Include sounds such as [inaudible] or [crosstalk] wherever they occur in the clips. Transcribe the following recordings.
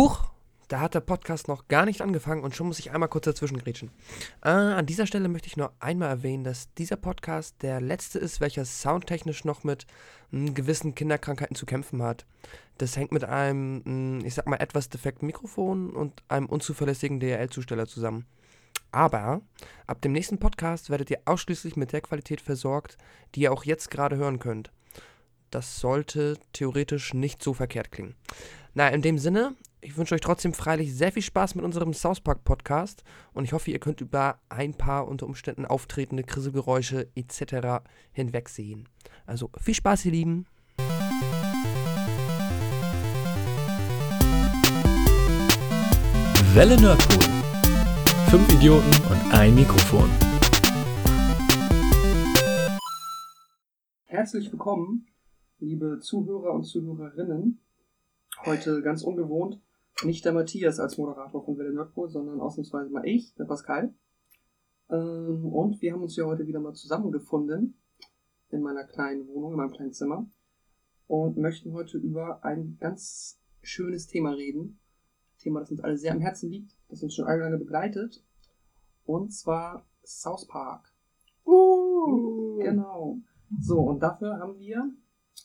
Huch, da hat der Podcast noch gar nicht angefangen und schon muss ich einmal kurz dazwischen grätschen. Äh, an dieser Stelle möchte ich nur einmal erwähnen, dass dieser Podcast der letzte ist, welcher soundtechnisch noch mit m, gewissen Kinderkrankheiten zu kämpfen hat. Das hängt mit einem, m, ich sag mal, etwas defekten Mikrofon und einem unzuverlässigen DRL-Zusteller zusammen. Aber ab dem nächsten Podcast werdet ihr ausschließlich mit der Qualität versorgt, die ihr auch jetzt gerade hören könnt. Das sollte theoretisch nicht so verkehrt klingen. Na, in dem Sinne, ich wünsche euch trotzdem freilich sehr viel Spaß mit unserem South Park Podcast und ich hoffe, ihr könnt über ein paar unter Umständen auftretende Krisselgeräusche etc. hinwegsehen. Also viel Spaß, ihr Lieben. Welle Nerdpool. Fünf Idioten und ein Mikrofon. Herzlich willkommen, liebe Zuhörer und Zuhörerinnen. Heute ganz ungewohnt, nicht der Matthias als Moderator von Welle Nordpol, sondern ausnahmsweise mal ich, der Pascal. Ähm, und wir haben uns ja heute wieder mal zusammengefunden in meiner kleinen Wohnung, in meinem kleinen Zimmer und möchten heute über ein ganz schönes Thema reden. Thema, das uns alle sehr am Herzen liegt, das uns schon alle lange begleitet. Und zwar South Park. Uh. Genau. So, und dafür haben wir.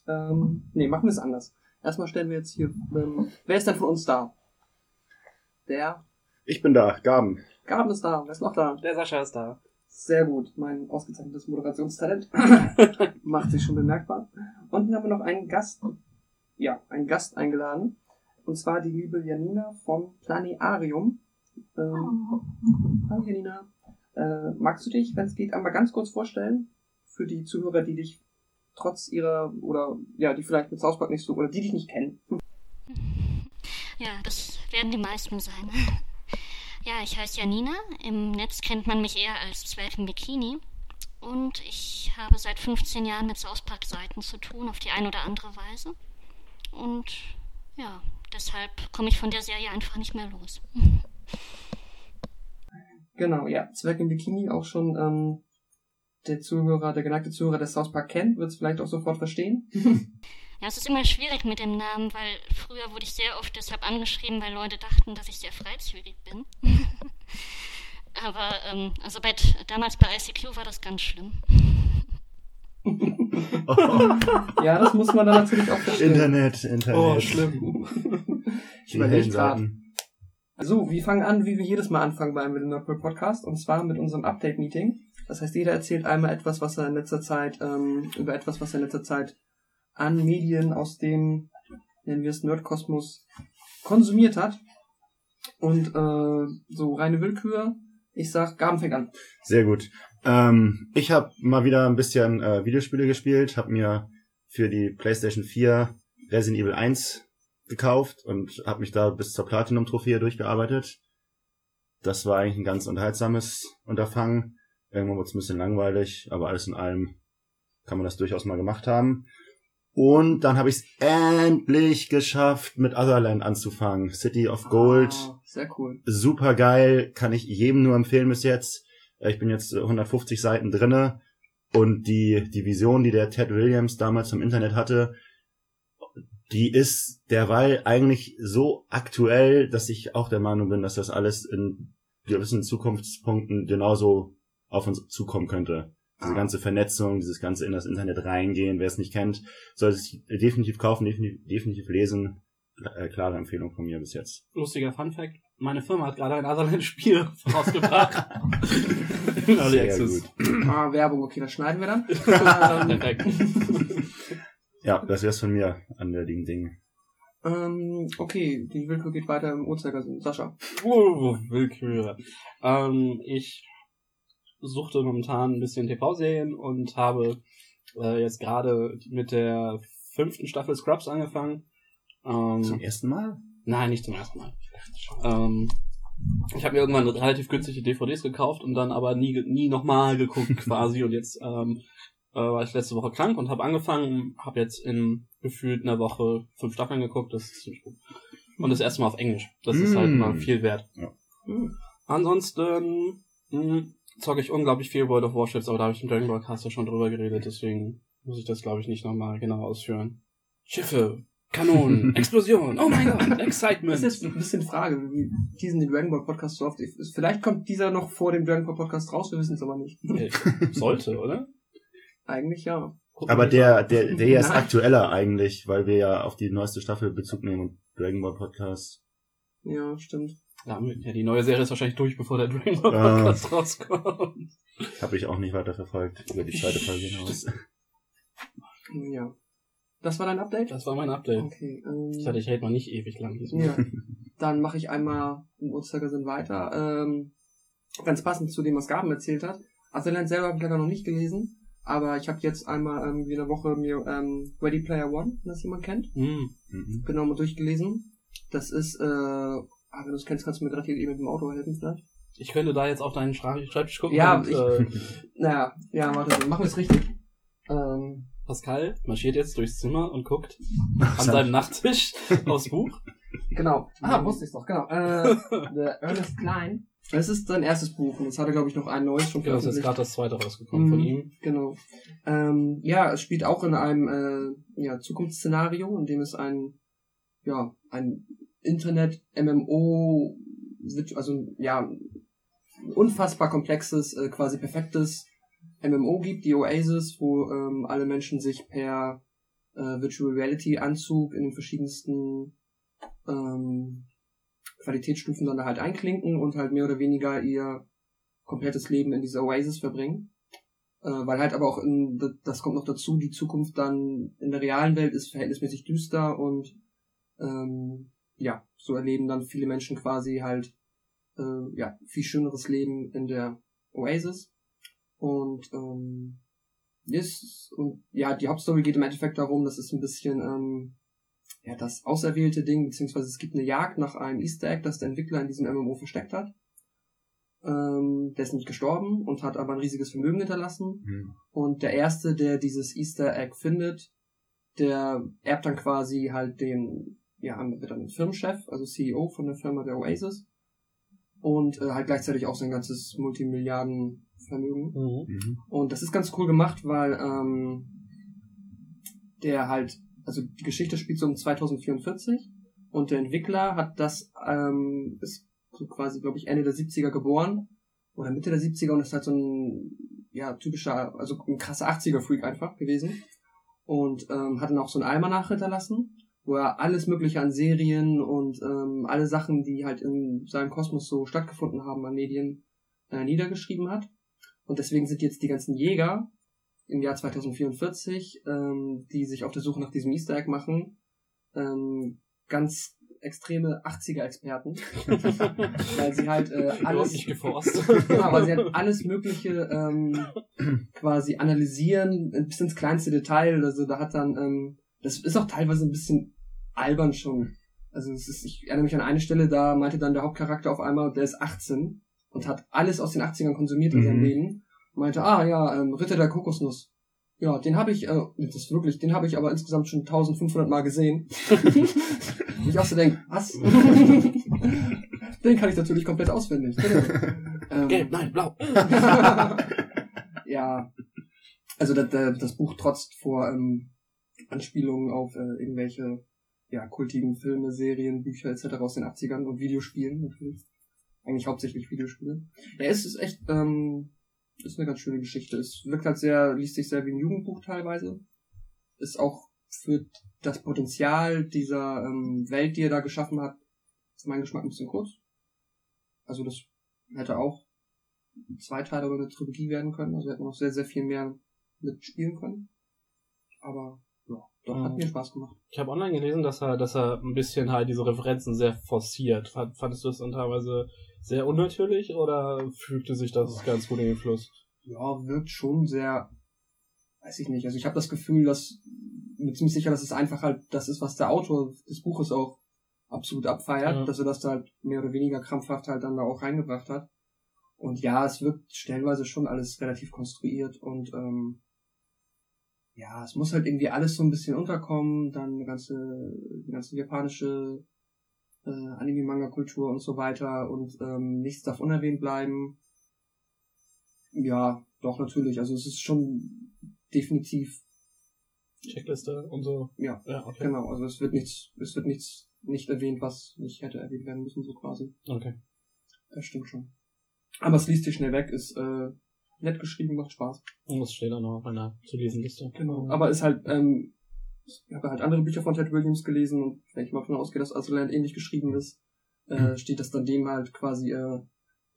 Ähm, nee, machen wir es anders. Erstmal stellen wir jetzt hier. Ähm, wer ist denn von uns da? Der Ich bin da, Gaben. Gaben ist da. Wer ist noch da? Der Sascha ist da. Sehr gut. Mein ausgezeichnetes Moderationstalent [laughs] macht sich schon bemerkbar. Und dann haben wir noch einen Gast. Ja, einen Gast eingeladen. Und zwar die liebe Janina vom Planetarium. Ähm, hallo Janina. Äh, magst du dich, wenn es geht, einmal ganz kurz vorstellen? Für die Zuhörer, die dich trotz ihrer, oder ja, die vielleicht mit South Park nicht so, oder die dich nicht kennen. Ja, das werden die meisten sein. Ja, ich heiße Janina. Im Netz kennt man mich eher als Zwölf im Bikini. Und ich habe seit 15 Jahren mit South Park Seiten zu tun, auf die eine oder andere Weise. Und ja, deshalb komme ich von der Serie einfach nicht mehr los. [laughs] Genau, ja. Zwerg im Bikini auch schon ähm, der Zuhörer, der geneigte Zuhörer des South Park kennt, wird es vielleicht auch sofort verstehen. [laughs] Ja, es ist immer schwierig mit dem Namen, weil früher wurde ich sehr oft deshalb angeschrieben, weil Leute dachten, dass ich sehr freizügig bin. [laughs] Aber ähm, also bei, damals bei ICQ war das ganz schlimm. [laughs] ja, das muss man dann natürlich auch verstehen. Internet, Internet. Oh, schlimm. Ich überlege gerade. So, wir fangen an, wie wir jedes Mal anfangen beim Middle Podcast, und zwar mit unserem Update-Meeting. Das heißt, jeder erzählt einmal etwas, was er in letzter Zeit, ähm, über etwas, was er in letzter Zeit an Medien aus dem, nennen wir es Nerdkosmos, konsumiert hat. Und äh, so reine Willkür. Ich sag, Gaben fängt an. Sehr gut. Ähm, ich habe mal wieder ein bisschen äh, Videospiele gespielt, habe mir für die PlayStation 4 Resident Evil 1 gekauft und habe mich da bis zur Platinum-Trophäe durchgearbeitet. Das war eigentlich ein ganz unterhaltsames Unterfangen. Irgendwann wurde es ein bisschen langweilig, aber alles in allem kann man das durchaus mal gemacht haben. Und dann habe ich es endlich geschafft, mit Otherland anzufangen. City of Gold Ah, sehr cool. super geil, kann ich jedem nur empfehlen bis jetzt. Äh, Ich bin jetzt äh, 150 Seiten drinne und die, die Vision, die der Ted Williams damals im Internet hatte, die ist derweil eigentlich so aktuell, dass ich auch der Meinung bin, dass das alles in gewissen Zukunftspunkten genauso auf uns zukommen könnte. Diese ganze Vernetzung, dieses ganze in das Internet reingehen, wer es nicht kennt, soll es definitiv kaufen, definitiv, definitiv lesen. Äh, klare Empfehlung von mir bis jetzt. Lustiger Fun Fact. Meine Firma hat gerade ein Otherland-Spiel [laughs] rausgebracht. [laughs] Early Sehr Access. gut. Ah, Werbung, okay, das schneiden wir dann. [laughs] ähm, Perfekt. Ja, das wär's von mir an der Ding Ding. ähm, okay, die Willkür geht weiter im Uhrzeigersinn. Sascha. Oh, Willkür. Ähm, ich suchte momentan ein bisschen TV-Serien und habe äh, jetzt gerade mit der fünften Staffel Scrubs angefangen. Ähm, Zum ersten Mal? Nein, nicht zum ersten Mal. Ähm, ich habe mir irgendwann relativ günstige DVDs gekauft und dann aber nie, nie nochmal geguckt [laughs] quasi. Und jetzt ähm, äh, war ich letzte Woche krank und habe angefangen, habe jetzt in gefühlt einer Woche fünf Staffeln geguckt. Das ist ziemlich gut. Und das erste Mal auf Englisch. Das ist halt Mm. immer viel wert. Ja. Hm. Ansonsten mh, zocke ich unglaublich viel World of Warships, aber da habe ich im Dragon Ball Cast ja schon drüber geredet, deswegen muss ich das, glaube ich, nicht nochmal genau ausführen. Schiffe, Kanonen, [laughs] Explosion, oh mein Gott, Das Excitement. ist jetzt ein bisschen Frage, wie diesen den Dragon Ball Podcast so oft. Vielleicht kommt dieser noch vor dem Dragon Ball Podcast raus, wir wissen es aber nicht. Äh, Sollte, oder? Eigentlich ja. Gucken Aber der, der, der hier ist aktueller eigentlich, weil wir ja auf die neueste Staffel Bezug nehmen und Dragon Ball Podcast. Ja, stimmt. Ja, ja, die neue Serie ist wahrscheinlich durch, bevor der Dragon Ball Ah. Podcast rauskommt. Habe ich auch nicht weiter verfolgt über die zweite Folge hinaus. [laughs] Ja. Das war dein Update? Das war mein Update. Okay. Ähm, Ich dachte, ich rede mal nicht ewig lang diesmal. Ja, [laughs] dann mache ich einmal im Uhrzeigersinn weiter. Ähm, ganz passend zu dem, was Gaben erzählt hat. Azerland selber habe ich leider noch nicht gelesen, aber ich habe jetzt einmal ähm, wie eine Woche mir ähm, Ready Player One, wenn das jemand kennt, Hm. Mhm. genau mal durchgelesen. Das ist, äh, ah, wenn du es kennst, kannst du mir gerade hier eben mit dem Auto helfen vielleicht. Ich könnte da jetzt auf deinen Schreibtisch gucken Ja, und ich- äh, [laughs] Naja, ja, warte, machen wir es richtig. Ähm, Pascal marschiert jetzt durchs Zimmer und guckt [laughs] an seinem Nachttisch [laughs] aufs Buch. genau. Ah, wusste ich doch, genau. Äh, The Ernest Klein. Das ist sein erstes Buch und jetzt hat er, glaube ich, noch ein neues schon Genau, ist jetzt veröffentlicht. gerade das zweite rausgekommen von Mhm. ihm. Genau. Ähm, ja, es spielt auch in einem äh, ja, Zukunftsszenario, in dem es ein ja ein Internet MMO also ja unfassbar komplexes äh, quasi perfektes MMO gibt, die Oasis, wo ähm, alle Menschen sich per äh, Virtual Reality Anzug in den verschiedensten ähm, Qualitätsstufen dann da halt einklinken und halt mehr oder weniger ihr komplettes Leben in dieser Oasis verbringen. Äh, weil halt aber auch, in, das kommt noch dazu, die Zukunft dann in der realen Welt ist verhältnismäßig düster und ähm, ja, so erleben dann viele Menschen quasi halt äh, ja, viel schöneres Leben in der Oasis. Und ähm, yes, und ja, die Hauptstory geht im Endeffekt darum, das ist ein bisschen ähm, ja, das auserwählte Ding, beziehungsweise es gibt eine Jagd nach einem Easter Egg, das der Entwickler in diesem MMO versteckt hat. Ähm, der ist nicht gestorben und hat aber ein riesiges Vermögen hinterlassen. Mhm. Und der Erste, der dieses Easter Egg findet, der erbt dann quasi halt den, ja, wird dann Firmenchef, also CEO von der Firma der Oasis. Und äh, halt gleichzeitig auch sein ganzes Multimilliardenvermögen. Mhm. Mhm. Und das ist ganz cool gemacht, weil ähm, der halt, also die Geschichte spielt so um 2044 und der Entwickler hat das, ähm, ist so quasi, glaube ich, Ende der 70er geboren oder Mitte der 70er und ist halt so ein, ja, typischer, also ein krasser 80er-Freak einfach gewesen und ähm, hat dann auch so einen Almanach hinterlassen, wo er alles mögliche an Serien und ähm, alle Sachen, die halt in seinem Kosmos so stattgefunden haben an Medien, äh, niedergeschrieben hat. Und deswegen sind jetzt die ganzen Jäger im Jahr 2044, ähm, die sich auf der Suche nach diesem Easter Egg machen, ähm, ganz extreme 80er-Experten. [laughs] weil sie halt äh, Alles nicht geforst. [laughs] genau, weil sie halt alles Mögliche ähm, quasi analysieren, bis ins kleinste Detail. Also da hat dann, ähm, das ist auch teilweise ein bisschen albern schon. Also es ist, ich erinnere mich an eine Stelle, da meinte dann der Hauptcharakter auf einmal, der ist 18 und hat alles aus den 80ern konsumiert in seinem Mhm. Leben. Meinte, ah ja, ähm, Ritter der Kokosnuss. Ja, den habe ich, äh, das ist wirklich, den habe ich aber insgesamt schon 1500 Mal gesehen. [laughs] Ich auch so denke, was? [laughs] den kann ich natürlich komplett auswendig. ähm, Gelb, nein, blau. [laughs] ja, also das, das das Buch trotzt vor ähm, Anspielungen auf äh, irgendwelche ja, kultigen Filme, Serien, Bücher etc. aus den 80ern und Videospielen natürlich. Eigentlich hauptsächlich Videospiele. Ja, es ist echt, ähm, ist eine ganz schöne Geschichte. Es wirkt halt sehr, liest sich sehr wie ein Jugendbuch teilweise. Ist auch für das Potenzial dieser ähm, Welt, die er da geschaffen hat, für meinen Geschmack ein bisschen kurz. Also das hätte auch ein Zweiteiler oder eine Trilogie werden können. Also hätte man noch sehr, sehr viel mehr mitspielen können. Aber doch, hat mir Spaß gemacht. Ich habe online gelesen, dass er, dass er ein bisschen halt diese Referenzen sehr forciert. Fand- Fandest du das dann teilweise sehr unnatürlich oder fügte sich das ganz gut in den Fluss? Ja, wirkt schon sehr, weiß ich nicht. Also ich habe das Gefühl, dass bin ziemlich sicher, dass es einfach halt das ist, was der Autor des Buches auch absolut abfeiert, Ja. dass er das da halt mehr oder weniger krampfhaft halt dann da auch reingebracht hat. Und ja, es wirkt stellenweise schon alles relativ konstruiert und ähm, ja, es muss halt irgendwie alles so ein bisschen unterkommen, dann die ganze, die ganze japanische äh, Anime-Manga-Kultur und so weiter und ähm, nichts darf unerwähnt bleiben. Ja, doch, natürlich. Also es ist schon definitiv Checkliste und so. Ja, Ja, okay. genau. Also es wird nichts, es wird nichts nicht erwähnt, was nicht hätte erwähnt werden müssen, so quasi. Okay. Das stimmt schon. Aber es liest sich schnell weg, ist äh, nett geschrieben, macht Spaß. Und das steht auch noch auf meiner zu lesen Liste. Genau. Aber ist halt, ähm, ich habe halt andere Bücher von Ted Williams gelesen und wenn ich mal davon ausgehe, dass Azerland ähnlich geschrieben ist, äh, steht das dann dem halt quasi, äh,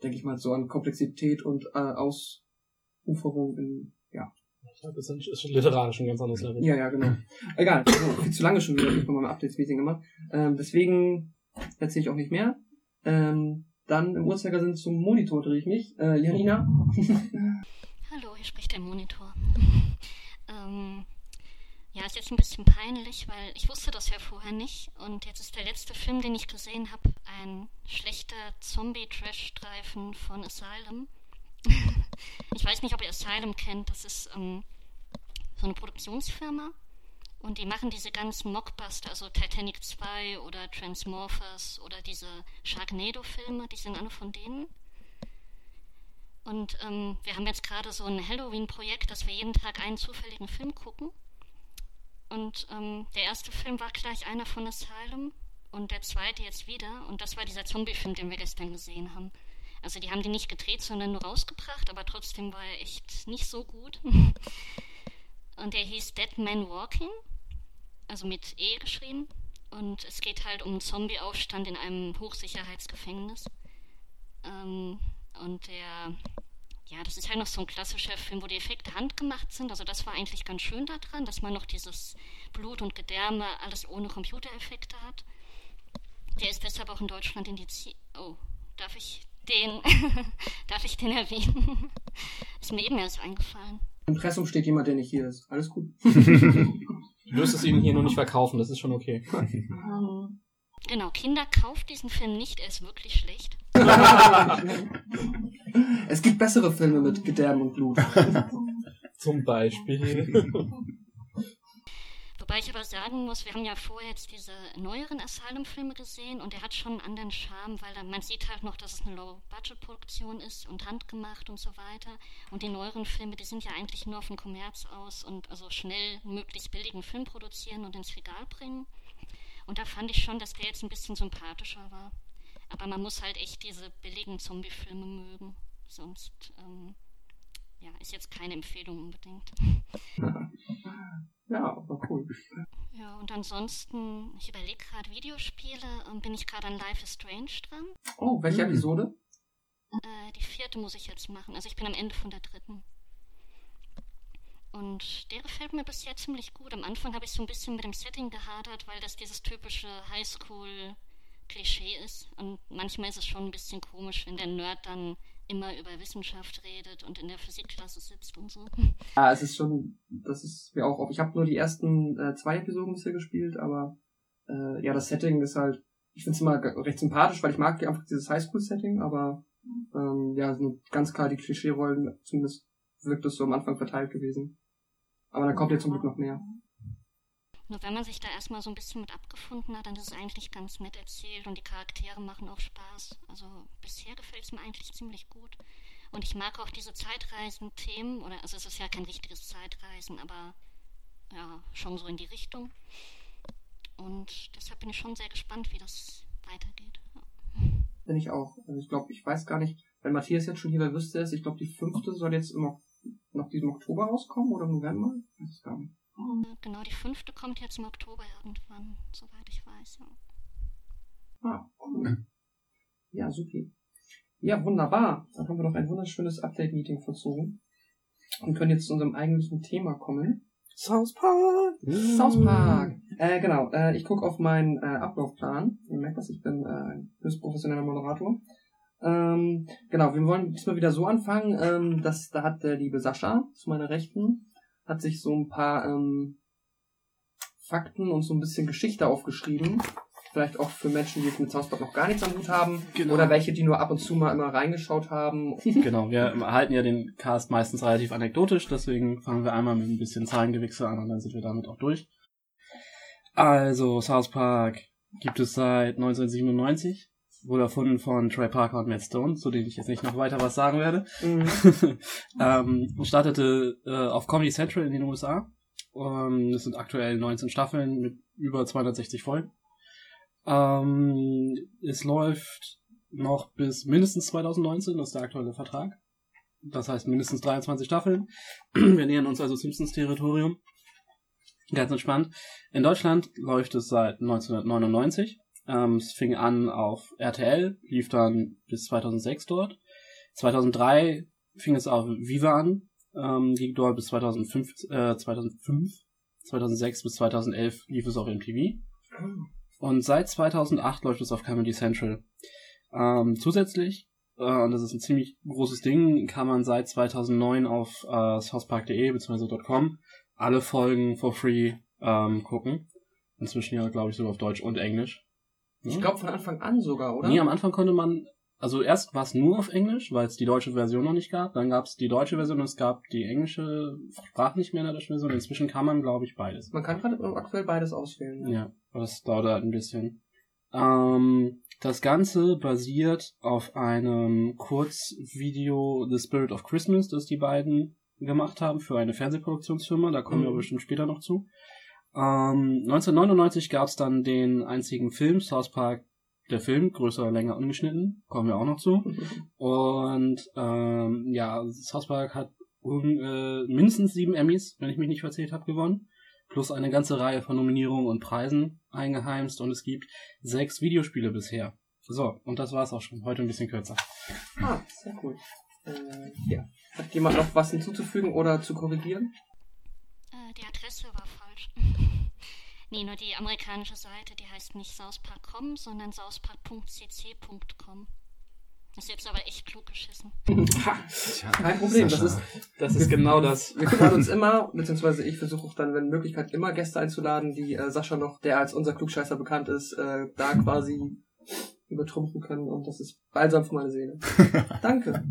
denke ich mal, so an Komplexität und äh, Ausuferung in, ja. Ich glaube, das ist ist schon literarisch ein ganz anderes Level. Ja, ja, genau. [clears throat] Egal, also, viel zu lange schon wieder, ich habe mal ein Updates-Meeting gemacht. Ähm, deswegen erzähle ich auch nicht mehr. Ähm, dann im Uhrzeigersinn zum Monitor drehe ich mich. Äh, Janina? [laughs] Hallo, hier spricht der Monitor. [laughs] ähm, ja, ist jetzt ein bisschen peinlich, weil ich wusste das ja vorher nicht. Und jetzt ist der letzte Film, den ich gesehen habe, ein schlechter Zombie-Trash-Streifen von Asylum. [laughs] ich weiß nicht, ob ihr Asylum kennt. Das ist ähm, so eine Produktionsfirma. Und die machen diese ganzen Mockbuster, also Titanic 2 oder Transmorphers oder diese Sharknado-Filme, die sind alle von denen. Und ähm, wir haben jetzt gerade so ein Halloween-Projekt, dass wir jeden Tag einen zufälligen Film gucken. Und ähm, der erste Film war gleich einer von Asylum und der zweite jetzt wieder. Und das war dieser Zombie-Film, den wir gestern gesehen haben. Also die haben die nicht gedreht, sondern nur rausgebracht, aber trotzdem war er echt nicht so gut. [laughs] und der hieß Dead Man Walking, also mit E geschrieben. Und es geht halt um einen Zombie-Aufstand in einem Hochsicherheitsgefängnis. Ähm, und der, ja, das ist halt noch so ein klassischer Film, wo die Effekte handgemacht sind. Also das war eigentlich ganz schön daran, dass man noch dieses Blut und Gedärme alles ohne Computereffekte hat. Der ist deshalb auch in Deutschland indiziert. Oh, darf ich den, [laughs] darf ich den erwähnen? [laughs] ist mir eben erst eingefallen. Im Impressum steht jemand, der nicht hier ist. Alles gut. [laughs] Du wirst es ihnen hier nur nicht verkaufen, das ist schon okay. [laughs] Genau, Kinder, kauft diesen Film nicht, er ist wirklich schlecht. [laughs] es gibt bessere Filme mit Gedärmen und Blut. Zum Beispiel. Wobei ich aber sagen muss, wir haben ja vorher jetzt diese neueren Asylum-Filme gesehen und der hat schon einen anderen Charme, weil man sieht halt noch, dass es eine Low-Budget-Produktion ist und handgemacht und so weiter. Und die neueren Filme, die sind ja eigentlich nur auf den Kommerz aus und also schnell möglichst billigen Film produzieren und ins Regal bringen. Und da fand ich schon, dass der jetzt ein bisschen sympathischer war. Aber man muss halt echt diese billigen Zombie-Filme mögen. Sonst, ähm, ja, ist jetzt keine Empfehlung unbedingt. [laughs] Ja, aber cool. Ja, und ansonsten, ich überlege gerade Videospiele, ähm, bin ich gerade an Life is Strange dran. Oh, welche Hm. Episode? Äh, die vierte muss ich jetzt machen. Also ich bin am Ende von der dritten. Und der gefällt mir bis jetzt ziemlich gut. Am Anfang habe ich so ein bisschen mit dem Setting gehadert, weil das dieses typische Highschool-Klischee ist. Und manchmal ist es schon ein bisschen komisch, wenn der Nerd dann immer über Wissenschaft redet und in der Physikklasse sitzt und so. Ja, es ist schon, das ist mir auch, ich habe nur die ersten äh, zwei Episoden bisher gespielt, aber äh, ja, das Setting ist halt, ich finde es immer recht sympathisch, weil ich mag einfach dieses Highschool-Setting, aber ähm, ja, sind ganz klar die Klischee-Rollen, zumindest wirkt es so am Anfang verteilt gewesen. Aber dann kommt ja zum Glück noch mehr. Nur wenn man sich da erstmal so ein bisschen mit abgefunden hat, dann ist es eigentlich ganz nett erzählt und die Charaktere machen auch Spaß. Also bisher gefällt es mir eigentlich ziemlich gut. Und ich mag auch diese Zeitreisen-Themen, oder also es ist ja kein richtiges Zeitreisen, aber ja, schon so in die Richtung. Und deshalb bin ich schon sehr gespannt, wie das weitergeht. Ja. Bin ich auch. Also ich glaube, ich weiß gar nicht, wenn Matthias jetzt schon hier bei wüsste ist, ich glaube, die fünfte soll jetzt im, noch diesem Oktober rauskommen oder im November? Ich weiß es gar nicht. Äh, Genau, die fünfte kommt jetzt im Oktober irgendwann, soweit ich weiß. Ja. Ah, cool. Ja, super. Ja, wunderbar. Dann haben wir noch ein wunderschönes Update-Meeting vollzogen und können jetzt zu unserem eigentlichen Thema kommen. South Park! South Park. Äh, genau, äh, ich gucke auf meinen äh, Ablaufplan. Ihr merkt das, ich bin äh, ein höchst professioneller Moderator. Ähm, genau, wir wollen diesmal wieder so anfangen, ähm, dass da hat der liebe Sascha zu meiner Rechten, hat sich so ein paar ähm, Fakten und so ein bisschen Geschichte aufgeschrieben. Vielleicht auch für Menschen, die jetzt mit South Park noch gar nichts am Hut haben. Genau. Oder welche, die nur ab und zu mal immer reingeschaut haben. [laughs] Genau, wir halten ja den Cast meistens relativ anekdotisch, deswegen fangen wir einmal mit ein bisschen Zahlengewichse an und dann sind wir damit auch durch. Also, South Park gibt es seit 1997, wurde erfunden von Trey Parker und Matt Stone, zu denen ich jetzt nicht noch weiter was sagen werde. Mhm. [laughs] ähm, startete äh, auf Comedy Central in den USA Ähm, es sind aktuell 19 Staffeln mit über 260 Folgen. Ähm, es läuft noch bis mindestens 2019, das ist der aktuelle Vertrag. Das heißt mindestens 23 Staffeln. [clears throat] Wir nähern uns also Simpsons-Territorium. Ganz entspannt. In Deutschland läuft es seit 1999. Ähm, es fing an auf RTL, lief dann bis 2006 dort. 2003 fing es auf Viva an, ähm, lief dort bis 2005, äh, 2005. 2006 bis 2011 lief es auf MTV. Und seit 2008 läuft es auf Comedy Central. Ähm, zusätzlich, äh, und das ist ein ziemlich großes Ding, kann man seit 2009 auf äh, southpark.de bzw. .com alle Folgen for free ähm, gucken. Inzwischen ja, glaube ich, sogar auf Deutsch und Englisch. Ich glaube von Anfang an sogar, oder? Nee, am Anfang konnte man, also erst war es nur auf Englisch, weil es die deutsche Version noch nicht gab. Dann gab es die deutsche Version und es gab die englische Sprach nicht mehr in der deutschen Version. Inzwischen kann man, glaube ich, beides. Man kann gerade aktuell beides auswählen. Ja. Ja, aber das dauert halt ein bisschen. Ähm, das Ganze basiert auf einem Kurzvideo The Spirit of Christmas, das die beiden gemacht haben für eine Fernsehproduktionsfirma. Da kommen wir Mhm. bestimmt später noch zu. Ähm, 1999 gab es dann den einzigen Film, South Park, der Film, größer, länger, ungeschnitten. Kommen wir auch noch zu. Und ähm, ja, South Park hat un- äh, mindestens sieben Emmys, wenn ich mich nicht verzählt habe, gewonnen. Plus eine ganze Reihe von Nominierungen und Preisen eingeheimst. Und es gibt sechs Videospiele bisher. So, und das war's auch schon. Heute ein bisschen kürzer. Ah, sehr cool. Äh, ja. Hat jemand noch was hinzuzufügen oder zu korrigieren? Äh, die Adresse war falsch. [laughs] nee, nur die amerikanische Seite, die heißt nicht southpark.com, sondern southpark.cc.com. Ist jetzt aber echt klug geschissen. Kein Problem, das ist, Das ist genau das. wir freuen [laughs] uns immer, beziehungsweise ich versuche auch dann, wenn Möglichkeit, immer Gäste einzuladen, die äh, Sascha noch, der als unser Klugscheißer bekannt ist, äh, da quasi übertrumpfen können und das ist balsam für meine Seele. [laughs] Danke.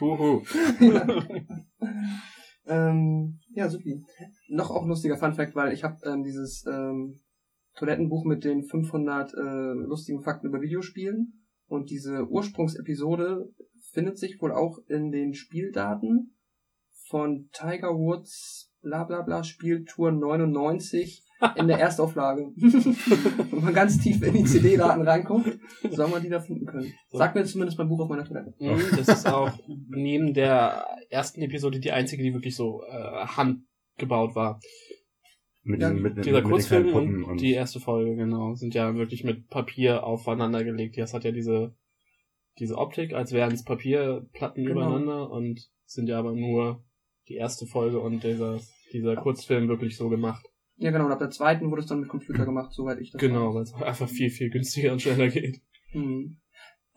Huhu. ja. Ähm, ja, supi. Noch auch ein lustiger Funfact, weil ich habe ähm, dieses ähm, Toilettenbuch mit den 500 äh, lustigen Fakten über Videospielen und diese Ursprungsepisode findet sich wohl auch in den Spieldaten von Tiger Woods bla bla bla Spieltour 99 in der Erstauflage. [laughs] Wenn man ganz tief in die CD-Daten reinguckt, soll man die da finden können. Sagt mir zumindest mein Buch auf meiner Toilette. Mhm, Das ist auch neben der ersten Episode die einzige, die wirklich so äh, handgebaut war. Mit, Ja, den, mit, den- Dieser mit den Kurzfilm kleinen und, und die erste Folge, genau, sind ja wirklich mit Papier aufeinander gelegt. Das hat ja diese, diese Optik, als wären es Papierplatten Genau. übereinander und sind ja aber nur die erste Folge und dieser, dieser Kurzfilm wirklich so gemacht. Ja, genau. Und ab der zweiten wurde es dann mit Computer gemacht, soweit ich das Genau, weiß. weil es einfach viel, viel günstiger und schneller geht. Hm.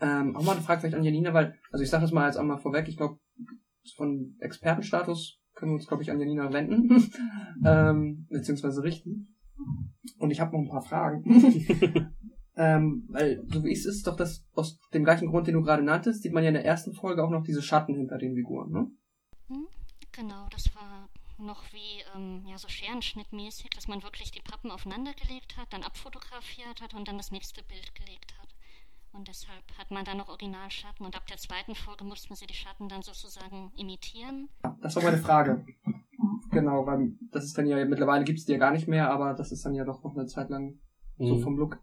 Ähm, auch mal eine Frage vielleicht an Janina, weil, also ich sage das mal jetzt einmal vorweg, ich glaube, von Expertenstatus können wir uns, glaube ich, an Janina wenden, [laughs] ähm, beziehungsweise richten. Und ich habe noch ein paar Fragen. [laughs] ähm, weil, so wie es ist, doch das aus dem gleichen Grund, den du gerade nanntest, sieht man ja in der ersten Folge auch noch diese Schatten hinter den Figuren, ne? Genau, das war noch wie ähm, ja, so Scherenschnittmäßig, dass man wirklich die Pappen aufeinander gelegt hat, dann abfotografiert hat und dann das nächste Bild gelegt hat. Und deshalb hat man dann noch Originalschatten und ab der zweiten Folge mussten sie die Schatten dann sozusagen imitieren. Das war meine Frage. Genau, weil das ist dann ja, mittlerweile gibt's die ja gar nicht mehr, aber das ist dann ja doch noch eine Zeit lang so Mhm. vom Look.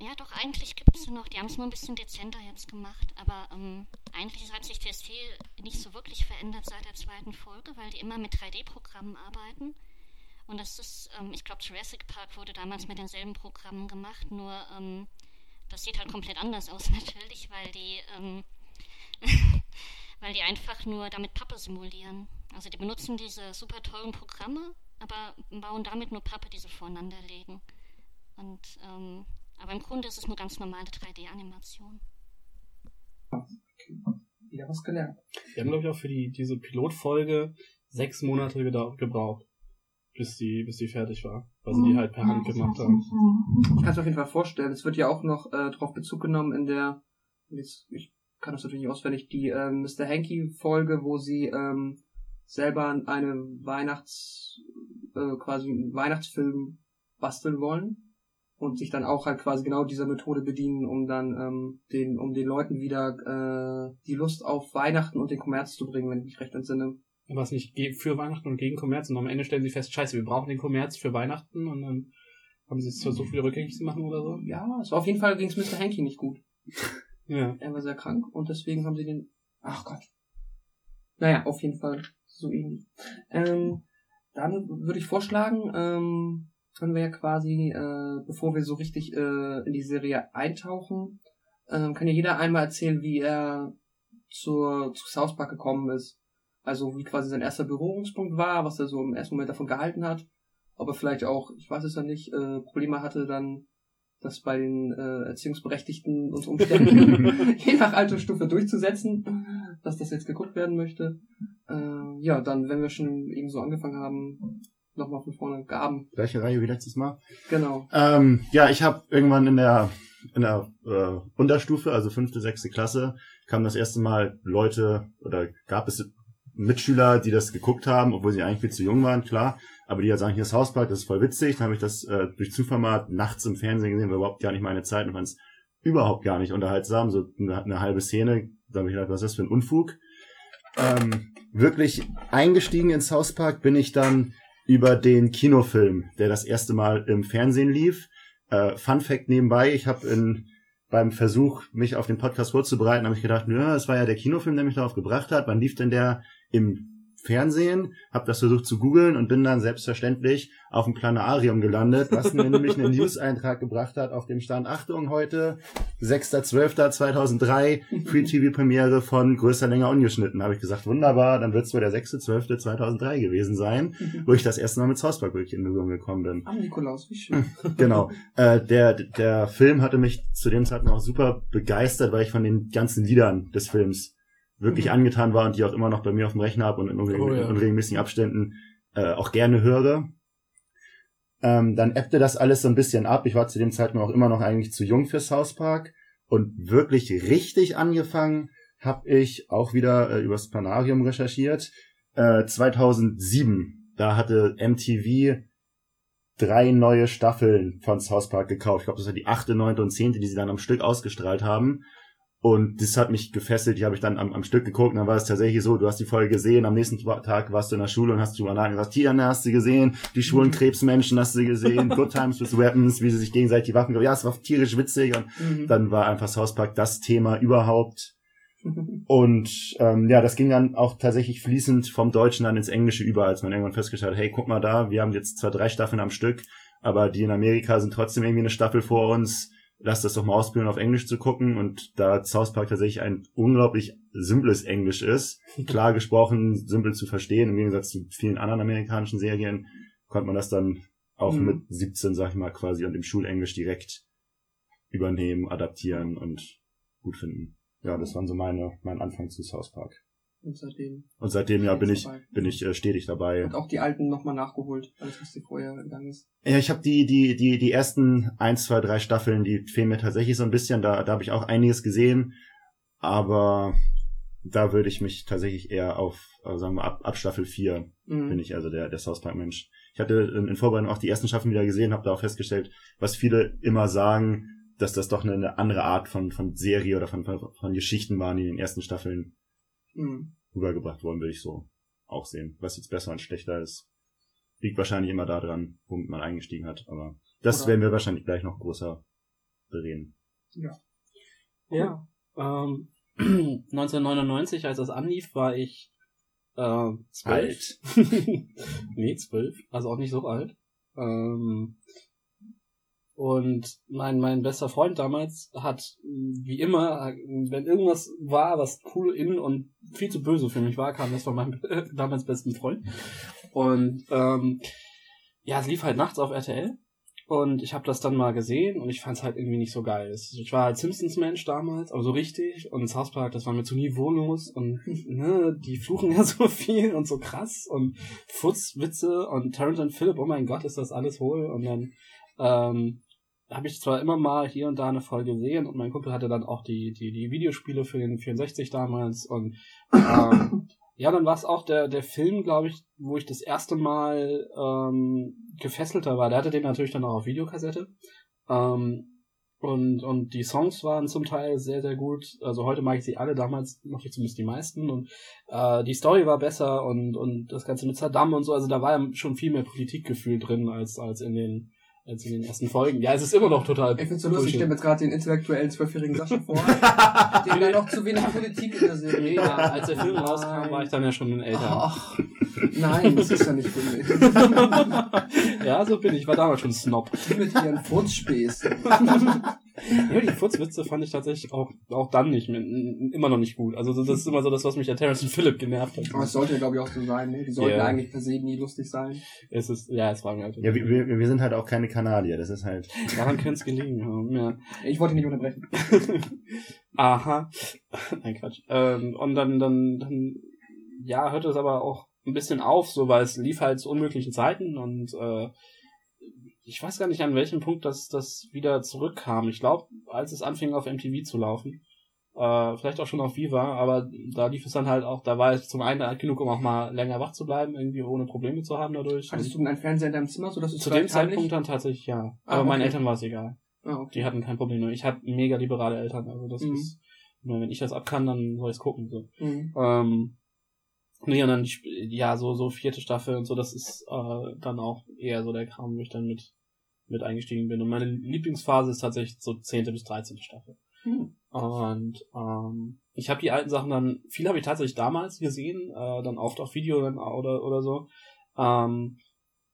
Ja, doch, eigentlich gibt es sie noch. Die haben es nur ein bisschen dezenter jetzt gemacht. Aber ähm, eigentlich hat sich Stil nicht so wirklich verändert seit der zweiten Folge, weil die immer mit 3D-Programmen arbeiten. Und das ist, ähm, ich glaube, Jurassic Park wurde damals mit denselben Programmen gemacht, nur ähm, das sieht halt komplett anders aus [laughs] natürlich, weil die, ähm, [laughs] weil die einfach nur damit Pappe simulieren. Also die benutzen diese super tollen Programme, aber bauen damit nur Pappe, die sie voreinander legen. Und ähm, aber im Grunde ist es nur ganz normale 3D-Animation. Wieder was gelernt. Wir haben, glaube ich, auch für die, diese Pilotfolge sechs Monate gebraucht, bis die, bis die fertig war. Weil sie die halt per Hand gemacht haben. Ich kann es auf jeden Fall vorstellen. Es wird ja auch noch äh, darauf Bezug genommen in der, jetzt, ich kann das natürlich nicht auswendig, die äh, Mr. Hanky-Folge, wo sie ähm, selber eine Weihnachts, äh, quasi einen Weihnachtsfilm basteln wollen und sich dann auch halt quasi genau dieser Methode bedienen, um dann ähm, den, um den Leuten wieder äh, die Lust auf Weihnachten und den Kommerz zu bringen, wenn ich mich recht entsinne. was nicht für Weihnachten und gegen Kommerz und am Ende stellen sie fest, scheiße, wir brauchen den Kommerz für Weihnachten und dann haben sie es versucht, wieder rückgängig zu machen oder so. Ja, es war auf jeden Fall ging es Mr. Hanky nicht gut. [laughs] Ja. Er war sehr krank und deswegen haben sie den. Ach Gott. Naja, auf jeden Fall so ähnlich. Ähm, dann würde ich vorschlagen, ähm, können wir ja quasi, äh, bevor wir so richtig äh, in die Serie eintauchen, ähm, kann ja jeder einmal erzählen, wie er zur, zu South Park gekommen ist. Also wie quasi sein erster Berührungspunkt war, was er so im ersten Moment davon gehalten hat. Ob er vielleicht auch, ich weiß es ja nicht, äh, Probleme hatte dann, das bei den äh, Erziehungsberechtigten und Umständen [laughs] [laughs] je nach Altersstufe durchzusetzen, dass das jetzt geguckt werden möchte. Äh, ja, dann, wenn wir schon eben so angefangen haben, nochmal von vorne Gaben. Gleiche Reihe wie letztes Mal. Genau. Ähm, ja, ich habe irgendwann in der in der äh, Unterstufe, also fünfte, sechste Klasse, kamen das erste Mal Leute oder gab es Mitschüler, die das geguckt haben, obwohl sie eigentlich viel zu jung waren, klar. Aber die ja sagen, hier ist Hauspark, das ist voll witzig. Dann habe ich das äh, durch Zufall mal nachts im Fernsehen gesehen, war überhaupt gar nicht meine Zeit und fand es überhaupt gar nicht unterhaltsam. So eine, eine halbe Szene, da habe ich gedacht, was ist das für ein Unfug? Ähm, wirklich eingestiegen ins Hauspark bin ich dann über den Kinofilm, der das erste Mal im Fernsehen lief. Äh, Fun Fact nebenbei, ich habe in beim Versuch, mich auf den Podcast vorzubereiten, habe ich gedacht, ja, es war ja der Kinofilm, der mich darauf gebracht hat. Wann lief denn der im Fernsehen? Habe das versucht zu googeln und bin dann selbstverständlich auf dem Planarium gelandet, was mir nämlich einen [laughs] News-Eintrag gebracht hat, auf dem stand, Achtung, heute 6.12.2003, Free-TV-Premiere von Größer, Länger, Ungeschnitten. Habe ich gesagt, wunderbar, dann wird es wohl der 6.12.2003 gewesen sein, wo ich das erste Mal mit wirklich in Berührung gekommen bin Ah, Nikolaus, wie schön. [laughs] genau. Äh, der, der Film hatte mich zu dem Zeitpunkt auch super begeistert, weil ich von den ganzen Liedern des Films wirklich Mhm. angetan war und die auch immer noch bei mir auf dem Rechner habe und in unreg Oh ja. unregelmäßigen Abständen äh, auch gerne höre. Ähm, dann ebbte das alles so ein bisschen ab. Ich war zu dem Zeitpunkt auch immer noch eigentlich zu jung für South Park. Und wirklich richtig angefangen habe ich auch wieder äh, übers Planarium recherchiert. Äh, 2007, da hatte MTV drei neue Staffeln von South Park gekauft. Ich glaube, das war die achte, neunte und zehnte, die sie dann am Stück ausgestrahlt haben. Und das hat mich gefesselt. Die habe ich dann am, am Stück geguckt. Und dann war es tatsächlich so, du hast die Folge gesehen. Am nächsten Tag warst du in der Schule und hast drüber nachgedacht. Tierne hast du gesehen. Die schwulen Krebsmenschen hast du gesehen. Good Times with Weapons, wie sie sich gegenseitig die Waffen geben. Ja, es war tierisch witzig. Und Mhm. dann war einfach South Park das Thema überhaupt. [laughs] Und ähm, ja, das ging dann auch tatsächlich fließend vom Deutschen dann ins Englische über, als man irgendwann festgestellt hat, hey, guck mal da, wir haben jetzt zwar drei Staffeln am Stück, aber die in Amerika sind trotzdem irgendwie eine Staffel vor uns. Lass das doch mal ausprobieren, auf Englisch zu gucken. Und da South Park tatsächlich ein unglaublich simples Englisch ist, [laughs] klar gesprochen, simpel zu verstehen, im Gegensatz zu vielen anderen amerikanischen Serien, konnte man das dann auch Mhm. mit 17, sag ich mal, quasi und im Schulenglisch direkt übernehmen, adaptieren und gut finden. Ja, das waren so meine, mein Anfang zu South Park. Und seitdem. Und seitdem ja bin ich Dabei. bin ich äh, stetig dabei. Und auch die alten nochmal nachgeholt, alles was dir vorher gegangen ist. Ja, ich habe die die die die ersten eins, zwei, drei Staffeln, die fehlen mir tatsächlich so ein bisschen. Da da habe ich auch einiges gesehen, aber da würde ich mich tatsächlich eher auf äh, sagen wir ab, ab Staffel 4 Mhm. bin ich also der der South Park Mensch. Ich hatte in, in Vorbereitung auch die ersten Staffeln wieder gesehen, habe da auch festgestellt, was viele immer sagen, dass das doch eine, eine andere Art von von Serie oder von, von von Geschichten waren, die in den ersten Staffeln Mhm. rübergebracht worden, würde ich so auch sehen. Was jetzt besser und schlechter ist, liegt wahrscheinlich immer daran, womit man eingestiegen hat. Aber das Oder- werden wir wahrscheinlich gleich noch größer bereden. Ja. Ähm, [clears throat] 1999, als das anlief, war ich äh, zwölf. [laughs] nee, zwölf. Also auch nicht so alt. Ähm, und mein, mein bester Freund damals hat, wie immer, wenn irgendwas war, was cool in und viel zu böse für mich war, kam das von meinem [laughs] damals besten Freund. Und ähm, ja, es lief halt nachts auf RTL. Und ich habe das dann mal gesehen und ich fand es halt irgendwie nicht so geil. Ich war halt Simpsons-Mensch damals, aber so richtig. Und South Park, das war mir zu niveaulos. Und [laughs] ne, die fluchen ja [laughs] so viel und so krass. Und Futzwitze und Terrence und Phillip, oh mein Gott, ist das alles hohl. Und dann ähm, habe ich zwar immer mal hier und da eine Folge gesehen und mein Kumpel hatte dann auch die, die, die Videospiele für den 64 damals. Und ähm, [laughs] ja, dann war es auch der, der Film, glaube ich, wo ich das erste Mal ähm, gefesselter war. Der hatte den natürlich dann auch auf Videokassette. Ähm, Und, und die Songs waren zum Teil sehr, sehr gut. Also heute mag ich sie alle, damals mochte ich zumindest die meisten. Und äh, die Story war besser und, und das Ganze mit Saddam und so. Also da war ja schon viel mehr Politikgefühl drin als, als in den als in den ersten Folgen. Ja, es ist immer noch total. Ich find's so lustig, ich stelle mir jetzt gerade den intellektuellen zwölfjährigen Sascha vor. [laughs] dem wäre noch zu wenig Politik in der Serie. Ja, als der Film rauskam, war ich dann ja schon älter. Ach, nein, das ist ja nicht für [laughs] ja, so bin ich. Ich war damals schon Snob. Die mit ihren Furzspäßen. [laughs] [laughs] Ja, die Furzwitze fand ich tatsächlich auch, auch dann nicht, mehr- immer noch nicht gut. Also das ist immer so das, was mich an Terrence und Phillip genervt hat. Aber es sollte ja, glaube ich, auch so sein. Ne? Die sollten Ja. eigentlich per se nie lustig sein. Es ist, ja, es war mir halt. Ja, wir, wir, wir sind halt auch keine Kanadier, das ist halt. [laughs] Daran könnte es gelegen haben, ja. Ich wollte nicht unterbrechen. [laughs] Aha. Nein, Quatsch. Ähm, und dann, dann, dann, ja, hörte es aber auch ein bisschen auf, so, weil es lief halt zu unmöglichen Zeiten und äh, ich weiß gar nicht, an welchem Punkt das, das wieder zurückkam. Ich glaube, als es anfing auf MTV zu laufen, äh, vielleicht auch schon auf Viva, aber da lief es dann halt auch, da war es zum einen alt genug, um auch mal länger wach zu bleiben, irgendwie ohne Probleme zu haben dadurch. Hattest du denn einen Fernseher in deinem Zimmer, sodass du zu vielleicht dem Zeitpunkt dann tatsächlich ja. Ah, Aber meinen okay. Eltern war es egal. Ah, okay. Die hatten kein Problem. Ich hatte mega liberale Eltern, also das Mhm. ist, nur wenn ich das ab kann, dann soll ich es gucken. So. Mhm. Ähm, nee, und dann, ja, so, so vierte Staffel und so, das ist äh, dann auch eher so der Kram, wo ich dann mit, mit eingestiegen bin. Und meine Lieblingsphase ist tatsächlich so zehnte bis dreizehnte Staffel. Hm. Und ähm, ich habe die alten Sachen dann, viel habe ich tatsächlich damals gesehen, äh, dann oft auf Video dann, oder, oder so. Ähm,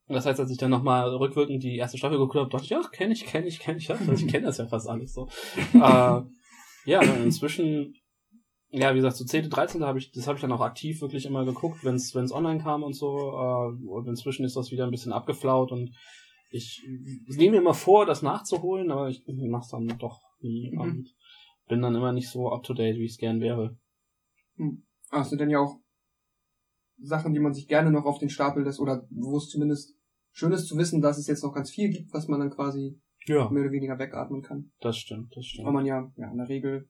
das heißt, als ich dann nochmal rückwirkend die erste Staffel geguckt habe, dachte ich, ach, kenne ich, kenne ich, kenne ich, ja. Also ich kenne das ja fast alles so. [laughs] äh, ja, inzwischen, ja, wie gesagt, so 10., 13. habe ich, das habe ich dann auch aktiv wirklich immer geguckt, wenn es online kam und so. Äh, und inzwischen ist das wieder ein bisschen abgeflaut und ich nehme mir immer vor, das nachzuholen, aber ich mach's dann doch nie Mhm. und bin dann immer nicht so up to date, wie ich es gern wäre. Ah, es sind dann ja auch Sachen, die man sich gerne noch auf den Stapel lässt, oder wo es zumindest schön ist zu wissen, dass es jetzt noch ganz viel gibt, was man dann quasi Ja, mehr oder weniger wegatmen kann. das stimmt, das stimmt. Weil man ja, ja in der Regel,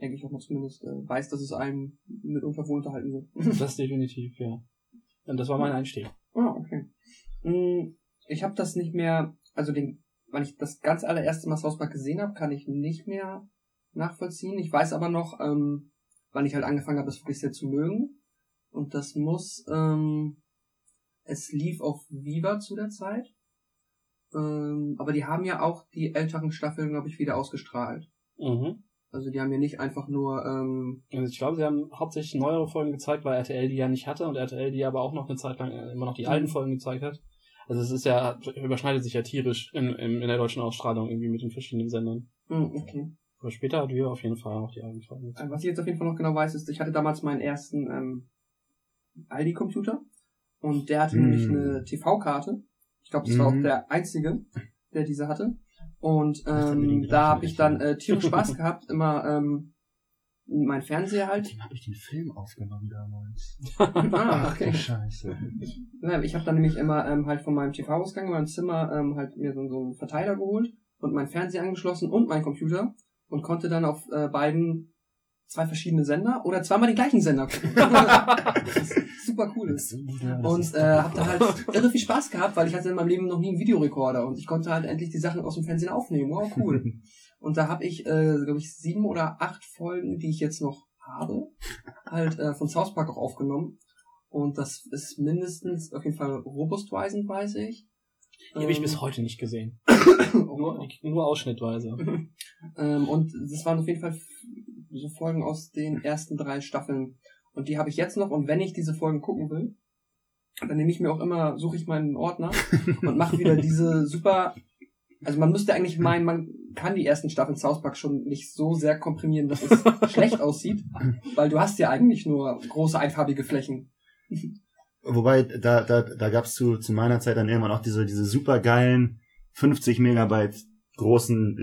denke ich auch mal zumindest, äh, weiß, dass es einem mitunter wohl unterhalten wird. [laughs] Das definitiv, ja. Und das war mein Einstieg. Ah, okay. Mm, Ich habe das nicht mehr, also den, wann ich das ganz allererste Mal Park gesehen habe, kann ich nicht mehr nachvollziehen. Ich weiß aber noch, ähm, wann ich halt angefangen habe, das wirklich sehr zu mögen. Und das muss, ähm, es lief auf Viva zu der Zeit. Ähm, aber die haben ja auch die älteren Staffeln, glaube ich, wieder ausgestrahlt. Mhm. Also die haben ja nicht einfach nur, ähm, Also ich glaube, sie haben hauptsächlich neuere Folgen gezeigt, weil RTL die ja nicht hatte und RTL die aber auch noch eine Zeit lang äh, immer noch die Mhm. alten Folgen gezeigt hat. Also es ist ja, überschneidet sich ja tierisch in, in, in der deutschen Ausstrahlung irgendwie mit den verschiedenen Sendern. hm, okay. Aber später hat wir auf jeden Fall auch die alten Folgen Äh, gezeigt. Was ich jetzt auf jeden Fall noch genau weiß, ist, ich hatte damals meinen ersten ähm, Aldi-Computer und der hatte Mm. nämlich eine TV-Karte. Ich glaube, das war auch Mhm. der einzige, der diese hatte. Und ähm, da habe ich dann äh, tierisch Spaß [laughs] gehabt, immer ähm, mein Fernseher halt. Dem habe ich den Film aufgenommen damals. [laughs] Ah, Ach, okay. du Scheiße. Ich habe dann nämlich immer ähm, halt von meinem TV-Ausgang in meinem Zimmer ähm, halt mir so, so einen Verteiler geholt und meinen Fernseher angeschlossen und meinen Computer und konnte dann auf äh, beiden zwei verschiedene Sender oder zweimal den gleichen Sender gucken. [laughs] super cool ist. Und äh, habe dann halt irre viel Spaß gehabt, weil ich hatte in meinem Leben noch nie einen Videorekorder und ich konnte halt endlich die Sachen aus dem Fernsehen aufnehmen. Wow, cool. [laughs] Und da habe ich, äh, glaube ich, sieben oder acht Folgen, die ich jetzt noch habe, halt äh, von South Park auch aufgenommen. Und das ist mindestens auf jeden Fall Robustweisen, weiß ich. Die habe ich Ähm, bis heute nicht gesehen. [coughs] oh, Nur, nur ausschnittweise. [laughs] ähm, und das waren auf jeden Fall so Folgen aus den ersten drei Staffeln. Und die habe ich jetzt noch. Und wenn ich diese Folgen gucken will, dann nehme ich mir auch immer, suche ich meinen Ordner [laughs] und mache wieder diese super. Also man müsste eigentlich meinen, man kann die ersten Staffeln South Park schon nicht so sehr komprimieren, dass es [laughs] schlecht aussieht, weil du hast ja eigentlich nur große einfarbige Flächen. Wobei, da, da, da gab's zu, zu meiner Zeit dann irgendwann auch diese, diese supergeilen 50 Megabyte großen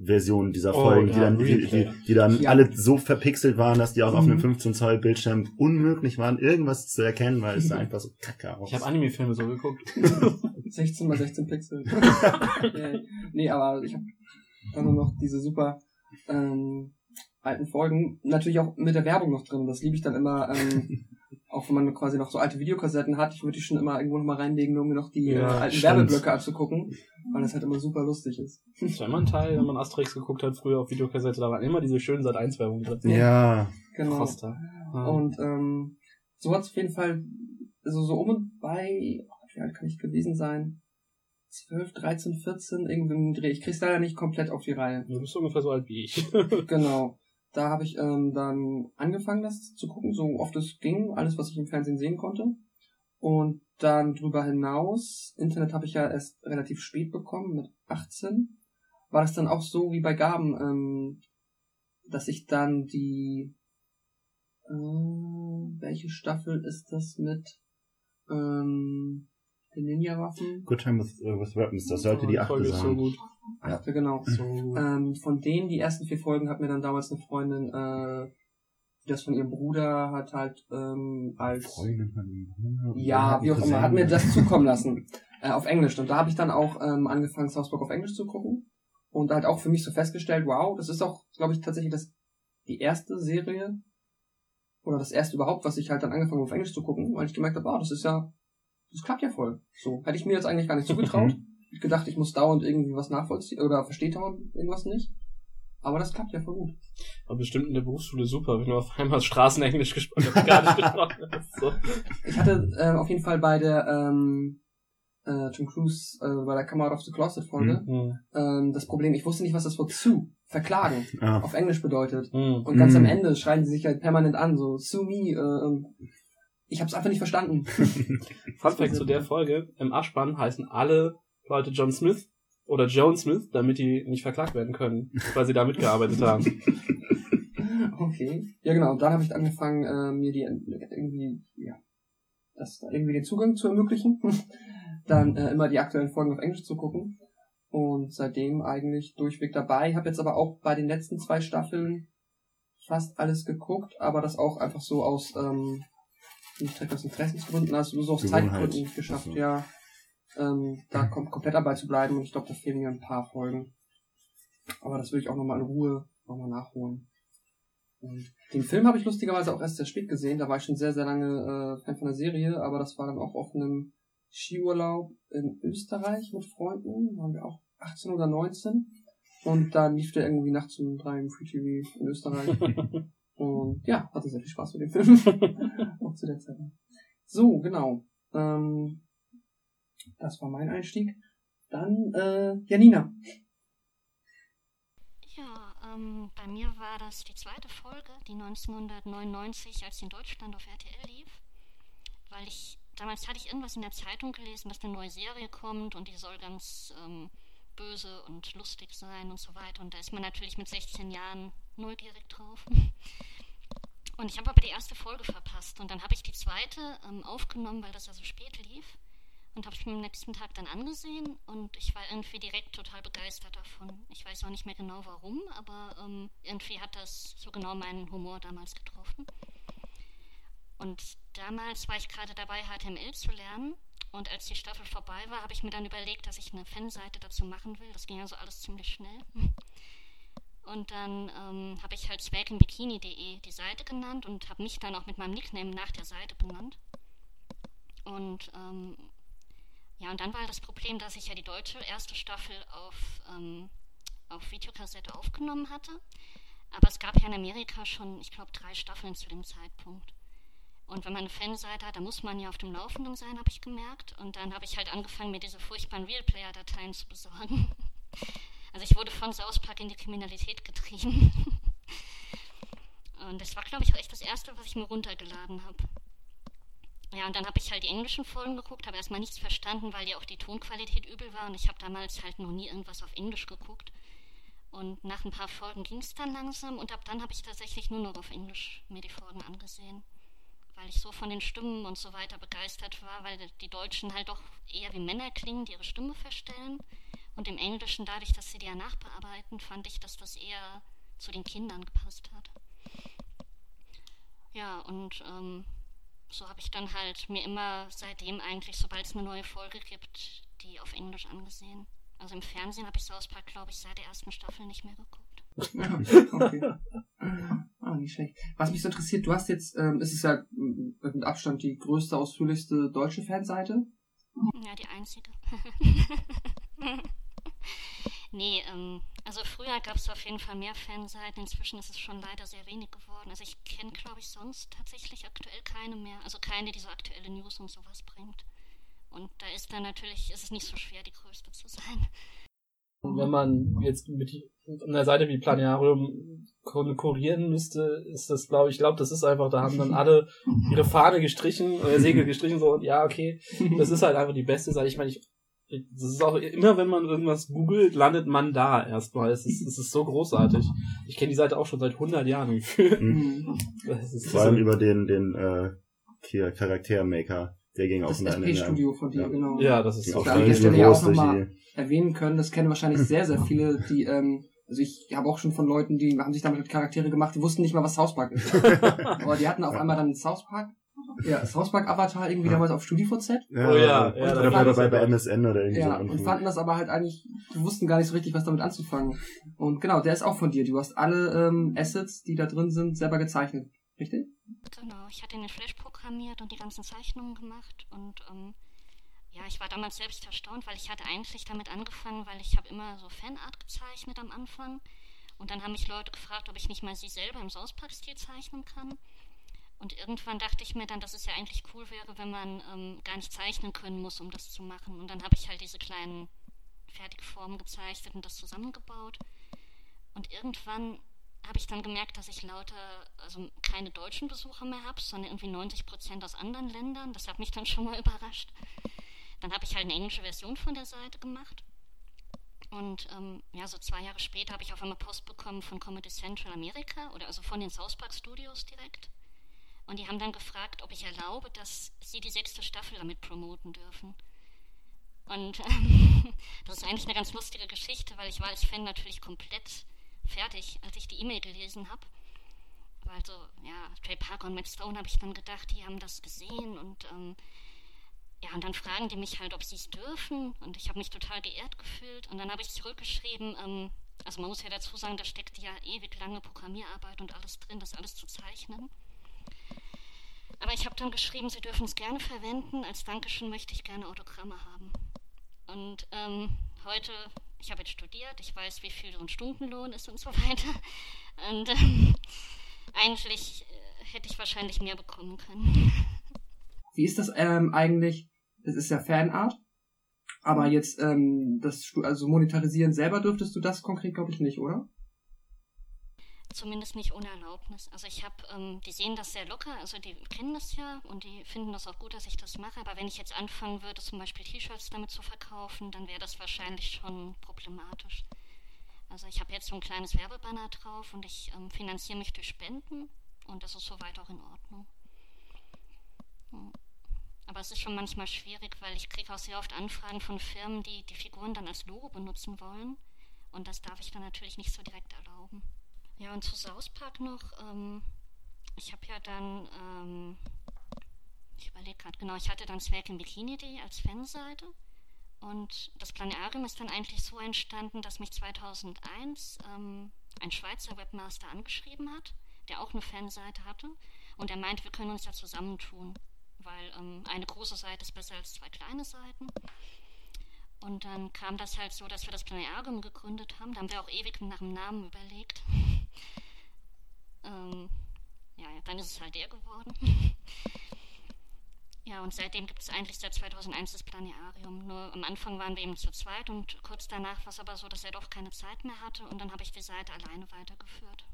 Real-Player-Versionen dieser Oh, Folgen, die ja, dann, die, die, die dann Ja. alle so verpixelt waren, dass die auch auf Mhm. einem 15 Zoll Bildschirm unmöglich waren, irgendwas zu erkennen, weil es sah einfach so kacke aus. Ich habe Anime-Filme so geguckt. [laughs] 16 mal 16 Pixel. [laughs] yeah. Nee, aber ich habe dann nur noch diese super ähm, alten Folgen. Natürlich auch mit der Werbung noch drin. Das liebe ich dann immer. Ähm, [laughs] Auch wenn man quasi noch so alte Videokassetten hat, ich würde die schon immer irgendwo noch mal reinlegen, nur um mir noch die Ja, äh, alten stimmt. Werbeblöcke anzugucken, weil das halt immer super lustig ist. Das war immer ein Teil, wenn man Asterix geguckt hat, früher auf Videokassette, da waren immer diese schönen Sat 1 Werbung drin. Ja. Genau. Ja. Und ähm, so hat es auf jeden Fall, also so um und bei, oh, wie alt kann ich gewesen sein? 12, 13, 14, irgendwie im Dreh. Ich krieg's leider nicht komplett auf die Reihe. Du bist ungefähr so alt wie ich. Genau. Da habe ich ähm, dann angefangen, das zu gucken, so oft es ging, alles, was ich im Fernsehen sehen konnte. Und dann drüber hinaus, Internet habe ich ja erst relativ spät bekommen, mit 18, war das dann auch so wie bei Gaben, ähm, dass ich dann die, äh, welche Staffel ist das mit ähm, den Ninja-Waffen? Good Time with, uh, with Weapons, das sollte die Die achte Folge ist so sein. gut. Achte, genau. So gut. Ähm, von denen, die ersten vier Folgen, hat mir dann damals eine Freundin, äh, die das von ihrem Bruder hat halt ähm, als Freundin von ihm. ja, wie auch immer, hat mir das [laughs] zukommen lassen äh, auf Englisch. Und da habe ich dann auch ähm, angefangen, South Park auf Englisch zu gucken und halt auch für mich so festgestellt, wow, das ist auch, glaube ich, tatsächlich das die erste Serie oder das erste überhaupt, was ich halt dann angefangen habe, auf Englisch zu gucken, weil ich gemerkt habe, wow, das ist ja, das klappt ja voll. So hätte ich mir jetzt eigentlich gar nicht [laughs] zugetraut. Ich gedacht, ich muss dauernd irgendwie was nachvollziehen oder verstehe dauernd irgendwas nicht. Aber das klappt ja voll gut. War bestimmt in der Berufsschule super, wenn du auf einmal Straßenenglisch gesprochen hast. Gar nicht gesprochen hast. So. Ich hatte äh, auf jeden Fall bei der ähm, äh, Tom Cruise äh, bei der Come Out of the Closet Folge Hm. ähm, das Problem, ich wusste nicht, was das Wort sue, verklagen, Ah. auf Englisch bedeutet. Hm. Und ganz Mm. am Ende schreien sie sich halt permanent an, so sue me. Äh, und ich habe es einfach nicht verstanden. [laughs] Fun Fact zu der Folge, im Abspann heißen alle Leute John Smith oder Joan Smith, damit die nicht verklagt werden können, weil sie da mitgearbeitet haben. [laughs] Okay. Ja genau, und dann habe ich angefangen, äh, mir die irgendwie, ja, das irgendwie den Zugang zu ermöglichen. [laughs] dann äh, immer die aktuellen Folgen auf Englisch zu gucken. Und seitdem eigentlich durchweg dabei. Habe jetzt aber auch bei den letzten zwei Staffeln fast alles geguckt, aber das auch einfach so aus, ähm, nicht direkt aus Interessensgründen, also so aus Gewohnheit. Zeitgründen geschafft, Also. ja. Ähm, da kom komplett dabei zu bleiben und ich glaube, da fehlen mir ein paar Folgen. Aber das will ich auch nochmal in Ruhe nochmal nachholen. Und den Film habe ich lustigerweise auch erst sehr spät gesehen. Da war ich schon sehr, sehr lange äh, Fan von der Serie, aber das war dann auch auf einem Skiurlaub in Österreich mit Freunden. Da waren wir auch 18 oder 19. Und dann lief der irgendwie nachts um drei im Free TV in Österreich. [laughs] Und ja, hatte sehr viel Spaß mit dem Film. [laughs] auch zu der Zeit. So, genau. Ähm, das war mein Einstieg. Dann, äh, Janina. Ja, ähm, bei mir war das die zweite Folge, die 1999, als sie in Deutschland auf RTL lief. Weil ich, damals hatte ich irgendwas in der Zeitung gelesen, dass eine neue Serie kommt und die soll ganz ähm, böse und lustig sein und so weiter. Und da ist man natürlich mit 16 Jahren neugierig drauf. [laughs] Und ich habe aber die erste Folge verpasst. Und dann habe ich die zweite ähm, aufgenommen, weil das ja so spät lief. Und habe ich mir am nächsten Tag dann angesehen und ich war irgendwie direkt total begeistert davon. Ich weiß auch nicht mehr genau warum, aber ähm, irgendwie hat das so genau meinen Humor damals getroffen. Und damals war ich gerade dabei, HTML zu lernen. Und als die Staffel vorbei war, habe ich mir dann überlegt, dass ich eine Fanseite dazu machen will. Das ging also alles ziemlich schnell. Und dann ähm, habe ich halt swagandbikini.de die Seite genannt und habe mich dann auch mit meinem Nickname nach der Seite benannt. Und ähm, ja, und dann war das Problem, dass ich ja die deutsche erste Staffel auf, ähm, auf Videokassette aufgenommen hatte. Aber es gab ja in Amerika schon, ich glaube, drei Staffeln zu dem Zeitpunkt. Und wenn man eine Fanseite hat, dann muss man ja auf dem Laufenden sein, habe ich gemerkt. Und dann habe ich halt angefangen, mir diese furchtbaren Realplayer-Dateien zu besorgen. [laughs] Also ich wurde von South Park in die Kriminalität getrieben. [laughs] Und das war, glaube ich, auch echt das Erste, was ich mir runtergeladen habe. Ja, und dann habe ich halt die englischen Folgen geguckt, habe erstmal nichts verstanden, weil ja auch die Tonqualität übel war und ich habe damals halt noch nie irgendwas auf Englisch geguckt. Und nach ein paar Folgen ging es dann langsam und ab dann habe ich tatsächlich nur noch auf Englisch mir die Folgen angesehen. Weil ich so von den Stimmen und so weiter begeistert war, weil die Deutschen halt doch eher wie Männer klingen, die ihre Stimme verstellen. Und im Englischen, dadurch, dass sie die ja nachbearbeiten, fand ich, dass das eher zu den Kindern gepasst hat. Ja, und ähm, so habe ich dann halt mir immer seitdem eigentlich, sobald es eine neue Folge gibt, die auf Englisch angesehen. Also im Fernsehen habe ich South Park, glaube ich, seit der ersten Staffel nicht mehr geguckt. okay. [laughs] Ah, nicht schlecht. Was mich so interessiert, du hast jetzt, ähm, es ist ja mit Abstand die größte, ausführlichste deutsche Fanseite. Ja, die einzige. [laughs] nee, ähm, also früher gab es auf jeden Fall mehr Fanseiten, inzwischen ist es schon leider sehr wenig geworden. Also ich kenne, glaube ich, sonst tatsächlich aktuell keine mehr. Also keine, die so aktuelle News und sowas bringt. Und da ist dann natürlich, ist es nicht so schwer, die größte zu sein. Wenn man jetzt mit einer Seite wie Planetarium konkurrieren müsste, ist das, glaube ich, glaube, das ist einfach, da haben dann alle ihre Fahne gestrichen, oder Segel gestrichen, so, und ja, okay, das ist halt einfach die beste Seite. Ich meine, ich, das ist auch immer, wenn man irgendwas googelt, landet man da erstmal. Es ist, es ist so großartig. Ich kenne die Seite auch schon seit 100 Jahren gefühlt. Mhm. [laughs] Das ist Vor allem so, über den, den äh, hier Charaktermaker. Der ging auch Das in der- in der- SP-Studio von dir, ja. genau. ja, das ist so auch an der. Stelle ja auch nochmal die- erwähnen können. Das kennen wahrscheinlich sehr, sehr viele, die, ähm, also ich habe auch schon von Leuten, die haben sich damit Charaktere gemacht, die wussten nicht mal, was South Park ist. [laughs] Aber die hatten auf einmal dann South Park, ja, South Park Avatar irgendwie Ja. damals auf StudiVZ. Ja, Oh ja, ja, ja, oder da- bei, bei, bei MSN oder irgendwie Ja, so. und fanden das aber halt eigentlich, die wussten gar nicht so richtig, was damit anzufangen. Und genau, der ist auch von dir. Du hast alle ähm, Assets, die da drin sind, selber gezeichnet. Richtig? Genau, ich hatte den Flash programmiert und die ganzen Zeichnungen gemacht und ähm, ja, ich war damals selbst erstaunt, weil ich hatte eigentlich damit angefangen, weil ich habe immer so Fanart gezeichnet am Anfang und dann haben mich Leute gefragt, ob ich nicht mal sie selber im South Park Stil zeichnen kann. Und irgendwann dachte ich mir dann, dass es ja eigentlich cool wäre, wenn man ähm, gar nicht zeichnen können muss, um das zu machen. Und dann habe ich halt diese kleinen Fertigformen gezeichnet und das zusammengebaut. Und irgendwann habe ich dann gemerkt, dass ich lauter, also keine deutschen Besucher mehr habe, sondern irgendwie 90 Prozent aus anderen Ländern. Das hat mich dann schon mal [laughs] überrascht. Dann habe ich halt eine englische Version von der Seite gemacht. Und ähm, ja, so zwei Jahre später habe ich auf einmal Post bekommen von Comedy Central Amerika oder also von den South Park Studios direkt. Und die haben dann gefragt, ob ich erlaube, dass sie die sechste Staffel damit promoten dürfen. Und ähm, [laughs] das ist eigentlich eine ganz lustige Geschichte, weil ich war als Fan natürlich komplett fertig, als ich die E-Mail gelesen habe. Weil so, ja, Trey Parker und Matt Stone habe ich dann gedacht, die haben das gesehen und ähm, ja, und dann fragen die mich halt, ob sie es dürfen und ich habe mich total geehrt gefühlt und dann habe ich zurückgeschrieben, ähm, also man muss ja dazu sagen, da steckt ja ewig lange Programmierarbeit und alles drin, das alles zu zeichnen. Aber ich habe dann geschrieben, sie dürfen es gerne verwenden, als Dankeschön möchte ich gerne Autogramme haben. Und ähm, heute, ich habe jetzt studiert, ich weiß, wie viel so ein Stundenlohn ist und so weiter. Und ähm, eigentlich äh, hätte ich wahrscheinlich mehr bekommen können. Wie ist das ähm, eigentlich? Das ist ja Fanart. Aber jetzt, ähm, das also monetarisieren selber dürftest du das konkret, glaube ich, nicht, oder? Zumindest nicht ohne Erlaubnis. Also ich habe, ähm, die sehen das sehr locker, also die kennen das ja und die finden das auch gut, dass ich das mache. Aber wenn ich jetzt anfangen würde, zum Beispiel T-Shirts damit zu verkaufen, dann wäre das wahrscheinlich schon problematisch. Also ich habe jetzt so ein kleines Werbebanner drauf und ich ähm, finanziere mich durch Spenden und das ist soweit auch in Ordnung. Aber es ist schon manchmal schwierig, weil ich kriege auch sehr oft Anfragen von Firmen, die die Figuren dann als Logo benutzen wollen. Und das darf ich dann natürlich nicht so direkt erlauben. Ja, und zu South Park noch. Ähm, ich habe ja dann, ähm, ich überlege gerade, genau, ich hatte dann Zwerg im Bikini.de als Fanseite. Und das Planetarium ist dann eigentlich so entstanden, dass mich 2001 ähm, ein Schweizer Webmaster angeschrieben hat, der auch eine Fanseite hatte. Und er meinte, wir können uns ja zusammentun, weil ähm, eine große Seite ist besser als zwei kleine Seiten. Und dann kam das halt so, dass wir das Planetarium gegründet haben. Da haben wir auch ewig nach dem Namen überlegt. [laughs] ähm, ja, dann ist es halt der geworden. ja, und seitdem gibt es eigentlich seit 2001 das Planetarium. Nur am Anfang waren wir eben zu zweit und kurz danach war es aber so, dass er doch keine Zeit mehr hatte und dann habe ich die Seite alleine weitergeführt.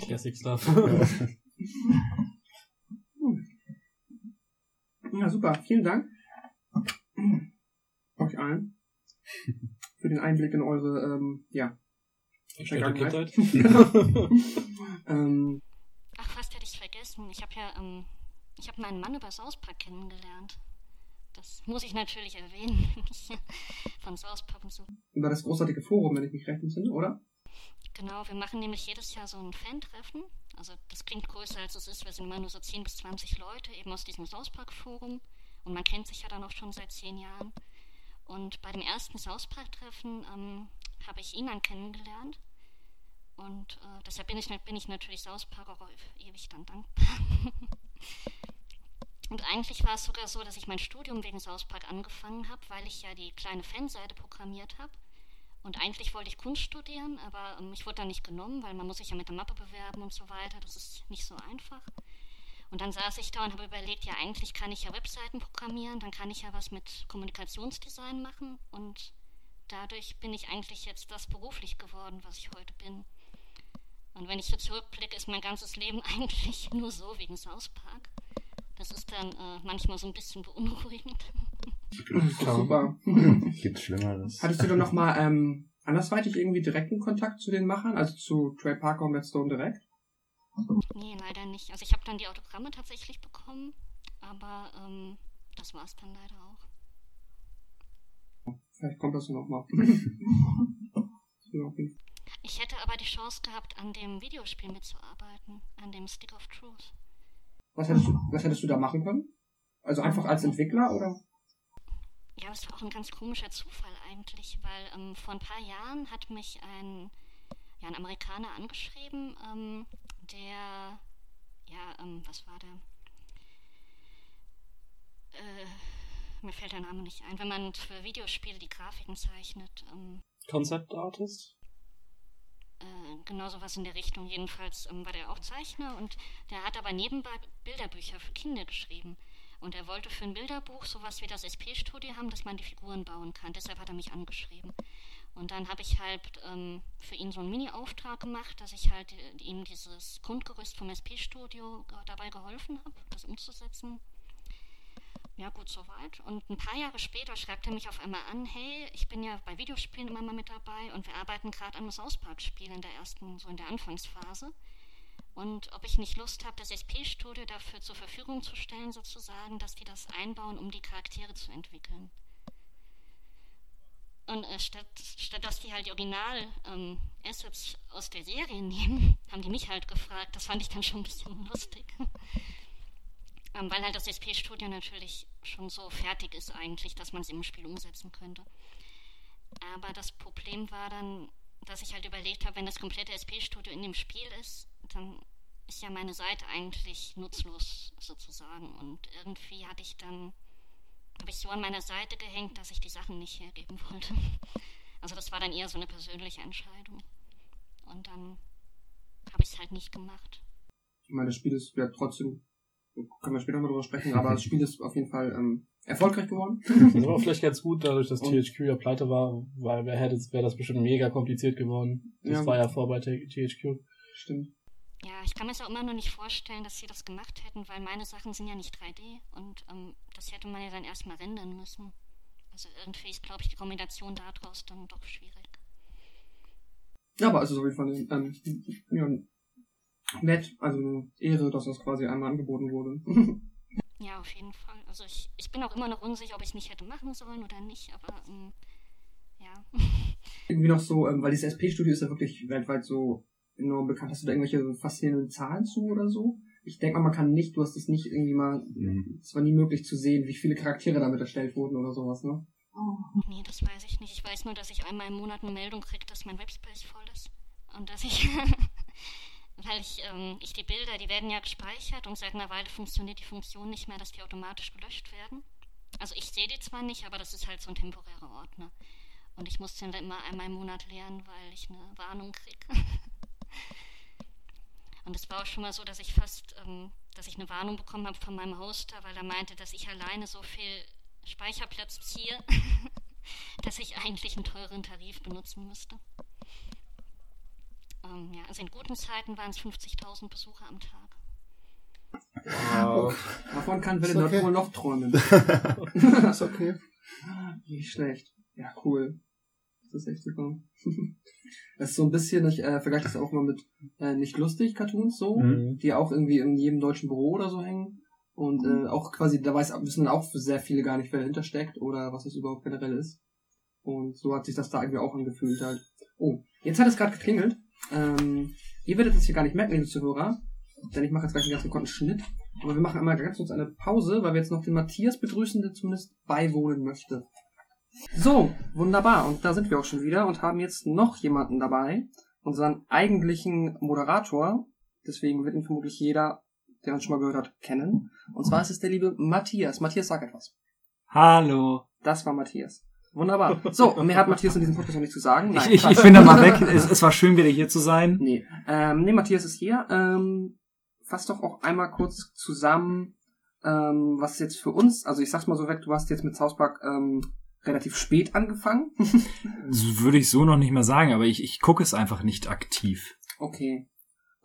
Classic Stuff. [laughs] Ja, super. Vielen Dank. Euch allen. [laughs] Für den Einblick in eure, ähm, ja. Vergangenheit. Kindheit. [laughs] [laughs] Ähm, Ach, fast hätte ich vergessen. Ich habe ja, ähm, ich habe meinen Mann über South Park kennengelernt. Das muss ich natürlich erwähnen, wenn ich von South Park und so. über das großartige Forum, wenn ich mich recht entsinne, oder? Genau, wir machen nämlich jedes Jahr so ein Fan-Treffen. Also das klingt größer als es ist. Wir sind immer nur so 10 bis 20 Leute, eben aus diesem South Park Forum. Und man kennt sich ja dann auch schon seit 10 Jahren. Und bei dem ersten South Park Treffen ähm, habe ich ihn dann kennengelernt. Und äh, deshalb bin ich, bin ich natürlich South auch ewig dann dankbar. [laughs] Und eigentlich war es sogar so, dass ich mein Studium wegen South angefangen habe, weil ich ja die kleine Fanseite programmiert habe. Und eigentlich wollte ich Kunst studieren, aber ähm, ich wurde dann nicht genommen, weil man muss sich ja mit der Mappe bewerben und so weiter. Das ist nicht so einfach. Und dann saß ich da und habe überlegt, ja, eigentlich kann ich ja Webseiten programmieren, dann kann ich ja was mit Kommunikationsdesign machen. Und dadurch bin ich eigentlich jetzt das beruflich geworden, was ich heute bin. Und wenn ich so zurückblicke, ist mein ganzes Leben [laughs] eigentlich nur so wegen South Park. Das ist dann äh, manchmal so ein bisschen beunruhigend. Super. [laughs] Gibt's Schlimmeres. Hattest du dann nochmal ähm, andersweitig irgendwie direkten Kontakt zu den Machern, also zu Trey Parker und Matt Stone direkt? Nee, leider nicht. Also ich habe dann die Autogramme tatsächlich bekommen, aber ähm, das war es dann leider auch. Vielleicht kommt das nochmal. [laughs] ich hätte aber die Chance gehabt, an dem Videospiel mitzuarbeiten, an dem Stick of Truth. Was hättest du, was hättest du da machen können? Also einfach als Entwickler oder? Ja, das war auch ein ganz komischer Zufall eigentlich, weil ähm, vor ein paar Jahren hat mich ein, ja, ein Amerikaner angeschrieben, ähm, der, ja, ähm, was war der? Äh, mir fällt der Name nicht ein. Wenn man für Videospiele die Grafiken zeichnet. Ähm, Concept Artist? Äh, genau sowas in der Richtung. Jedenfalls ähm, war der auch Zeichner und der hat aber nebenbei Bilderbücher für Kinder geschrieben. Und er wollte für ein Bilderbuch sowas wie das SP-Studio haben, dass man die Figuren bauen kann. Deshalb hat er mich angeschrieben. Und dann habe ich halt ähm, für ihn so einen Mini-Auftrag gemacht, dass ich halt äh, ihm dieses Grundgerüst vom SP-Studio dabei geholfen habe, das umzusetzen. Ja, gut, soweit. Und ein paar Jahre später schreibt er mich auf einmal an, hey, ich bin ja bei Videospielen immer mal mit dabei und wir arbeiten gerade an einem South Park-Spiel in der ersten, so in der Anfangsphase. Und ob ich nicht Lust habe, das SP-Studio dafür zur Verfügung zu stellen, sozusagen, dass die das einbauen, um die Charaktere zu entwickeln. Und äh, statt, statt dass die halt die Original-Assets ähm, aus der Serie nehmen, [laughs] haben die mich halt gefragt. Das fand ich dann schon ein bisschen lustig. [laughs] Ähm, weil halt das SP-Studio natürlich schon so fertig ist eigentlich, dass man es im Spiel umsetzen könnte. Aber das Problem war dann, dass ich halt überlegt habe, wenn das komplette SP-Studio in dem Spiel ist, dann ist ja meine Seite eigentlich nutzlos sozusagen. Und irgendwie hatte ich dann, habe ich so an meiner Seite gehängt, dass ich die Sachen nicht hergeben wollte. Also das war dann eher so eine persönliche Entscheidung. Und dann habe ich es halt nicht gemacht. Ich meine, das Spiel ist ja trotzdem können wir später mal drüber sprechen, aber das Spiel ist auf jeden Fall ähm, erfolgreich geworden. [laughs] Das war vielleicht ganz gut, dadurch, dass THQ ja pleite war, weil wer hätte, wäre das bestimmt mega kompliziert geworden. Das ja. war ja vor bei THQ. Stimmt. Ja, ich kann mir es auch immer noch nicht vorstellen, dass sie das gemacht hätten, weil meine Sachen sind ja nicht 3D und ähm, das hätte man ja dann erstmal rendern müssen. Also irgendwie ist, glaube ich, die Kombination daraus dann doch schwierig. Ja, aber also auf jeden Fall ähm, ja, nett, also Ehre, dass das quasi einmal angeboten wurde. [laughs] ja, auf jeden Fall. Also ich, ich bin auch immer noch unsicher, ob ich es nicht hätte machen sollen oder nicht, aber ähm, ja. [laughs] Irgendwie noch so, ähm, weil dieses SP-Studio ist ja wirklich weltweit so enorm bekannt. Hast du da irgendwelche faszinierenden Zahlen zu oder so? Ich denke mal, man kann nicht, du hast es nicht irgendwie mal, mhm. es war nie möglich zu sehen, wie viele Charaktere damit erstellt wurden oder sowas, ne? Nee, das weiß ich nicht. Ich weiß nur, dass ich einmal im Monat eine Meldung kriege, dass mein Webspace voll ist. Und dass ich [laughs] weil ich, ähm, ich die Bilder, die werden ja gespeichert und seit einer Weile funktioniert die Funktion nicht mehr, dass die automatisch gelöscht werden. Also ich sehe die zwar nicht, aber das ist halt so ein temporärer Ordner. Und ich muss den dann immer einmal im Monat leeren, weil ich eine Warnung kriege. [laughs] und es war auch schon mal so, dass ich fast, ähm, dass ich eine Warnung bekommen habe von meinem Hoster, weil er meinte, dass ich alleine so viel Speicherplatz ziehe, [laughs] dass ich eigentlich einen teuren Tarif benutzen müsste. Ähm, ja, also in guten Zeiten waren es 50.000 Besucher am Tag. Wow. Davon kann Welle okay. wohl noch träumen. [laughs] ist okay. Nicht schlecht. Ja, cool. Das ist echt super. [laughs] Das ist so ein bisschen, ich äh, vergleiche das auch mal mit äh, nicht lustig Cartoons so, mhm. die auch irgendwie in jedem deutschen Büro oder so hängen. Und äh, auch quasi, da weiß, wissen dann auch sehr viele gar nicht, wer dahinter steckt oder was das überhaupt generell ist. Und so hat sich das da irgendwie auch angefühlt halt. Oh, jetzt hat es gerade geklingelt. Ähm, ihr werdet es hier gar nicht merken, liebe Zuhörer, denn ich mache jetzt gleich einen ganz gekonnten Schnitt. Aber wir machen einmal ganz kurz eine Pause, weil wir jetzt noch den Matthias begrüßen, der zumindest beiwohnen möchte. So, wunderbar. Und da sind wir auch schon wieder und haben jetzt noch jemanden dabei. unseren eigentlichen Moderator. Deswegen wird ihn vermutlich jeder, der uns schon mal gehört hat, kennen. Und zwar ist es der liebe Matthias. Matthias, sag etwas. Hallo. Das war Matthias. Wunderbar. So, und mehr hat Matthias in diesem Podcast noch nicht zu sagen. Ich, ich, ich bin da mal weg. [laughs] Es, es war schön, wieder hier zu sein. Nee, ähm, nee, Matthias ist hier. Ähm, fass doch auch einmal kurz zusammen, ähm, was jetzt für uns, also ich sag's mal so weg, du hast jetzt mit South Park ähm, relativ spät angefangen. [laughs] Das würde ich so noch nicht mal sagen, aber ich, ich gucke es einfach nicht aktiv. okay.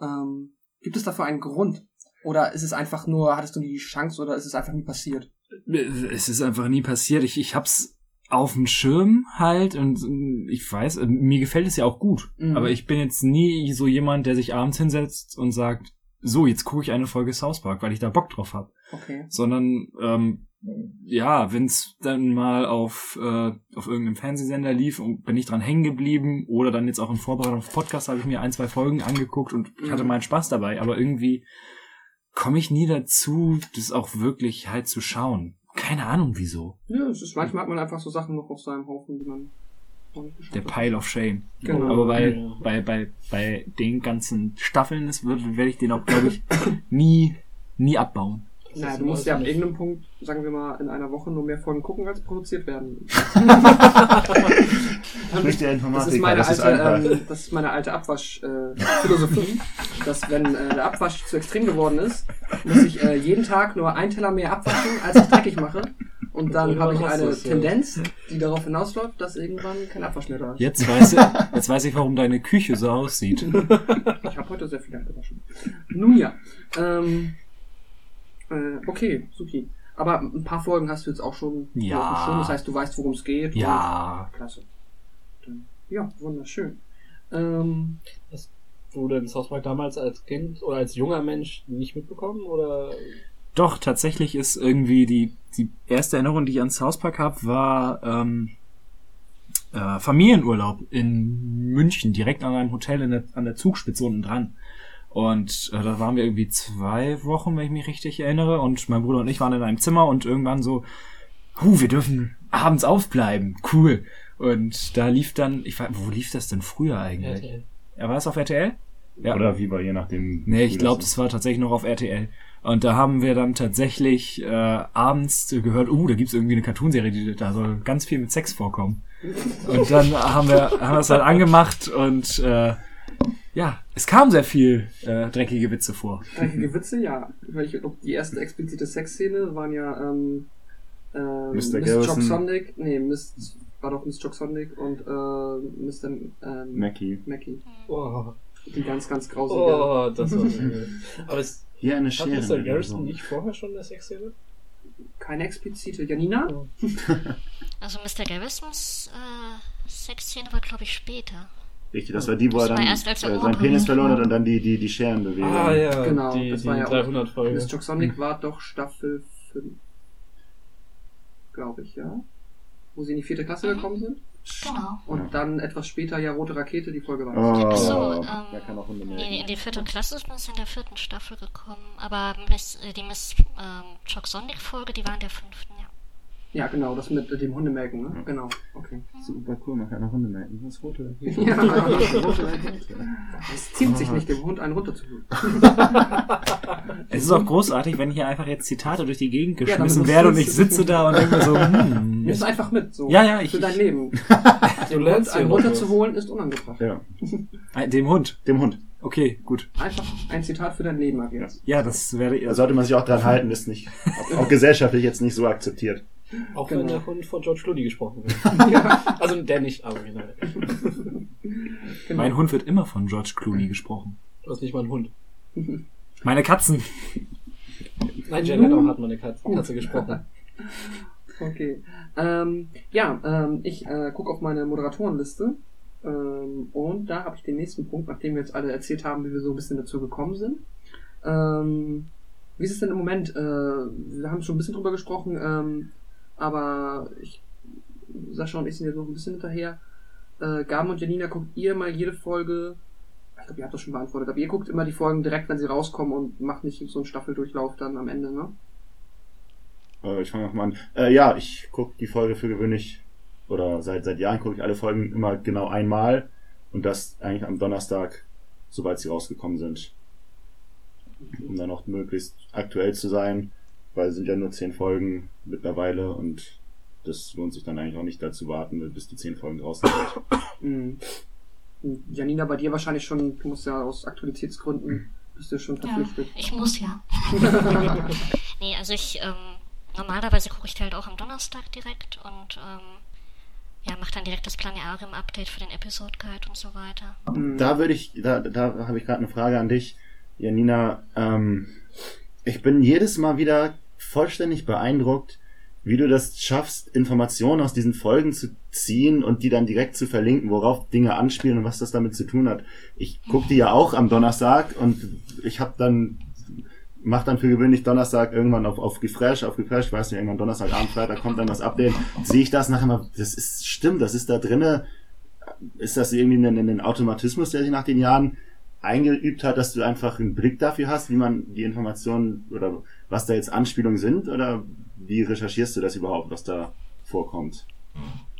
Ähm, gibt es dafür einen Grund? Oder ist es einfach nur, hattest du nie die Chance oder ist es einfach nie passiert? Es ist einfach nie passiert. Ich, ich hab's auf dem Schirm halt und ich weiß, mir gefällt es ja auch gut. Mhm. Aber ich bin jetzt nie so jemand, der sich abends hinsetzt und sagt, so, jetzt gucke ich eine Folge South Park, weil ich da Bock drauf hab. Okay. Sondern, ähm, ja, wenn's dann mal auf, äh, auf irgendeinem Fernsehsender lief und bin ich dran hängen geblieben oder dann jetzt auch in Vorbereitung auf Podcast habe ich mir ein, zwei Folgen angeguckt und ich hatte Mhm. meinen Spaß dabei, aber irgendwie komme ich nie dazu, das auch wirklich halt zu schauen. Keine Ahnung wieso. Ja, es ist, manchmal hat man einfach so Sachen noch auf seinem Haufen, die man Der. Pile of Shame. Genau. Aber bei, Ja. bei, bei, bei den ganzen Staffeln das wird, werde ich den auch, glaube ich, [coughs] nie, nie abbauen. Naja, du musst ja ab irgendeinem Punkt, sagen wir mal, in einer Woche nur mehr Folgen gucken, als produziert werden. [laughs] Nicht der Das ist meine das ist alte, einfach. ähm, das ist meine alte Abwasch-Philosophie, äh, Philosophie, [laughs] dass wenn äh, der Abwasch zu extrem geworden ist, muss ich äh, jeden Tag nur einen Teller mehr abwaschen, als ich dreckig mache. Und dann habe ich eine Das ist, ja. Tendenz, die darauf hinausläuft, dass irgendwann kein Abwasch mehr da ist. Jetzt weiß ich, jetzt weiß ich, warum deine Küche so aussieht. Ich habe heute sehr viel abgewaschen. Nun ja. Ähm, äh, okay, supi. Aber ein paar Folgen hast du jetzt auch schon. Ja. Schirm, Das heißt, du weißt, worum es geht. Ja. Und, klasse. Dann, ja, wunderschön. Ähm, du denn South Park damals als Kind oder als junger Mensch nicht mitbekommen oder Doch, tatsächlich ist irgendwie die, die erste Erinnerung, die ich an South Park habe, war ähm, äh, Familienurlaub in München, direkt an einem Hotel in der, an der Zugspitze unten dran. Und äh, da waren wir irgendwie zwei Wochen, wenn ich mich richtig erinnere. Und mein Bruder und ich waren in einem Zimmer und irgendwann so, huh, wir dürfen abends aufbleiben. Cool. Und da lief dann, ich weiß, wo lief das denn früher eigentlich? RTL? Ja, war es auf RTL? Ja. Oder wie bei je nachdem. Nee, ich glaube, das- war tatsächlich noch auf RTL. Und da haben wir dann tatsächlich äh, abends gehört, uh, da gibt's irgendwie eine Cartoonserie, die da soll ganz viel mit Sex vorkommen. Und dann haben wir haben wir es halt angemacht und äh, ja, es kam sehr viel äh, dreckige Witze vor. dreckige [laughs] Witze, ja. Weil ich, die erste explizite Sexszene waren ja ähm, ähm, Mr. Miss Garrison. Jock Sonic, nee, Miss, war doch Miss Jock Sonic und äh, Mr. Ähm, Mackie. Mackie. Oh, Die ganz, ganz grausige. oh das war. [laughs] Aber es Hier eine hat Schere. Mr. in der Garrison nicht vorher schon eine Sexszene? Keine explizite. Janina? [laughs] Also Mr. Garrisons äh, Sexszene war, glaube ich, später. Richtig, das war die, wo er dann erst, als er äh, seinen Penis verloren hat und dann die, die, die Scheren bewegen. Ah ja, Genau, die, das die war ja auch- 300 Folge. Miss Jock Sonic war doch Staffel 5. Glaube ich, ja. Wo sie in die vierte Klasse Mhm. gekommen sind. Genau. Und Ja. dann etwas später ja Rote Rakete, die Folge war. Oh, Ach so, ähm, da kann auch melden. in die vierte Klasse ist man in der vierten Staffel gekommen. Aber Miss, äh, die Miss ähm, Chuck Sonic Folge, die war in der fünften, ja. Ja, genau, das mit dem Hundemelken, ne? Genau, okay. Super cool, man kann auch Hunde melden. Das ist rote. Ja. [laughs] Es ziemt sich nicht, dem Hund einen runterzuholen. Es ist auch großartig, wenn hier einfach jetzt Zitate durch die Gegend Ja, geschmissen damit werden und ich sitze da und denke so, [laughs] hm. Nimm es einfach mit, so. Ja, ja, ich- Für dein Leben. [laughs] Du Den Hund lernst einen runterzuholen ist unangebracht. Ja, Äh, Dem Hund. dem Hund. Okay, gut. Einfach ein Zitat für dein Leben ab jetzt. Ja, das werde ich. Da sollte man sich auch dran halten, ist nicht, auch gesellschaftlich jetzt nicht so akzeptiert. Auch Genau. wenn der Hund von George Clooney gesprochen wird. [laughs] ja, Also der nicht, aber genau. genau. Mein Hund wird immer von George Clooney gesprochen. Du hast nicht mal einen Hund. Meine Katzen. Nein, Jared Leto hat mal eine Katze, Katze gesprochen. Okay. Ähm, ja, ähm, ich äh, gucke auf meine Moderatorenliste ähm, und da habe ich den nächsten Punkt, nachdem wir jetzt alle erzählt haben, wie wir so ein bisschen dazu gekommen sind. Ähm, wie ist es denn im Moment? Äh, wir haben schon ein bisschen drüber gesprochen, ähm, aber ich, Sascha und ich sind jetzt noch ein bisschen hinterher. Äh, Gaben und Janina, guckt ihr mal jede Folge, ich glaube, ihr habt das schon beantwortet, aber ihr guckt immer die Folgen direkt, wenn sie rauskommen und macht nicht so einen Staffeldurchlauf dann am Ende, ne? Äh, ich fange mal an. Äh, ja, ich gucke die Folge für gewöhnlich, oder seit, seit Jahren gucke ich alle Folgen immer genau einmal. Und das eigentlich am Donnerstag, sobald sie rausgekommen sind. Um dann auch möglichst aktuell zu sein, weil es sind ja nur zehn Folgen mittlerweile und das lohnt sich dann eigentlich auch nicht dazu warten, bis die zehn Folgen draußen sind. Mhm. Janina, bei dir wahrscheinlich schon, du musst ja aus Aktualitätsgründen, bist du schon Ja, verpflichtet. ich muss ja. [laughs] nee, also ich, ähm, normalerweise gucke ich halt auch am Donnerstag direkt und, ähm, ja, mach dann direkt das Planetarium-Update für den Episode Guide und so weiter. Mhm. Da würde ich, da, da habe ich gerade eine Frage an dich, Janina. Ähm, ich bin jedes Mal wieder vollständig beeindruckt, wie du das schaffst, Informationen aus diesen Folgen zu ziehen und die dann direkt zu verlinken, worauf Dinge anspielen und was das damit zu tun hat. Ich gucke die ja auch am Donnerstag und ich habe dann mach dann für gewöhnlich Donnerstag irgendwann auf, auf Gefresh, auf Gefresh, weiß nicht, irgendwann Donnerstagabend, Freitag kommt dann das Update, sehe ich das nachher mal, das ist, stimmt, das ist da drinne, ist das irgendwie ein, ein Automatismus, der sich nach den Jahren eingeübt hat, dass du einfach einen Blick dafür hast, wie man die Informationen oder was da jetzt Anspielungen sind oder wie recherchierst du das überhaupt, was da vorkommt?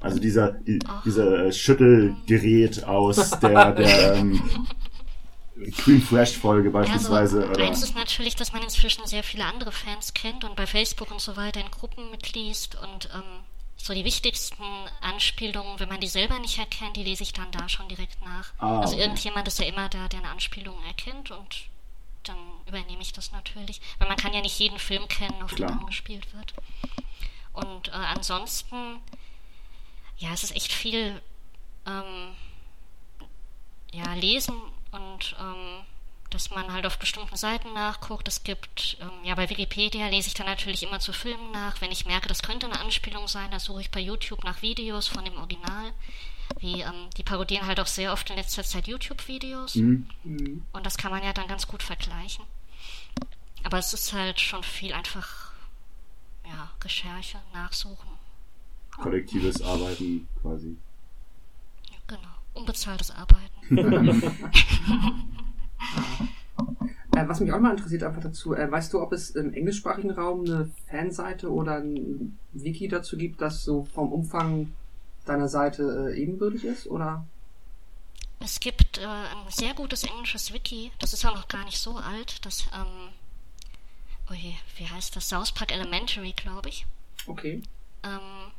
Also dieser, die, dieser äh, Schüttelgerät aus der, [laughs] der ähm, Cream Fresh Folge beispielsweise. Ja, also, eins ist natürlich, dass man inzwischen sehr viele andere Fans kennt und bei Facebook und so weiter in Gruppen mitliest und ähm, so die wichtigsten Anspielungen, wenn man die selber nicht erkennt, die lese ich dann da schon direkt nach. Ah, also okay. irgendjemand ist ja immer da, der eine Anspielung erkennt und dann übernehme ich das natürlich. Weil man kann ja nicht jeden Film kennen, auf Klar. den angespielt wird. Und äh, ansonsten, ja, es ist echt viel ähm, ja, lesen und ähm, dass man halt auf bestimmten Seiten nachguckt. Es gibt, ähm, ja, bei Wikipedia lese ich dann natürlich immer zu Filmen nach. Wenn ich merke, das könnte eine Anspielung sein, dann suche ich bei YouTube nach Videos von dem Original. Wie, ähm, die parodieren halt auch sehr oft in letzter Zeit YouTube-Videos. Mhm. Und das kann man ja dann ganz gut vergleichen. Aber es ist halt schon viel einfach, ja, Recherche, Nachsuchen. Kollektives Arbeiten quasi. Ja, genau. Unbezahltes Arbeiten. [laughs] Äh, was mich auch mal interessiert einfach dazu, äh, weißt du, ob es im englischsprachigen Raum eine Fanseite oder ein Wiki dazu gibt, das so vom Umfang deiner Seite äh, ebenbürtig ist? Oder? Es gibt äh, ein sehr gutes englisches Wiki, das ist auch noch gar nicht so alt, das, ähm, oh je, wie heißt das? South Park Elementary, glaube ich. Okay. Ähm,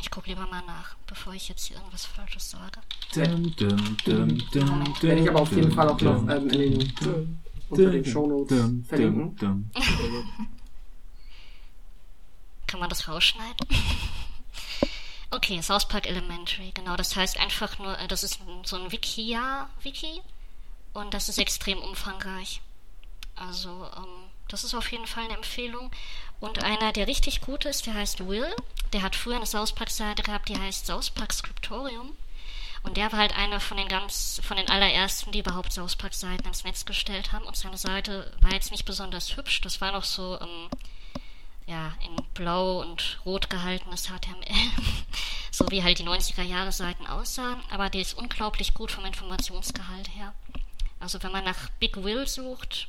ich gucke lieber mal nach, bevor ich jetzt hier irgendwas Falsches sage. Dum, dum, dum, dum, Werde ich aber auf jeden Fall auch noch ähm, in den, dum, unter den Shownotes verlinken. Kann man das rausschneiden? [laughs] okay, South Park Elementary, genau. Das heißt einfach nur, äh, das ist so ein Wikia-Wiki und das ist extrem umfangreich. Also, ähm, das ist auf jeden Fall eine Empfehlung. Und einer, der richtig gut ist, der heißt Will. Der hat früher eine South Park-Seite gehabt, die heißt South Park Scriptorium. Und der war halt einer von den ganz, von den allerersten, die überhaupt South Park-Seiten ins Netz gestellt haben. Und seine Seite war jetzt nicht besonders hübsch. Das war noch so, ähm, ja, in blau und rot gehaltenes [laughs] HTML. so wie halt die 90er Jahre Seiten aussahen. Aber die ist unglaublich gut vom Informationsgehalt her. Also wenn man nach Big Will sucht,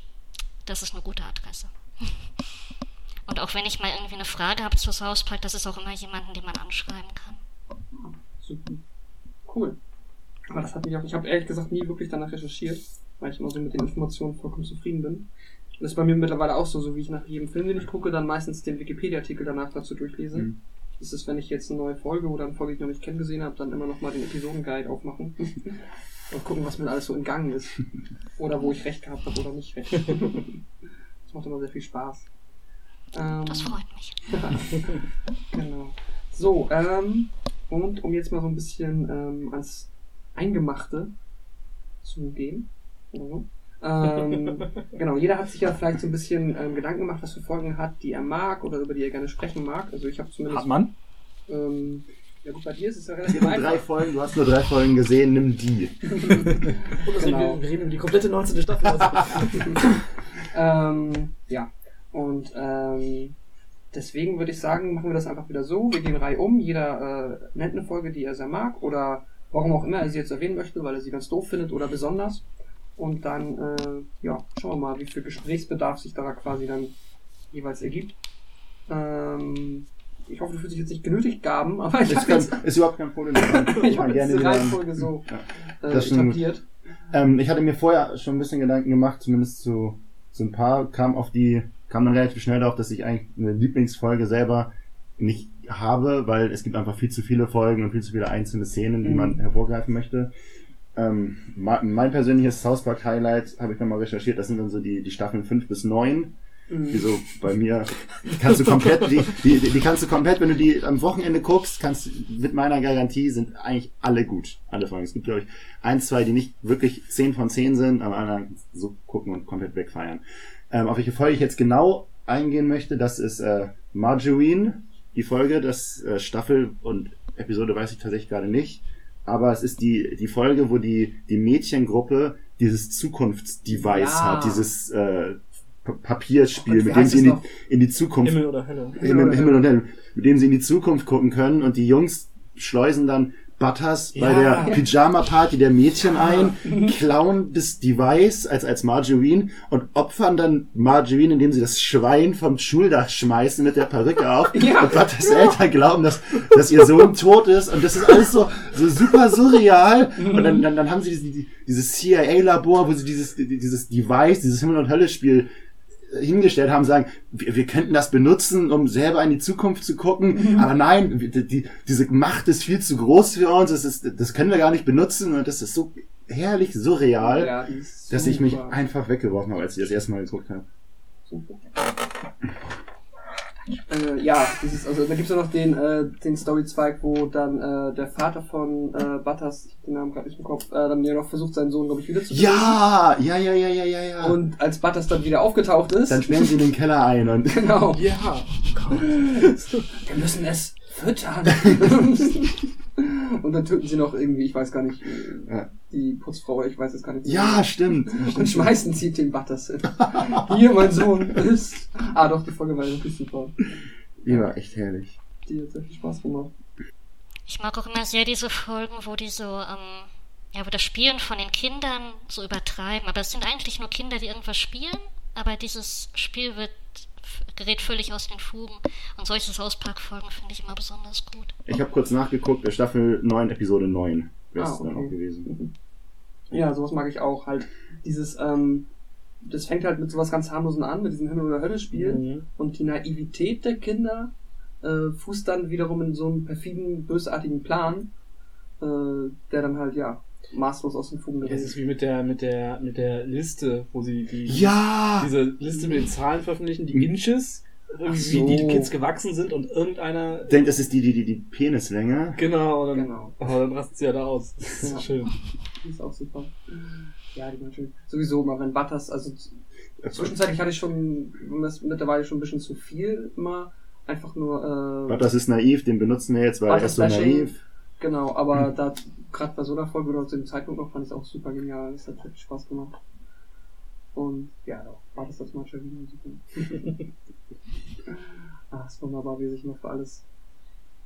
das ist eine gute Adresse. [laughs] Und auch wenn ich mal irgendwie eine Frage habe zu South Park, das ist auch immer jemanden, den man anschreiben kann. Super. Cool. Aber das hat mich auch, ich habe ehrlich gesagt nie wirklich danach recherchiert, weil ich immer so mit den Informationen vollkommen zufrieden bin. Das ist bei mir mittlerweile auch so, so wie ich nach jedem Film, den ich gucke, dann meistens den Wikipedia-Artikel danach dazu durchlese. Mhm. Das ist, wenn ich jetzt eine neue Folge oder eine Folge, die ich noch nicht kenne, gesehen habe, dann immer noch mal den Episodenguide aufmachen [laughs] und gucken, was mir alles so entgangen ist. Oder wo ich recht gehabt habe oder nicht recht. [laughs] das macht immer sehr viel Spaß. Ähm, Das freut mich. [laughs] genau. So, ähm, und um jetzt mal so ein bisschen ähm, ans Eingemachte zu gehen. Oder so. Ähm, [laughs] genau, jeder hat sich ja vielleicht so ein bisschen ähm, Gedanken gemacht, was für Folgen hat, die er mag oder über die er gerne sprechen mag. Also ich habe zumindest. Hat man? Ähm, ja gut, bei dir ist es ja relativ gibt drei einfach. Folgen, du hast nur drei Folgen gesehen, nimm die. [laughs] Genau. wir, wir reden über die komplette 19. Staffel. Also. [laughs] ähm, ja, und ähm, deswegen würde ich sagen, machen wir das einfach wieder so. Wir gehen Reihe um. Jeder äh, nennt eine Folge, die er sehr mag oder warum auch immer er sie jetzt erwähnen möchte, weil er sie ganz doof findet oder besonders. Und dann, äh, ja, schauen wir mal, wie viel Gesprächsbedarf sich da quasi dann jeweils ergibt. Ähm, ich hoffe, du fühlst dich jetzt nicht genötigt, Gaben, aber ich habe jetzt ist überhaupt kein Problem. [laughs] Ich habe jetzt gerne die. Reihenfolge so äh, Das stimmt. etabliert. Ähm, ich hatte mir vorher schon ein bisschen Gedanken gemacht, zumindest zu, zu ein paar, kam auf die, kam dann relativ schnell darauf, dass ich eigentlich eine Lieblingsfolge selber nicht habe, weil es gibt einfach viel zu viele Folgen und viel zu viele einzelne Szenen, die Mhm. man hervorgreifen möchte. Ähm, mein persönliches South Park Highlight habe ich nochmal recherchiert, das sind dann so die, die Staffeln 5 bis 9. Die Mhm. so bei mir kannst du komplett, die, die, die kannst du komplett, wenn du die am Wochenende guckst, kannst du mit meiner Garantie sind eigentlich alle gut. Alle Folgen. Es gibt, glaube ich, ein, zwei, die nicht wirklich 10 von 10 sind, aber anderen so gucken und komplett wegfeiern. Ähm, auf welche Folge ich jetzt genau eingehen möchte, das ist äh, Margarine, die Folge, das äh, Staffel und Episode weiß ich tatsächlich gerade nicht. Aber es ist die, die Folge, wo die, die Mädchengruppe dieses Zukunftsdevice Ja. hat, dieses äh, Pa- Papierspiel, Oh mit dem sie in die, in die Zukunft Himmel oder Hölle. Himmel, Himmel und Hölle, mit dem sie in die Zukunft gucken können und die Jungs schleusen dann Butters bei Ja. der Pyjama-Party der Mädchen ein, klauen das Device als, als Margarine und opfern dann Margarine, indem sie das Schwein vom Schuldach schmeißen mit der Perücke auf. Ja. Und Butters Eltern glauben, dass, dass ihr Sohn tot ist und das ist alles so, so super surreal. Und dann, dann, dann haben sie diese, dieses CIA-Labor, wo sie dieses, dieses Device, dieses Himmel- und Hölle-Spiel hingestellt haben, sagen, wir, wir könnten das benutzen, um selber in die Zukunft zu gucken, aber nein, die, die, diese Macht ist viel zu groß für uns, das, ist, das können wir gar nicht benutzen. Und das ist so herrlich surreal, Ja, dass ich mich super. einfach weggeworfen habe, als ich das erste Mal geguckt habe. Äh, ja, dieses, also da gibt's ja noch den, äh, den Storyzweig, wo dann äh, der Vater von äh, Butters, ich hab den Namen gerade nicht im Kopf, äh, dann ja noch versucht, seinen Sohn, glaube ich, wiederzubringen. Ja, ja, ja, ja, ja, ja, ja. Und als Butters dann wieder aufgetaucht ist, dann sperren sie in den Keller ein und [laughs] genau, Ja. [laughs] [laughs] wir müssen es füttern. [laughs] und dann töten sie noch irgendwie, ich weiß gar nicht, Ja. die Putzfrau, ich weiß es gar nicht. ja, stimmt. [laughs] Und schmeißen sie den Butters hin. [laughs] Hier, mein Sohn ist. Ah, doch, die Folge war wirklich super. Die war echt herrlich. Die hat sehr viel Spaß gemacht. Ich mag auch immer sehr diese Folgen, wo die so, ähm, ja, wo das Spielen von den Kindern so übertreiben. Aber es sind eigentlich nur Kinder, die irgendwas spielen, aber dieses Spiel wird gerät völlig aus den Fugen. Und solche South Park-Folgen finde ich immer besonders gut. Ich habe kurz nachgeguckt, äh, Staffel 9, Episode 9 wäre es Ah, dann okay. auch gewesen. Ja, sowas mag ich auch. Halt dieses, ähm, das fängt halt mit sowas ganz harmlosen an, mit diesem Himmel- oder Hölle-Spiel. Mhm. Und die Naivität der Kinder äh, fußt dann wiederum in so einem perfiden, bösartigen Plan, äh, der dann halt, ja, maßlos aus den Fugen Es gerät. ist wie mit der, mit der, mit der Liste, wo sie die, Ja! diese Liste mit den Zahlen veröffentlichen, die Inches, irgendwie, so. wie die Kids gewachsen sind und irgendeiner, Denkt, das ist die, die, die, die Penislänge. genau, und dann, Genau. oh, dann rastet sie ja da aus. Das ist Ja. schön. Die ist auch super. Ja, die waren schön. Sowieso, mal wenn Butters, also zwischenzeitlich hatte ich schon das mittlerweile schon ein bisschen zu viel immer. Einfach nur, äh, Das ist naiv, den benutzen wir jetzt, weil er ist so naiv. Genau, aber da gerade bei so einer Folge oder zu dem Zeitpunkt noch fand ich es auch super genial. Es hat wirklich Spaß gemacht. Und ja, doch, war das das manchmal wieder super. [laughs] ah, ist wunderbar, wie er sich noch für alles,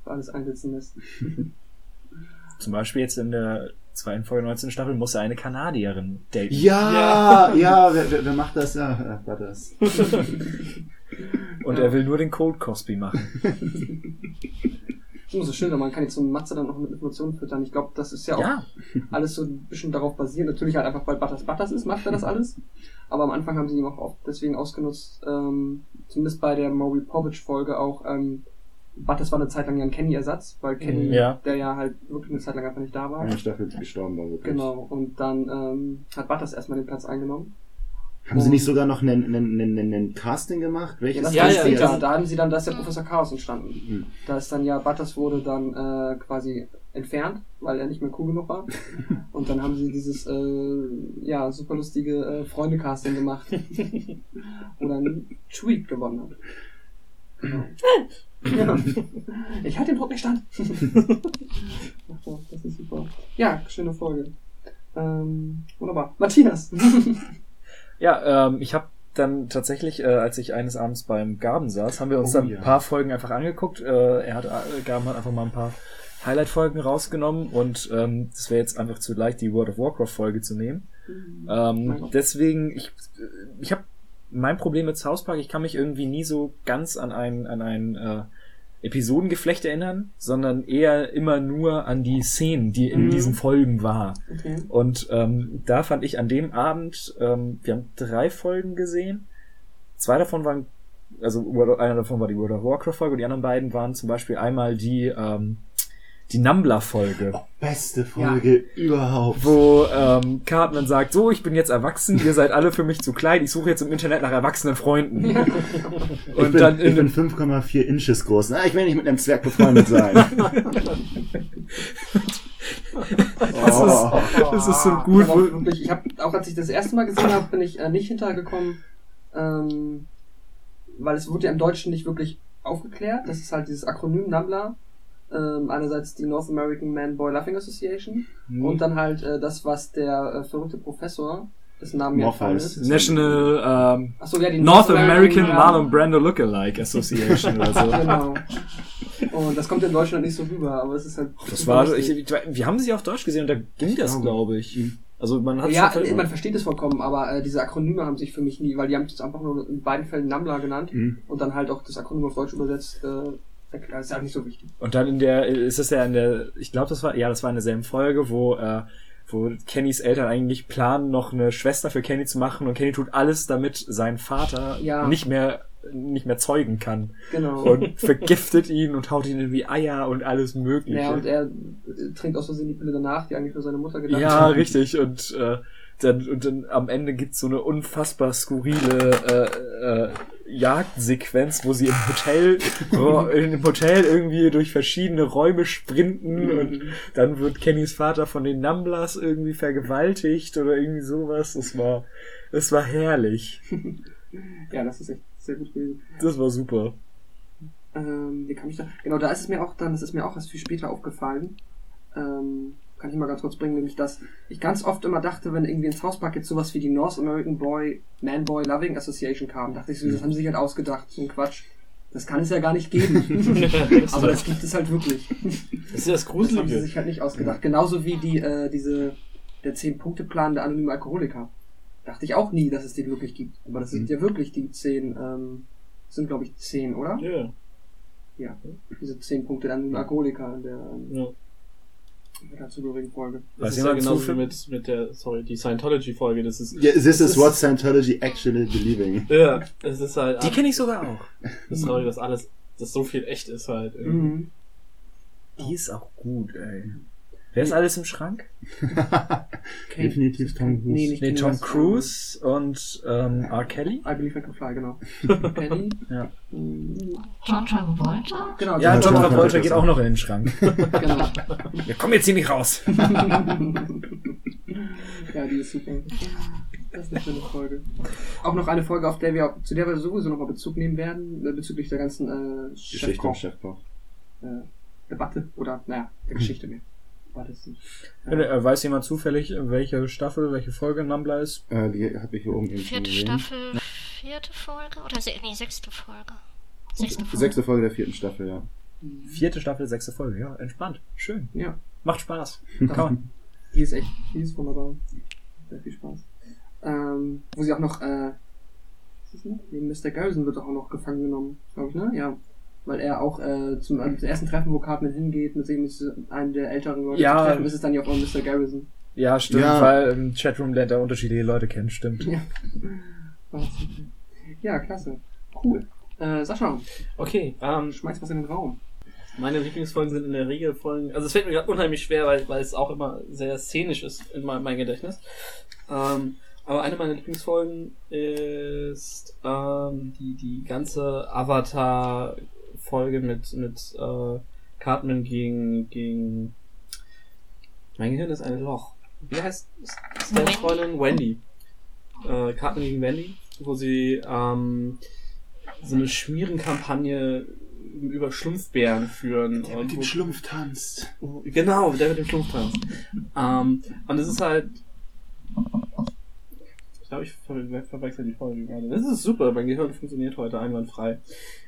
für alles einsetzen lässt. [laughs] Zum Beispiel jetzt in der zweiten Folge 19. Staffel muss er eine Kanadierin daten. Ja, ja, wer, wer, wer macht das? Ja, ja, war das. Und er will nur den Cold Cosby machen. [laughs] Das ist so schön, man kann jetzt so einen Matze dann noch mit Informationen füttern. Ich glaube, das ist ja auch Ja. [laughs] alles so ein bisschen darauf basiert. Natürlich halt einfach, weil Butters Butters ist, macht er das alles. Aber am Anfang haben sie ihn auch oft deswegen ausgenutzt, ähm, zumindest bei der Maury Povich Folge auch, ähm, Butters war eine Zeit lang ja ein Kenny-Ersatz, weil Kenny, Ja. der ja halt wirklich eine Zeit lang einfach nicht da war. Eine Staffel gestorben war wirklich. Genau, und dann ähm, hat Butters erstmal den Platz eingenommen. Haben sie nicht sogar noch einen, einen, einen, einen Casting gemacht? Welches Ja, war ja, ja. Da haben sie dann, da ist ja Professor Chaos entstanden. Hm. Da ist dann ja, Butters wurde dann äh, quasi entfernt, weil er nicht mehr cool genug war. [laughs] Und dann haben sie dieses äh, ja, super lustige äh, Freunde-Casting gemacht, [laughs] wo dann Tweet gewonnen hat. Genau. ja. [laughs] Ich halte den Druck nicht stand. Das ist super. Ja, schöne Folge. Ähm, wunderbar. Matthias. Ja, ähm, ich habe dann tatsächlich, äh, als ich eines Abends beim Gaben saß, haben wir uns Oh, dann ja. ein paar Folgen einfach angeguckt. Äh, er hat, äh, Gaben hat einfach mal ein paar Highlight-Folgen rausgenommen und ähm, das wäre jetzt einfach zu leicht, die World of Warcraft-Folge zu nehmen. Ähm, Mein Gott. deswegen, ich, ich habe mein Problem mit South Park, ich kann mich irgendwie nie so ganz an ein, an ein, äh, Episodengeflecht erinnern, sondern eher immer nur an die Szenen, die in Mhm. diesen Folgen war. Okay. Und ähm, da fand ich an dem Abend, ähm, wir haben drei Folgen gesehen. Zwei davon waren, also einer davon war die World of Warcraft Folge und die anderen beiden waren zum Beispiel einmal die ähm, die Numbler Folge, Beste Folge überhaupt. wo ähm, Cartman sagt, so ich bin jetzt erwachsen, ihr seid alle für mich zu klein, ich suche jetzt im Internet nach erwachsenen Freunden. ich Und bin, dann ich in bin dem 5,4 Inches groß. Na, ich will nicht mit einem Zwerg befreundet sein. [laughs] Das ist- das ist so gut, wirklich, ich habe auch als ich das erste Mal gesehen habe, bin ich äh, nicht hintergekommen, ähm, weil es wurde ja im Deutschen nicht wirklich aufgeklärt. Das ist halt dieses Akronym NAMBLA. Ähm, einerseits die North American Man Boy Laughing Association Mhm. und dann halt äh, das, was der äh, verrückte Professor, dessen Namen Morpheus. ist. National ähm, Achso, ja, die North American ja. Marlon Brando Lookalike Association oder so. [laughs] Genau. Und das kommt in Deutschland nicht so rüber, aber es ist halt. Das war, ich, ich, wir haben sie auf Deutsch gesehen und da ging das, glaube. ich. Also man hat ja, man versteht es vollkommen, aber äh, diese Akronyme haben sich für mich nie, weil die haben es einfach nur in beiden Fällen NAMLA genannt Mhm. und dann halt auch das Akronym auf Deutsch übersetzt. Äh, das ist halt nicht so wichtig. Und dann in der, ist es ja in der, ich glaube, das war, ja, das war in derselben Folge, wo, äh, wo Kennys Eltern eigentlich planen, noch eine Schwester für Kenny zu machen und Kenny tut alles, damit sein Vater Ja. nicht mehr, nicht mehr zeugen kann. Genau. Und vergiftet ihn und haut ihn irgendwie Eier und alles mögliche. ja, und er trinkt aus Versehen die Pille danach, die eigentlich für seine Mutter gedacht Ja, ist. richtig. Und, äh, dann, und dann am Ende gibt's so eine unfassbar skurrile äh, äh, Jagdsequenz, wo sie im Hotel, dem Hotel irgendwie durch verschiedene Räume sprinten und dann wird Kennys Vater von den Numblers irgendwie vergewaltigt oder irgendwie sowas. Das war, das war herrlich. [laughs] Ja, das ist echt sehr gut gewesen. Das war super. Ähm, wie kam ich da? Genau, da ist es mir auch dann, das ist mir auch erst viel später aufgefallen. Ähm, kann ich mal ganz kurz bringen, nämlich dass ich ganz oft immer dachte, wenn irgendwie ins Hauspark jetzt sowas wie die North American Boy, Man Boy Loving Association kam, dachte ich so, das haben sie sich halt ausgedacht, so ein Quatsch. Das kann es ja gar nicht geben. [laughs] [laughs] Aber das gibt es halt wirklich. Das ist ja das Das haben sie Gruselige. sich halt nicht ausgedacht. Genauso wie die, äh, diese, der 10-Punkte-Plan der anonymen Alkoholiker. Dachte ich auch nie, dass es den wirklich gibt. Aber das sind ja wirklich die 10, ähm, das sind glaube ich 10, oder? Ja. Ja. Diese 10 Punkte der anonymen Alkoholiker in der, ähm, ja. Der Folge. Das Weiß ist ja genauso zufällig- mit, mit der, sorry, die Scientology-Folge. Das ist, Yeah, this das is what Scientology actually believing. Ja, es ist halt, Die kenne ich sogar auch. das ist traurig, dass alles, dass so viel echt ist halt. Mhm. Die ist auch gut, ey. Wer ist alles im Schrank? [laughs] Definitiv Tom Cruise. Nee, nicht Nee, Tom Cruise und ähm, R. Kelly. I Believe I Can Fly, genau. [laughs] Penny. Ja. Mhm. John Travolta? Genau, Ja, John Travolta Travolta geht auch noch in den Schrank. [laughs] genau. Wir kommen jetzt hier nicht raus. ja, die ist super. Das ist eine schöne Folge. Auch noch eine Folge, auf der wir, zu der wir sowieso nochmal Bezug nehmen werden, äh, bezüglich der ganzen äh, Geschichte Chefkoch, im Chefkoch. äh, Debatte oder, naja, der Geschichte mehr. War das nicht. Äh, Weiß jemand zufällig, welche Staffel, welche Folge Numbler ist? Äh, die habe ich hier oben Vierte gesehen. Staffel, vierte Folge? Oder se nee, sechste Folge. Sechste Folge. Sechste Folge der vierten Staffel, ja. Vierte Staffel, sechste Folge. Ja, entspannt. Schön. Ja, Macht Spaß. [laughs] Kann die ist echt, die ist wunderbar. Sehr viel Spaß. Ähm, wo sie auch noch, äh, was ist das noch? Nee, Mr. Garrison wird auch noch gefangen genommen, glaube ich, ne? Ja. Weil er auch äh, zum, zum ersten Treffen, wo Cartman hingeht, mit dem ist einem der älteren Leute Ja. zu treffen, ist es dann ja auch Mr. Garrison. Ja, stimmt, Ja. weil im Chatroom lernt er unterschiedliche Leute kennen, stimmt. Ja. Ja, klasse. Cool. Äh, Sascha, Okay, ähm, schmeiß was in den Raum. meine Lieblingsfolgen sind in der Regel Folgen, also es fällt mir gerade unheimlich schwer, weil, weil es auch immer sehr szenisch ist in meinem, meinem Gedächtnis. Ähm, aber eine meiner Lieblingsfolgen ist ähm, die, die ganze Avatar-Folge mit, mit äh, Cartman gegen, gegen mein Gehirn ist ein Loch. Wie heißt Stans Freundin? Wendy. Äh, Cartman gegen Wendy, wo sie ähm, so eine Schmierenkampagne über Schlumpfbären führen. Der und mit dem Schlumpf tanzt. Genau, der mit dem Schlumpf tanzt. ähm, und es ist halt. Ich glaube, ich ver verwechsel die Folge gerade. Das ist super, mein Gehirn funktioniert heute einwandfrei.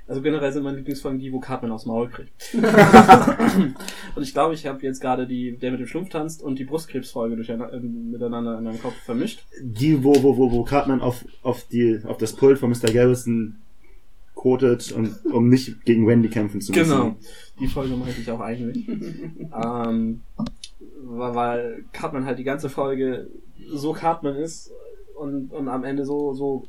Also generell sind meine Lieblingsfolgen die, wo Cartman aufs Maul kriegt. [laughs] und ich glaube, ich habe jetzt gerade die, der mit dem Schlumpf tanzt und die Brustkrebsfolge durcheinander, äh, miteinander in meinem Kopf vermischt. Die, wo, wo, wo, wo Cartman auf, auf die, auf das Pult von Mr. Garrison kotet, und, um nicht gegen Wendy kämpfen zu müssen. Genau. Die Folge meinte ich auch eigentlich. [laughs] ähm, weil Cartman halt die ganze Folge so Cartman ist und, und am Ende so, so,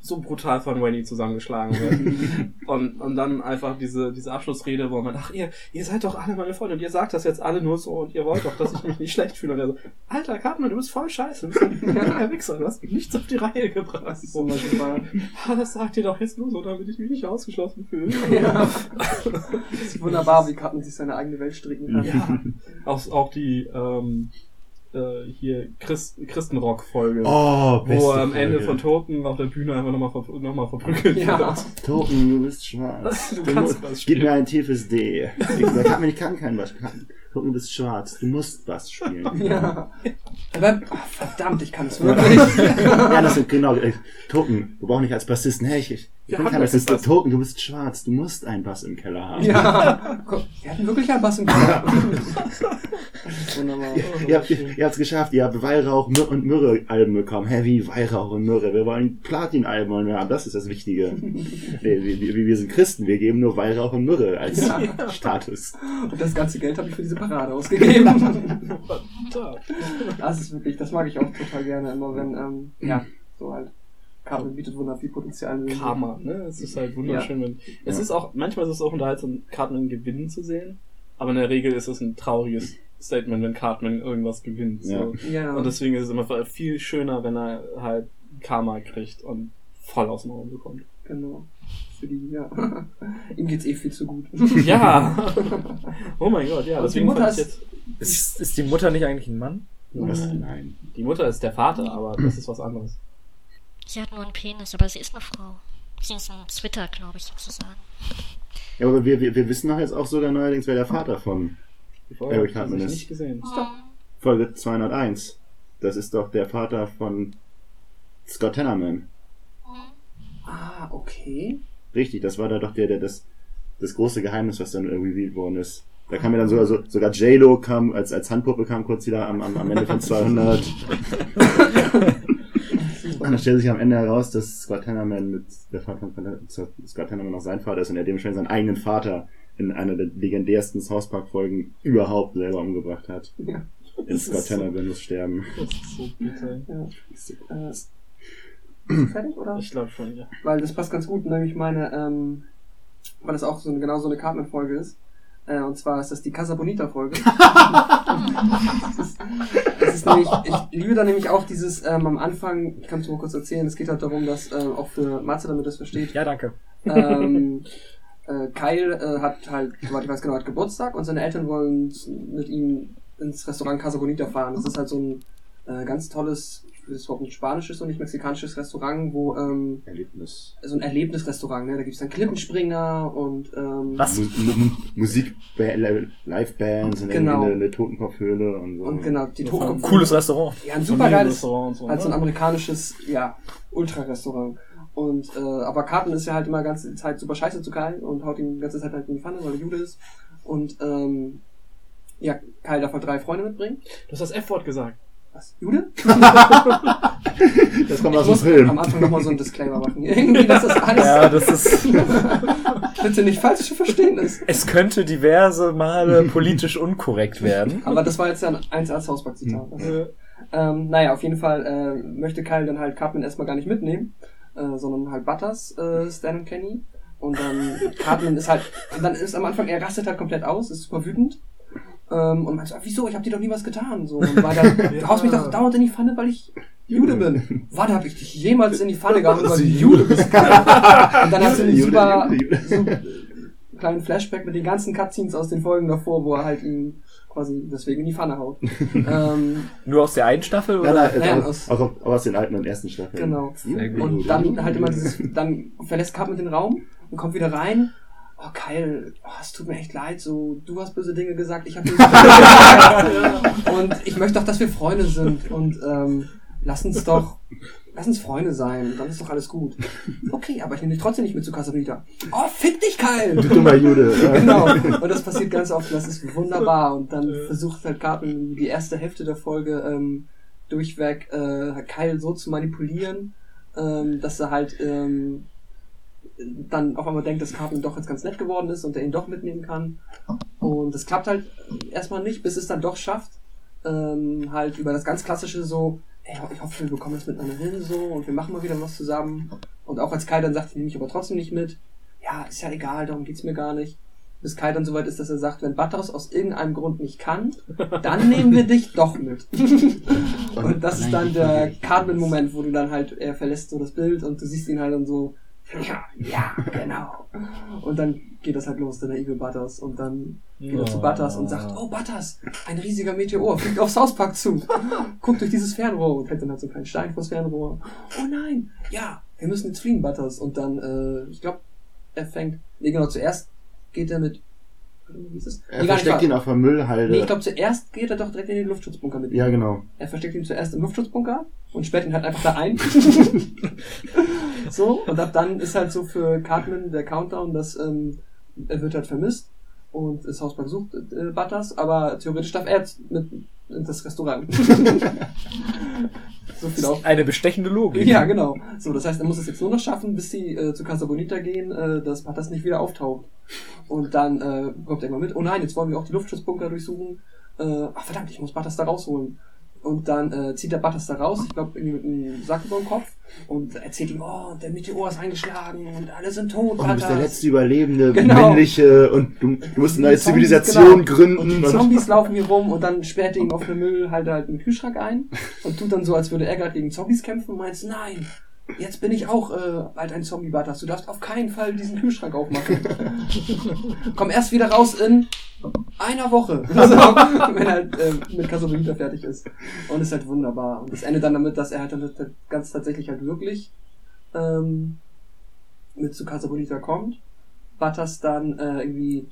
so brutal von Wendy zusammengeschlagen wird. [laughs] und, und dann einfach diese, diese Abschlussrede, wo man ach, ihr, ihr seid doch alle meine Freunde und ihr sagt das jetzt alle nur so und ihr wollt doch, dass ich mich nicht schlecht fühle. Und er so, Alter Cartman, du bist voll scheiße, du bist ein Wichser, du hast nichts auf die Reihe gebracht. So, manchmal, ah, das sagt ihr doch jetzt nur so, damit ich mich nicht ausgeschlossen fühle. Ja. Das ist wunderbar, wie Cartman sich seine eigene Welt stricken kann. Ja, auch, auch die ähm, äh, hier Christ, Christenrock-Folge. Oh, wo er am Ende Folge. von Toten auf der Bühne einfach nochmal ver noch mal verprügelt Ja. wird. Toten, du bist schwarz. [laughs] Du Du kannst musst, was gib spielen. mir ein tiefes D. Ich, [laughs] kann, ich kann kein was. Toten, du bist schwarz. Du musst was spielen. [laughs] Ja. Aber, oh, verdammt, ich kann es wirklich. Ja, das sind genau. äh, Token, wir brauchen nicht als Bassisten. Hey, ich, ich Wir kein das Bassist. Bass. Token, du bist schwarz. Du musst einen Bass im Keller haben. Ja. [laughs] Guck, Wir hatten wirklich einen Bass im Keller. [laughs] Wunderbar. Ihr habt ihr habt's geschafft. Ihr habt Weihrauch und Myrrhe-Alben bekommen. Heavy, Weihrauch und Myrrhe. Wir wollen Platin-Alben wollen wir haben. Das ist das Wichtige. [laughs] nee, wir, wir, wir sind Christen. Wir geben nur Weihrauch und Myrrhe als Ja. Status. Und das ganze Geld habe ich für diese Parade ausgegeben. Das ist wirklich, das mag ich auch total gerne, immer wenn, ähm, ja, so halt. Cartman bietet wunderbar viel Potenzial. Karma, ne? Es ist halt wunderschön. Wenn, es Ja. ist auch, manchmal ist es auch unterhaltsam, Cartman gewinnen zu sehen. Aber in der Regel ist es ein trauriges Statement, wenn Cartman irgendwas gewinnt. So. Ja. Und deswegen ist es immer viel schöner, wenn er halt Karma kriegt und voll aus dem Raum bekommt. Genau. Für die, ja. [laughs] Ihm geht's eh viel zu gut. Ja! [laughs] [laughs] oh mein Gott, ja. Und Deswegen die Mutter ist- jetzt. Ist, ist die Mutter nicht eigentlich ein Mann? Was? Nein. Die Mutter ist der Vater, aber das ist was anderes. Sie hat nur einen Penis, aber sie ist eine Frau. Sie ist ein Twitter, glaube ich, sozusagen. Ja, aber wir, wir, wir wissen doch jetzt auch sogar neuerdings, wer der Vater von Eric habe Cartman ich ist. nicht gesehen. Folge 201. Das ist doch der Vater von Scott Tenorman. Ah, okay. Richtig, das war da doch der, der das, das große Geheimnis, was dann irgendwie revealed worden ist. Da kam ja dann sogar, so, sogar J-Lo kam, als, als Handpuppe kam kurz wieder am, am, am Ende von 200. [laughs] [laughs] Und dann stellt sich am Ende heraus, dass Scott Tenorman mit, der Vater von Scott Tenorman noch sein Vater ist und er dementsprechend seinen eigenen Vater in einer der legendärsten South Park Folgen überhaupt selber umgebracht hat. Ja. In Scott ist so- muss sterben. Das ist so bitter. ja. Äh, fertig, oder? Ich glaube schon, ja. Weil das passt ganz gut, nämlich meine, ähm, weil das auch so eine, genau so eine Cartman-Folge ist. Äh, und zwar ist das die Casa Bonita-Folge. [laughs] das, ist, das ist nämlich, ich liebe da nämlich auch dieses, ähm, am Anfang, ich kann es mal kurz erzählen, es geht halt darum, dass, ähm, auch für Matze, damit das versteht, Ja, danke. ähm, äh, Kyle äh, hat halt, ich weiß genau, hat Geburtstag und seine Eltern wollen mit ihm ins Restaurant Casa Bonita fahren. Das ist halt so ein äh, ganz tolles, ist überhaupt ein spanisches und nicht mexikanisches Restaurant, wo ähm, Erlebnis. so ein Erlebnisrestaurant, ne? Da gibt's dann Klippenspringer und ähm, Was? Mu Mu Musik, Live-Bands und Genau. eine, eine Totenkopfhöhle und so. und genau, die Ja, Toten. Cooles Restaurant. Ja, ein super geiles, und so, halt so ein ne? amerikanisches, ja, Ultra-Restaurant. Und äh, aber Carten ist ja halt immer die ganze Zeit super scheiße zu Kyle und haut ihn die ganze Zeit halt in die Pfanne, weil er Jude ist. Und ähm, ja, Kyle darf halt drei Freunde mitbringen. Du hast das F-Wort gesagt. Was? Jude? [laughs] Das kommt aus dem Film. am Anfang nochmal so ein Disclaimer machen. [laughs] Irgendwie, dass das alles Ja, das ist. [laughs] bitte nicht falsch zu verstehen ist. Es könnte diverse Male politisch unkorrekt werden. Aber das war jetzt ja ein 1 als Hausback-Zitat. Also, ähm, naja, auf jeden Fall äh, möchte Kyle dann halt Cartman erstmal gar nicht mitnehmen, äh, sondern halt Butters, äh, Stan und Kenny. Und dann Cartman ist halt, und dann ist am Anfang, er rastet halt komplett aus, ist super wütend. Ähm, und meint so, ah, wieso, ich hab dir doch nie was getan. So, und war dann, [laughs] du haust mich doch dauernd in die Pfanne, weil ich Jude bin. [laughs] Wann hab ich dich jemals in die Pfanne gehauen, weil du [laughs] Jude bist? und dann hast du einen super, super kleinen Flashback mit den ganzen Cutscenes aus den Folgen davor, wo er halt ihn quasi deswegen in die Pfanne haut. ähm, Nur aus der einen Staffel? Ja, Oder? nein, Nein, auch, aus- auch, auch aus den alten und ersten Staffeln. Genau. Sehr gut. Und dann halt immer dieses, dann verlässt Cartman den Raum und kommt wieder rein. Oh, Kyle, oh, es tut mir echt leid, so, du hast böse Dinge gesagt, ich habe böse Dinge [laughs] gesagt. Und ich möchte doch, dass wir Freunde sind. Und ähm, lass uns doch, lass uns Freunde sein, dann ist doch alles gut. Okay, aber ich nehme dich trotzdem nicht mit zu Casablanca. Oh, fick dich, Kyle! Du dummer Jude. genau. Und das passiert ganz oft. Das ist wunderbar. Und dann versucht halt Cartman die erste Hälfte der Folge ähm, durchweg äh, Kyle so zu manipulieren, ähm, dass er halt ähm, dann auf einmal denkt, dass Cartman doch jetzt ganz nett geworden ist und er ihn doch mitnehmen kann. Und es klappt halt erstmal nicht, bis es dann doch schafft, ähm, halt über das ganz klassische so, ey, ich hoffe, wir bekommen das miteinander hin so und wir machen mal wieder was zusammen. Und auch als Kai dann sagt, ich nehme mich aber trotzdem nicht mit. Ja, ist ja egal, darum geht's mir gar nicht. Bis Kai dann soweit ist, dass er sagt, wenn Butters aus irgendeinem Grund nicht kann, dann [laughs] nehmen wir dich doch mit. [laughs] und das ist dann der Cartman-Moment, wo du dann halt, er verlässt so das Bild und du siehst ihn halt dann so, ja, ja, genau. Und dann geht das halt los, dann der Evil Butters. Und dann geht er zu Butters und sagt, oh Butters, ein riesiger Meteor fliegt aufs Hauspark zu. [laughs] Guck durch dieses Fernrohr und hält dann halt so einen kleinen Stein vors Fernrohr. Oh nein, ja, wir müssen jetzt fliehen, Butters. Und dann, äh, ich glaube, er fängt, nee genau, zuerst geht er mit, wie ist das? Er Nee, versteckt ihn auf der Müllhalde. Nee, ich glaube, zuerst geht er doch direkt in den Luftschutzbunker mit ihm. ja, genau. Er versteckt ihn zuerst im Luftschutzbunker und sperrt ihn halt einfach da ein. [laughs] so, und ab dann ist halt so für Cartman der Countdown, dass ähm, er wird halt vermisst und das Hauspark sucht äh, Butters, aber theoretisch darf er jetzt mit in das Restaurant. [laughs] so viel auf. Eine bestechende Logik. Ja, genau. So, das heißt, er muss es jetzt nur noch schaffen, bis sie äh, zu Casa Bonita gehen, äh, dass Butters nicht wieder auftaucht. Und dann äh, kommt er immer mit, oh nein, jetzt wollen wir auch die Luftschutzbunker durchsuchen. Äh, ach verdammt, ich muss Butters da rausholen. Und dann äh, zieht der Butters da raus, ich glaube irgendwie mit einem Sack über dem Kopf und erzählt ihm, oh, der Meteor ist eingeschlagen und alle sind tot, Und du bist der letzte Überlebende, Genau. männliche, und du, du musst eine neue Zivilisation genau. gründen. Und die Zombies laufen hier rum und dann sperrt er ihm auf eine Müllhalde halt einen Kühlschrank ein [laughs] und tut dann so, als würde er gerade gegen Zombies kämpfen und meint, nein, jetzt bin ich auch äh, bald ein zombie butters Du darfst auf keinen Fall diesen Kühlschrank aufmachen. [laughs] Komm erst wieder raus in einer Woche. [laughs] Also, wenn er halt äh, mit Casablanca fertig ist. Und ist halt wunderbar. Und es endet dann damit, dass er halt dann ganz tatsächlich halt wirklich ähm, mit zu Casablanca kommt. Butters dann äh, irgendwie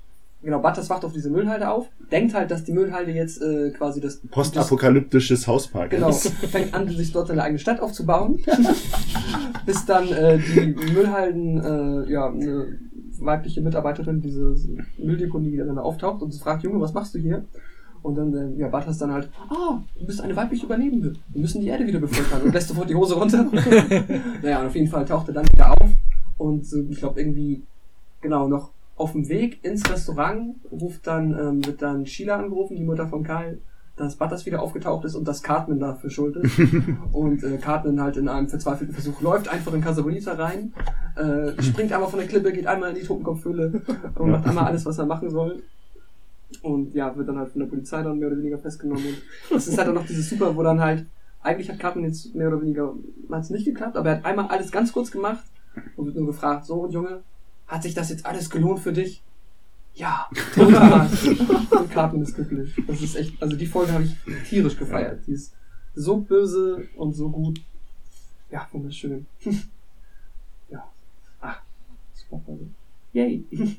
Genau, Butters wacht auf diese Müllhalde auf, denkt halt, dass die Müllhalde jetzt äh, quasi das Postapokalyptisches Hauspark Genau, [laughs] fängt an, sich dort eine eigene Stadt aufzubauen, [laughs] bis dann äh, die Müllhalden, äh, ja, eine weibliche Mitarbeiterin diese Mülldeponie dann auftaucht und sie fragt, Junge, was machst du hier? Und dann, äh, ja, Butters dann halt, ah, du bist eine weibliche Überlebende, wir müssen die Erde wieder bevölkern und lässt sofort die Hose runter. [laughs] naja, und auf jeden Fall taucht er dann wieder auf und so, ich glaube irgendwie, genau, noch auf dem Weg ins Restaurant ruft dann, ähm, wird dann Sheila angerufen, die Mutter von Karl, dass Butters wieder aufgetaucht ist und dass Cartman dafür schuld ist. [laughs] und äh, Cartman halt in einem verzweifelten Versuch läuft einfach in Casa Bonita rein, äh, springt einmal von der Klippe, geht einmal in die Totenkopfhöhle und macht einmal alles, was er machen soll. Und ja, wird dann halt von der Polizei dann mehr oder weniger festgenommen. Und das ist halt dann noch dieses Super, wo dann halt, eigentlich hat Cartman jetzt mehr oder weniger, hat es nicht geklappt, aber er hat einmal alles ganz kurz gemacht und wird nur gefragt, so und Junge, hat sich das jetzt alles gelohnt für dich? Ja, [laughs] total. und Cartman ist glücklich. Das ist echt, also die Folge habe ich tierisch gefeiert. Die ist so böse und so gut. Ja, wunderschön. [laughs] ja. Ach, super Folge. Yay. [laughs]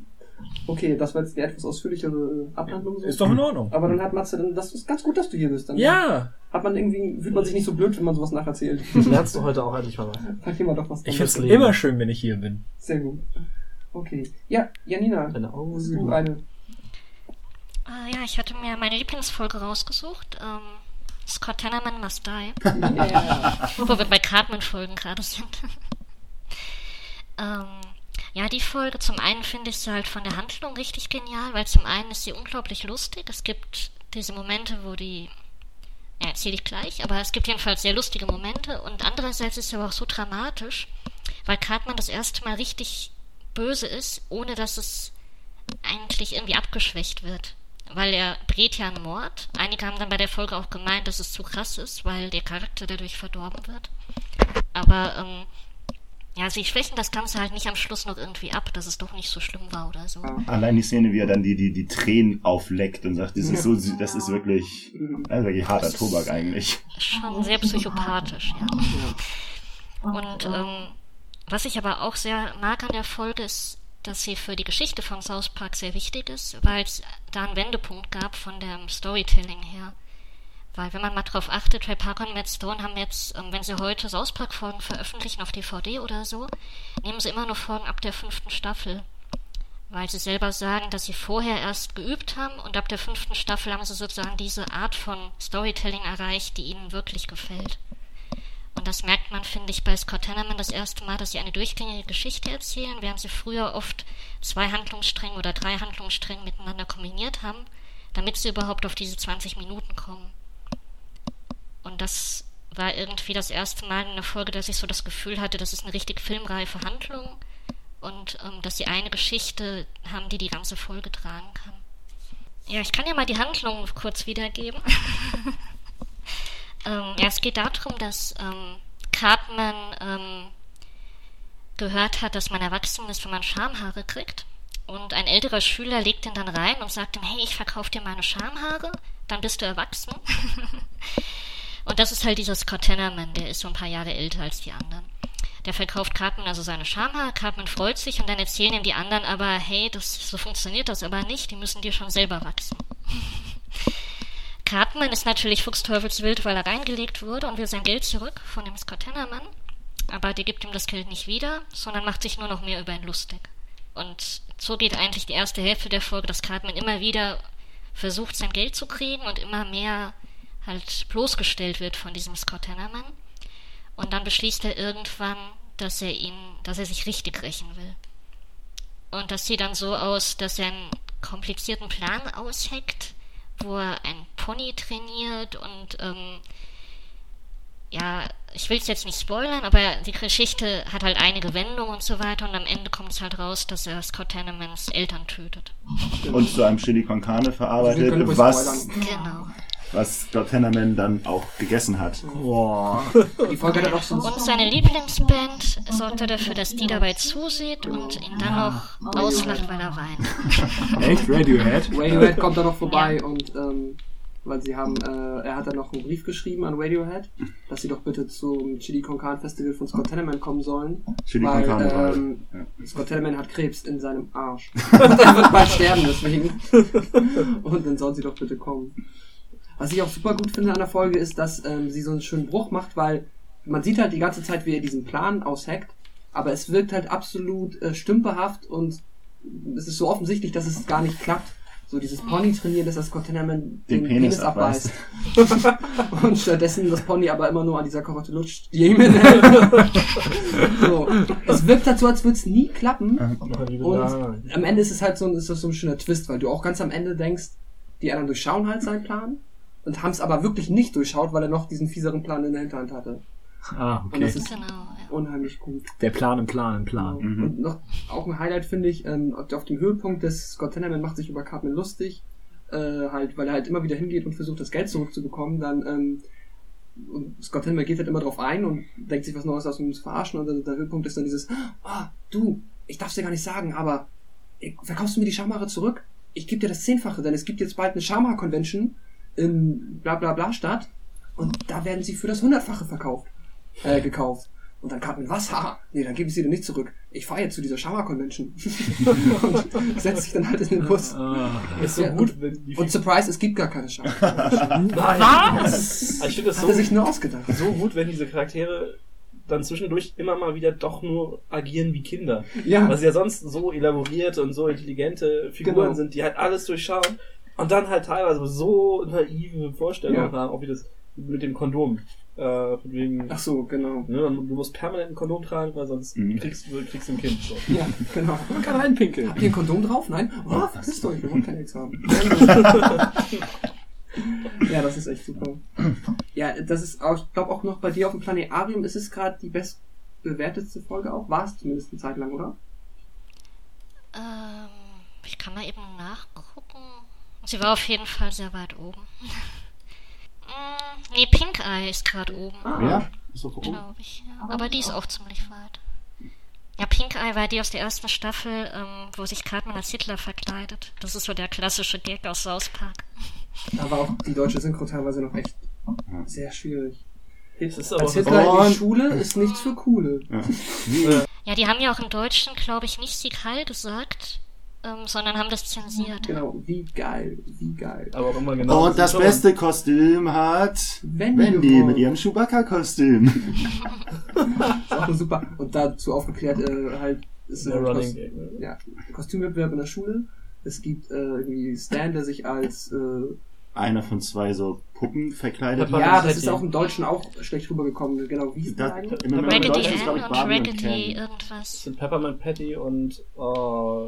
Okay, das war jetzt die etwas ausführlichere Abhandlung. So. Ist doch in Ordnung. Aber dann hat Matze, dann, das ist ganz gut, dass du hier bist. Dann Ja, Hat man irgendwie, fühlt man sich nicht so blöd, wenn man sowas nacherzählt. Lernst du heute auch endlich mal was. Sag immer doch was. ich find's Leben. immer schön, wenn ich hier bin. Sehr gut. Okay. Ja, Janina, Deine Augen hast du eine Äh, ja, ich hatte mir meine Lieblingsfolge rausgesucht. Ähm, Scott Tenorman Must Die. [laughs] Yeah. Wo wir bei Cartman-Folgen gerade sind. [laughs] ähm, ja, die Folge, zum einen finde ich sie halt von der Handlung richtig genial, weil zum einen ist sie unglaublich lustig. Es gibt diese Momente, wo die. Ja, erzähle ich gleich, aber es gibt jedenfalls sehr lustige Momente und andererseits ist sie aber auch so dramatisch, weil Cartman das erste Mal richtig böse ist, ohne dass es eigentlich irgendwie abgeschwächt wird. Weil er brät ja einen Mord. Einige haben dann bei der Folge auch gemeint, dass es zu krass ist, weil der Charakter dadurch verdorben wird. Aber, ähm, ja, sie schwächen das Ganze halt nicht am Schluss noch irgendwie ab, dass es doch nicht so schlimm war oder so. Allein die Szene, wie er dann die, die, die Tränen aufleckt und sagt, das ist so, das ist wirklich, das ist wirklich harter Tobak eigentlich. Schon sehr psychopathisch, ja. Und ähm, was ich aber auch sehr mag an der Folge ist, dass sie für die Geschichte von South Park sehr wichtig ist, weil es da einen Wendepunkt gab von dem Storytelling her. Weil wenn man mal drauf achtet, Ray Parker und Matt Stone haben jetzt, ähm, wenn sie heute South Park Folgen veröffentlichen auf DVD oder so, nehmen sie immer nur Folgen ab der fünften Staffel. Weil sie selber sagen, dass sie vorher erst geübt haben und ab der fünften Staffel haben sie sozusagen diese Art von Storytelling erreicht, die ihnen wirklich gefällt. Und das merkt man, finde ich, bei Scott Hanneman das erste Mal, dass sie eine durchgängige Geschichte erzählen, während sie früher oft zwei Handlungsstränge oder drei Handlungsstränge miteinander kombiniert haben, damit sie überhaupt auf diese 20 Minuten kommen. Und das war irgendwie das erste Mal in der Folge, dass ich so das Gefühl hatte, das ist eine richtig filmreife Handlung und ähm, dass sie eine Geschichte haben, die die ganze Folge tragen kann. Ja, ich kann ja mal die Handlung kurz wiedergeben. [laughs] ähm, ja, es geht darum, dass ähm, Cartman ähm, gehört hat, dass man erwachsen ist, wenn man Schamhaare kriegt. Und ein älterer Schüler legt ihn dann rein und sagt ihm, hey, ich verkaufe dir meine Schamhaare, dann bist du erwachsen. [laughs] und das ist halt dieser Scott Tenorman, der ist so ein paar Jahre älter als die anderen. Der verkauft Cartman also seine Schamhaare, Cartman freut sich und dann erzählen ihm die anderen aber, hey, das, so funktioniert das aber nicht, die müssen dir schon selber wachsen. [laughs] Cartman ist natürlich fuchsteufelswild, weil er reingelegt wurde und will sein Geld zurück von dem Scott Tenorman. Aber der gibt ihm das Geld nicht wieder, sondern macht sich nur noch mehr über ihn lustig. Und so geht eigentlich die erste Hälfte der Folge, dass Cartman immer wieder versucht, sein Geld zu kriegen und immer mehr halt bloßgestellt wird von diesem Scott Hennerman. Und dann beschließt er irgendwann, dass er ihn, dass er sich richtig rächen will. Und das sieht dann so aus, dass er einen komplizierten Plan ausheckt, wo er ein Pony trainiert und ähm, ja, ich will es jetzt nicht spoilern, aber die Geschichte hat halt einige Wendungen und so weiter und am Ende kommt es halt raus, dass er Scott Tenemans Eltern tötet. Und zu einem Chili con Carne verarbeitet, was. Genau. Was Scott Tenorman dann auch gegessen hat. Boah. [laughs] Die Folge hat auch so Und seine Lieblingsband sorgte dafür, dass die dabei zusieht und ihn dann noch auslacht, weil er weint. [laughs] Echt? Radiohead? Radiohead kommt da noch vorbei und ähm, weil sie haben, äh, er hat dann noch einen Brief geschrieben an Radiohead, dass sie doch bitte zum Chili Con Carne Festival von Scott Tenorman kommen sollen, Chili con weil Carne. war- ähm, ja. Scott Tenorman hat Krebs in seinem Arsch. [laughs] und er wird bald sterben deswegen. und dann sollen sie doch bitte kommen. Was ich auch super gut finde an der Folge ist, dass ähm, sie so einen schönen Bruch macht, weil man sieht halt die ganze Zeit, wie er diesen Plan aushackt, aber es wirkt halt absolut äh, stümperhaft und es ist so offensichtlich, dass es gar nicht klappt. So dieses Pony trainieren, dass das Scott Tenorman Den Penis abreißt. [laughs] und stattdessen das Pony aber immer nur an dieser Karotte lutscht, hinhält. [laughs] so. Es wirkt halt so, als würde es nie klappen. Und am Ende ist es halt so, ein- ist das so ein schöner Twist, weil du auch ganz am Ende denkst, die anderen durchschauen halt seinen Plan und haben es aber wirklich nicht durchschaut, weil er noch diesen fieseren Plan in der Hinterhand hatte. Ah, Und okay. das ist Genau, ja. unheimlich gut. Der Plan im Plan im Plan. Mhm. Und noch auch ein Highlight finde ich, ähm, auf dem Höhepunkt des Scott Tenorman macht sich über Cartman lustig, äh, halt, weil er halt immer wieder hingeht und versucht, das Geld zurückzubekommen, dann, ähm, und Scott Tenorman geht halt immer drauf ein und denkt sich was Neues aus, um ihn zu verarschen, und der, der Höhepunkt ist dann dieses, ah, du, ich darf's dir gar nicht sagen, aber äh, verkaufst du mir die Schamhaare zurück? Ich gebe dir das Zehnfache, denn es gibt jetzt bald eine Schamhaar-Convention in bla bla bla Stadt und da werden sie für das Hundertfache verkauft, äh, gekauft. Und dann Cartman, was? Haha, nee, dann gebe ich sie dir nicht zurück. Ich fahre jetzt zu dieser Schamhaar-Convention. [laughs] und setzt sich dann halt in den Bus. Ah. Ist so Ja, gut, wenn die Und Surprise, es gibt gar keine Schamhaar-Convention. [laughs] Was? Ich finde das Hat so, er sich nur ausgedacht. so gut, wenn diese Charaktere dann zwischendurch immer mal wieder doch nur agieren wie Kinder. Ja, Was ja sonst so elaborierte und so intelligente Figuren Genau. sind, die halt alles durchschauen und dann halt teilweise so naive Vorstellungen Ja. haben, auch wie das mit dem Kondom. Äh, von wegen, ach so, genau. ne, du musst permanent ein Kondom tragen, weil sonst Mhm. kriegst du kriegst du ein Kind. So. Ja, genau. Man kann reinpinkeln. Habt ihr ein Kondom drauf? Nein? Oh, verpisst euch, wir wollen kein Ex haben. [laughs] ja, das ist echt super. Ja, das ist auch, ich glaube auch noch bei dir auf dem Planetarium ist es gerade die bestbewertetste Folge auch. War es zumindest eine Zeit lang, oder? Ähm, ich kann mal eben nachgucken. Sie war auf jeden Fall sehr weit oben. [laughs] Mm, nee, Pink Eye ist gerade oben, Ah, Ja, ist doch oben. glaube ich. Ja. Aber die ist auch ziemlich weit. Ja, Pink Eye war die aus der ersten Staffel, ähm, wo sich Cartman als Hitler verkleidet. Das ist so der klassische Gag aus South Park. [laughs] Da war auch die deutsche Synchro teilweise noch echt sehr schwierig. Das ist aber Als auch Hitler in die Schule ist nichts für Coole. Ja. Ja, die haben ja auch im Deutschen, glaube ich, nicht Sieg Heil gesagt, ähm, sondern haben das zensiert. Genau, wie geil, wie geil. aber auch immer genau. Und das beste Kostüm hat Wendy Wendy mit ihrem Chewbacca-Kostüm. ist [laughs] auch super. Und dazu aufgeklärt, äh, halt, ist ein Running Kost Gag, ne? ja, Kostümwettbewerb in der Schule. Es gibt äh, irgendwie Stan, der sich als äh, einer von zwei so Puppen verkleidet. Ja, Peppermint das ist auch im Deutschen auch schlecht rübergekommen. Genau, wie Da- das eigentlich? im Moment Raggedy Deutsch ist, Ann ich, und Raggedy Ken. Das irgendwas. sind Peppermint Patty und oh,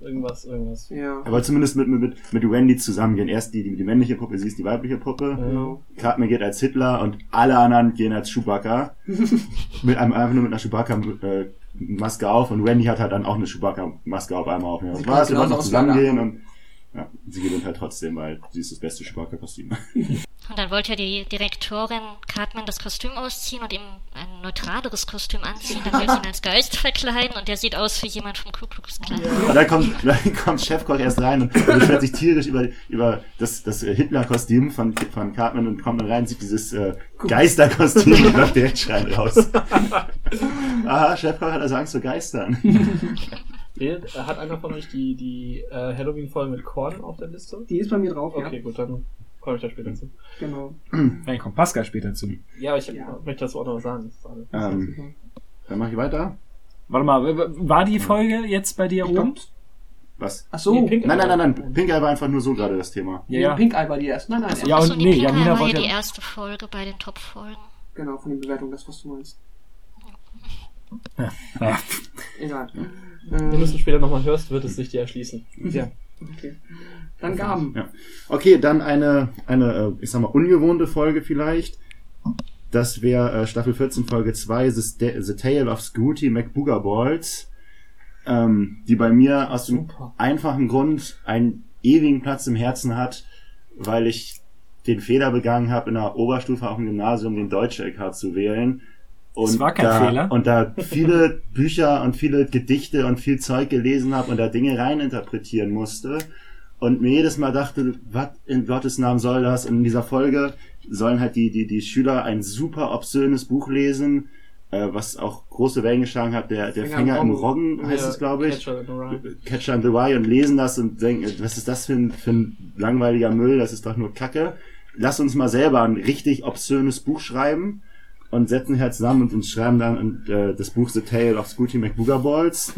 irgendwas, irgendwas. Ja, Aber zumindest mit, mit, mit Wendy zusammengehen. Erst die, die, die männliche Puppe, sie ist die weibliche Puppe. genau. Cartman geht als Hitler und alle anderen gehen als Chewbacca. [laughs] mit einem, einfach nur mit einer Chewbacca-Maske auf und Wendy hat halt dann auch eine Chewbacca-Maske auf einmal auf. Ja, war's, wir wollen noch zusammengehen und ja, sie gewinnt halt trotzdem, weil sie ist das beste Chewbacca-Kostüm. [laughs] Und dann wollte ja die Direktorin Cartman das Kostüm ausziehen und ihm ein neutraleres Kostüm anziehen. Dann will sie ihn als Geist verkleiden und der sieht aus wie jemand vom Ku Klux Klan. Und dann kommt, dann kommt Chefkoch erst rein und beschwert sich tierisch über, über das, das äh, Hitler-Kostüm von, von Cartman und kommt dann rein, sieht dieses äh, Geister-Kostüm und [laughs] läuft direkt schreiend raus. [laughs] Aha, Chefkoch hat also Angst vor Geistern. Äh, Hat einer von euch die, die äh, Halloween-Folge mit Korn auf der Liste? Die ist bei mir drauf, Okay, gut, dann komme ich da später zu. ja. Genau. [clears throat] Dann kommt Pascal später zu. Ja, aber ich Ja. möchte dazu auch noch sagen. Das ist alles. Ähm, dann mach ich weiter. Warte mal, war die Folge jetzt bei dir Ich oben? Was? ach so, Nee, Pink- Nein, nein, nein, nein. Pink Eye war einfach nur so gerade das Thema. ja, ja. Pink Eye war die erste. Nein, nein, Ja, Achso, und die nee, Janina war ja wollte- die erste Folge bei den Top-Folgen. genau, von den Bewertungen, das, was du meinst. Ja. Egal. Wenn du es später nochmal hörst, wird es sich dir erschließen. ja. okay. Dann Gaben. Ja. Okay, dann eine, eine, äh, ich sag mal, ungewohnte Folge vielleicht. Das wäre äh, Staffel 14, Folge 2, The, The Tale of Scooty McBoogerballs, ähm, die bei mir aus dem Super. einfachen Grund einen ewigen Platz im Herzen hat, weil ich den Fehler begangen habe, in der Oberstufe auf dem Gymnasium den Deutsch-LK zu wählen. Und Das war kein da, Fehler. Und da viele [laughs] Bücher und viele Gedichte und viel Zeug gelesen habe und da Dinge reininterpretieren musste. Und mir jedes Mal dachte, was in Gottes Namen soll das? Und in dieser Folge sollen halt die, die, die Schüler ein super obszönes Buch lesen, äh, was auch große Wellen geschlagen hat. Der, der Finger Finger im Roggen heißt Ja, es, glaube ich. Catcher in the Rye. Catcher in the Rye und lesen das und denken, was ist das für ein, für ein langweiliger Müll? Das ist doch nur Kacke. Lass uns mal selber ein richtig obszönes Buch schreiben und setzen hier zusammen und, schreiben dann äh, das Buch The Tale of Scooty McBoogerballs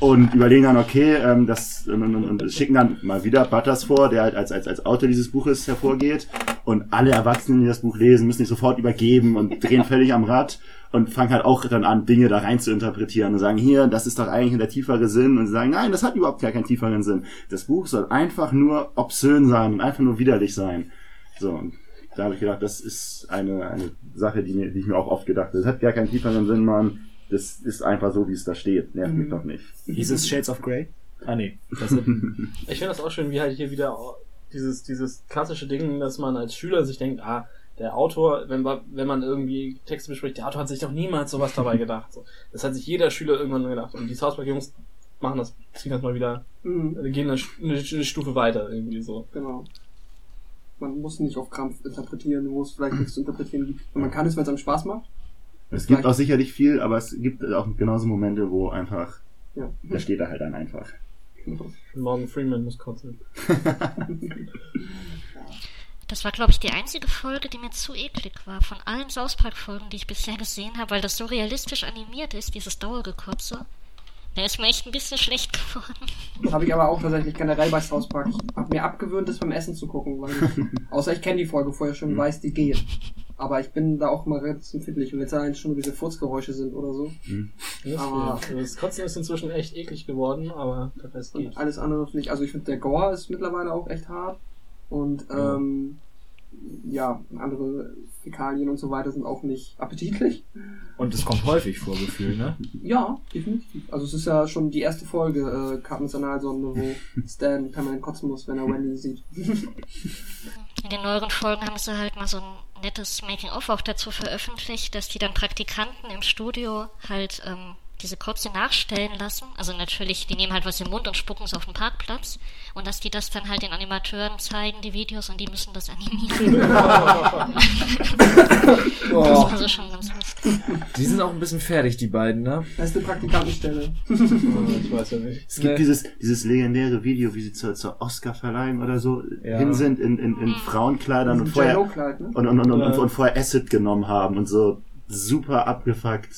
und überlegen dann, okay, ähm, das und, und, und schicken dann mal wieder Butters vor, der halt als, als, als Autor dieses Buches hervorgeht und alle Erwachsenen, die das Buch lesen, müssen sich sofort übergeben und drehen völlig am Rad und fangen halt auch dann an, Dinge da rein zu interpretieren und sagen, hier, das ist doch eigentlich der tiefere Sinn und sie sagen, nein, das hat überhaupt gar keinen tieferen Sinn. Das Buch soll einfach nur obszön sein und einfach nur widerlich sein. So, und da habe ich gedacht, das ist eine, eine Sache, die, mir, die ich mir auch oft gedacht habe. Das hat gar keinen tieferen Sinn, Mann. Das ist einfach so, wie es da steht. Nervt mich Mhm. doch nicht. Hieß es Shades of Grey? Ah, nee. Das ist, [laughs] Ich finde das auch schön, wie halt hier wieder dieses, dieses klassische Ding, dass man als Schüler sich denkt, ah, der Autor, wenn, man- wenn man irgendwie Texte bespricht, der Autor hat sich doch niemals sowas dabei [laughs] gedacht. So. Das hat sich jeder Schüler irgendwann gedacht. Und die South Park Jungs machen das, ziehen das mal wieder, Mhm, gehen eine, eine, eine Stufe weiter irgendwie so. genau. Man muss nicht auf Krampf interpretieren, wo es vielleicht nichts zu interpretieren gibt. Und man kann es, wenn es einem Spaß macht. Es gibt auch sicherlich viel, aber es gibt auch genauso Momente, wo einfach, Ja. da steht er halt dann einfach. Morgan Freeman muss kotzen. [laughs] Das war, glaube ich, die einzige Folge, die mir zu eklig war. Von allen South Park-Folgen, die ich bisher gesehen habe, weil das so realistisch animiert ist, dieses Dauergekotze. Da ist mir echt ein bisschen schlecht geworden. [laughs] Habe ich aber auch tatsächlich generell bei South Park. Ich habe mir abgewöhnt, das beim Essen zu gucken, weil ich, [laughs] außer ich kenne die Folge vorher schon, weiß, die geht. Aber ich bin da auch mal relativ empfindlich. Und jetzt allein schon nur diese Furzgeräusche sind oder so. Das, Aber- also das Kotzen ist inzwischen echt eklig geworden, aber der Rest geht. alles andere finde ich, also ich finde der Gore ist mittlerweile auch echt hart. Und Ja. ähm, ja, andere Fäkalien und so weiter sind auch nicht appetitlich. und es kommt häufig vor, Gefühl, ne? Ja, definitiv. Also es ist ja schon die erste Folge, äh, Analsonde, wo Stan permanent kotzen muss, wenn er Wendy sieht. [laughs] In den neueren Folgen haben sie halt mal so ein nettes Making-of auch dazu veröffentlicht, dass die dann Praktikanten im Studio halt ähm, diese Kotze nachstellen lassen. Also natürlich, die nehmen halt was im Mund und spucken es auf den Parkplatz. Und dass die das dann halt den Animateuren zeigen, die Videos, und die müssen das animieren. [laughs] Das war so schon ganz lustig. Die sind auch ein bisschen fertig, die beiden, ne? Das ist eine Praktikantenstelle. ich weiß ja nicht. Es gibt Nee. dieses, dieses legendäre Video, wie sie zur, zur Oscar-Verleihung oder so Ja. hin sind in, in, in Frauenkleidern und vorher, ne? und, und, und, und, Ja. und, vorher Acid genommen haben und so super abgefuckt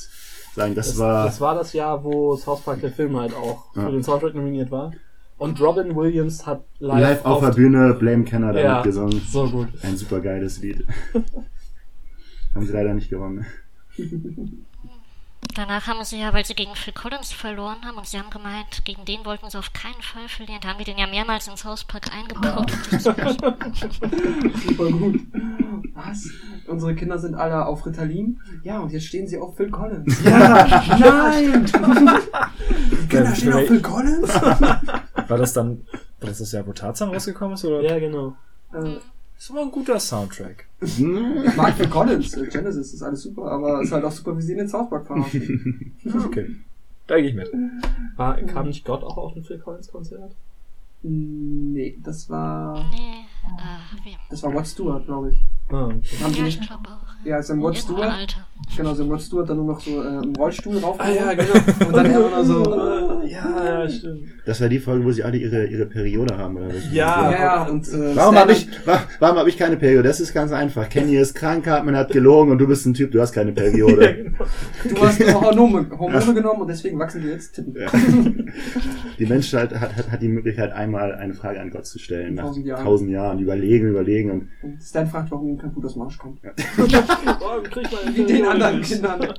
sagen, das, Das, war, das war das Jahr, wo South Park der Film halt auch Ja. für den Soundtrack nominiert war. Und Robin Williams hat live, Live auf der Bühne, Blame damit Ja. gesungen. So gut. Ein super geiles Lied. [laughs] Haben sie leider nicht gewonnen. [laughs] Danach haben sie ja, weil sie gegen Phil Collins verloren haben und sie haben gemeint, gegen den wollten sie auf keinen Fall verlieren. Da haben die den ja mehrmals ins Hauspark eingebaut. [laughs] Super gut. Was? Unsere Kinder sind alle auf Ritalin. Ja, und jetzt stehen sie auf Phil Collins. Ja, nein! [laughs] Kinder stehen auf Phil Collins? [laughs] War das dann, das ist ja, wo Tarzan rausgekommen ist, oder? Ja, genau. äh, Das war ein guter Soundtrack. Ich mag Phil Collins. äh, Genesis ist alles super, aber es ist halt auch super, wie sie in den South Park verarschen. [laughs] Okay. Da gehe ich mit. War, kam nicht Gott auch auf ein Phil Collins Konzert? Nee, das war. nee, äh? Das war Rod Stewart, glaube ich. Ah, okay. Haben sie Ja, ist im Rod Stewart. Genau, so Rod Stewart dann nur noch so äh, im Rollstuhl rauf. Ah ja, genau. Und dann immer nur so. [laughs] Äh, Ja, ja, stimmt. Das war die Folge, wo sie alle ihre, ihre Periode haben, oder was? Ja. ja, und. Äh, Warum habe ich, wa- warum hab ich keine Periode? Das ist ganz einfach. Kenny ist krank, Hartmann hat gelogen und du bist ein Typ, du hast keine Periode. [laughs] Du hast [laughs] Hormone, Hormone genommen und deswegen wachsen dir jetzt Titten. Ja. Die Menschheit hat, hat, hat die Möglichkeit, einmal eine Frage an Gott zu stellen. Nach Tausend Jahren. tausend Jahren. Überlegen, überlegen und Und Stan fragt, warum ihm kein Blut aus dem Arsch kommt. Oh, krieg mal Wie den anderen Kindern.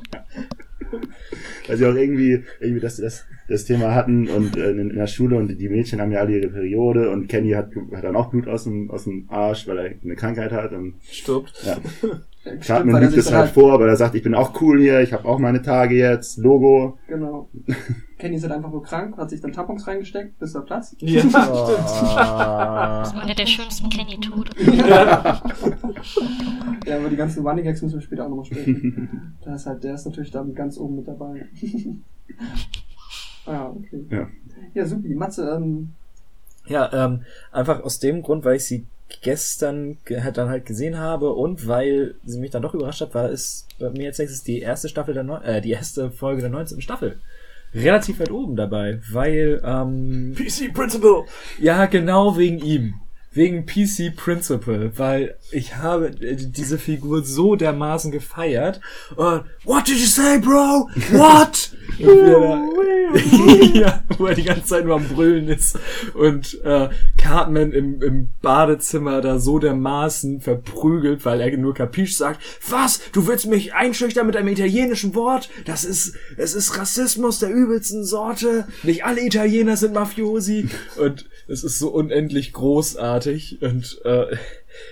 [laughs] weil sie auch irgendwie, irgendwie das, das, das Thema hatten und äh, in, in der Schule und die Mädchen haben ja alle ihre Periode und Kenny hat, hat dann auch Blut aus dem, aus dem Arsch, weil er eine Krankheit hat und Stirbt. ja. [laughs] Cartman lügt sich es dann halt vor, weil er sagt, ich bin auch cool hier, ich habe auch meine Tage jetzt, Logo. Genau. [laughs] Kenny ist halt einfach nur krank, hat sich dann Tampons reingesteckt, bis er platzt. Ja, [laughs] Oh. Das war einer der schönsten Kenny-Tode. [laughs] Ja, aber die ganzen Running Gags müssen wir später auch nochmal sprechen. [laughs] da ist halt, der ist natürlich da ganz oben mit dabei. ah, okay. Ja. Ja, supi. Matze, ähm, Ja, ähm, einfach aus dem Grund, weil ich sie gestern ge- halt dann halt gesehen habe und weil sie mich dann doch überrascht hat, war es bei mir jetzt nächstes die erste Staffel der Neu äh, die erste Folge der 19. Staffel. Relativ weit oben dabei, weil ähm, PC Principal. ja genau wegen ihm. Wegen PC Principal, weil ich habe äh, diese Figur so dermaßen gefeiert. Und, What did you say, bro? What? [laughs] Da, [laughs] ja, wo er die ganze Zeit nur am Brüllen ist. Und äh, Cartman im, im Badezimmer da so dermaßen verprügelt, weil er nur Capiche sagt, was? Du willst mich einschüchtern mit einem italienischen Wort? Das ist, es ist Rassismus der übelsten Sorte. Nicht alle Italiener sind Mafiosi. Und es ist so unendlich großartig. Und äh,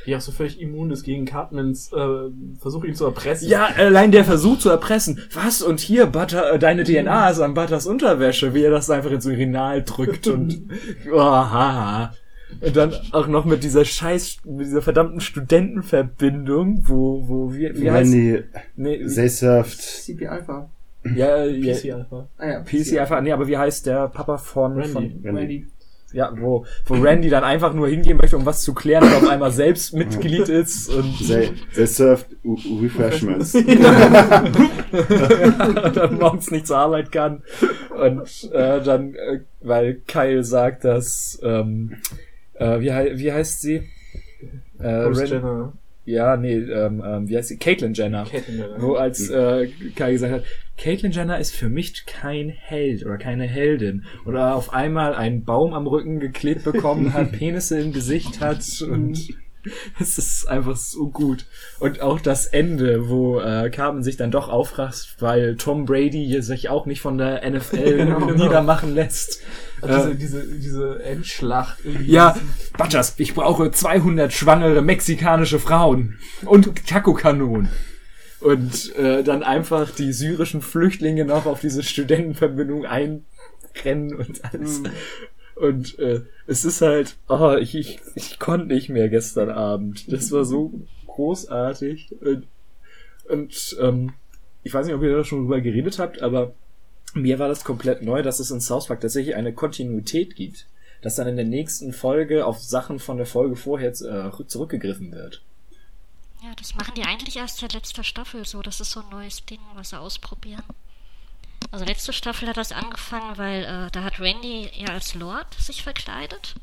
Ja, auch so völlig immun ist gegen Cartmans äh, Versuch, ihn zu erpressen. ja, allein der Versuch zu erpressen. Was? Und hier, Butter, äh, deine DNA ist an Butters Unterwäsche, wie er das einfach ins Urinal drückt und [laughs] oh, haha. Und dann auch noch mit dieser scheiß, mit dieser verdammten Studentenverbindung, wo, wo, wie, wie heißt, nee, they served. CP Alpha. ja, ja, PC Alpha. Ah ja, PC einfach, nee, aber wie heißt der Papa von, Randy. von Randy. Randy. Ja, wo, wo Randy dann einfach nur hingehen möchte, um was zu klären und auf einmal selbst Mitglied ist und They, they served refreshments. [laughs] und dann morgens nicht zur Arbeit kann. Und äh, dann, äh, weil Kyle sagt, dass, ähm, äh, wie, hei- wie heißt sie? Äh, Bruce Jenner. Ja, nee, ähm, ähm, wie heißt sie? Caitlyn Jenner. Caitlyn Jenner. Wo als äh, Kyle gesagt hat, Caitlyn Jenner ist für mich kein Held oder keine Heldin. Oder auf einmal einen Baum am Rücken geklebt bekommen hat, [laughs] Penisse im Gesicht hat und [laughs] [laughs] es ist einfach so gut. Und auch das Ende, wo äh, Carmen sich dann doch aufrafft, weil Tom Brady hier sich auch nicht von der NFL [laughs] Genau. niedermachen lässt. Also Äh, diese, diese, diese Endschlacht irgendwie. ja, Butters, ich brauche 200 schwangere mexikanische Frauen und Taco-Kanonen. Und äh, dann einfach die syrischen Flüchtlinge noch auf diese Studentenverbindung einrennen und alles. Und äh, es ist halt, oh, ich, ich, ich konnte nicht mehr gestern Abend. Das war so großartig. Und, und ähm, ich weiß nicht, ob ihr da schon drüber geredet habt, aber mir war das komplett neu, dass es in South Park tatsächlich eine Kontinuität gibt. Dass dann in der nächsten Folge auf Sachen von der Folge vorher äh, zurückgegriffen wird. Ja, das machen die eigentlich erst seit letzter Staffel so. Das ist so ein neues Ding, was sie ausprobieren. Also letzte Staffel hat das angefangen, weil äh, da hat Randy ja als Lord sich verkleidet.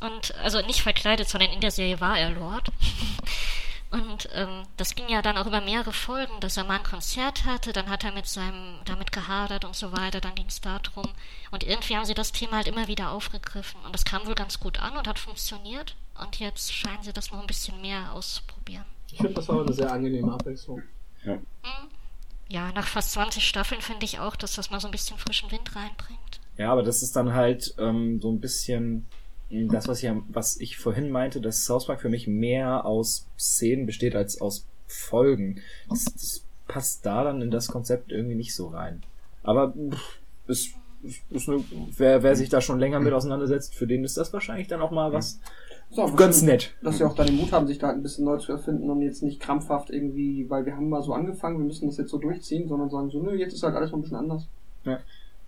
Und, also nicht verkleidet, sondern in der Serie war er Lord. [laughs] Und ähm, das ging ja dann auch über mehrere Folgen, dass er mal ein Konzert hatte, dann hat er mit seinem damit gehadert und so weiter, dann ging es darum. Und irgendwie haben sie das Thema halt immer wieder aufgegriffen. Und das kam wohl ganz gut an und hat funktioniert. Und jetzt scheinen sie das noch ein bisschen mehr auszuprobieren. Ich finde, das war eine sehr angenehme Abwechslung. Hm. Ja, nach fast 20 Staffeln finde ich auch, dass das mal so ein bisschen frischen Wind reinbringt. Ja, aber das ist dann halt ähm, so ein bisschen mh, das, was ich, was ich vorhin meinte, dass South Park für mich mehr aus Szenen besteht als aus Folgen. Das, das passt da dann in das Konzept irgendwie nicht so rein. Aber pff, ist, ist eine, wer, wer sich da schon länger mit auseinandersetzt, für den ist das wahrscheinlich dann auch mal was So, ganz schön, nett. Dass wir auch da den Mut haben, sich da halt ein bisschen neu zu erfinden und jetzt nicht krampfhaft irgendwie, weil wir haben mal so angefangen, wir müssen das jetzt so durchziehen, sondern sagen so, nö, jetzt ist halt alles mal ein bisschen anders. Ja.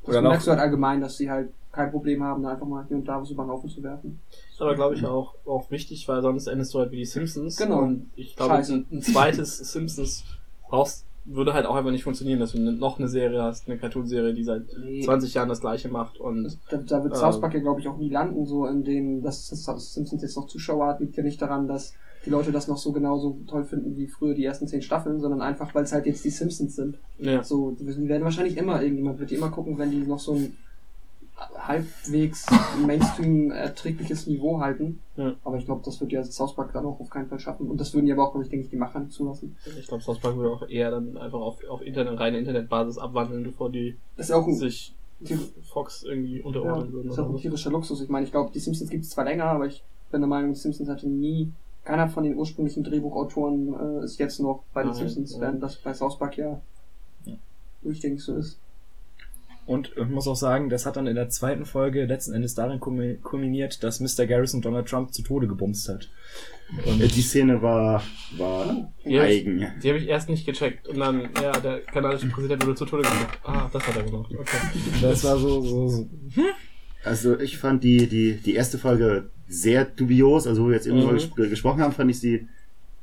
Das Oder noch- merkst du halt allgemein, dass sie halt kein Problem haben, da einfach mal hier und da was über den Haufen zu werfen. Ist aber, glaube ich, auch, auch wichtig, weil sonst endest du halt wie die Simpsons. Genau. Und ich glaube, Scheiße. ein, ein zweites Simpsons brauchst, würde halt auch einfach nicht funktionieren, dass du ne- noch eine Serie hast, eine Cartoon-Serie, die seit Nee. 20 Jahren das gleiche macht und Da, da wird Ähm. South Park ja, glaube ich, auch nie landen, so in dem, dass das Simpsons jetzt noch Zuschauer hat, liegt ja nicht daran, dass die Leute das noch so genauso toll finden wie früher die ersten zehn Staffeln, sondern einfach, weil es halt jetzt die Simpsons sind. ja. So, die werden wahrscheinlich immer, irgendjemand wird die immer gucken, wenn die noch so ein halbwegs Mainstream erträgliches Niveau halten. Ja. Aber ich glaube, das wird ja South Park dann auch auf keinen Fall schaffen. Und das würden ja aber auch, glaube ich, denke ich, die Macher nicht zulassen. Ich glaube, South Park würde auch eher dann einfach auf, auf Internet, reine Internetbasis abwandeln, bevor die sich Fox irgendwie ja, unterordnen würden. das ist auch ein tierischer Luxus. Ich meine, ich glaube, die Simpsons gibt es zwar länger, aber ich bin der Meinung, die Simpsons hatte nie, keiner von den ursprünglichen Drehbuchautoren äh, ist jetzt noch bei den Simpsons, ja. während das bei South Park ja, Ja. durchgängig so ist. Und ich muss auch sagen, das hat dann in der zweiten Folge letzten Endes darin kulmi- kulminiert, dass Mr. Garrison Donald Trump zu Tode gebumst hat. Äh, Die Szene war, war Ja, ich- eigen. Die habe ich erst nicht gecheckt und dann, ja, der kanadische Präsident wurde zu Tode gemacht. Ah, das hat er gemacht. Okay. Das war so, so, so Also ich fand die, die, die erste Folge sehr dubios, also wo wir jetzt eben Mhm. ges gesprochen haben, fand ich sie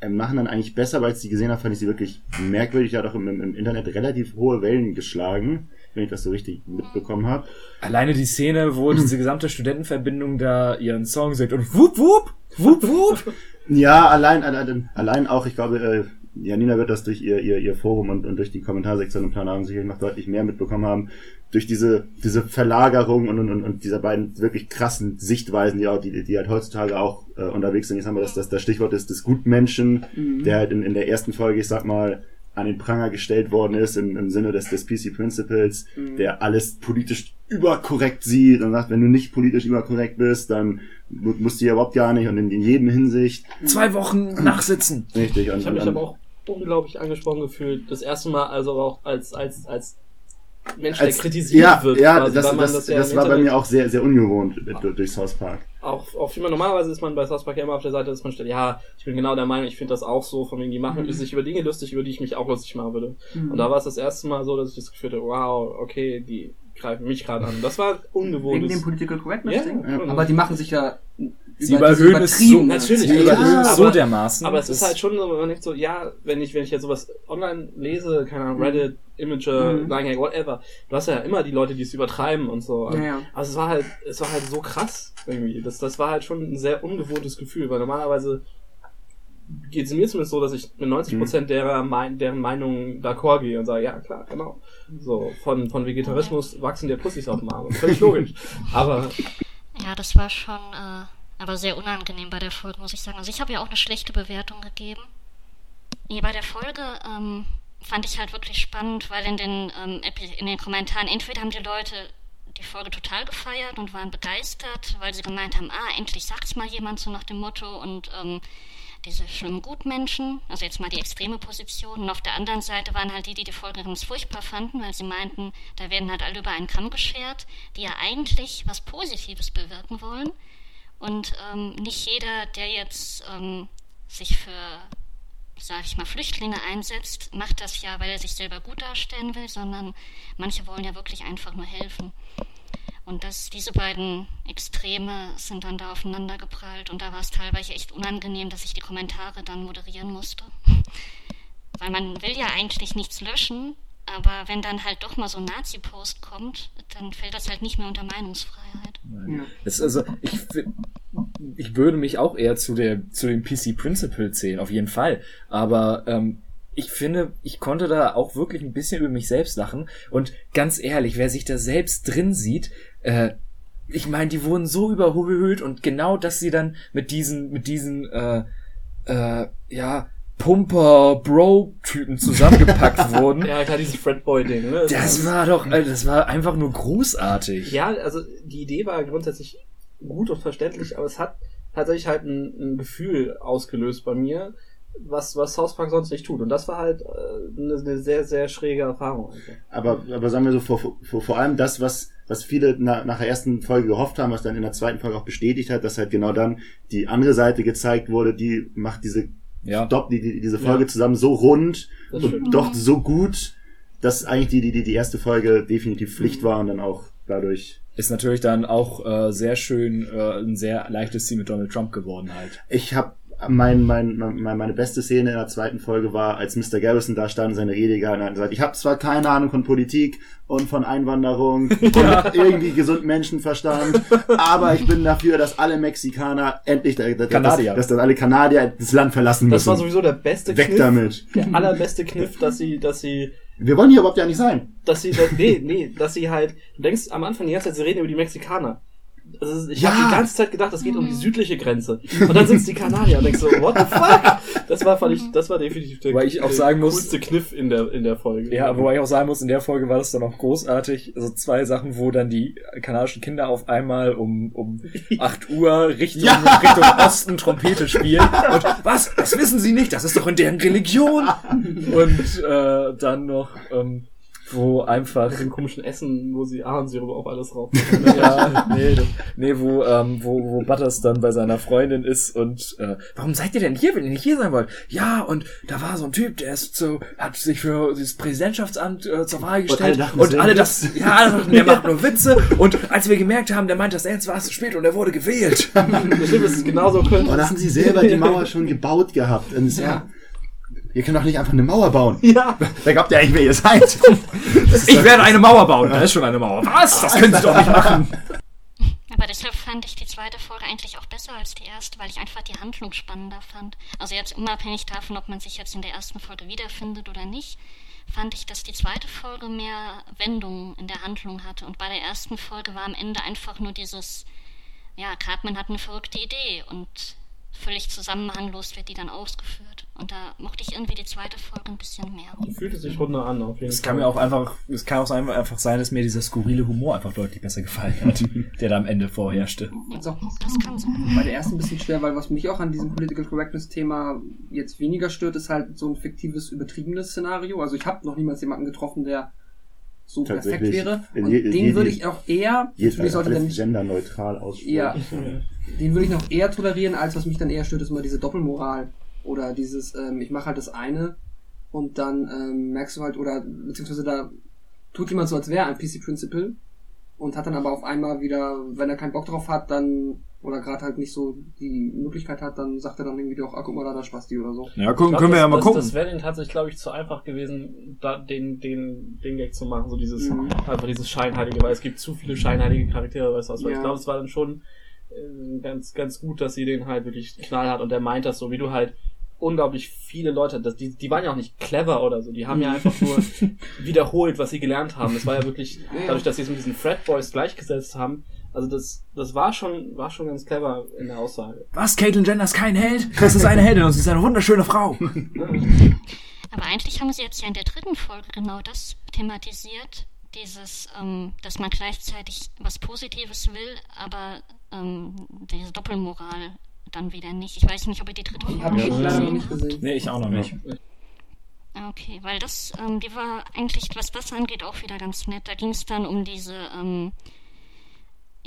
im Nachhinein eigentlich besser, weil ich sie gesehen habe, fand ich sie wirklich merkwürdig, hat auch im, im Internet relativ hohe Wellen geschlagen, wenn ich das so richtig mitbekommen habe. Alleine die Szene, wo [clears throat] diese gesamte Studentenverbindung da ihren Song singt und wup wup, wup wup. [laughs] Ja, allein, allein, allein auch, ich glaube, äh, Janina wird das durch ihr, ihr, ihr Forum und, und durch die Kommentarsektion im Planabend sicherlich noch deutlich mehr mitbekommen haben, durch diese, diese Verlagerung und, und, und, dieser beiden wirklich krassen Sichtweisen, die, auch, die, die halt heutzutage auch äh, unterwegs sind. Jetzt haben wir das, das, das Stichwort ist des Gutmenschen, Mhm. der halt in, in der ersten Folge, ich sag mal, an den Pranger gestellt worden ist, im, im Sinne des, des PC Principles, Mhm. der alles politisch überkorrekt sieht und sagt, wenn du nicht politisch überkorrekt bist, dann mu- musst du ja überhaupt gar nicht und in, in jedem Hinsicht Zwei Wochen [clears throat] nachsitzen. Richtig, und, Ich habe mich aber auch unglaublich angesprochen gefühlt. Das erste Mal also auch als, als, als Mensch, als, der kritisiert ja, wird. ja, quasi, das, weil man das, das, ja war bei mir auch sehr, sehr ungewohnt durch, durch South Park. Auch, auch immer normalerweise ist man bei South Park ja immer auf der Seite, dass man stellt, ja, ich bin genau der Meinung, ich finde das auch so, von wegen, die machen Mhm. sich über Dinge lustig, über die ich mich auch lustig machen würde. Mhm. Und da war es das erste Mal so, dass ich das Gefühl hatte, wow, okay, die greifen mich gerade an. Das war Wegen dem ungewohnt. Political Correctness Ja, Ding. ja. Aber die machen sich ja Sie überhöhen es so, natürlich, Sie Ja, überhöhen es so aber- dermaßen. Aber es ist halt schon so, man denkt so, ja, wenn ich, wenn ich jetzt sowas online lese, keine Ahnung, Reddit, Imager, Mhm. 9gag, whatever, du hast ja immer die Leute, die es übertreiben und so. Ja, ja. Also es war halt, es war halt so krass irgendwie. Das, das war halt schon ein sehr ungewohntes Gefühl, weil normalerweise geht es mir zumindest so, dass ich mit 90% derer mein, deren Meinung d'accord gehe und sage, ja klar, genau. So, von, von Vegetarismus wachsen der Pussys auf dem Arm. Völlig logisch. [laughs] Aber Ja, das war schon äh, aber sehr unangenehm bei der Folge, muss ich sagen. Also ich habe ja auch eine schlechte Bewertung gegeben. Nee, bei der Folge ähm, fand ich halt wirklich spannend, weil in den, ähm, in den Kommentaren entweder haben die Leute die Folge total gefeiert und waren begeistert, weil sie gemeint haben, ah, endlich sagt's mal jemand so nach dem Motto und ähm, diese schlimmen Gutmenschen, also jetzt mal die extreme Position. Und auf der anderen Seite waren halt die, die die Folge ganz furchtbar fanden, weil sie meinten, da werden halt alle über einen Kamm geschert, die ja eigentlich was Positives bewirken wollen. Und ähm, nicht jeder, der jetzt ähm, sich für, sage ich mal, Flüchtlinge einsetzt, macht das ja, weil er sich selber gut darstellen will, sondern manche wollen ja wirklich einfach nur helfen. Und das, diese beiden Extreme sind dann da aufeinander geprallt und da war es teilweise echt unangenehm, dass ich die Kommentare dann moderieren musste. [laughs] Weil man will ja eigentlich nichts löschen, aber wenn dann halt doch mal so ein Nazi-Post kommt, dann fällt das halt nicht mehr unter Meinungsfreiheit. Ja. Es, also, ich, ich würde mich auch eher zu der zu dem PC Principle zählen, auf jeden Fall. Aber ähm, ich finde, ich konnte da auch wirklich ein bisschen über mich selbst lachen. Und ganz ehrlich, wer sich da selbst drin sieht, äh, ich meine, die wurden so überhöht und genau, dass sie dann mit diesen, mit diesen, äh, äh, ja, Pumper-Bro-Typen zusammengepackt [laughs] wurden. Ja, klar, dieses Fredboy-Ding, ne? Das war doch, äh, das war einfach nur großartig. Ja, also die Idee war grundsätzlich gut und verständlich, aber es hat tatsächlich halt ein, ein Gefühl ausgelöst bei mir, was, was South Park sonst nicht tut. Und das war halt äh, eine, eine sehr, sehr schräge Erfahrung. Aber, aber sagen wir so, vor, vor, vor allem das, was, was viele na, nach der ersten Folge gehofft haben, was dann in der zweiten Folge auch bestätigt hat, dass halt genau dann die andere Seite gezeigt wurde, die macht diese Ja. Stop, die, die, diese Folge zusammen so rund Das und stimmt. doch so gut, dass eigentlich die, die, die, die erste Folge definitiv Pflicht war und dann auch dadurch. Ist natürlich dann auch äh, sehr schön äh, ein sehr leichtes Ziel mit Donald Trump geworden halt. Ich habe mein, mein, mein, meine beste Szene in der zweiten Folge war, als Mr. Garrison da stand und seine Rede gehalten hat und sagt, ich habe zwar keine Ahnung von Politik und von Einwanderung [laughs] und irgendwie gesund Menschenverstand, aber ich bin dafür, dass alle Mexikaner endlich, dass, Kanadier. dass, dass alle Kanadier das Land verlassen müssen. Das war sowieso der beste Weg Kniff. damit. Der allerbeste Kniff, dass sie, dass sie, Wir wollen hier überhaupt ja nicht sein. dass sie, nee, nee, dass sie halt, du denkst am Anfang die ganze Zeit, sie reden über die Mexikaner. Also ich Ja. habe die ganze Zeit gedacht, das geht um die südliche Grenze. Und dann sind es die Kanadier und denkst so, what the fuck? Das war, fand ich, das war definitiv der, Weil ich auch der sagen muss- coolste Kniff in der, in der Folge. Ja, wobei ich auch sagen muss, in der Folge war das dann auch großartig. Also zwei Sachen, wo dann die kanadischen Kinder auf einmal um, um [laughs] 8 Uhr Richtung, Richtung Osten Trompete spielen. Und was? Das wissen sie nicht, das ist doch in deren Religion. [laughs] Und äh, dann noch, ähm, wo einfach Mit dem komischen Essen, wo sie Ahornsirup auf alles rauchen. [laughs] ja, nee, nee, wo, ähm, wo, wo Butters dann bei seiner Freundin ist und äh, warum seid ihr denn hier, wenn ihr nicht hier sein wollt? Ja, und da war so ein Typ, der ist so, hat sich für dieses Präsidentschaftsamt äh, zur Wahl gestellt alle dachten, und alle das, ja, alle dachten, der [laughs] macht nur Witze und als wir gemerkt haben, der meint das ernst, war es zu spät und er wurde gewählt. [laughs] Das stimmt, es ist genauso könnte. Und da haben sie selber die Mauer schon gebaut gehabt. Und ja. Ihr könnt doch nicht einfach eine Mauer bauen. [laughs] Ja. Da glaubt ihr eigentlich, wer ihr seid. [laughs] Ich werde eine Mauer bauen, da ist schon eine Mauer. Was? Das können sie doch nicht machen. [laughs] Aber deshalb fand ich die zweite Folge eigentlich auch besser als die erste, weil ich einfach die Handlung spannender fand. Also jetzt unabhängig davon, ob man sich jetzt in der ersten Folge wiederfindet oder nicht, fand ich, dass die zweite Folge mehr Wendungen in der Handlung hatte. Und bei der ersten Folge war am Ende einfach nur dieses, ja, Cartman hat eine verrückte Idee und völlig zusammenhanglos wird die dann ausgeführt. Und da mochte ich irgendwie die zweite Folge ein bisschen mehr. Fühlte sich runder an, auf jeden Es Fall. kann mir auch einfach, es kann auch sein- einfach sein, dass mir dieser skurrile Humor einfach deutlich besser gefallen hat, [laughs] der da am Ende vorherrschte. Also Das kann sein. bei der ersten ein bisschen schwer, weil was mich auch an diesem Political Correctness Thema jetzt weniger stört, ist halt so ein fiktives, übertriebenes Szenario. Also ich habe noch niemals jemanden getroffen, der so perfekt wäre. Und je- den je- würde ich auch eher, sollte alles nicht, genderneutral aussprechen. Ja. den würde ich noch eher tolerieren, als was mich dann eher stört, ist immer diese Doppelmoral. Oder dieses, ähm, ich mache halt das eine und dann ähm, merkst du halt, oder beziehungsweise da tut jemand so, als wäre ein PC Principle und hat dann aber auf einmal wieder, wenn er keinen Bock drauf hat, dann oder gerade halt nicht so die Möglichkeit hat, dann sagt er dann irgendwie doch, ah, guck mal da, da Spasti oder so. Ja, Ich glaub, können wir das, ja mal das, gucken. Das wäre ihnen tatsächlich, glaube ich, zu einfach gewesen, da, den, den, den Gag zu machen, so dieses, Mhm. einfach dieses Scheinheilige, weil es gibt zu viele scheinheilige Charaktere, weißt du was, weil Ja. ich glaube, es war dann schon äh, ganz, ganz gut, dass sie den halt wirklich knallhart und der meint das so, wie du halt unglaublich viele Leute, das, die, die waren ja auch nicht clever oder so, die haben ja einfach nur [laughs] wiederholt, was sie gelernt haben. Es war ja wirklich, dadurch, dass sie es mit diesen Frat Boys gleichgesetzt haben, also das, das war schon, war schon ganz clever in der Aussage. Was? Caitlyn Jenner ist kein Held? Das ist eine Heldin und sie ist eine wunderschöne Frau. [laughs] Aber eigentlich haben sie jetzt ja in der dritten Folge genau das thematisiert. Dieses, ähm, dass man gleichzeitig was Positives will, aber ähm, diese Doppelmoral dann wieder nicht. Ich weiß nicht, ob ihr die dritte Folge habe ich schon gesehen nicht gesehen. Nee, ich auch noch nicht. Ah, Okay, weil das, ähm, die war eigentlich, was das angeht, auch wieder ganz nett. Da ging es dann um diese, ähm,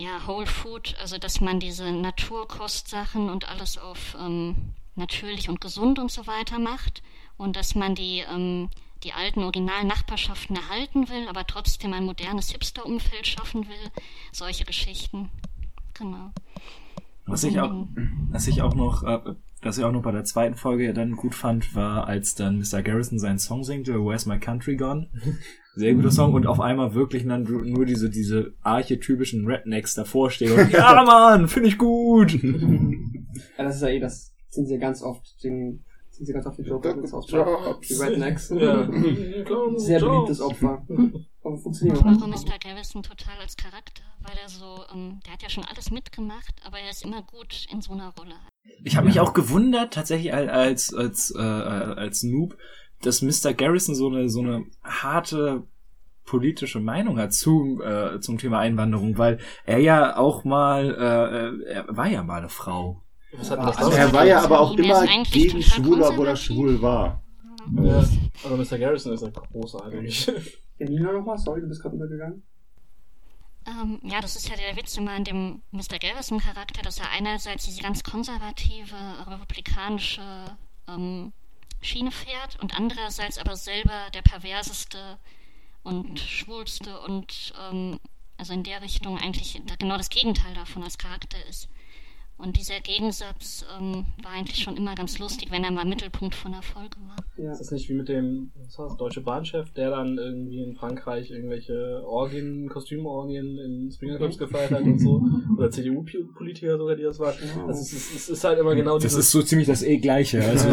ja, Whole Food, also dass man diese Naturkostsachen und alles auf ähm, natürlich und gesund und so weiter macht und dass man die, ähm, die alten Original-Nachbarschaften erhalten will, aber trotzdem ein modernes Hipster-Umfeld schaffen will. Solche Geschichten. Genau. Was ich auch, was ich auch noch, äh, das ich auch noch bei der zweiten Folge dann gut fand, war, als dann Mr. Garrison seinen Song singte, Where's My Country Gone? Sehr guter Song und auf einmal wirklich dann nur diese, diese archetypischen Rednecks davor stehen und, [laughs] ja Mann, finde ich gut! [laughs] Ja, das ist ja eh, das sind sie ganz oft, den, sind sie ganz oft die Joker mit South Park. Die Rednecks. Ja. [laughs] Sehr beliebtes Opfer. Aber funktioniert Ich auch. mochte Mr. Garrison total als Charakter, weil er so, ähm, der hat ja schon alles mitgemacht, aber er ist immer gut in so einer Rolle. Ich habe mich auch gewundert, tatsächlich al- als, als, äh, als Noob, dass Mr. Garrison so eine, so eine harte politische Meinung hat zu, äh, zum Thema Einwanderung, weil er ja auch mal, äh, er war ja mal eine Frau. Also er war ja aber auch Er immer gegen total Schwule, obwohl er schwul war. Ja, aber Mr. Garrison ist ja großartig. Ja, Nina nochmal, sorry, du bist gerade übergegangen. Ähm, ja, das ist ja der Witz immer an dem Mr. Garrison-Charakter, dass er einerseits diese ganz konservative, republikanische ähm, Schiene fährt und andererseits aber selber der perverseste und schwulste und ähm, also in der Richtung eigentlich genau das Gegenteil davon als Charakter ist. Und dieser Gegensatz ähm, war eigentlich schon immer ganz lustig, wenn er mal Mittelpunkt von der Folge war. Ja. Ist das nicht wie mit dem was war das, deutsche Bahnchef, der dann irgendwie in Frankreich irgendwelche Orgien, Kostümorgien in Swingerclubs gefeiert hat und so? Oder CDU-Politiker sogar, die das waren. Also es ist, es ist halt immer genau Das dieses... ist so ziemlich das eh gleiche. Also.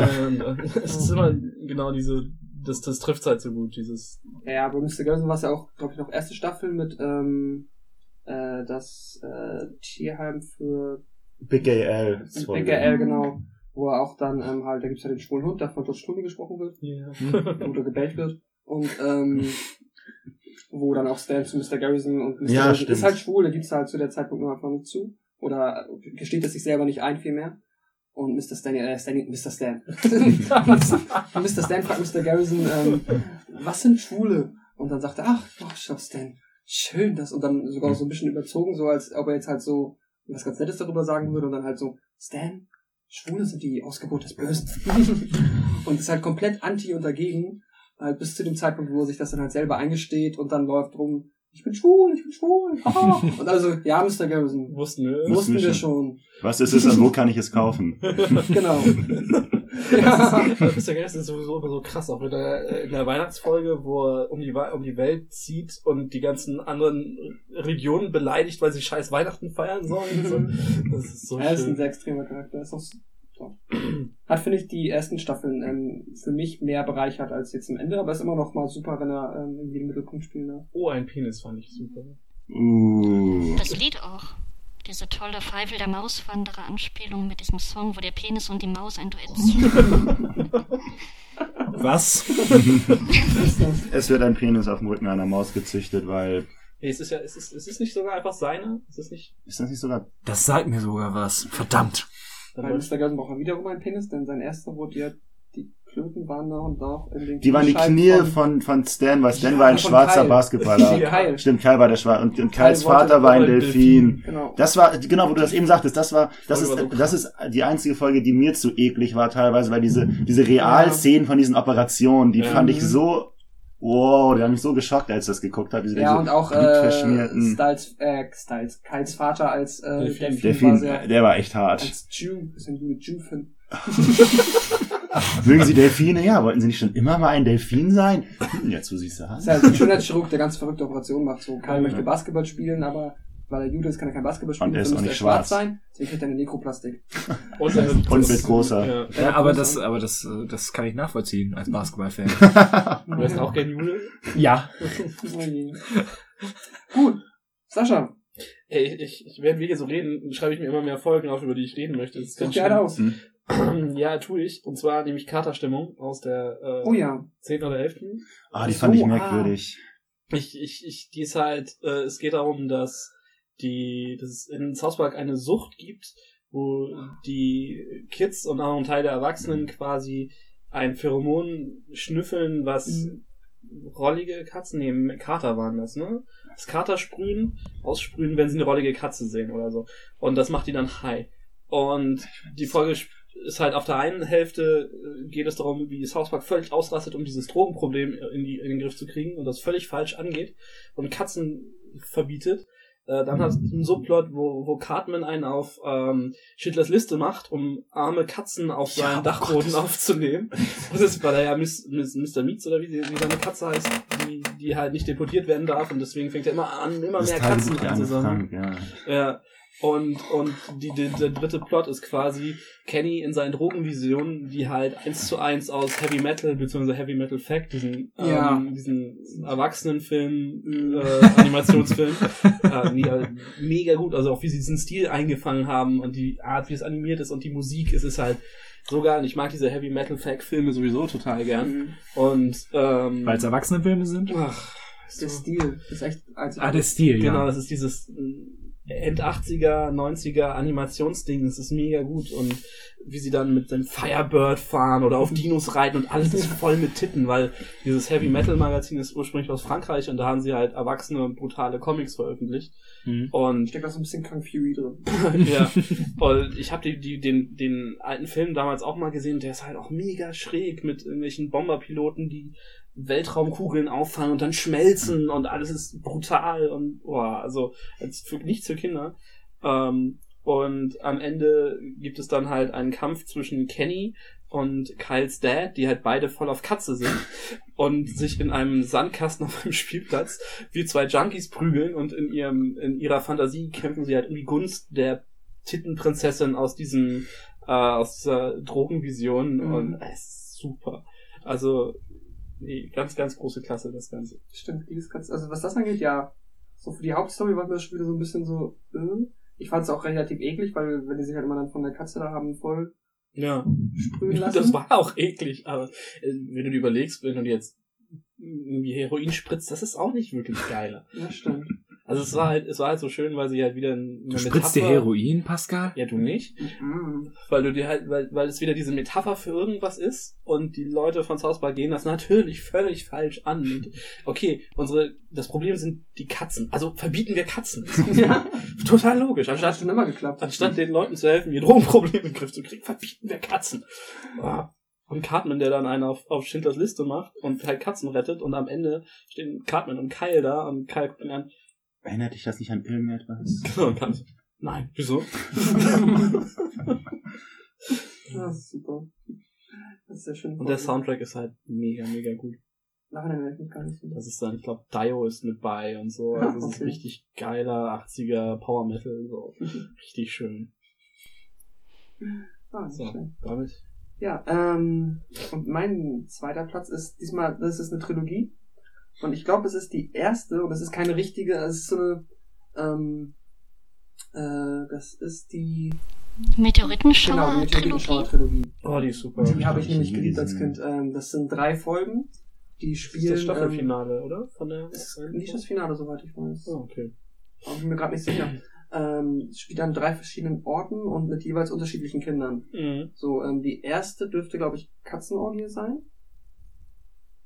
Es ist immer genau diese... Das, das trifft halt so gut, dieses... Ja, aber Mr. Garrison war es ja auch, glaube ich, noch erste Staffel mit ähm, äh, das äh, Tierheim für Big Gay L. ist voll Big L, genau. Wo er auch dann ähm, halt, da gibt's ja den schwulen Hund, der von George Clooney gesprochen wird. Ja. [laughs] oder gebellt wird. Und ähm, wo dann auch Stan zu Mr. Garrison und Mr. Ja, Garrison stimmt. ist halt schwul, der gibt's halt zu der Zeitpunkt nur einfach nicht zu. Oder gesteht es sich selber nicht ein, vielmehr. Und Mr. Stan, äh, Stan, Mr. Stan. [laughs] Mr. Stan fragt Mr. Garrison, ähm, was sind Schwule? Und dann sagt er, ach, oh, schau, Stan, schön das. Und dann sogar so ein bisschen überzogen, so als ob er jetzt halt so was ganz Nettes darüber sagen würde und dann halt so, Stan, Schwule sind die Ausgeburt des Bösen. [laughs] und ist halt komplett anti und dagegen, halt bis zu dem Zeitpunkt, wo er sich das dann halt selber eingesteht und dann läuft rum, ich bin schwul, ich bin schwul, haha. [laughs] Und also, ja, Mr. Garrison, Wussten wir. Wussten wir schon. Was ist es und wo kann ich es kaufen? [laughs] Genau. Ja. Mr. Garrison ist sowieso immer so krass, auch in der, äh, in der Weihnachtsfolge, wo er um die, Wa- um die Welt zieht und die ganzen anderen Regionen beleidigt, weil sie scheiß Weihnachten feiern sollen. So. Das ist so [laughs] Er ist ein sehr extremer Charakter. Ist auch, so. Hat, finde ich, die ersten Staffeln ähm, für mich mehr bereichert als jetzt am Ende, aber ist immer noch mal super, wenn er ähm, irgendwie den Mittelpunkt spielen darf. Oh, ein Penis fand ich super. Uh. Das Lied auch. Diese tolle Feivel der Mauswanderer Anspielung mit diesem Song, wo der Penis und die Maus ein Duett singen. [laughs] Was? [laughs] Es wird ein Penis auf dem Rücken einer Maus gezüchtet, weil. Nee, es ist ja, es ist, es ist nicht sogar einfach seine. Es ist nicht. Ist das nicht sogar. Das sagt mir sogar was. Verdammt. Dann Weil. Garrison braucht er wiederum einen Penis, denn sein erster wurde ja, die Klöten waren da und noch in den Die waren die Knie von- von, von Stan, weil Stan Ja, war ein schwarzer Kyle. Basketballer. [laughs] Ja, Kyle. Stimmt, Kyle war der Schwarze. Und, und Kyles wollte- Vater war ein ein Delfin. Genau. Das war, genau, wo du das eben sagtest, das war, das ist, war so das ist die einzige Folge, die mir zu eklig war teilweise, weil diese, diese Realszenen von diesen Operationen, die Ja. fand ich so, wow, die haben mich so geschockt, als ich das geguckt habe. Diese, Ja, diese und auch äh, blutverschmierten Styles, äh, Styles, Kyles Vater als äh, Delfin. Delfin, war Delfin, sehr, der war echt hart. als Jew, bisschen Jew, Jew-Fan. [laughs] [laughs] Mögen Sie Delfine? Ja, wollten Sie nicht schon immer mal ein Delfin sein? Hm, Jetzt, wo Sie es Das sagen. ist halt ein Schönheitschirurg, der ganz verrückte Operationen macht. So, Kyle möchte Basketball spielen, aber weil er Jude ist, kann er kein Basketball spielen. Und er ist auch nicht er schwarz schwarz. sein. Deswegen kriegt er eine Nekroplastik. [laughs] Und, äh, Und das- wird größer. Ja. Ja, aber das, aber das, das kann ich nachvollziehen als Basketballfan. [laughs] Du wärst auch gern Jude? ja. [laughs] Gut. Sascha, Ey, ich, ich, während wir hier so reden, schreibe ich mir immer mehr Folgen auf, über die ich reden möchte. Das ist ganz dir eine schlimm. [clears throat] Ja, tue ich. Und zwar nämlich Katerstimmung aus der äh, Oh ja. 10. oder 11. Ah, die So, fand ich ah. merkwürdig. Ich, ich, ich, die ist halt, äh, es geht darum, dass die, dass es in South Park eine Sucht gibt, wo die Kids und auch ein Teil der Erwachsenen quasi ein Pheromon schnüffeln, was Mhm. rollige Katzen nehmen. Kater waren das, ne? Das Kater sprühen, aussprühen, wenn sie eine rollige Katze sehen oder so. Und das macht die dann high. Und die Folge sp- ist halt auf der einen Hälfte äh, geht es darum, wie South Park völlig ausrastet, um dieses Drogenproblem in, die, in den Griff zu kriegen und das völlig falsch angeht und Katzen verbietet. Äh, dann hast du einen Subplot, wo, wo Cartman einen auf ähm, Schindlers Liste macht, um arme Katzen auf Ja, seinen oh Dachboden Gott. aufzunehmen. Das ist, weil er ja Miss, Miss, Mr. Meats oder wie, wie seine Katze heißt, die, die halt nicht deportiert werden darf und deswegen fängt er immer an, immer Das mehr Katzen der. Frank, ja. Ja. Und, und die, die, der dritte Plot ist quasi Kenny in seinen Drogenvisionen, die halt eins zu eins aus Heavy Metal bzw. Heavy Metal Fact, diesen, Ja. ähm, diesen Erwachsenenfilm, äh, Animationsfilm, [laughs] äh, mega, mega gut. Also auch wie sie diesen Stil eingefangen haben und die Art, wie es animiert ist und die Musik, es ist halt so geil. Und ich mag diese Heavy Metal Fact Filme sowieso total gern. Mhm. Und ähm, Weil es Erwachsenenfilme sind? ach, Der Stil ist echt einzigartig. Ah, der Stil, Genau, ja. das ist dieses äh, End 80er, 90er Animationsding, das ist mega gut und wie sie dann mit dem Firebird fahren oder auf Dinos reiten und alles ist voll mit Titten, weil dieses Heavy Metal Magazin ist ursprünglich aus Frankreich und da haben sie halt erwachsene und brutale Comics veröffentlicht Mhm. und Steckt da so ein bisschen Kung Fury drin. [laughs] ja, und ich habe die, die, den, den alten Film damals auch mal gesehen, der ist halt auch mega schräg mit irgendwelchen Bomberpiloten, die Weltraumkugeln auffangen und dann schmelzen und alles ist brutal und boah, also als für, nichts für Kinder. Ähm, und am Ende gibt es dann halt einen Kampf zwischen Kenny und Kyles Dad, die halt beide voll auf Katze sind [laughs] und sich in einem Sandkasten auf einem Spielplatz wie zwei Junkies prügeln und in ihrem in ihrer Fantasie kämpfen sie halt um die Gunst der Tittenprinzessin aus diesem äh, aus dieser Drogenvision Mhm. und es ist super. Also nee, ganz ganz große Klasse das Ganze. Stimmt, die ist ganz, also was das angeht, ja. So für die Hauptstory war mir das schon wieder so ein bisschen so, äh. Ich fand es auch relativ eklig, weil wenn die sich halt immer dann von der Katze da haben voll Ja, sprühen [laughs] lassen. das war auch eklig, aber äh, wenn du dir überlegst, wenn du dir jetzt irgendwie Heroin spritzt, das ist auch nicht wirklich geiler. Ja, stimmt. Also es war halt, es war halt so schön, weil sie halt wieder eine Du spritzt dir Heroin, Pascal? Ja, du nicht. Mhm. Weil du dir halt, weil, weil es wieder diese Metapher für irgendwas ist und die Leute von South Park gehen das natürlich völlig falsch an. Und, okay, unsere, das Problem sind die Katzen. Also verbieten wir Katzen. [laughs] Ja. Total logisch. Das hat Anstatt, schon immer geklappt. anstatt den Leuten zu helfen, ihr Drogenprobleme in den Griff zu kriegen, verbieten wir Katzen. Ah. Und Cartman, der dann einen auf, auf Schindlers Liste macht und halt Katzen rettet und am Ende stehen Cartman und Kyle da und Kyle guckt ihn an. Erinnert dich das nicht an irgendetwas? [laughs] Genau, Kyle so, Nein, wieso? [laughs] Das ist super. Das ist sehr schön. Und der Soundtrack ist halt mega, mega gut. Werde ich mich gar nicht so. Das ist dann, ich glaube, Dio ist mit bei und so. Also es ist okay. richtig geiler 80er Power Metal, so [laughs] richtig schön. Ah, So, schlecht. damit. Ja, ähm, und mein zweiter Platz ist diesmal, das ist eine Trilogie. Und ich glaube, es ist die erste, und es ist keine richtige, es ist so eine, ähm, äh, das ist die, genau, die Meteoritenschauer-Trilogie. Oh, die ist super. Die habe ich nämlich geliebt als. Kind. Ähm, das sind drei Folgen, die Das spielen. ist das Staffelfinale, oder? Von der. Ähm, ist nicht das Finale, soweit ich weiß. Oh, okay. Aber ich bin mir gerade nicht sicher. Ähm, es spielt an drei verschiedenen Orten und mit jeweils unterschiedlichen Kindern. Mhm. So, ähm, die erste dürfte, glaube ich, Katzenorgie sein.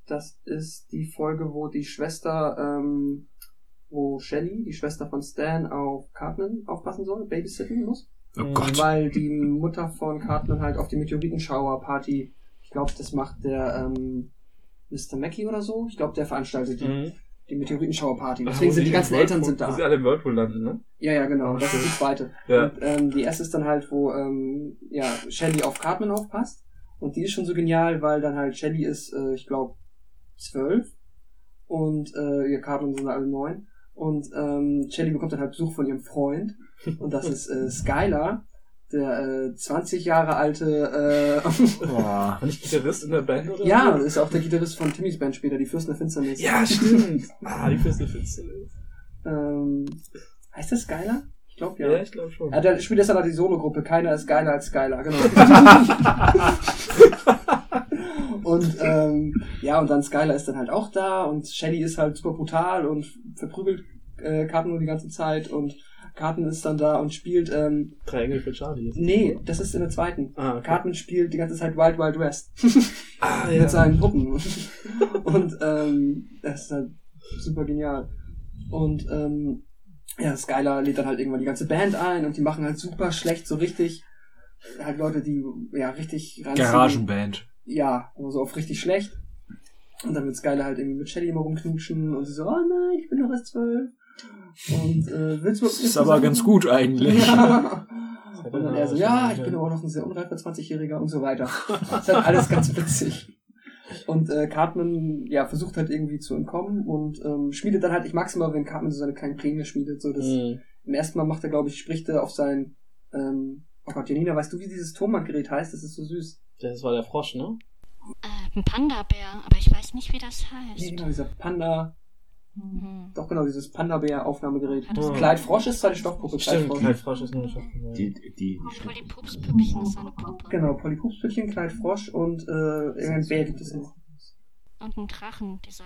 Das ist die Folge, wo die Schwester, ähm, wo Shelly, die Schwester von Stan, auf Cartman aufpassen soll, babysitten muss. Oh Mhm. Gott. Weil die Mutter von Cartman halt auf die Meteoritenschauer-Party, ich glaube, das macht der ähm, Mr. Mackey oder so. Ich glaube, der veranstaltet die, Mhm. die Meteoritenschauer-Party. Deswegen sind die ganzen Eltern sind da. Wo sie alle im Whirlpool landen, ne? Ja, ja, genau. Oh, Das ist die zweite. Ja. Und ähm, die erste ist dann halt, wo ähm, ja, Shelly auf Cartman aufpasst. Und die ist schon so genial, weil dann halt Shelly ist, äh, ich glaube, zwölf. Und äh, ihr Cartman sind alle neun. Und ähm, Shelly bekommt dann halt Besuch von ihrem Freund. Und das ist äh, Skylar, der äh, 20 Jahre alte äh, [laughs] Boah. Nicht Gitarrist in der Band oder Ja, so? ist auch der Gitarrist von Timmys Band später, die Fürsten der Finsternis. Ja, stimmt. ah, die Fürste Finsternis. Ähm, heißt das Skylar? Ich glaube ja. Ja, ich glaube schon. Ja, der spielt jetzt aber die Solo-Gruppe. Keiner ist geiler als Skylar, genau. [laughs] und ähm, ja, und dann Skylar ist dann halt auch da und Shelly ist halt super brutal und verprügelt äh, Cartman nur die ganze Zeit und Cartman ist dann da und spielt, ähm, Drei Engel für Charlie. nee, das ist in der zweiten. Ah, okay. Cartman spielt die ganze Zeit Wild Wild West [laughs] Ah, mit seinen Puppen. [laughs] und ähm, das ist halt super genial. Und ähm, ja, Skylar lädt dann halt irgendwann die ganze Band ein und die machen halt super schlecht, so richtig, halt Leute, die ja richtig ranziehen. Garagenband. Ja, aber so auf richtig schlecht. Und dann wird Skylar halt irgendwie mit Shelly immer rumknutschen und sie so, oh nein, ich bin doch erst zwölf. Und äh, willst du Das ist aber ganz gut eigentlich. Ja. [laughs] Und dann er so, ja, ich bin aber noch ein sehr unreifer 20-Jähriger und so weiter. Das ist halt alles ganz witzig. Und äh, Cartman, ja, versucht halt irgendwie zu entkommen und ähm, schmiedet dann halt, ich mag's immer, wenn Cartman so seine kleinen Pläne schmiedet, so das, Mhm. im ersten Mal macht er, glaube ich, spricht er auf sein, ähm, oh Gott, Janina, weißt du, wie dieses Tonbandgerät heißt? Das ist so süß. Das war der Frosch, ne? Äh, ein Panda-Bär, aber ich weiß nicht, wie das heißt. Nee, genau, dieser Panda, Mhm. doch genau, dieses Panda-Bär-Aufnahmegerät. Das Oh. Clyde Frosch ist zwar die Stoffpuppe, Stimmt, Frosch. kein Frosch ist nur Schatten. Die, die, die Obwohl die Pupspüppchen ist eine Puppe. Genau, Polypupspüppchen, Clyde Frosch und äh, irgendein Bär gibt es noch. Und ein Drachen, dieser...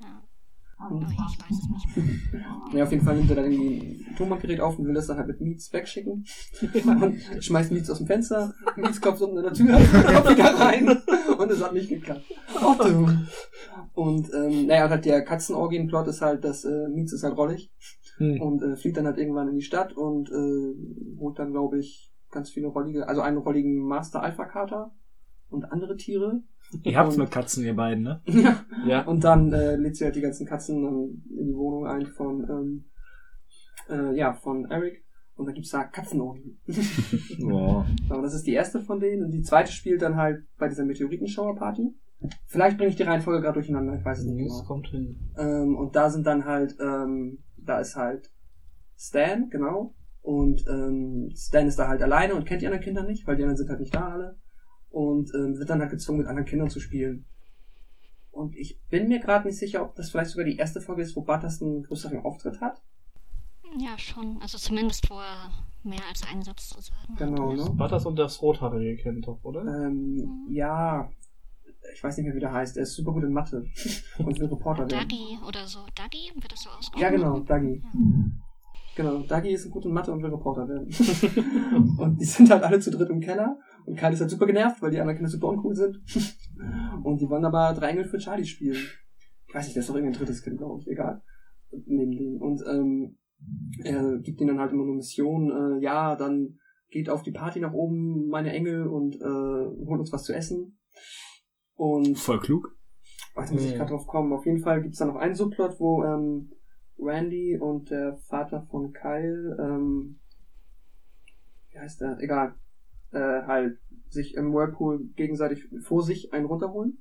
Ja. Oh, Mhm. je, ich weiß es nicht mehr. Ja, auf jeden Fall nimmt er dann irgendwie ein Tonbandgerät auf und will das dann halt mit Meets wegschicken. und schmeißt Meets aus dem Fenster. Meets klopft unten an der Tür und kommt wieder rein. Und es hat nicht geklappt. Und, ähm, naja, halt der Katzenorgien-Plot ist halt, dass äh, Meets ist halt rollig Hm. und äh, fliegt dann halt irgendwann in die Stadt und äh, holt dann, glaube ich, ganz viele rollige, also einen rolligen Master-Alpha-Kater und andere Tiere. Ihr habt nur Katzen, ihr beiden, ne? Ja. [laughs] Ja. Und dann äh, lädt sie halt die ganzen Katzen ähm, in die Wohnung ein von, ähm, äh, ja, von Eric. Und dann gibt's da Katzenorgien. Boah. [laughs] [laughs] so, das ist die erste von denen. Und die zweite spielt dann halt bei dieser Meteoritenschauer-Party. Vielleicht bringe ich die Reihenfolge gerade durcheinander, ich weiß es nicht Das genau. kommt hin. Ähm, und da sind dann halt, ähm, da ist halt Stan, genau. Und ähm, Stan ist da halt alleine und kennt die anderen Kinder nicht, weil die anderen sind halt nicht da alle. Und ähm, wird dann halt gezwungen, mit anderen Kindern zu spielen. Und ich bin mir gerade nicht sicher, ob das vielleicht sogar die erste Folge ist, wo Butters einen größeren Auftritt hat. Ja, schon. Also zumindest, wo er mehr als einen Satz zu sagen hat. Genau, ne? Butters und das Rothaarige kennt doch, oder? Ähm, ja, ich weiß nicht mehr, wie der heißt. Er ist super gut in Mathe [laughs] und will Reporter werden. Dagi oder so. Dagi? Wird das so ausgesprochen? Ja, genau, Dagi. Ja. Genau, Dagi ist gut in Mathe und will Reporter werden. [laughs] und die sind halt alle zu dritt im Keller. Und Kyle ist halt super genervt, weil die anderen Kinder super uncool sind. [laughs] und die wollen aber drei Engel für Charlie spielen. Ich weiß nicht, das ist doch irgendein drittes Kind, glaube ich. Egal. Neben denen. Und ähm, er gibt ihnen dann halt immer nur Missionen. Äh, ja, dann geht auf die Party nach oben, meine Engel, und äh, holt uns was zu essen. Und Voll klug. Warte, muss ich gerade drauf kommen. Auf jeden Fall gibt's da noch einen Subplot, wo ähm, Randy und der Vater von Kyle, ähm, wie heißt der? Egal, äh, halt sich im Whirlpool gegenseitig vor sich einen runterholen,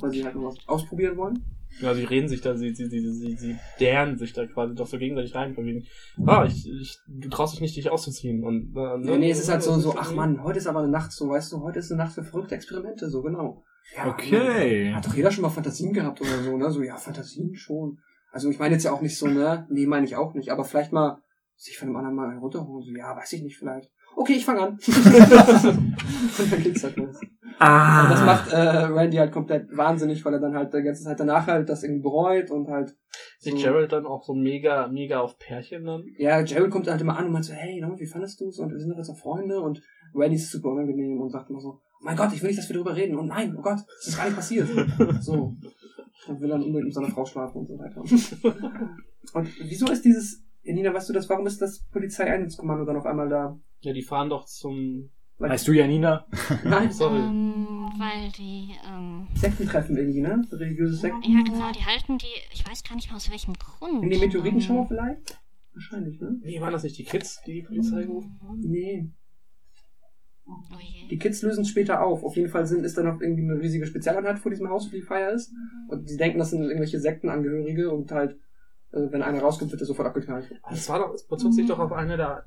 weil sie halt nur was ausprobieren wollen. Ja, sie reden sich da, sie, sie, sie, sie, sie deren sich da quasi doch so gegenseitig rein, von wegen, ah, ich, ich, du traust dich nicht, dich auszuziehen. Und, äh, Nee, nee, es ist halt so, so, ach man, heute ist aber eine Nacht, so, weißt du, heute ist eine Nacht für verrückte Experimente, so, genau. Ja, Okay. Hat doch jeder schon mal Fantasien gehabt oder so, ne? So, ja, Fantasien schon. Also ich meine jetzt ja auch nicht so, ne? Nee, meine ich auch nicht. Aber vielleicht mal sich von dem anderen mal herunterholen. So, ja, weiß ich nicht, vielleicht. Okay, ich fange an. Und dann geht's halt los. Ah. Und das macht äh, Randy halt komplett wahnsinnig, weil er dann halt die ganze Zeit danach halt das irgendwie bereut und halt. So, Sich Gerald dann auch so mega, mega auf Pärchen dann? ja, Gerald kommt halt immer an und meint so, hey, wie fandest du's? Und wir sind doch jetzt auch Freunde und Randy ist super unangenehm und sagt immer so, oh mein Gott, ich will nicht, dass wir darüber reden. Und nein, oh Gott, das ist gar nicht passiert. [laughs] So. Und will dann unbedingt mit seiner Frau schlafen und so weiter. Und wieso ist dieses, Janina, weißt du das, warum ist das Polizeieinsatzkommando dann auf einmal da? Ja, die fahren doch zum, Weil, Heißt du Janina? [laughs] Nein, sorry. Ähm, weil die, ähm, Sektentreffen irgendwie, ne? Religiöse Sekten. ja genau, die halten die, ich weiß gar nicht mehr aus welchem Grund. In die Meteoritenschauer Ähm, vielleicht? Wahrscheinlich, ne? wie waren das nicht die Kids, die die Polizei gerufen haben? Nee. Oh je. Die Kids lösen es später auf. Auf jeden Fall sind, ist da noch irgendwie eine riesige Spezialeinheit vor diesem Haus, wo die Feier ist. Und sie denken, das sind irgendwelche Sektenangehörige und halt, äh, wenn einer rauskommt, wird er sofort abgeknallt. Das war doch, es bezog sich doch auf eine der,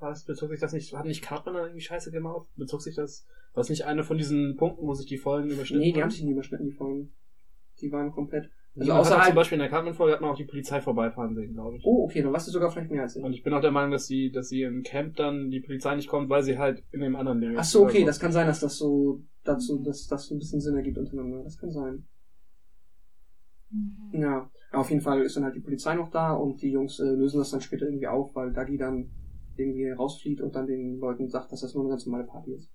war es, bezog sich das nicht, hat nicht Cartman da irgendwie Scheiße gemacht? Bezog sich das, war es nicht eine von diesen Punkten, wo sich die Folgen überschnitten Nee, die haben? haben sich nie überschnitten, die Folgen. Die waren komplett. Also außer zum außerhalb. Beispiel in der Cartman-Folge hat man auch die Polizei vorbeifahren sehen, glaube ich. Oh, okay, dann weißt du sogar vielleicht mehr als ich. Und ich bin auch der Meinung, dass sie, dass sie im Camp dann die Polizei nicht kommt, weil sie halt in dem anderen Ding Ach so, okay, das kann sein, dass das so dazu, dass das so ein bisschen Sinn ergibt untereinander. Das kann sein. Mhm. Ja, auf jeden Fall ist dann halt die Polizei noch da und die Jungs äh, lösen das dann später irgendwie auf, weil Dagi dann irgendwie rausflieht und dann den Leuten sagt, dass das nur eine ganz normale Party ist.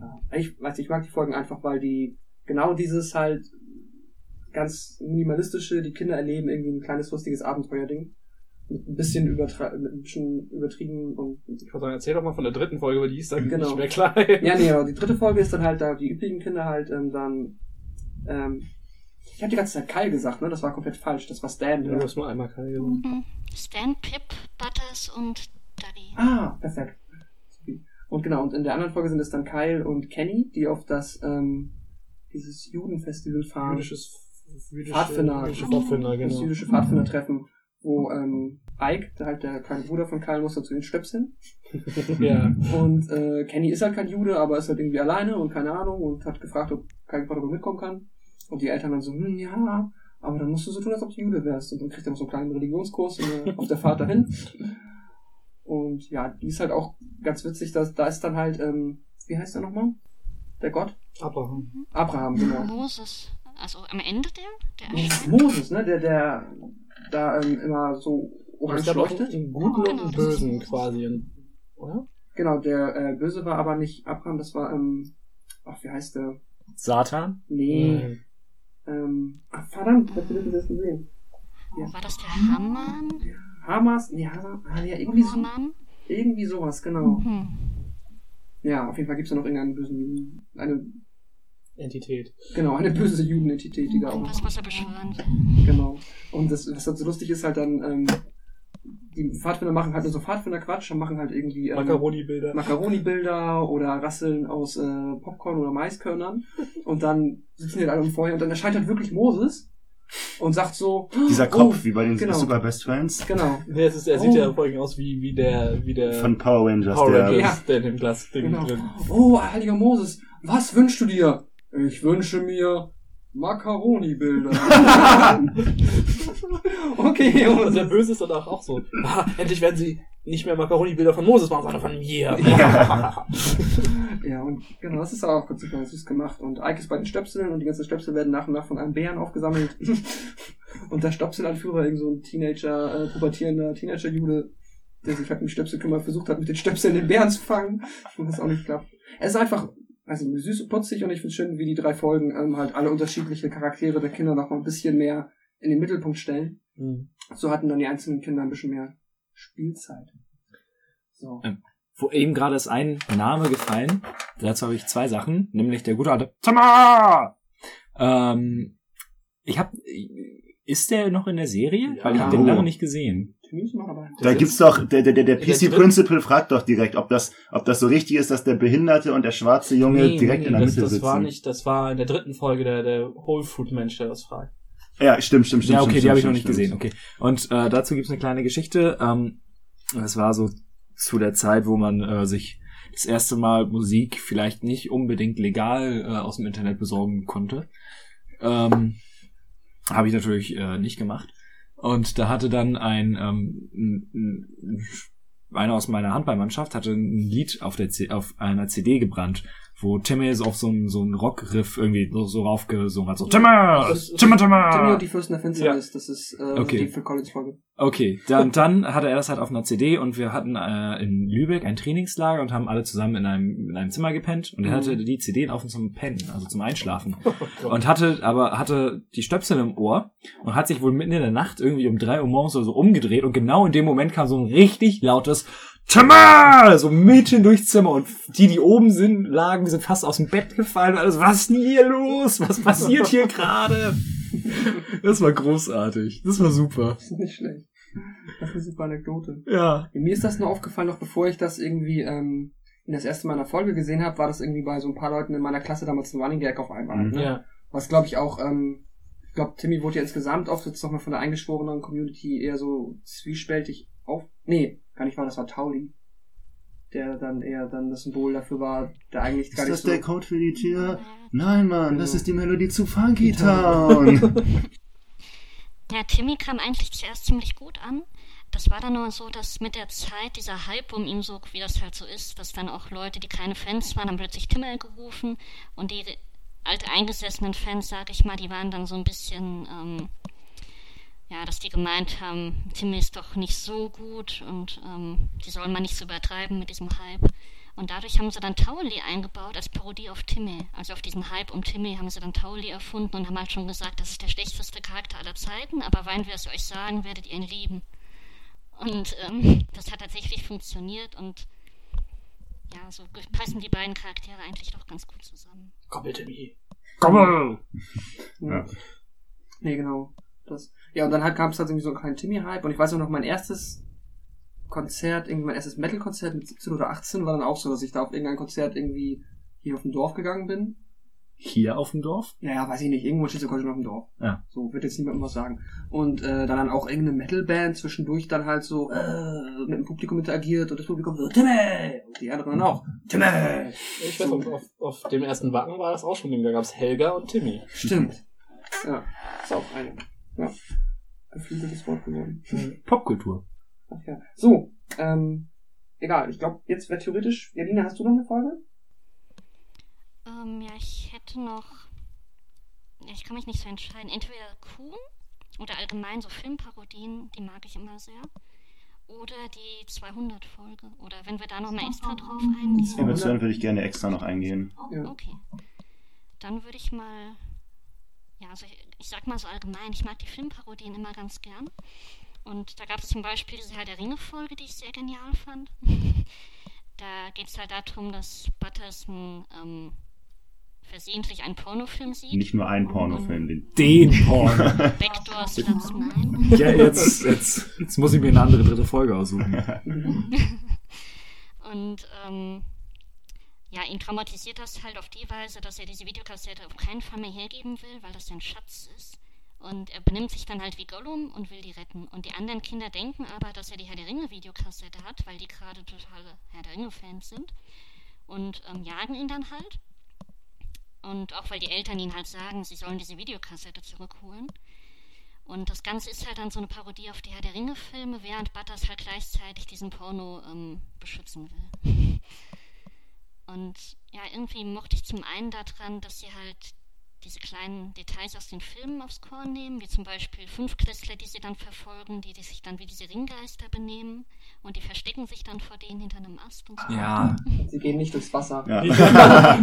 Ja. Ich weiß, ich mag die Folgen einfach, weil die genau dieses halt ganz minimalistische, die Kinder erleben irgendwie ein kleines lustiges Abenteuerding. Mit ein bisschen, übertra mit ein bisschen übertrieben und Ich würde sagen, erzähl doch mal von der dritten Folge, weil die ist dann Genau. nicht mehr klar. Ja, nee, aber die dritte Folge ist dann halt da, die übrigen Kinder halt ähm, dann ähm, Ich habe die ganze Zeit Kyle gesagt, ne? Das war komplett falsch. Das war Stan. Du Ja. hast nur einmal keine gesagt. Mhm. Stan, Pip, Butters und Duddy. Ah, perfekt. Und genau, und in der anderen Folge sind es dann Kyle und Kenny, die auf das, ähm, dieses Judenfestival fahren. Jüdisches jüdische, Pfadfinder. jüdische Pfadfinder, Das genau. jüdische Pfadfinder-Treffen, wo ähm, Ike, der halt der kleine Bruder von Kyle, muss dazu den Stöpseln. [laughs] ja. Und äh, Kenny ist halt kein Jude, aber ist halt irgendwie alleine und keine Ahnung und hat gefragt, ob Kyle er mitkommen kann. Und die Eltern dann so, hm, ja, aber dann musst du so tun, als ob du Jude wärst. Und dann kriegt er noch so einen kleinen Religionskurs äh, auf der Fahrt dahin. Und ja, die ist halt auch ganz witzig, dass da ist dann halt, ähm, wie heißt der nochmal? Der Gott? Abraham. Abraham, genau. Moses. Also am Ende der? Der. Moses, ne? Der, der da ähm, immer so orange leuchtet. einen guten und Genau, das ist bösen quasi. Oder? Genau, der äh, Böse war aber nicht Abraham, das war, ähm, ach, wie heißt der? Satan? Nee, ähm, ach, verdammt, ich hab das gesehen. Ja. War das der Haman? Hamas? Nee, Hamas, ah, ja, irgendwie, so, irgendwie sowas, genau. Hm. Ja, auf jeden Fall gibt's da noch irgendeinen bösen, eine, Entität. genau, eine böse Judenentität, die da auch Irgendwas, was er beschwören. Genau. Und das, was halt so lustig ist, halt dann, ähm, die Pfadfinder machen halt nur so Pfadfinder-Quatsch und machen halt irgendwie ähm, Macaroni-Bilder. Macaroni-Bilder oder Rasseln aus äh, Popcorn oder Maiskörnern. Und dann sitzen die halt alle im Feuer und dann erscheint halt wirklich Moses und sagt so, Dieser Oh, Kopf, wie bei den genau. Super Best Friends genau, Nee, es ist, er sieht Oh. ja vorhin aus wie, wie der, wie der von Power Rangers. Power der, Rangers, Ja. der in dem Glas Ding genau. drin. Oh, heiliger Moses, was wünschst du dir? Ich wünsche mir Macaroni-Bilder. [laughs] [laughs] okay, Und und der Böse ist danach auch so. Ah, endlich werden sie nicht mehr Macaroni-Bilder von Moses machen, sondern von mir. Ja. [laughs] Ja, und genau, das ist auch ganz super süß gemacht. Und Ike ist bei den Stöpseln und die ganzen Stöpsel werden nach und nach von einem Bären aufgesammelt. [laughs] und der Stöpselanführer, irgend so ein Teenager, äh, pubertierender Teenager-Jude, der sich halt um die Stöpsel kümmert, versucht hat, mit den Stöpseln den Bären zu fangen. Und das auch nicht klappt. Es ist einfach, also süß und putzig und ich finde schön, wie die drei Folgen ähm, halt alle unterschiedliche Charaktere der Kinder noch mal ein bisschen mehr in den Mittelpunkt stellen. Hm. So hatten dann die einzelnen Kinder ein bisschen mehr Spielzeit. So. Ähm, Wo eben gerade ist ein Name gefallen. Dazu habe ich zwei Sachen, nämlich der gute alte Tamar. Ähm, ich habe, ist der noch in der Serie? Ja. Weil ich habe den Oh. lange nicht gesehen. Da gibt's doch, der, der, der, der PC Principal fragt doch direkt, ob das, ob das so richtig ist, dass der Behinderte und der schwarze Junge direkt in der das, Mitte das sitzen. war nicht, das war in der dritten Folge der, der Whole Food Mensch, der das fragt. Ja, stimmt, stimmt, stimmt. ja, okay, stimmt, die habe ich noch nicht stimmt. gesehen. Okay. Und äh, dazu gibt's eine kleine Geschichte. Ähm, das war so zu der Zeit, wo man äh, sich das erste Mal Musik vielleicht nicht unbedingt legal äh, aus dem Internet besorgen konnte. Ähm, habe ich natürlich äh, nicht gemacht. Und da hatte dann ein, ähm, ein, ein, ein einer aus meiner Handballmannschaft hatte ein Lied auf der C auf einer CD gebrannt, wo Timmy so auf so ein so ein Rockriff irgendwie so, so raufgesungen hat, so Timmy, Timmy, Timmy Timmy. und die Fürsten der Finsternis, Ja. das ist äh, Okay. die Phil Collins Folge. Okay, dann, [laughs] dann hatte er das halt auf einer CD und wir hatten äh, in Lübeck ein Trainingslager und haben alle zusammen in einem, in einem Zimmer gepennt und er Mhm. hatte die CD offen zum Pennen, also zum Einschlafen. [laughs] und hatte, aber hatte die Stöpsel im Ohr und hat sich wohl mitten in der Nacht irgendwie um drei Uhr morgens oder so umgedreht und genau in dem Moment kam so ein richtig lautes Tamar! So mitten durchs Zimmer und die, die oben sind, lagen, die sind fast aus dem Bett gefallen und alles, was ist denn hier los? Was passiert hier gerade? Das war großartig. Das war super. Das ist nicht schlecht. Das ist eine super Anekdote. Ja. Mir ist das nur aufgefallen, noch bevor ich das irgendwie ähm, in das erste Mal in der Folge gesehen habe, war das irgendwie bei so ein paar Leuten in meiner Klasse damals ein Running Gag auf einmal. Mhm. Ne? Ja. Was glaube ich auch, ähm, ich glaube, Timmy wurde ja insgesamt auch jetzt nochmal von der eingeschworenen Community eher so zwiespältig auf. Nee, gar nicht wahr, das war Tauli. Der dann eher dann das Symbol dafür war, der eigentlich gar Ist nicht das so. der Code für die Tür? Nein, Mann, das Genau. ist die Melodie zu Funky Town. [laughs] Ja, Timmy kam eigentlich zuerst ziemlich gut an. Das war dann nur so, dass mit der Zeit dieser Hype um ihn so, wie das halt so ist, dass dann auch Leute, die keine Fans waren, haben plötzlich Timmel gerufen und die alte eingesessenen Fans, sag ich mal, die waren dann so ein bisschen, ähm, ja, dass die gemeint haben, Timmy ist doch nicht so gut und ähm, die sollen mal nicht so übertreiben mit diesem Hype. Und dadurch haben sie dann Tauli eingebaut als Parodie auf Timmy. Also auf diesen Hype um Timmy haben sie dann Tauli erfunden und haben halt schon gesagt, das ist der schlechteste Charakter aller Zeiten, aber wenn wir es euch sagen, werdet ihr ihn lieben. Und ähm, das hat tatsächlich funktioniert und ja, so passen die beiden Charaktere eigentlich doch ganz gut zusammen. Koppel Timmy. Komm! Ja. Nee, genau. Das. Ja, und dann halt gab es halt irgendwie so einen kleinen Timmy-Hype und ich weiß auch noch, mein erstes Konzert, irgendwie mein erstes Metal-Konzert mit 17 oder 18 war dann auch so, dass ich da auf irgendein Konzert irgendwie hier auf dem Dorf gegangen bin. Hier auf dem Dorf? Ja, ja, weiß ich nicht, irgendwo in Schleswig-Holstein auf dem Dorf. Ja. So, wird jetzt niemandem was sagen. Und äh, dann, dann auch irgendeine Metal-Band zwischendurch dann halt so äh, mit dem Publikum interagiert und das Publikum so, Timmy! Und die anderen dann auch, Timmy! Ich weiß, auf, auf, auf dem ersten Wagen war das auch schon, da gab's Helga und Timmy. Stimmt. Ja, ist auch eine. Ja. Geflügeltes Wort geworden. Popkultur. Ach ja. So, ähm, egal, ich glaube, jetzt wäre theoretisch, Janina, hast du noch eine Frage? Ähm, ja, ich hätte noch. Ja, ich kann mich nicht so entscheiden. Entweder Kuhn oder allgemein so Filmparodien, die mag ich immer sehr. Oder die 200-Folge. Oder wenn wir da nochmal extra drauf eingehen. Eventuell würde ich gerne extra noch eingehen. Ja. Okay. Dann würde ich mal. Ja, also ich, sag mal so allgemein, ich mag die Filmparodien immer ganz gern. Und da gab es zum Beispiel diese Herr der Ringe-Folge, die ich sehr genial fand. [laughs] da geht es halt darum, dass Butters ein, ähm, versehentlich einen Pornofilm sieht. Nicht nur ein Pornofilm. Den Den Porn. Backdoors Platz 9. ja, jetzt, jetzt, jetzt muss ich mir eine andere dritte Folge aussuchen. [laughs] [laughs] Und ähm, ja, ihn traumatisiert das halt auf die Weise, dass er diese Videokassette auf keinen Fall mehr hergeben will, weil das sein Schatz ist. Und er benimmt sich dann halt wie Gollum und will die retten. Und die anderen Kinder denken aber, dass er die Herr der Ringe Videokassette hat, weil die gerade totale Herr der Ringe Fans sind. Und ähm, jagen ihn dann halt. Und auch weil die Eltern ihn halt sagen, sie sollen diese Videokassette zurückholen. Und das Ganze ist halt dann so eine Parodie auf die Herr der Ringe Filme, während Butters halt gleichzeitig diesen Porno ähm, beschützen will. [laughs] Und ja, irgendwie mochte ich zum einen daran, dass sie halt diese kleinen Details aus den Filmen aufs Korn nehmen, wie zum Beispiel Fünfklässler, die sie dann verfolgen, die, die sich dann wie diese Ringgeister benehmen und die verstecken sich dann vor denen hinter einem Ast und so. Ja. Sie gehen nicht durchs Wasser. Ja. [laughs]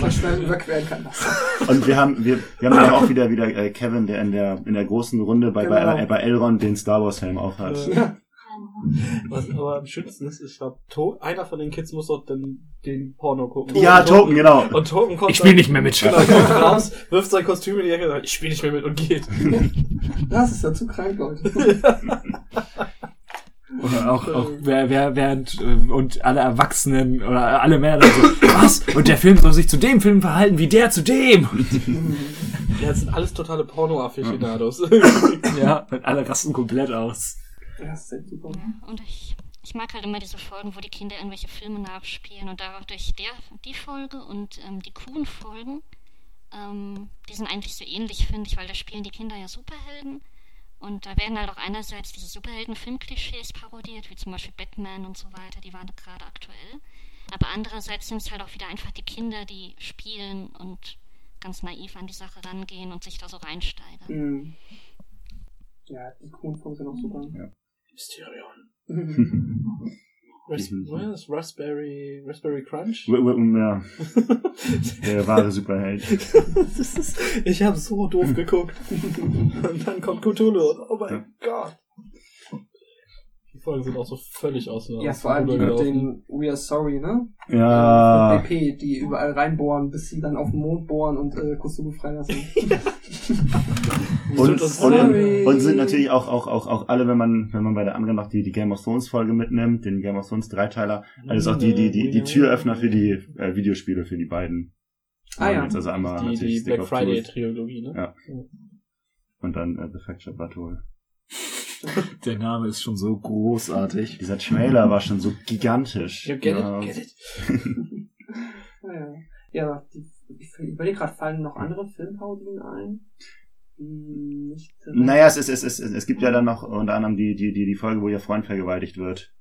Man schnell überqueren kann das. Und wir haben, wir, wir haben ja auch wieder wieder äh, Kevin, der in der in der großen Runde bei, bei, Genau. äh, bei Elrond den Star Wars Helm aufhat. Ja. [laughs] Was aber am schönsten ist, ich glaube, einer von den Kids muss doch den, den Porno gucken. Ja, Und Token, genau. Und Token kommt Ich spiele nicht mehr mit. Genau, kommt raus, wirft sein Kostüm in die Ecke und sagt, ich spiele nicht mehr mit und geht. [laughs] Das ist ja zu krank, Leute. [laughs] Oder auch, auch wer, wer, während äh, und alle Erwachsenen oder alle Männer dann so, was? Und der Film soll sich zu dem Film verhalten wie der zu dem. Ja, das sind alles totale Porno-Afficionados. ja, und alle rasten komplett aus. Das ist super. Ja, und ich, ich mag halt immer diese Folgen, wo die Kinder irgendwelche Filme nachspielen und dadurch der, die Folge und ähm, die Kuhn-Folgen, ähm, die sind eigentlich so ähnlich, finde ich, weil da spielen die Kinder ja Superhelden und da werden halt auch einerseits diese Superhelden-Filmklischees parodiert, wie zum Beispiel Batman und so weiter, die waren gerade aktuell, aber andererseits sind es halt auch wieder einfach die Kinder, die spielen und ganz naiv an die Sache rangehen und sich da so reinsteigern. Mhm. Ja, die Kuhnfolgen sind auch super. Mysterion. [laughs] Ras was Raspberry, Raspberry Crunch? Ja, [laughs] der wahre Superheld. [laughs] ist, ich habe so doof geguckt. Und dann kommt Cthulhu. Oh mein Gott. Die Folgen sind auch so völlig aus. Ja, vor allem die mit den We are sorry, ne? Ja, Von BP, die überall reinbohren, bis sie dann auf den Mond bohren und äh, Cthulhu freilassen. [laughs] und, und, und sind natürlich auch, auch, auch, auch alle, wenn man, wenn man bei der anderen noch die, die Game of Thrones Folge mitnimmt, den Game of Thrones Dreiteiler, alles auch die, die, die, die Türöffner für die äh, Videospiele für die beiden. Ah, ja. Also einmal die, natürlich die Black Friday Trilogie, ne? Ja. und dann äh, The Fractured Butthole. [laughs] Der Name ist schon so großartig. Dieser Trailer war schon so gigantisch. You get ja. it? Get it? [laughs] Ja, ja die, ich überlege gerade, fallen noch andere Filmparodien ein? Nicht. Naja, es, ist, es, ist, es gibt ja dann noch unter anderem die, die, die, die Folge, wo ihr Freund vergewaltigt wird.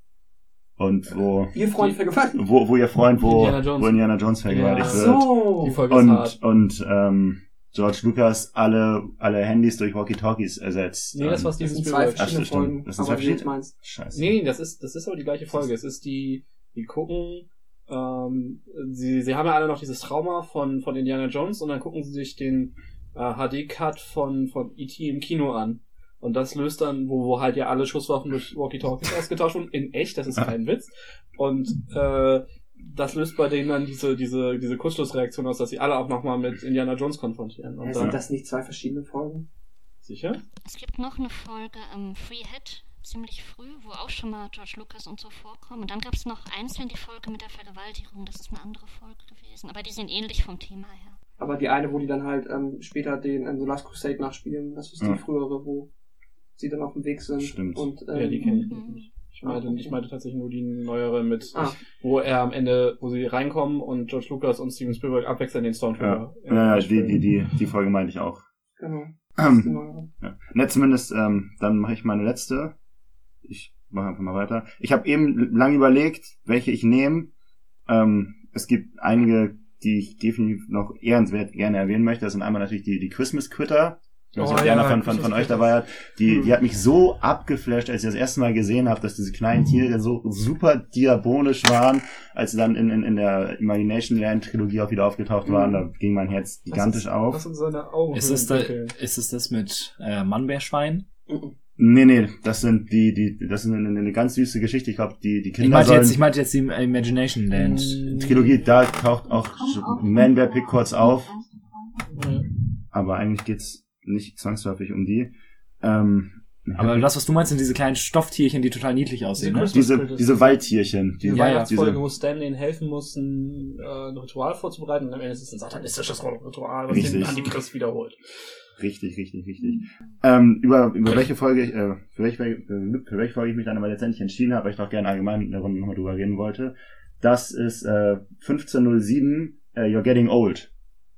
Und wo, Ihr Freund vergewaltigt. wo, wo ihr Freund, wo Indiana Jones. wo Indiana Jones vergewaltigt Ja. wird. So. Die Folge ist Und, hart. und ähm, George Lucas alle, alle Handys durch Walkie-Talkies ersetzt. Nee, das Ähm, war sind zwei verschiedene Ach. Folgen. Das sind aber zwei wie du jetzt verschiedene- meinst. Scheiße. Nee, das ist, das ist aber die gleiche Folge. Es ist die, die gucken, ähm, sie, sie haben ja alle noch dieses Trauma von, von Indiana Jones und dann gucken sie sich den äh, HD-Cut von, von E.T. im Kino an. Und das löst dann, wo, wo halt ja alle Schusswaffen durch Walkie-Talkies [laughs] ausgetauscht wurden, in echt, das ist kein Witz. Und äh, das löst bei denen dann diese, diese, diese Kurzschlussreaktion aus, dass sie alle auch nochmal mit Indiana Jones konfrontieren. Ja, Und sind das nicht zwei verschiedene Folgen? Sicher? Es gibt noch eine Folge ähm, Free Head, ziemlich früh, wo auch schon mal George Lucas und so vorkommen. Und dann gab es noch einzeln die Folge mit der Vergewaltigung. Das ist eine andere Folge gewesen. Aber die sind ähnlich vom Thema her. Aber die eine, wo die dann halt ähm, später den ähm, The Last Crusade nachspielen, das ist Ja. die frühere, wo sie dann auf dem Weg sind. Stimmt. Und, ähm, Ja, die kenne ich Mhm. nicht. Ich meinte, ich meinte tatsächlich nur die neuere mit, Ah, wo er am Ende, wo sie reinkommen und George Lucas und Steven Spielberg abwechselnd den Stormtrooper. ja, ja die, die, die, die Folge meinte ich auch. genau. Ähm, ja. Ne, zumindest, ähm, dann mache ich meine letzte. Ich mache einfach mal weiter. Ich habe eben lange überlegt, welche ich nehme. Ähm, es gibt einige, die ich definitiv noch ehrenswert gerne erwähnen möchte. Das sind einmal natürlich die, die Christmas Quitter. Ich weiß nicht, Oh, ob ja, einer von, von, von euch dabei hat. Die, Hm. die hat mich so abgeflasht, als ich das erste Mal gesehen habe, dass diese kleinen Tiere so super diabolisch waren, als sie dann in, in, in der Imagination Land Trilogie auch wieder aufgetaucht waren. Da ging mein Herz gigantisch auf. Was sind seine Augen? Ist es, da, ist es das mit äh, Mannbärschwein? Mhm. Nee, nee, das sind die, die, das ist eine, eine ganz süße Geschichte. Ich glaube, die, die Ich Kinder meinte, sollen, jetzt, ich meinte jetzt die Imagination Land. Trilogie, da taucht auch Manbear Pick kurz auf, aber eigentlich geht's nicht zwangsläufig um die. Ähm, Aber das, was du meinst, sind diese kleinen Stofftierchen, die total niedlich aussehen. Ne? diese, diese Waldtierchen, Die Ja, ja, Weihnachtsfolge, diese, wo Stanley ihnen helfen muss, ein, äh, ein Ritual vorzubereiten und am Ende ist es ein satanistisches Ritual, was den Richtig. Antichrist wiederholt. richtig, richtig, richtig. Ähm, über, über welche Folge, ich, äh, für welche, für, für welche Folge ich mich dann aber letztendlich entschieden habe, weil ich doch gerne allgemein in der Runde nochmal drüber reden wollte, das ist äh, 1507, äh, You're Getting Old.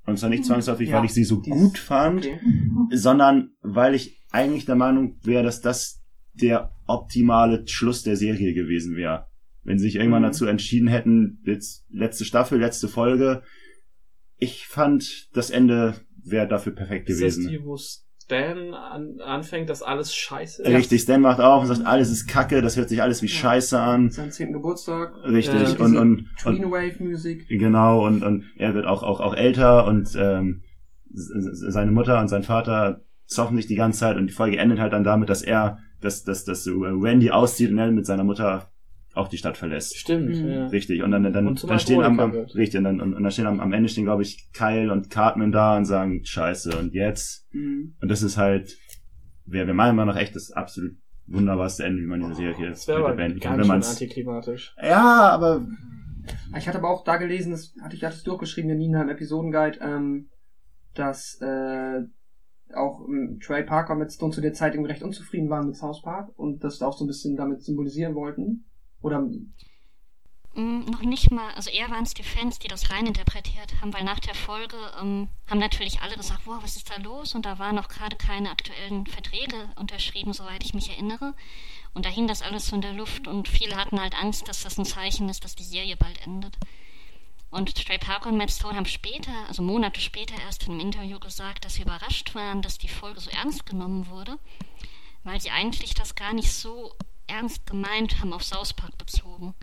Und zwar nicht zwangsläufig, Ja, weil ich sie so die gut fand, Okay. sondern weil ich eigentlich der Meinung wäre, dass das der optimale Schluss der Serie gewesen wäre. Wenn sie sich irgendwann Mhm. dazu entschieden hätten, jetzt letzte Staffel, letzte Folge. Ich fand, das Ende wäre dafür perfekt Ist das gewesen. die, wo Stan an, anfängt, dass alles scheiße ist? Richtig, Stan macht auf und sagt, alles ist kacke, das hört sich alles wie Ja. Scheiße an. Seinen 10. Geburtstag. Richtig, Äh, und, und, und Tweenwave-Musik. Genau, und, und er wird auch, auch, auch älter und ähm, seine Mutter und sein Vater zoffen sich die ganze Zeit und die Folge endet halt dann damit, dass er, dass, dass, dass Randy auszieht und er mit seiner Mutter auch die Stadt verlässt. Stimmt, Mhm. ja. Richtig, und dann, dann, Und dann stehen am, am richtig, und dann, und, und dann stehen am, am Ende stehen, glaube ich, Kyle und Cartman da und sagen, scheiße, und jetzt? Mhm. Und das ist halt, wir, wir meinen immer noch echt das absolut wunderbarste Ende, wie man diese Serie Das wäre aber beenden kann. Wenn man's, antiklimatisch. ja, aber Ich hatte aber auch da gelesen, das hatte ich hatte es durchgeschrieben, Nina im Episodenguide, ähm, dass äh, auch ähm, Trey Parker mit Stone zu der Zeit irgendwie recht unzufrieden waren mit South Park und das auch so ein bisschen damit symbolisieren wollten. Oder Mm, noch nicht mal, also eher waren es die Fans, die das reininterpretiert haben, weil nach der Folge ähm, haben natürlich alle gesagt, wow, was ist da los? Und da waren noch gerade keine aktuellen Verträge unterschrieben, soweit ich mich erinnere. Und da hing das alles so in der Luft und viele hatten halt Angst, dass das ein Zeichen ist, dass die Serie bald endet. Und Trey Parker und Matt Stone haben später, also Monate später erst in einem Interview gesagt, dass sie überrascht waren, dass die Folge so ernst genommen wurde, weil sie eigentlich das gar nicht so ernst gemeint haben auf South Park bezogen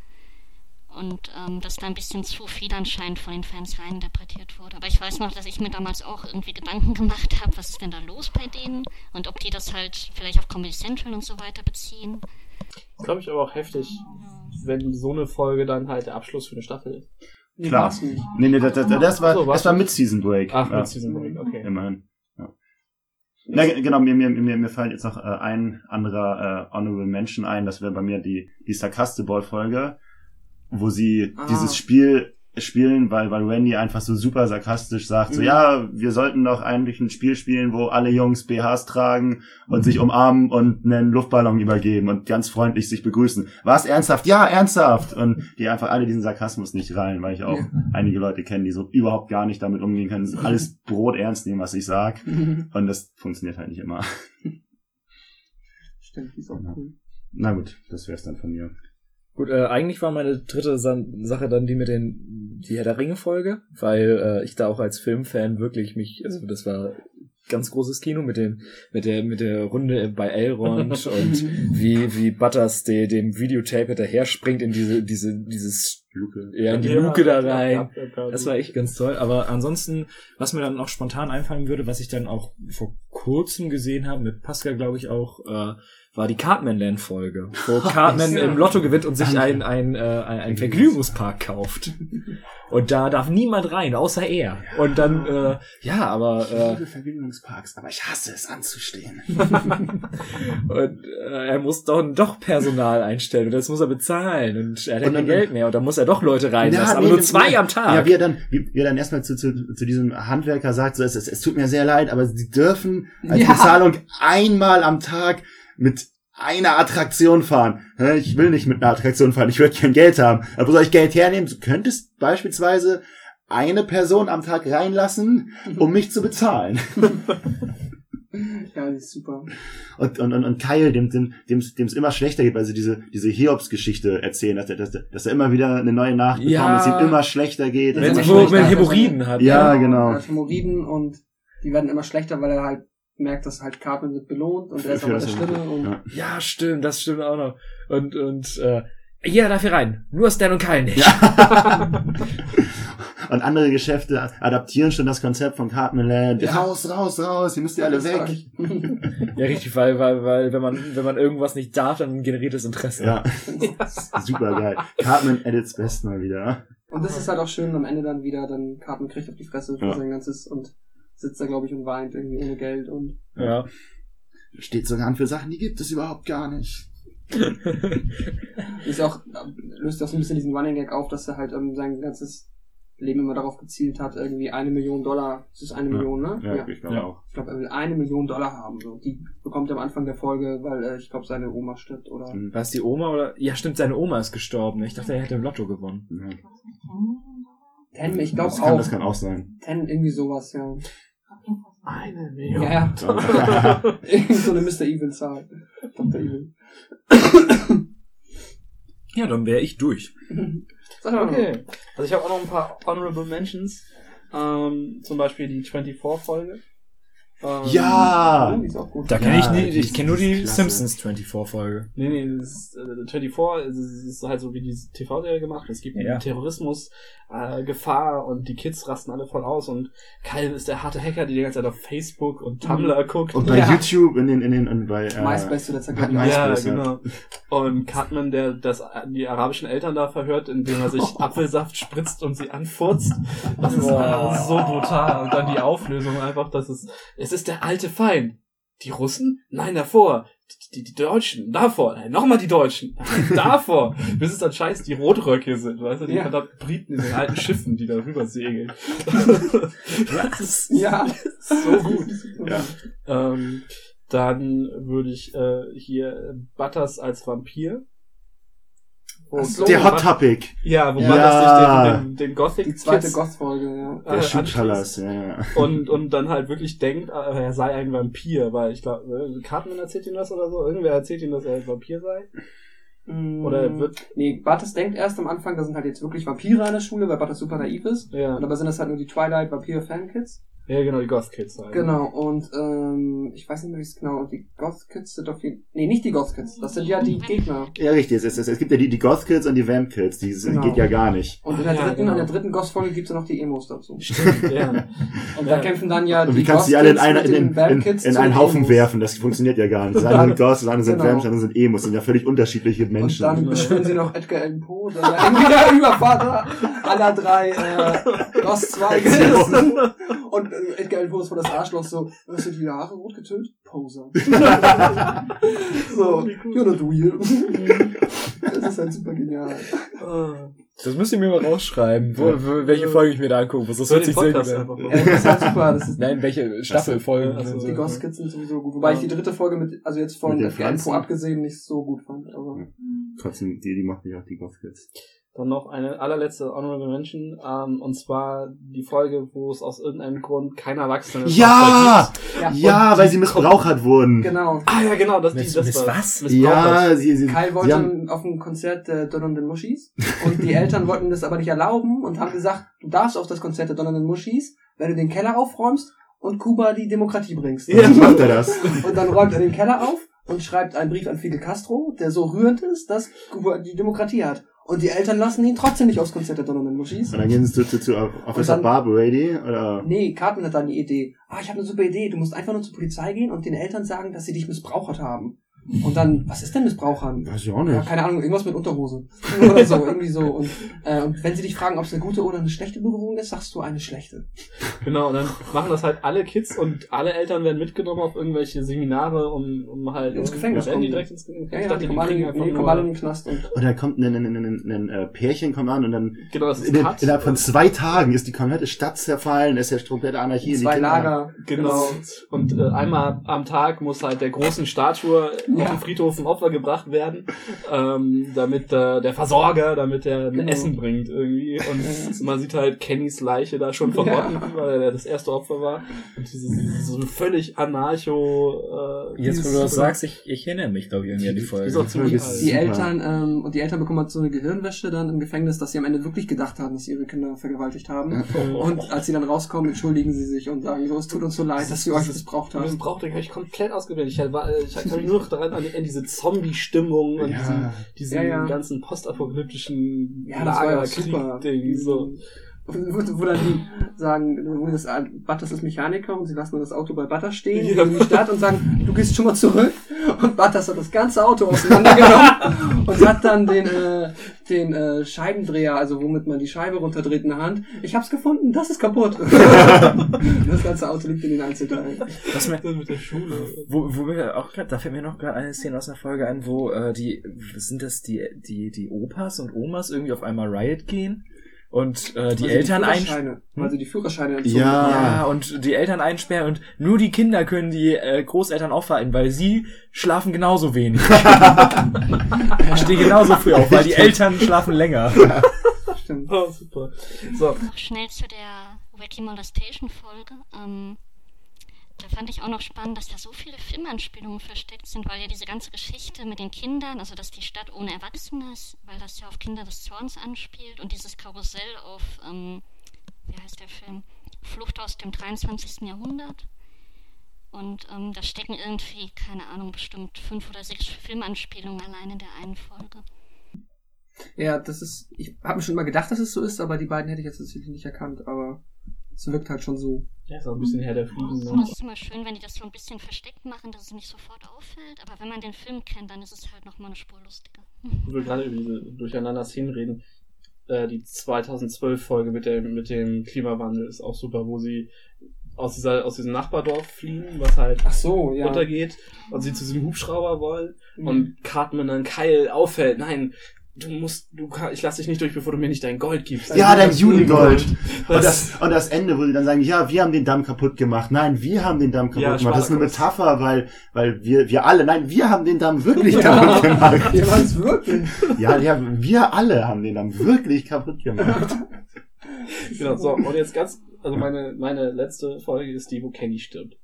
und ähm, dass da ein bisschen zu viel anscheinend von den Fans reininterpretiert wurde. Aber ich weiß noch, dass ich mir damals auch irgendwie Gedanken gemacht habe, was ist denn da los bei denen und ob die das halt vielleicht auf Comedy Central und so weiter beziehen. Glaube ich aber auch heftig, wenn so eine Folge dann halt der Abschluss für eine Staffel ist. nee, Klar. nee, nee, das, das, das war, So, das war mit Season Break. Ach, ja. mit Season Break, okay. Immerhin. Ja. Na, ge- genau, mir, mir, mir, mir fällt jetzt noch äh, ein anderer äh, Honorable Mention ein, das wäre bei mir die, die Sarkasteball-Folge, wo sie Ah. dieses Spiel spielen, weil, weil Randy einfach so super sarkastisch sagt, so, Mhm. ja, wir sollten doch eigentlich ein Spiel spielen, wo alle Jungs BHs tragen und sich umarmen und einen Luftballon übergeben und ganz freundlich sich begrüßen. Was, ernsthaft? Ja, ernsthaft! Und die einfach alle diesen Sarkasmus nicht rein, weil ich auch Ja. einige Leute kenne, die so überhaupt gar nicht damit umgehen können, alles Brot ernst nehmen, was ich sag. Und das funktioniert halt nicht immer. [laughs] Stimmt, die ist auch cool. Na gut, das wär's dann von mir. Gut, äh, eigentlich war meine dritte Sa Sache dann die mit den die Herr der Ringe Folge, weil äh, ich da auch als Filmfan wirklich mich, also das war ganz großes Kino mit dem mit der mit der Runde bei Elrond [laughs] und wie wie Butters de, dem Videotape hinterher springt in diese diese dieses Luke. ja in die Luke da rein. Ja, ja, ja, Das war echt ganz toll. Aber ansonsten, was mir dann auch spontan einfallen würde, was ich dann auch vor kurzem gesehen habe, mit Pascal, glaube ich, auch, äh, war die Cartman-Land-Folge, wo [laughs] Cartman im Lotto gewinnt und sich ein, ein, äh, ein, ein Vergnügungspark kauft. Und da darf niemand rein, außer er. Und dann, äh, ja, aber äh, liebe Vergnügungsparks, aber ich hasse es anzustehen. [laughs] und, äh, er muss doch, doch Personal einstellen und das muss er bezahlen und er hat Und kein Geld mehr und dann muss er doch Leute reinlassen, Ja, aber nee, nur zwei nee. am Tag. Ja, wie er dann, wie, wie er dann erstmal zu, zu, zu diesem Handwerker sagt, so, es, es, es tut mir sehr leid, aber sie dürfen als Ja. Bezahlung einmal am Tag mit einer Attraktion fahren. Ich will nicht mit einer Attraktion fahren, ich würde kein Geld haben. Aber wo soll ich Geld hernehmen? Du könntest beispielsweise eine Person am Tag reinlassen, um mich zu bezahlen. [laughs] Ja, die ist super. Und, und, und, und Kyle, dem dem dem dem es immer schlechter geht, weil sie diese diese Hiobs-Geschichte erzählen, dass er, dass, er- dass er immer wieder eine neue Nachricht Ja. bekommt, dass es ihm immer schlechter geht. Das Wenn immer wo schlechter, also Hämorrhoiden hat. Ja, genau. Er hat Hämorrhoiden und die werden immer schlechter, weil er halt merkt, dass halt Cartman wird belohnt und er ist Für aber der Schlimme und Ja. Ja, stimmt, das stimmt auch noch. Und, und, äh, jeder darf hier rein. Nur Stan und Kyle nicht. [laughs] Und andere Geschäfte adaptieren schon das Konzept von Cartman Land. Ja. Raus, raus, raus, ihr müsst ihr alle weg. [laughs] Ja, richtig, weil, weil, weil, wenn man, wenn man irgendwas nicht darf, dann generiert es Interesse. Ja, super geil. Cartman at its best mal wieder. Und das ist halt auch schön, am Ende dann wieder, dann Cartman kriegt auf die Fresse für Ja. sein ganzes und sitzt da, glaube ich, und weint irgendwie ohne Geld und Ja. Steht sogar an für Sachen, die gibt es überhaupt gar nicht. ist ja auch, löst auch so ein bisschen diesen Running Gag auf, dass er halt ähm, sein ganzes Leben immer darauf gezielt hat, irgendwie eine Million Dollar, das ist eine Ja. Million, ne? Ja, ich glaube Ja. auch. Ich glaube, er will eine Million Dollar haben. So. Die bekommt er am Anfang der Folge, weil äh, ich glaube, seine Oma stirbt oder. Mhm. War es die Oma oder? Ja, stimmt, seine Oma ist gestorben. Ich dachte, er hätte im Lotto gewonnen. Ja. Ten, ich glaube Das kann, auch. das kann auch sein. Ten, irgendwie sowas, ja. Eine Ja, ja. Ja. [laughs] Irgend so eine Mr. Evil-Zahl. Dr. Evil. Ja, dann wäre ich durch. Sag mal, Okay. Also ich habe auch noch ein paar Honorable Mentions. Ähm, zum Beispiel die 24-Folge. Ähm, Ja! Die ist auch gut. Da kenne Ja, ich nie, die ich kenne nur die die klasse. Simpsons 24 Folge. Nee, nee, das ist, äh, 24 es ist, es ist halt so wie diese TV-Serie gemacht. Es gibt Ja. Terrorismus, äh, Gefahr und die Kids rasten alle voll aus und Kyle ist der harte Hacker, die die ganze Zeit auf Facebook und Tumblr guckt. Und bei Ja. YouTube in den, in den, und bei, äh, MySpace zuletzt hat MySpace, ja, genau. Und Cartman, der das die arabischen Eltern da verhört, indem er sich [laughs] Apfelsaft spritzt und sie anfurzt. Das ist so brutal. Und dann die Auflösung einfach, dass es es ist der alte Feind. Die Russen? Nein, davor. Die, die, die Deutschen, davor. Nein, nochmal die Deutschen. [laughs] Davor. Bis es dann scheiß die Rotröcke sind, weißt du, die Ja. verdammten Briten in den alten Schiffen, die da rüber segeln. das ist [laughs] Ja. so gut. Ja. Ähm, dann würde ich äh, hier Butters als Vampir. So. Der Hot Topic. Ja, wo Ja. Butters sich den, den, den Gothic Die zweite Kids, Goth-Folge, ja. äh, Der anschließt. Colors, ja, ja. und, und dann halt wirklich denkt, äh, er sei ein Vampir, weil ich glaube, Cartman erzählt ihm das oder so, irgendwer erzählt ihm, dass er ein Vampir sei. Oder er wird, Nee, Bartes denkt erst am Anfang, da sind halt jetzt wirklich Vampire an der Schule, weil Bartes super naiv ist. ja, Und dabei sind das halt nur die Twilight Vampire Fankids. Ja genau, die Goth Kids halt. Genau, und ähm, ich weiß nicht mehr, wie es genau, und die Goth Kids sind auf jeden Nee, nicht die Goth Kids, das sind ja die Gegner. Ja, richtig. Es, es, es gibt ja die, die Goth Kids und die Vamp Kids. Die Genau. geht ja gar nicht. Und in der Ja, dritten, genau. in der dritten Goth-Folge gibt's ja noch die Emos dazu. Stimmt, [laughs] ja. Und da Ja. kämpfen dann ja Und die wie kannst du die alle in, Goth-Kids eine, mit in, den in, in, Kids in einen Haufen Emos. werfen? Das funktioniert ja gar nicht. Das Und eine sind Goths, das andere sind genau. Vamps, das andere sind Emos. Das sind ja völlig unterschiedliche Und Menschen. dann beschwören sie noch Edgar Allan Poe, der ja irgendwie der Übervater aller drei äh, [laughs] Goth-Zweige ist. Und Edgar Allan vor das Arschloch so, hast du die Haare rot getönt? Poser. [laughs] so, you're not real. das ist halt super genial. Das müsst ihr mir mal rausschreiben, wo, wo, welche Folge ich mir da angucke. Das Hör wird den sich sehr gut an. Ja, das ist halt super. Das ist, Nein, welche Staffelfolgen. Ach so, sind die Kids sind sowieso gut. Wobei ich die dritte Folge mit, also jetzt von Mit Poe Pflanzen? abgesehen, nicht so gut fand. Aber Trotzdem, die, die machen ja auch die Goth Kids. Dann noch eine allerletzte Honorable Mention, ähm, und zwar die Folge, wo es aus irgendeinem Grund kein Erwachsenes Ja! ja, Ja, weil die sie missbrauchert wurden. genau. Ah ja, genau, das, die, Miss- das Miss war was? Ja, sie, sie, Kyle sie wollte haben, auf ein Konzert der Donnernden Muschis und die Eltern wollten das aber nicht erlauben und haben gesagt, du darfst auf das Konzert der Donnernden Muschis, wenn du den Keller aufräumst und Kuba die Demokratie bringst. ja. macht er das. Und dann räumt er den Keller auf und schreibt einen Brief an Fidel Castro, der so rührend ist, dass Kuba die Demokratie hat. Und die Eltern lassen ihn trotzdem nicht aufs Konzert der Donnernden Muschis. Und dann gehen sie zu, zu, zu Officer dann- Barbrady, oder? Nee, Cartman hat dann die Idee. Ah, ich habe eine super Idee. Du musst einfach nur zur Polizei gehen und den Eltern sagen, dass sie dich missbraucht haben. Und dann, was ist denn Missbrauchern? Weiß ich auch Ja, nicht. keine Ahnung, irgendwas mit Unterhose. Oder so, irgendwie so. Und, äh, und wenn sie dich fragen, ob es eine gute oder eine schlechte Berührung ist, sagst du eine schlechte. Genau, und dann machen das halt alle Kids und alle Eltern werden mitgenommen auf irgendwelche Seminare, um, um halt Ins Gefängnis die kommen. direkt ins Gefängnis? Ja, ja, dachte, die die kommen alle, nur- kommen alle in den Knast und dann kommt ein, ein, ein, ein, ein Pärchen kommt an und dann Genau, das ist in, Cut. innerhalb von zwei Tagen ist die komplette Stadt zerfallen, ist ja komplette Anarchie. in die zwei Lager. Genau. Und äh, einmal am Tag muss halt der großen Statue [laughs] Ja. auf dem Friedhof ein Opfer gebracht werden, ähm, damit äh, der Versorger, damit er ein Genau. Essen bringt irgendwie. Und [laughs] man sieht halt Kennys Leiche da schon verrotten, weil er das erste Opfer war. Und dieses so völlig anarcho. Äh, Jetzt, wo du das sagst, ich, ich erinnere mich, glaube ich, irgendwie an die Folge. Die Super. Eltern, ähm, und die Eltern bekommen halt so eine Gehirnwäsche dann im Gefängnis, dass sie am Ende wirklich gedacht haben, dass sie ihre Kinder vergewaltigt haben. Und als sie dann rauskommen, entschuldigen sie sich und sagen so, es tut uns so leid, dass wir euch missbraucht Das haben. brauchte ich komplett ausgeblendet. Ich, war, ich kann mich nur noch daran an, an diese Zombie-Stimmung und Ja. diesen, diesen Ja, ja. ganzen postapokalyptischen Ja. Lagerkrieg-Ding. So. Wo, wo dann die sagen, wo das, Butters ist Mechaniker und sie lassen das Auto bei Butters stehen, Ja. gehen in die Stadt und sagen, du gehst schon mal zurück. Und Butters hat das ganze Auto auseinandergenommen [laughs] und hat dann den, äh, den äh, Scheibendreher, also womit man die Scheibe runterdreht in der Hand. Ich hab's gefunden, das ist kaputt. [laughs] das ganze Auto liegt in den Einzelteilen. Was mir, Das mit der Schule. wo, wo wir auch gerade, da fällt mir noch gerade eine Szene aus einer Folge ein, wo äh, die, sind das die, die, die Opas und Omas irgendwie auf einmal Riot gehen und äh, die Also Eltern ein, Führerscheine, weil sie die Führerscheine entzogen Ja. haben. ja, und die Eltern einsperren und nur die Kinder können die äh, Großeltern aufhalten, weil sie schlafen genauso wenig. [laughs] Stehen genauso früh auf, weil die Eltern schlafen länger. Stimmt. Oh, super. So, schnell zu der Wacky Molestation Folge. Ähm, da fand ich auch noch spannend, dass da so viele Filmanspielungen versteckt sind, weil ja diese ganze Geschichte mit den Kindern, also dass die Stadt ohne Erwachsene ist, weil das ja auf Kinder des Zorns anspielt und dieses Karussell auf, ähm, wie heißt der Film? Flucht aus dem 23. Jahrhundert. Und ähm, da stecken irgendwie, keine Ahnung, bestimmt fünf oder sechs Filmanspielungen allein in der einen Folge. Ja, das ist, ich habe mir schon immer gedacht, dass es so ist, aber die beiden hätte ich jetzt natürlich nicht erkannt, aber es wirkt halt schon so. Ja, ist auch ein bisschen Herr der Fliegen. Ne? das ist immer schön, wenn die das so ein bisschen versteckt machen, dass es nicht sofort auffällt. Aber wenn man den Film kennt, dann ist es halt nochmal eine Spur lustiger. Wo wir gerade über diese durcheinander Szenen reden. Äh, die 2012-Folge mit dem, mit dem Klimawandel ist auch super, wo sie aus, dieser, aus diesem Nachbardorf fliehen, was halt Ach so, ja. runtergeht und sie zu diesem Hubschrauber wollen Mhm. und Cartman dann Keil auffällt. Nein, du musst, du kann, ich lass dich nicht durch, bevor du mir nicht dein Gold gibst. Ja, dein Judengold. Und Das, und das Ende, wo sie dann sagen, ja, wir haben den Damm kaputt gemacht. Nein, wir haben den Damm kaputt Ja, gemacht. Das ist eine. Metapher, weil, weil wir, wir alle, nein, wir haben den Damm wirklich Ja, [laughs] kaputt gemacht. wir waren es wirklich. Ja, ja, wir alle haben den Damm wirklich kaputt gemacht. genau, so, und jetzt ganz, also meine, meine letzte Folge ist die, wo Kenny stirbt.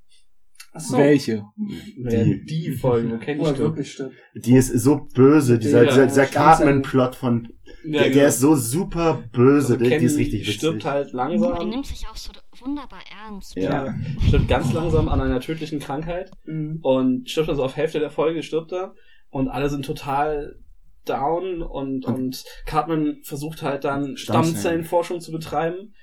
Ach so. Welche? Die- die Folge, Wo er stirbt. wirklich. Die ist so böse, dieser, Ja, dieser, dieser. Cartman-Plot von, Ja, der, genau. der ist so super böse, also der, die ist richtig witzig. stirbt halt Aber er langsam. nimmt sich auch so wunderbar ernst. Ja. Ja. Stirbt ganz langsam an einer tödlichen Krankheit Mhm. und stirbt also auf Hälfte der Folge stirbt er und alle sind total down und, und Cartman versucht halt dann Stammzellen. Stammzellenforschung zu betreiben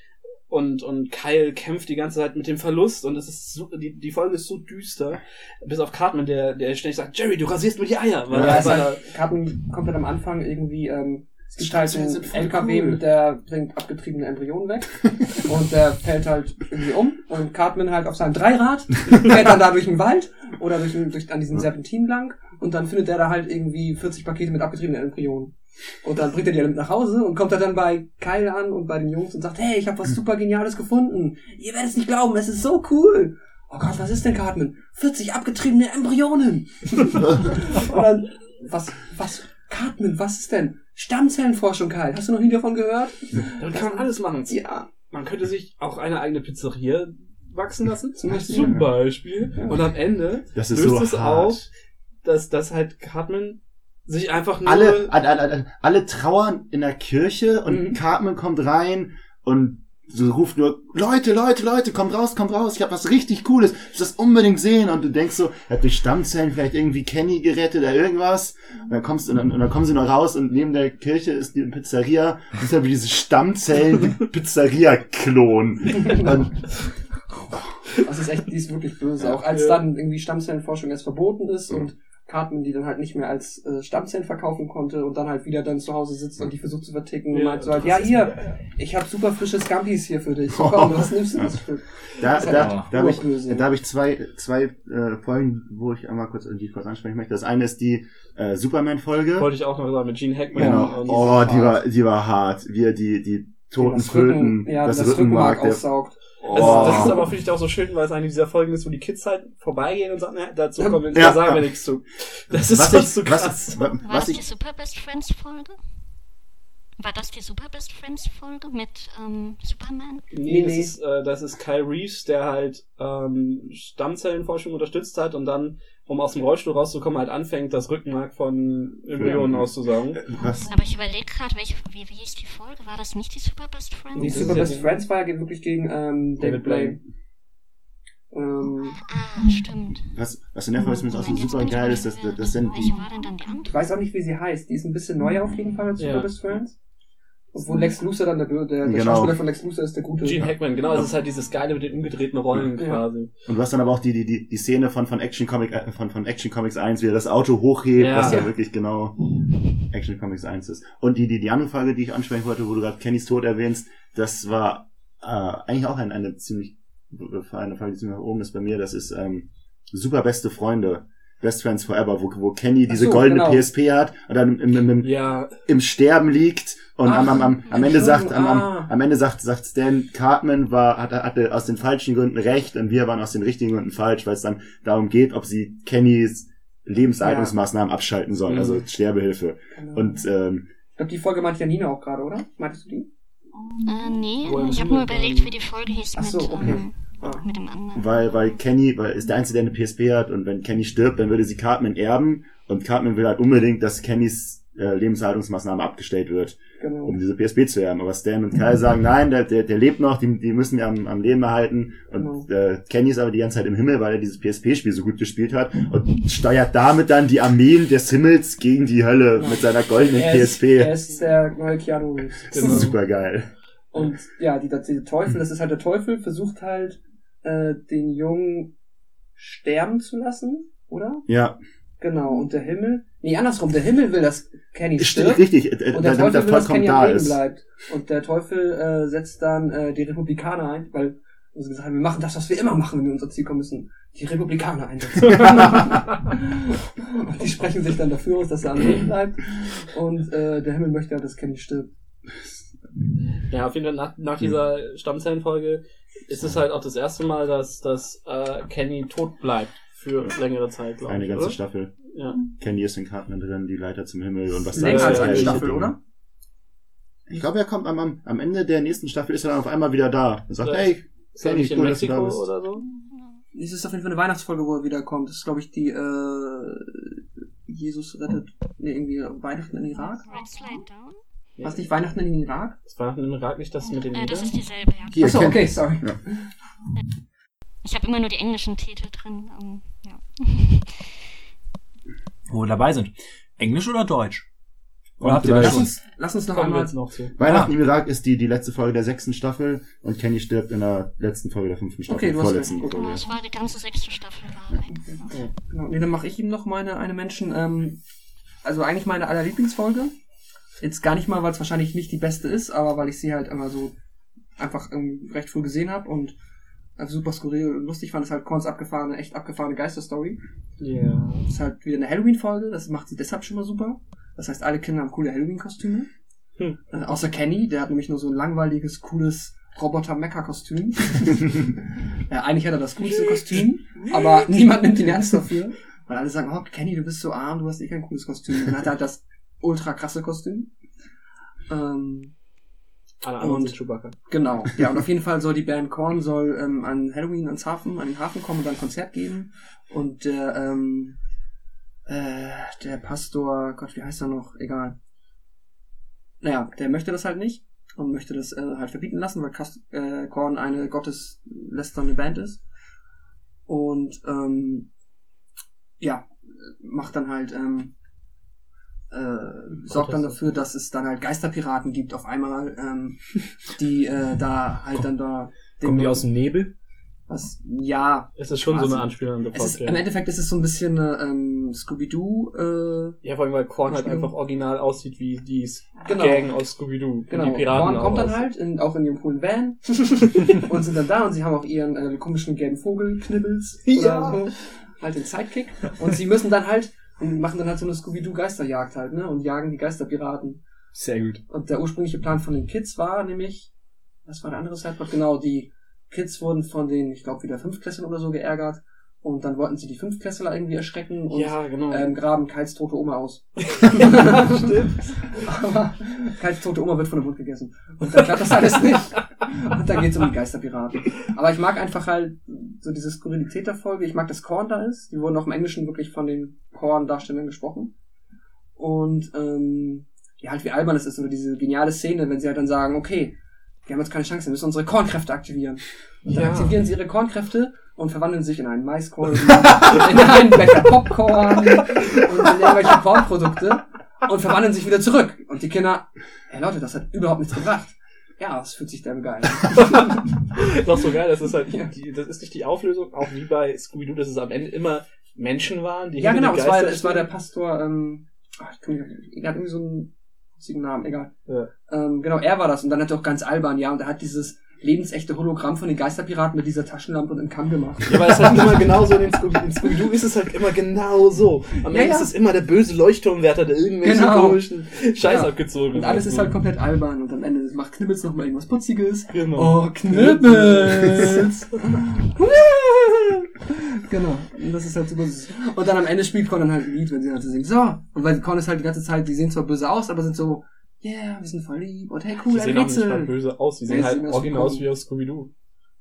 und, und Kyle kämpft die ganze Zeit mit dem Verlust und es ist so, die, die Folge ist so düster, bis auf Cartman, der, der ständig sagt, Jerry, du rasierst mir die Eier. Weil, Ja, es weil hat Karten komplett am Anfang irgendwie, ähm, es gibt halt einen LKW, cool. mit der bringt abgetriebene Embryonen weg. [laughs] und der fällt halt irgendwie um. Und Cartman halt auf seinem Dreirad, [laughs] fährt dann da durch den Wald oder durch, durch an diesen Serpentin lang. Und dann findet er da halt irgendwie 40 Pakete mit abgetriebenen Embryonen. Und dann bringt er die alle mit nach Hause und kommt er dann bei Kyle an und bei den Jungs und sagt, hey, ich habe was super Geniales gefunden. Ihr werdet es nicht glauben, es ist so cool. Oh Gott, was ist denn Cartman? 40 abgetriebene Embryonen. [laughs] und dann, was, was, Cartman, was ist denn? Stammzellenforschung, Kyle. Hast du noch nie davon gehört? Damit kann man alles machen. Ja. Man könnte sich auch eine eigene Pizzeria wachsen lassen, Zum Beispiel. zum Beispiel. Ja. Und am Ende Das ist löst so es hart. auf, dass, dass halt Cartman sich einfach nur... alle, alle, alle, alle trauern in der Kirche und Mhm. Cartman kommt rein und so ruft nur, Leute, Leute, Leute, kommt raus, kommt raus, ich habe was richtig Cooles, ich muss das unbedingt sehen. Und du denkst so, er hat durch Stammzellen vielleicht irgendwie Kenny gerettet oder irgendwas. Und dann kommst du, und dann, und dann kommen sie noch raus und neben der Kirche ist die Pizzeria. Das ist ja wie diese Stammzellen-Pizzeria-Klon. [laughs] Und Das ist echt, die ist wirklich böse. Auch als dann irgendwie Stammzellenforschung erst verboten ist und Cartman die dann halt nicht mehr als äh, Stammzellen verkaufen konnte und dann halt wieder dann zu Hause sitzt und die versucht zu verticken und Ja, meint so halt, ja hier, ich habe super frische Scampis hier für dich. So, [laughs] komm, was nimmst du das Stück? Da, Das da, halt da habe ich, da hab ich zwei, zwei äh, Folgen, wo ich einmal kurz, die ich kurz ansprechen möchte. Das eine ist die äh, Superman-Folge. Wollte ich auch noch sagen, mit Gene Hackman. Genau. und- Oh, die war, die war hart. Wie er die, die toten Föten, ja, das, das, Rückenmark, Rückenmark der, aussaugt. Das, Oh. das ist aber, finde ich, auch so schön, weil es eine dieser Folgen ist, wo die Kids halt vorbeigehen und sagen, na, dazu kommen wir, Ja, da sagen wir nichts zu. Das ist was ich, so krass. was, wa- War was das ich, die Super Best Friends Folge? War das die Super Best Friends Folge mit ähm, Superman? Nee, das ist, äh, das ist Kyle Reeves, der halt ähm, Stammzellenforschung unterstützt hat und dann, um aus dem Rollstuhl rauszukommen, halt anfängt, das Rückenmark von Embryonen Ja. auszusaugen. was, Aber ich überlege gerade, welche, wie, wie hieß die Folge? War das nicht die Super Best Friends? Die Super ist ja Best die- Friends war ja wirklich gegen ähm, David David Blaine. Blaine. Ähm, Ah, stimmt. was, was in der Folge auch so Moment, jetzt super geil ist, das, das sind Welche die, war denn dann die ich weiß auch nicht, wie sie heißt. Die ist ein bisschen neuer auf jeden Fall als Super Ja. Best Friends. Obwohl Lex Luthor dann der, der, der Genau. Schauspieler von Lex Luthor ist der gute. Gene Hackman, genau, es ist halt dieses Geile mit den umgedrehten Rollen Ja. quasi. Und du hast dann aber auch die, die, die, die Szene von, von Action Comic, äh, von, von Action Comics 1, wie er das Auto hochhebt, Ja. was ja wirklich genau Action Comics 1 ist. Und die, die, die andere Frage, die ich ansprechen wollte, wo du gerade Kennys Tod erwähnst, das war äh, eigentlich auch ein, eine ziemlich, eine Frage, die ziemlich nach oben ist bei mir, das ist ähm, super beste Freunde. Best Friends Forever, wo, wo Kenny diese so, goldene genau. PSP hat und dann im, im, im, Ja, im Sterben liegt und Ach, am, am, am, am Ende sagt, am, am, am Ende sagt, sagt Stan Cartman war, hatte, hatte aus den falschen Gründen recht und wir waren aus den richtigen Gründen falsch, weil es dann darum geht, ob sie Kennys Lebenserhaltungsmaßnahmen abschalten sollen, Mhm. also Sterbehilfe. Genau. Und ähm, ich glaube, die Folge meinte Janina auch gerade, oder? Meintest du die? Äh, nee, ich habe nur überlegt, wie die Folge hieß Ach so, mit, okay. ähm. Mit dem anderen. weil, weil Kenny, weil ist der Einzige, der eine PSP hat und wenn Kenny stirbt, dann würde sie Cartman erben und Cartman will halt unbedingt, dass Kennys äh, Lebenserhaltungsmaßnahme abgestellt wird. Genau. um diese PSP zu erben. Aber Stan und Kyle sagen, nein, der, der, der lebt noch, die, die müssen wir am, am Leben erhalten. Und äh, Kenny ist aber die ganze Zeit im Himmel, weil er dieses PSP-Spiel so gut gespielt hat und steuert damit dann die Armeen des Himmels gegen die Hölle mit seiner goldenen er ist, PSP. Er ist der neue Keanu Reeves. Das Genau. ist super geil. Und ja, die, die Teufel, das ist halt der Teufel, versucht halt, äh, den Jungen sterben zu lassen, oder? Ja, Genau. Und der Himmel, nee, andersrum, der Himmel will, dass Kenny stimmt, stirbt. richtig. äh, Und der damit Teufel will, dass Kenny da am Leben ist. bleibt. Und der Teufel äh, setzt dann äh, die Republikaner ein, weil sie gesagt haben, wir machen das, was wir immer machen, wenn wir unser Ziel kommen müssen. Die Republikaner einsetzen. [laughs] und die sprechen sich dann dafür aus, dass er am Leben bleibt. Und äh, der Himmel möchte ja, dass Kenny stirbt. Ja, auf jeden Fall nach, nach dieser Stammzellenfolge ist es halt auch das erste Mal, dass, dass äh, Kenny tot bleibt für längere Zeit, glaube ich. Eine ganze oder? Staffel. Ja. Kenny ist in Cartman drin, die Leiter zum Himmel und was Länger da als ist, eine Staffel, oder? Ich glaube, er kommt am, am, am Ende der nächsten Staffel ist er dann auf einmal wieder da und sagt, hey, Kenny, cool, dass du da bist. oder so? Es ist auf jeden Fall eine Weihnachtsfolge, wo er wiederkommt. Das ist, glaube ich, die äh, Jesus rettet. Nee, irgendwie Weihnachten in Irak. Red Slide Down? Was nicht Weihnachten in Irak? Das war im Irak nicht das mit den Äh, das Liedern? ist dieselbe, ja. Hier, Achso, okay, sorry. Ja. Ich habe immer nur die englischen Titel drin. Ähm, ja. [laughs] Wo wir dabei sind. Englisch oder Deutsch? Oder Und habt ihr das Lass uns, lass uns noch einmal. noch. Weihnachten Ah. im Irak ist die, die letzte Folge der sechsten Staffel und Kenny stirbt in der letzten Folge der fünften Staffel. Okay, du hast vorletzten. Folge. Oh, es war die ganze sechste Staffel. War weg. Genau, nee, dann mache ich ihm noch meine eine Menschen. Ähm, also eigentlich meine aller Lieblingsfolge. Jetzt gar nicht mal, weil es wahrscheinlich nicht die beste ist, aber weil ich sie halt immer so einfach recht früh gesehen habe und einfach super skurril und lustig fand. ist halt Korns abgefahrene, echt abgefahrene Geisterstory. Ja. Das ist halt wieder eine Halloween-Folge, das macht sie deshalb schon mal super. Das heißt, alle Kinder haben coole Halloween-Kostüme. Hm. Äh, außer Kenny, der hat nämlich nur so ein langweiliges, cooles Roboter-Mecha-Kostüm. ja, [laughs] eigentlich hat er das coolste Kostüm, aber niemand nimmt ihn ernst dafür. Weil alle sagen, oh, Kenny, du bist so arm, du hast eh kein cooles Kostüm. Und dann hat er halt das ultra krasse Kostüm. Ähm, Alle anderen Und- sind Chewbacca. Genau, ja, und [laughs] auf jeden Fall soll die Band Korn soll ähm, an Halloween ans Hafen, an den Hafen kommen und dann ein Konzert geben. Und der, ähm, äh, der Pastor, Gott, wie heißt er noch? Egal. Naja, der möchte das halt nicht und möchte das äh, halt verbieten lassen, weil Kast äh, Korn eine gotteslästernde Band ist. Und ähm, ja, macht dann halt, ähm, äh, sorgt dann dafür, dass es dann halt Geisterpiraten gibt auf einmal, ähm, [laughs] die äh, da halt dann da Kommen die aus dem Nebel? Was, ja. Es ist schon so quasi. eine Anspielung an The ist, Podcast. Im Endeffekt ist es so ein bisschen eine ähm, Scooby-Doo, äh, Ja, vor allem, weil Korn halt einfach original aussieht wie die Genau. Gang aus Scooby-Doo. Genau, Die Piraten Korn kommt dann aus. halt, in, auch in ihrem coolen Van [laughs] und sind dann da und sie haben auch ihren äh, komischen gelben Vogel, Knibbels Ja. oder so, halt den Sidekick und sie müssen dann halt, und machen dann halt so eine Scooby-Doo-Geisterjagd halt, ne, und jagen die Geisterpiraten. Sehr gut. Und der ursprüngliche Plan von den Kids war nämlich, was war der andere Sideplot? Genau, die Kids wurden von den, ich glaube, wieder Fünftklässlern oder so geärgert und dann wollten sie die Fünftklässler irgendwie erschrecken und Ja, genau. ähm, graben Kites tote Oma aus. [laughs] Stimmt. Aber Kites tote Oma wird von einem Hund gegessen. Und dann klappt das alles nicht. Und dann geht's um die Geisterpiraten. Aber ich mag einfach halt so diese Skurrilität der Folge. Ich mag, dass Korn da ist. Die wurden auch im Englischen wirklich von den Korn-Darstellern gesprochen. Und ähm, ja, halt wie albern es ist, oder diese geniale Szene, wenn sie halt dann sagen, okay, wir haben jetzt keine Chance, wir müssen unsere Kornkräfte aktivieren. Und dann Ja. aktivieren sie ihre Kornkräfte und verwandeln sich in einen [laughs] Maiskolben, in einen Becher [laughs] Popcorn und in irgendwelche Kornprodukte und verwandeln sich wieder zurück. Und die Kinder, hey Leute, das hat überhaupt nichts gebracht. Ja, es fühlt sich dann geil. an. [laughs] Doch so geil, das ist halt, die, das ist nicht die Auflösung, auch wie bei Scooby-Doo, dass es am Ende immer Menschen waren, die ja, genau, es war, es war der. Pastor, ähm, ach, ich er hat irgendwie so einen Namen, egal. Ja. Ähm, genau, er war das und dann hat er auch ganz albern, ja, und er hat dieses lebensechte Hologramm von den Geisterpiraten mit dieser Taschenlampe und einem Kamm gemacht. Ja, weil es halt immer genauso in, in Scooby-Doo ist es halt immer genau so. Am Ende ja. ist es immer der böse Leuchtturmwärter, der irgendwelche Genau. komischen Scheiß Ja. abgezogen Und alles ist halt komplett albern und am Ende macht Knibbels noch mal irgendwas Putziges. Genau. Oh, Knibbels! [laughs] [laughs] genau. Und das ist halt super süß. Und dann am Ende spielt Con dann halt ein Lied, wenn sie halt so singt. So. Und weil Con ist halt die ganze Zeit, die sehen zwar böse aus, aber sind so, yeah, wir sind voll lieb und hey, cool, Die ein sehen auch nicht mal Rätsel. böse aus, die Ja, sehen halt sehen aus wie original aus wie aus Scooby-Doo.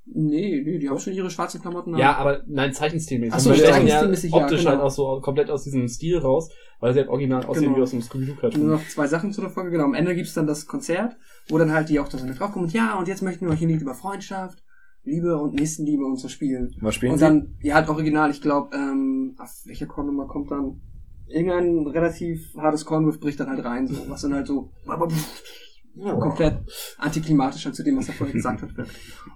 Nee, nee, die haben schon ihre schwarzen Klamotten an. Ja, aber nein, Zeichenstilmäßig. Ach so, Die stechen Zeichenstilmäßig, ja, optisch genau. halt auch so komplett aus diesem Stil raus, weil sie halt original aussehen Genau. wie aus einem Nur Scooby-Doo-Cartoon. noch zwei Sachen zu der Folge, genau. Am Ende gibt's dann das Konzert, wo dann halt die auch da so mit draufkommen und ja, und jetzt möchten wir euch ein Lied über Freundschaft, Liebe und Nächstenliebe und so spielen. Was spielen und Sie? dann, ja, halt original, ich glaube, ähm, auf welche Kornnummer kommt dann? Irgendein relativ hartes Kornwurf bricht dann halt rein, so, was dann halt so komplett antiklimatisch halt zu dem, was er vorher gesagt hat.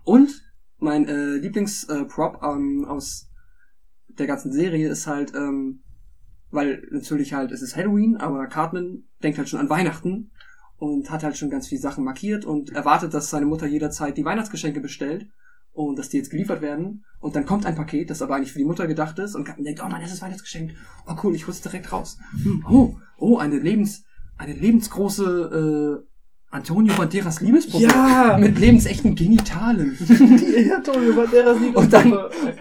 Und mein äh, Lieblingsprop ähm, aus der ganzen Serie ist halt, ähm, weil natürlich halt, es ist Halloween, aber Cartman denkt halt schon an Weihnachten und hat halt schon ganz viele Sachen markiert und erwartet, dass seine Mutter jederzeit die Weihnachtsgeschenke bestellt und dass die jetzt geliefert werden. Und dann kommt ein Paket, das aber eigentlich für die Mutter gedacht ist und Cartman denkt, oh mein erstes Weihnachtsgeschenk. Oh cool, ich hol's direkt raus. Hm, oh, oh, eine lebens, eine lebensgroße äh, Antonio Banderas Liebespuppe. Ja! Mit lebensechten Genitalen. [laughs] Die Antonio Banderas Und dann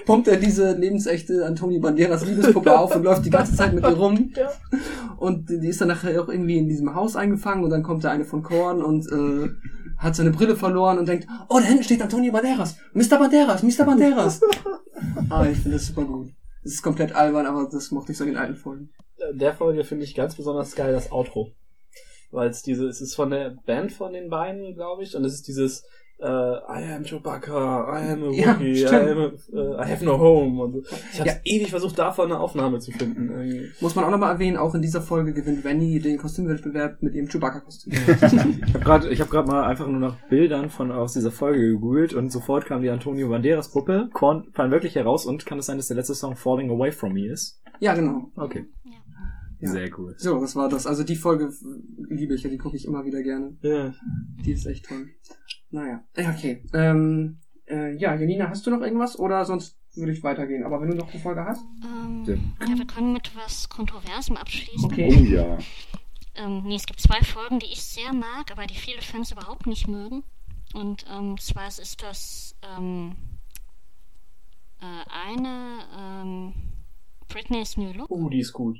pumpt er diese lebensechte Antonio Banderas Liebespuppe auf und läuft die ganze Zeit mit ihr rum. Ja. Und die ist dann nachher auch irgendwie in diesem Haus eingefangen und dann kommt da eine von Korn und äh, hat seine Brille verloren und denkt, oh, da hinten steht Antonio Banderas. Mr. Banderas, Mr. Banderas. [laughs] ah, ich finde das super gut. Das ist komplett albern, aber das mochte ich so in den alten Folgen. der Folge finde ich ganz besonders geil das Outro. Weil es diese, es ist von der Band von den beiden, glaube ich, und es ist dieses äh, I am Chewbacca, I am a Ja, Wookiee, I, stimmt. am a, äh, I have no home. Und so. ich habe Ja. ewig versucht, davon eine Aufnahme zu finden. Irgendwie. Muss man auch nochmal erwähnen, auch in dieser Folge gewinnt Renny den Kostümwettbewerb mit ihrem Chewbacca-Kostüm. Ich habe gerade ich hab grad mal einfach nur nach Bildern von aus dieser Folge gegoogelt und sofort kam die Antonio Banderas Puppe. Korn fallen wirklich heraus und kann es sein, dass der letzte Song Falling Away From Me ist? ja, genau. Okay. Ja. Ja. Sehr cool. So, das war das. Also die Folge liebe ich ja, die gucke ich immer wieder gerne. Ja. Die ist echt toll. Naja, Ja, okay. Ähm, äh, ja, Janina, hast du noch irgendwas? Oder sonst würde ich weitergehen. Aber wenn du noch eine Folge hast? Ähm, Ja. ja, wir können mit was Kontroversem abschließen. Okay. Oh ja. Ähm, nee, es gibt zwei Folgen, die ich sehr mag, aber die viele Fans überhaupt nicht mögen. Und ähm, zwar ist das ähm, äh, eine ähm, Britney's New Look. Uh, die ist gut.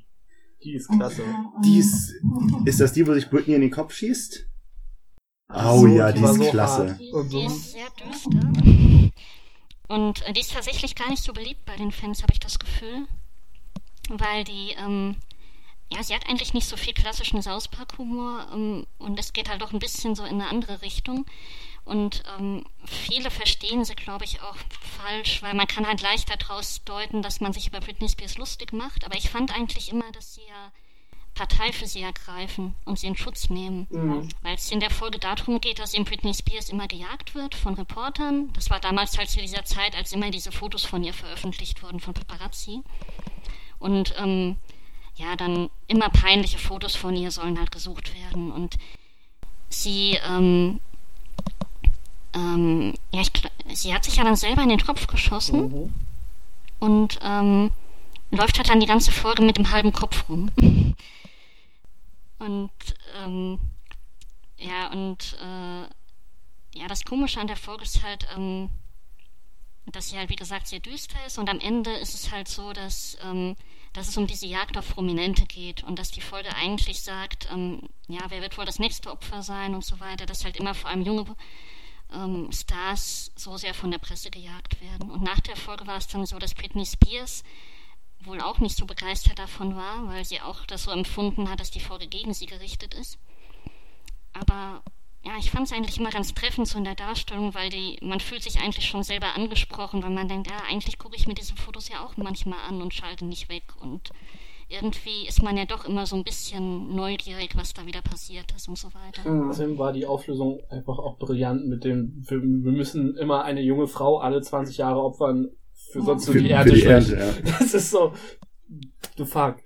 Die ist klasse. Die ist, ist das die, wo sich Britney in den Kopf schießt? Ach Oh so, ja, die ist so klasse. Die, die ist sehr düster. Und äh, die ist tatsächlich gar nicht so beliebt bei den Fans, habe ich das Gefühl. Weil die, ähm, ja, sie hat eigentlich nicht so viel klassischen South Park-Humor ähm, und es geht halt doch ein bisschen so in eine andere Richtung. Und ähm, viele verstehen sie, glaube ich, auch falsch, weil man kann halt leicht daraus deuten, dass man sich über Britney Spears lustig macht. Aber ich fand eigentlich immer, dass sie ja Partei für sie ergreifen und sie in Schutz nehmen. Mhm. Weil es in der Folge darum geht, dass eben Britney Spears immer gejagt wird von Reportern. Das war damals halt zu dieser Zeit, als immer diese Fotos von ihr veröffentlicht wurden von Paparazzi. Und ähm, ja, dann immer peinliche Fotos von ihr sollen halt gesucht werden. Und sie, ähm, ähm, ja, ich, sie hat sich ja dann selber in den Tropf geschossen Mhm. und ähm, läuft halt dann die ganze Folge mit dem halben Kopf rum. [laughs] Und ähm, ja, und äh, ja, das Komische an der Folge ist halt, ähm, dass sie halt, wie gesagt, sehr düster ist und am Ende ist es halt so, dass, ähm, dass es um diese Jagd auf Prominente geht und dass die Folge eigentlich sagt, ähm, ja, wer wird wohl das nächste Opfer sein und so weiter, dass halt immer vor allem junge ähm, Stars so sehr von der Presse gejagt werden. Und nach der Folge war es dann so, dass Britney Spears wohl auch nicht so begeistert davon war, weil sie auch das so empfunden hat, dass die Folge gegen sie gerichtet ist. Aber ja, ich fand es eigentlich immer ganz treffend so in der Darstellung, weil die, man fühlt sich eigentlich schon selber angesprochen, weil man denkt, ja, eigentlich gucke ich mir diese Fotos ja auch manchmal an und schalte nicht weg. Und irgendwie ist man ja doch immer so ein bisschen neugierig, was da wieder passiert ist und so weiter. Außerdem war die Auflösung einfach auch brillant mit dem, wir, wir müssen immer eine junge Frau alle 20 Jahre opfern, für sonst so Für, die für Ernte die schlecht. Ernte, ja. [laughs] Das ist so, du fuck.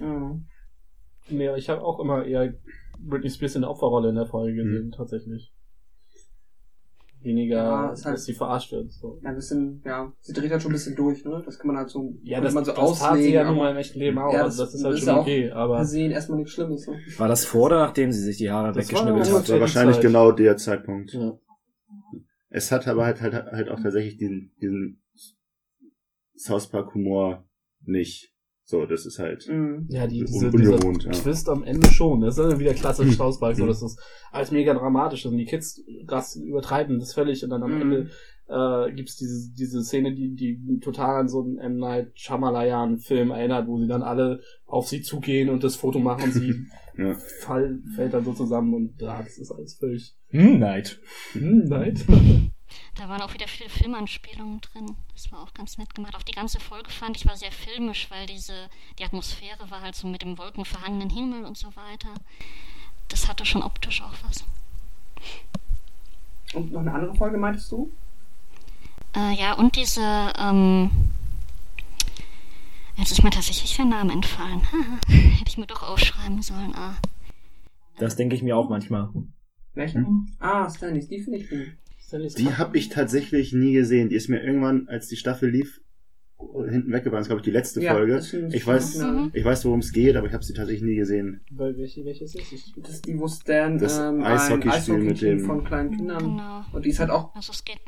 Mhm. Nee, ich habe auch immer eher Britney Spears in der Opferrolle in der Folge gesehen, tatsächlich. Weniger, Ja, halt- dass sie verarscht wird. So. Ja, ein bisschen, ja, sie dreht halt schon ein bisschen durch, ne? Das kann man halt so, Ja, kann das, man so das tat sie auslegen, ja nun mal im echten Leben auch, Ja, also das- das ist halt das schon ist auch okay, aber per se erstmal nichts Schlimmes. Ne? War das vor oder nachdem sie sich die Haare Das weggeschnibbelt war- hat? Das war wahrscheinlich Zeit. genau der Zeitpunkt. ja. Es hat aber halt, halt, halt auch tatsächlich diesen, diesen South Park Humor nicht. So, das ist halt Mhm. Ja, die, diese, dieser ungewohnt, ja. Twist am Ende schon. Das ist dann wieder klassisch Hm. South Park, so Hm. dass das alles mega dramatisch ist und die Kids krass übertreiben das völlig und dann am Mhm. Ende äh, gibt's diese, diese Szene, die, die total an so einen M. Night Shyamalan-Film erinnert, wo sie dann alle auf sie zugehen und das Foto machen und sie [laughs] Ja. fall, fällt dann so zusammen und ja, das ist alles völlig Hm, Neid. hm, Night. Da waren auch wieder viele Filmanspielungen drin. Das war auch ganz nett gemacht. Auch die ganze Folge fand ich war sehr filmisch, weil diese, die Atmosphäre war halt so mit dem wolkenverhangenen Himmel und so weiter. Das hatte schon optisch auch was. Und noch eine andere Folge meintest du? Äh, ja, und diese, ähm, jetzt ist mir tatsächlich der Name entfallen. [laughs] Hätte ich mir doch aufschreiben sollen. Ah. Das denke ich mir auch manchmal. Welche? Ah, Stanley's, die finde ich gut. Die habe ich tatsächlich nie gesehen. Die ist mir irgendwann, als die Staffel lief, hinten weggefahren. Das ist, glaube ich, die letzte Ja, Folge. das Ich weiß, Mhm. ich weiß, worum es geht, aber ich habe sie tatsächlich nie gesehen. Weil welche, welche ist es? Ich, Das ist die, wo Stan Das ähm, ein Eishockeyspiel Eishockey mit dem- von kleinen Kindern. Genau. Und die ist halt auch. Also es geht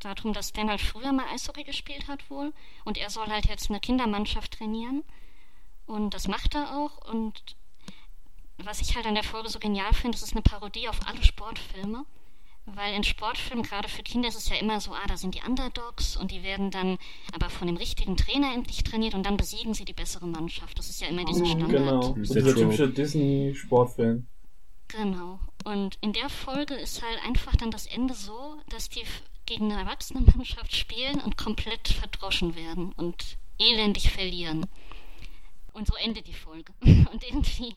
darum, dass Dan halt früher mal Eishockey gespielt hat wohl und er soll halt jetzt eine Kindermannschaft trainieren und das macht er auch und was ich halt an der Folge so genial finde, es ist eine Parodie auf alle Sportfilme, weil in Sportfilmen gerade für Kinder ist es ja immer so, ah, da sind die Underdogs und die werden dann aber von dem richtigen Trainer endlich trainiert und dann besiegen sie die bessere Mannschaft. Das ist ja immer dieser Mhm, Standard. genau. Das So ist dieser der typische Disney-Sportfilm. Genau. Und in der Folge ist halt einfach dann das Ende so, dass die f- gegen eine Erwachsenenmannschaft spielen und komplett verdroschen werden und elendig verlieren. Und so endet die Folge. [laughs] Und irgendwie,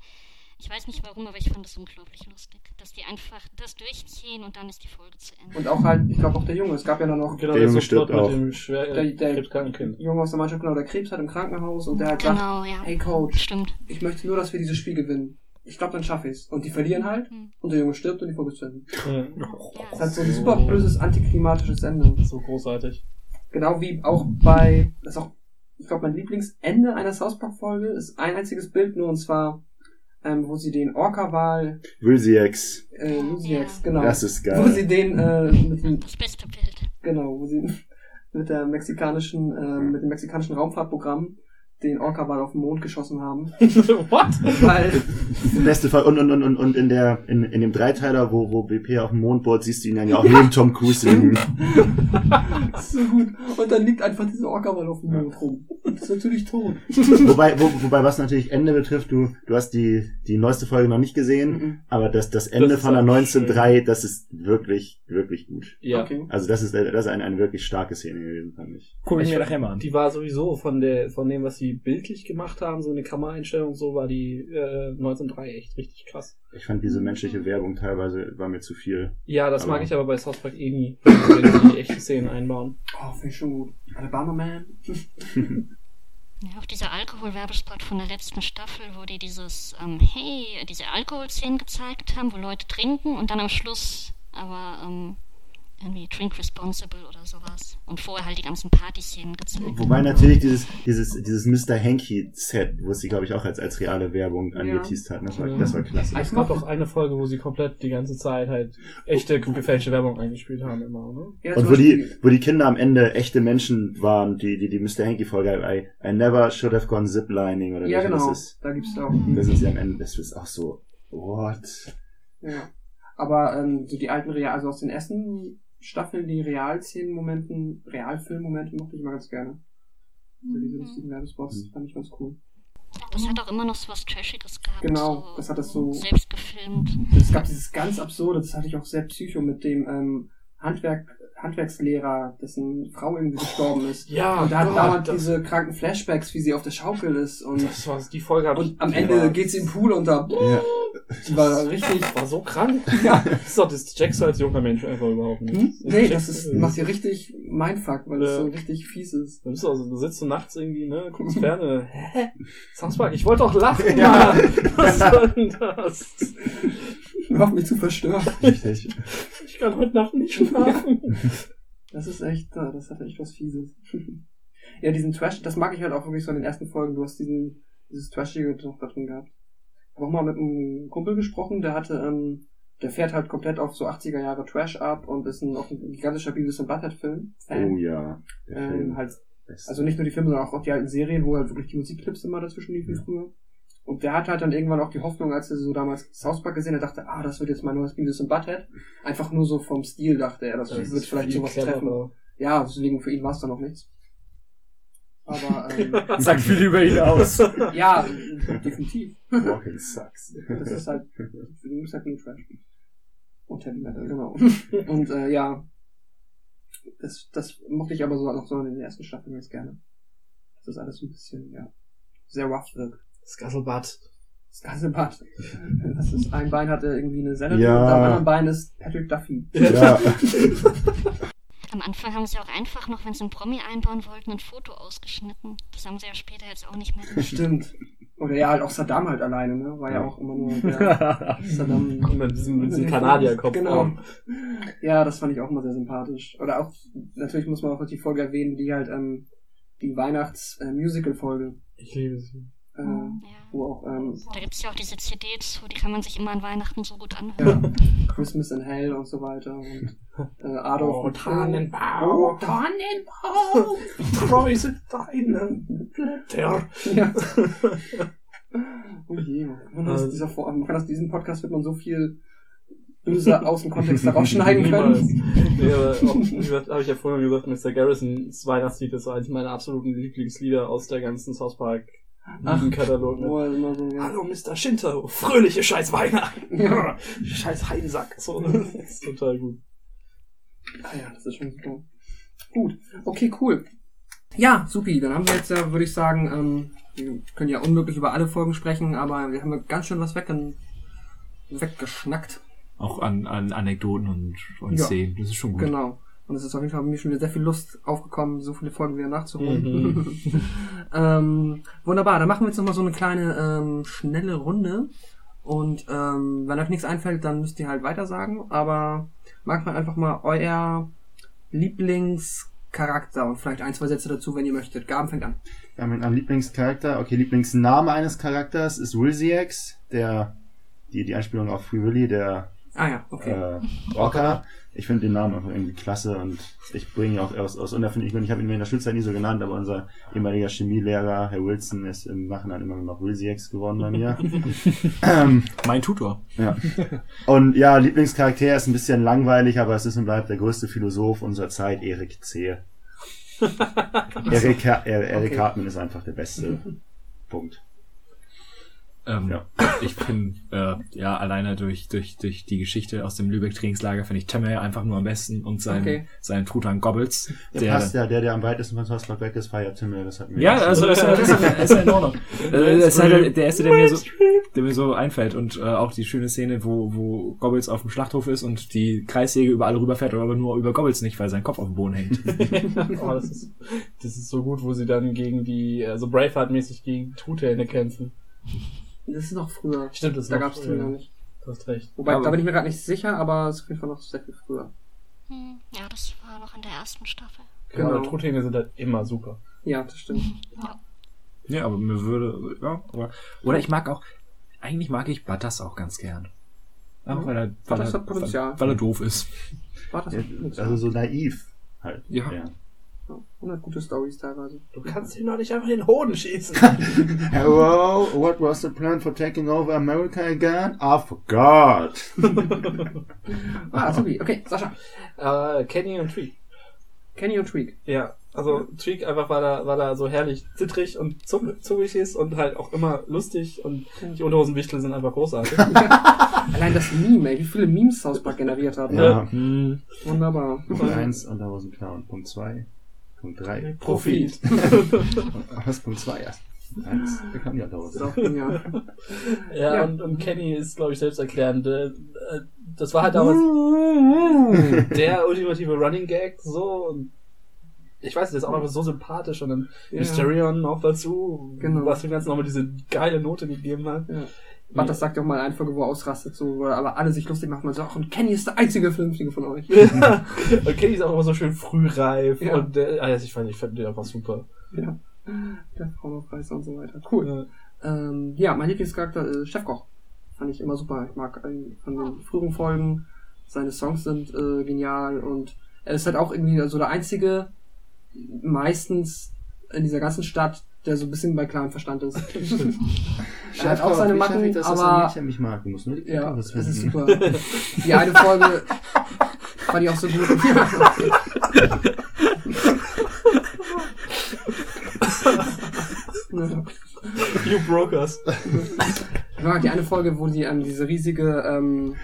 ich weiß nicht warum, aber ich fand das unglaublich lustig, dass die einfach das durchziehen und dann ist die Folge zu Ende. Und auch halt, ich glaube auch der Junge. Es gab ja dann noch Genau, Der Junge stirbt mit auch. dem schwer Der- der- krebskranken Kind. Junge aus der Mannschaft, genau, der Krebs hat im Krankenhaus und der sagt, Genau, ja. hey Coach, Stimmt. ich möchte nur, dass wir dieses Spiel gewinnen. Ich glaube, dann schaffe ich's. Und die verlieren halt Hm. und der Junge stirbt und die Folge ist zu Ende. Ja. Das hat so ein super böses, antiklimatisches Ende. So großartig. Genau wie auch bei, das ist auch, ich glaube, mein Lieblingsende einer South Park Folge ist ein einziges Bild nur und zwar, ähm, wo sie den Orca-Wal, Wilsiex. äh, Lusiax, Ja. genau. Das ist Wo geil. sie den, äh, mit dem, Das beste Bild. genau, wo sie [laughs] mit der mexikanischen, äh, mit dem mexikanischen Raumfahrtprogramm den Orca-Wal auf den Mond geschossen haben. [laughs] What? Weil, [laughs] Beste Fall. Und, und, und, und, und in der, in, in dem Dreiteiler, wo, wo BP auf dem Mond bohrt, siehst du ihn dann ja auch neben Tom Cruise ist [laughs] so gut. Und dann liegt einfach dieser Orca-Wal auf dem Mond rum. Das ist natürlich tot. wobei, wo, wobei, was natürlich Ende betrifft, du, du hast die, die neueste Folge noch nicht gesehen, Mhm. aber das, das Ende Das von der auch 19.3, das ist wirklich, wirklich gut. Ja. Okay. Also das ist, das ist eine, eine wirklich starke Szene gewesen, fand ich. Guck Ich- mir nachher mal an. Die war sowieso von der, von dem, was sie bildlich gemacht haben, so eine Kameraeinstellung, so war die äh, 1903 echt richtig krass. Ich fand diese menschliche Werbung teilweise, war mir zu viel. Ja, das Aber- mag ich aber bei South Park eh nie, wenn die echte Szenen einbauen. Oh, finde ich schon gut. Alabama Man. [laughs] Ja, auch dieser Alkoholwerbespot von der letzten Staffel, wo die dieses, ähm, hey, diese Alkoholszenen gezeigt haben, wo Leute trinken und dann am Schluss aber ähm, irgendwie Drink Responsible oder sowas. Und vorher halt die ganzen Partyszenen gezeigt. Wobei natürlich dieses, dieses, dieses Mr. Hanky-Set, wo sie, glaube ich, auch als, als reale Werbung Ja. angeteased hatten, das war, Ja. das war klasse. Es gab auch eine Folge, wo sie komplett die ganze Zeit halt echte gefälschte Werbung eingespielt haben immer, ne? Ja, Und wo die, wo die Kinder am Ende echte Menschen waren, die, die, die Mr. Hanky-Folge, I, I never should have gone ziplining oder Ja, genau. das ist. Da gibt's auch. Das ist ja am Ende, das ist auch so, what? Ja. Aber ähm, so die alten Real, also aus den ersten Staffeln, die Realszenen-Momenten, Realfilm-Momente mochte ich immer ganz gerne. So diese lustigen Werbespots Mhm. fand ich ganz cool. Das hat auch immer noch so was Trashiges gehabt. Genau, so das hat das so- Selbst gefilmt. Es gab dieses ganz absurde, das hatte ich auch sehr psycho mit dem ähm, Handwerk, Handwerkslehrer, dessen Frau irgendwie gestorben ist. Ja, Und da hat Gott, dauernd das, diese kranken Flashbacks, wie sie auf der Schaukel ist und, das war die Folge und am Ende war, geht sie im Pool und da, Ja. [laughs] die war richtig, war so krank. [laughs] ja, Das ist doch das checkst du als junger Mensch einfach überhaupt nicht. hm? nee, das ist, du- macht ihr richtig Mindfuck, weil das Ja. so richtig fies ist. Du bist also, du sitzt so nachts irgendwie, ne, guckst ferne. [laughs] Hä? Park, ich wollte doch lachen, Ja. Mann. Was soll denn das? Hör auf mich zu verstören. Richtig. Ich kann heute Nacht nicht schlafen. Das ist echt, äh, das hat echt was Fieses. ja, diesen Trash, das mag ich halt auch wirklich so in den ersten Folgen. Du hast diesen, dieses Trashige noch da drin gehabt. Ich habe auch mal mit einem Kumpel gesprochen, der hatte, ähm, der fährt halt komplett auf so 80er Jahre Trash ab und ist ein, auch ein gigantischer Beavis und Butthead Film. Fan. Oh ja. Der ähm, Film. halt, also nicht nur die Filme, sondern auch die alten Serien, wo halt wirklich die Musikclips immer dazwischen liefen früher. Und der hat halt dann irgendwann auch die Hoffnung, als er so damals South Park gesehen hat, dachte, ah, das wird jetzt mein neues Beavis und Butthead. Einfach nur so vom Stil dachte er, das, wird vielleicht viel sowas treffen. cleverer. Ja, deswegen für ihn war es dann noch nichts. Aber ähm, [laughs] Sagt viel über ihn aus. [laughs] ja, definitiv. Walking [laughs] sucks. Das ist halt, für ihn ist halt nur Trash. Und Heavy Metal, genau. Und äh, ja, das, das mochte ich aber so noch so in den ersten Staffeln ganz gerne. Das ist alles so ein bisschen, ja, sehr rough wirkt. Scuttlebut. Das ganze Bad. [laughs] Das ist, ein Bein hatte irgendwie eine Sennel Ja. und am anderen Bein ist Patrick Duffy. Ja. [laughs] Am Anfang haben sie auch einfach noch, wenn sie einen Promi einbauen wollten, ein Foto ausgeschnitten. Das haben sie ja später jetzt auch nicht mehr gemacht. Stimmt. Oder ja, halt auch Saddam halt alleine, ne? War ja auch immer nur der [laughs] Saddam. Mit diesem, mit diesem Kanadierkopf. Genau. Ja, das fand ich auch immer sehr sympathisch. Oder auch, natürlich muss man auch die Folge erwähnen, die halt, ähm, die Weihnachts-Musical-Folge, Ich liebe sie. Äh, Ja. wo auch, ähm, Da gibt es ja auch diese CDs, wo die kann man sich immer an Weihnachten so gut anhören. ja, Christmas in Hell und so weiter und, äh, Adolf Oh, und Tannenbaum. Oh, Tannenbaum! Treu sind deine Blätter. ja. [laughs] Oh je, man kann, aus Also- dieser, Vor- man kann aus diesem Podcast wird man so viel böse aus dem Kontext daraus schneiden [laughs] können. Nee, aber auch, wie gesagt, habe ich ja vorhin gesagt, Mr. Garrisons Weihnachtslied ist eines meiner absoluten Lieblingslieder aus der ganzen South Park Ach, Katalog. Wo er immer so, ja. Hallo Mr. Shinto, fröhliche scheiß Weihnachten. Ja. scheiß Heidensack. So, [laughs] das ist total gut. Ah ja, das ist schon super. Gut, okay, cool. Ja, supi, dann haben wir jetzt ja, würde ich sagen, ähm, wir können ja unmöglich über alle Folgen sprechen, aber wir haben ganz schön was weggen weggeschnackt. Auch an, an Anekdoten und, und Ja. Szenen. Das ist schon gut. Genau. Und es ist auf jeden Fall bei mir schon wieder sehr viel Lust aufgekommen, so viele Folgen wieder nachzuholen. [laughs] ähm, wunderbar, dann machen wir jetzt nochmal so eine kleine ähm, schnelle Runde. Und ähm, wenn euch nichts einfällt, dann müsst ihr halt weiter sagen. Aber macht mal einfach mal euer Lieblingscharakter und vielleicht ein, zwei Sätze dazu, wenn ihr möchtet. Gaben fängt an. Ja, mein mein Lieblingscharakter, okay, Lieblingsname eines Charakters ist Wilsiax, der, die, die Anspielung auf Free Willy, der Ah ja, okay. äh, Orca. Ich finde den Namen einfach irgendwie klasse und ich bringe ihn auch aus, aus unerfindlichen Gründen. Ich habe ihn mir in der Schulzeit nie so genannt, aber unser ehemaliger Chemielehrer, Herr Wilson, ist im Nachhinein immer noch Wilsiax geworden bei mir. [laughs] ähm, Mein Tutor. ja. Und ja, Lieblingscharakter ist ein bisschen langweilig, aber es ist und bleibt der größte Philosoph unserer Zeit, Erik Zehe. [laughs] Eric, Har- Er- Eric Hartman ist einfach der beste. Punkt. Ähm, Ja. Ich bin, äh, ja, alleine durch, durch, durch die Geschichte aus dem Lübeck-Trainingslager finde ich Temme einfach nur am besten und sein, Okay. sein Truthahn Gobbles. Der, passt ja, der, der am weitesten von Salzburg weg ist, war ja Timmel. Das hatten wir Ja, also ist ja, ist ja, ist ja in Ordnung. [laughs] Äh, Das ist halt der erste, der mir so, der mir so einfällt und äh, auch die schöne Szene, wo, wo Gobbles auf dem Schlachthof ist und die Kreissäge über alle rüberfährt, aber nur über Gobbles nicht, weil sein Kopf auf dem Boden hängt. [laughs] oh, das, ist, das ist so gut, wo sie dann gegen die, also Braveheart-mäßig gegen Truthähne kämpfen. Das ist noch früher. Stimmt, das ist Da noch gab's früher. den noch nicht. Du hast recht. Wobei, Aber- da bin ich mir gerade nicht sicher, aber es ist auf jeden Fall noch sehr viel früher. Hm, ja, das war noch in der ersten Staffel. Genau. Genau. Truthähne sind halt immer super. Ja, das stimmt. ja, aber mir würde, ja, aber, oder ich mag auch, eigentlich mag ich Butters auch ganz gern. Auch weil er, weil Butters er. Weil, weil er doof ist. Das Ja, Also so naiv halt. Ja. ja. Und hat gute Stories teilweise. Du kannst ihn doch nicht einfach in den Hoden schießen. [laughs] Hello, what was the plan for taking over America again? I forgot. [laughs] Ah, Subi. Okay, Sascha. äh, Kenny und Tweak. Kenny und Tweak. Ja, also Tweak einfach, weil er, weil er so herrlich zittrig und zungig ist und halt auch immer lustig und die Unterhosenwichtel sind einfach großartig. [laughs] Allein das Meme, ey, wie viele Memes South Park generiert hat. Ne? Ja. Hm. Wunderbar. Punkt 1, Unterhosenclown. Punkt 2. Punkt 3. Profit. [laughs] Was Punkt 2 erst? Eins. Der kann ja. So, ja. Ja, Ja. Und, und Kenny ist, glaube ich, selbsterklärend. Äh, äh, Das war halt damals [laughs] der ultimative Running Gag, so. Und ich weiß nicht, der ist auch noch so sympathisch und dann Ja. Mysterion noch dazu, Genau. was dem Ganzen nochmal diese geile Note gegeben hat. ja. Butters sagt ja auch mal eine Folge, wo er ausrastet, so, wo aber alle sich lustig machen. Man sagt, ach, und Kenny ist der einzige Vernünftige von euch. [laughs] [laughs] und Kenny ist auch immer so schön frühreif Ja. und der, also ich fand, ich fand den einfach super. ja. Der Frauenpreis und so weiter. Cool. Ja. Ähm, ja, mein Lieblingscharakter ist Chefkoch. Fand ich immer super. Ich mag einen von den früheren Folgen. Seine Songs sind äh, genial und er ist halt auch irgendwie so der einzige, meistens in dieser ganzen Stadt, der so ein bisschen bei klarem Verstand ist. [laughs] er hat auch seine Macken, ich das, dass aber Mädchen mich mag. Du musst nur die ja, es ist super. Die eine Folge fand ich auch so gut. You Brokers. Ja, die eine Folge, wo die ähm, diese riesige, ähm,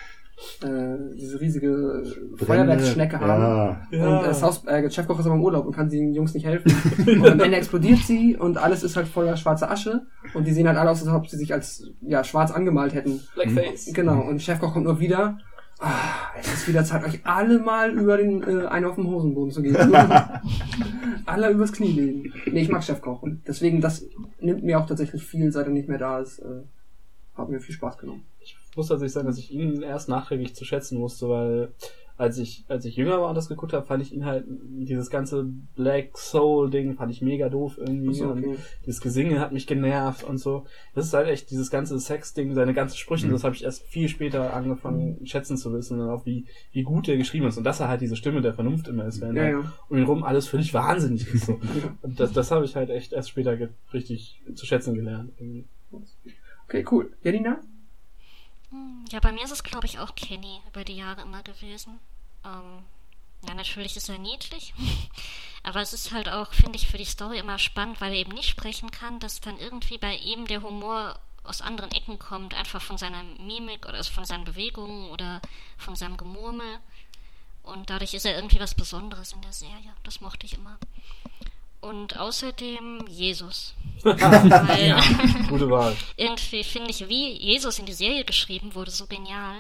äh, diese riesige Feuerwerksschnecke haben. Ja. Und äh, South, äh, Chefkoch ist aber im Urlaub und kann den Jungs nicht helfen. und am Ende explodiert sie und alles ist halt voller schwarzer Asche. Und die sehen halt alle aus, als ob sie sich als ja, schwarz angemalt hätten. Blackface. Genau. Und Chefkoch kommt nur wieder. Ah, es ist wieder Zeit, euch alle mal über den äh, einen auf den Hosenboden zu gehen. [laughs] alle übers Knie legen. Nee, ich mag Chefkoch. Und deswegen, das nimmt mir auch tatsächlich viel, seit er nicht mehr da ist. Äh, hat mir viel Spaß genommen. Ich muss tatsächlich sagen, dass ich ihn erst nachträglich zu schätzen musste, weil als ich, als ich jünger war und das geguckt habe, fand ich ihn halt, dieses ganze Black Soul Ding fand ich mega doof irgendwie. Und okay. das Gesinge hat mich genervt und so. Das ist halt echt dieses ganze Sex-Ding, seine ganzen Sprüche, Mhm. das habe ich erst viel später angefangen schätzen zu wissen und auch wie, wie gut er geschrieben ist und dass er halt diese Stimme der Vernunft immer ist, wenn Ja, ja. um ihn rum alles völlig wahnsinnig ist. So. [laughs] Und das, das habe ich halt echt erst später richtig zu schätzen gelernt. Irgendwie. Okay, cool. Janina? Ja, bei mir ist es, glaube ich, auch Kenny über die Jahre immer gewesen. Ähm, ja, natürlich ist er niedlich. [laughs] Aber es ist halt auch, finde ich, für die Story immer spannend, weil er eben nicht sprechen kann, dass dann irgendwie bei ihm der Humor aus anderen Ecken kommt, einfach von seiner Mimik oder von seinen Bewegungen oder von seinem Gemurmel. Und dadurch ist er irgendwie was Besonderes in der Serie. Das mochte ich immer. Und außerdem Jesus. [laughs] Weil Gute Wahl. [laughs] irgendwie finde ich, wie Jesus in die Serie geschrieben wurde, so genial.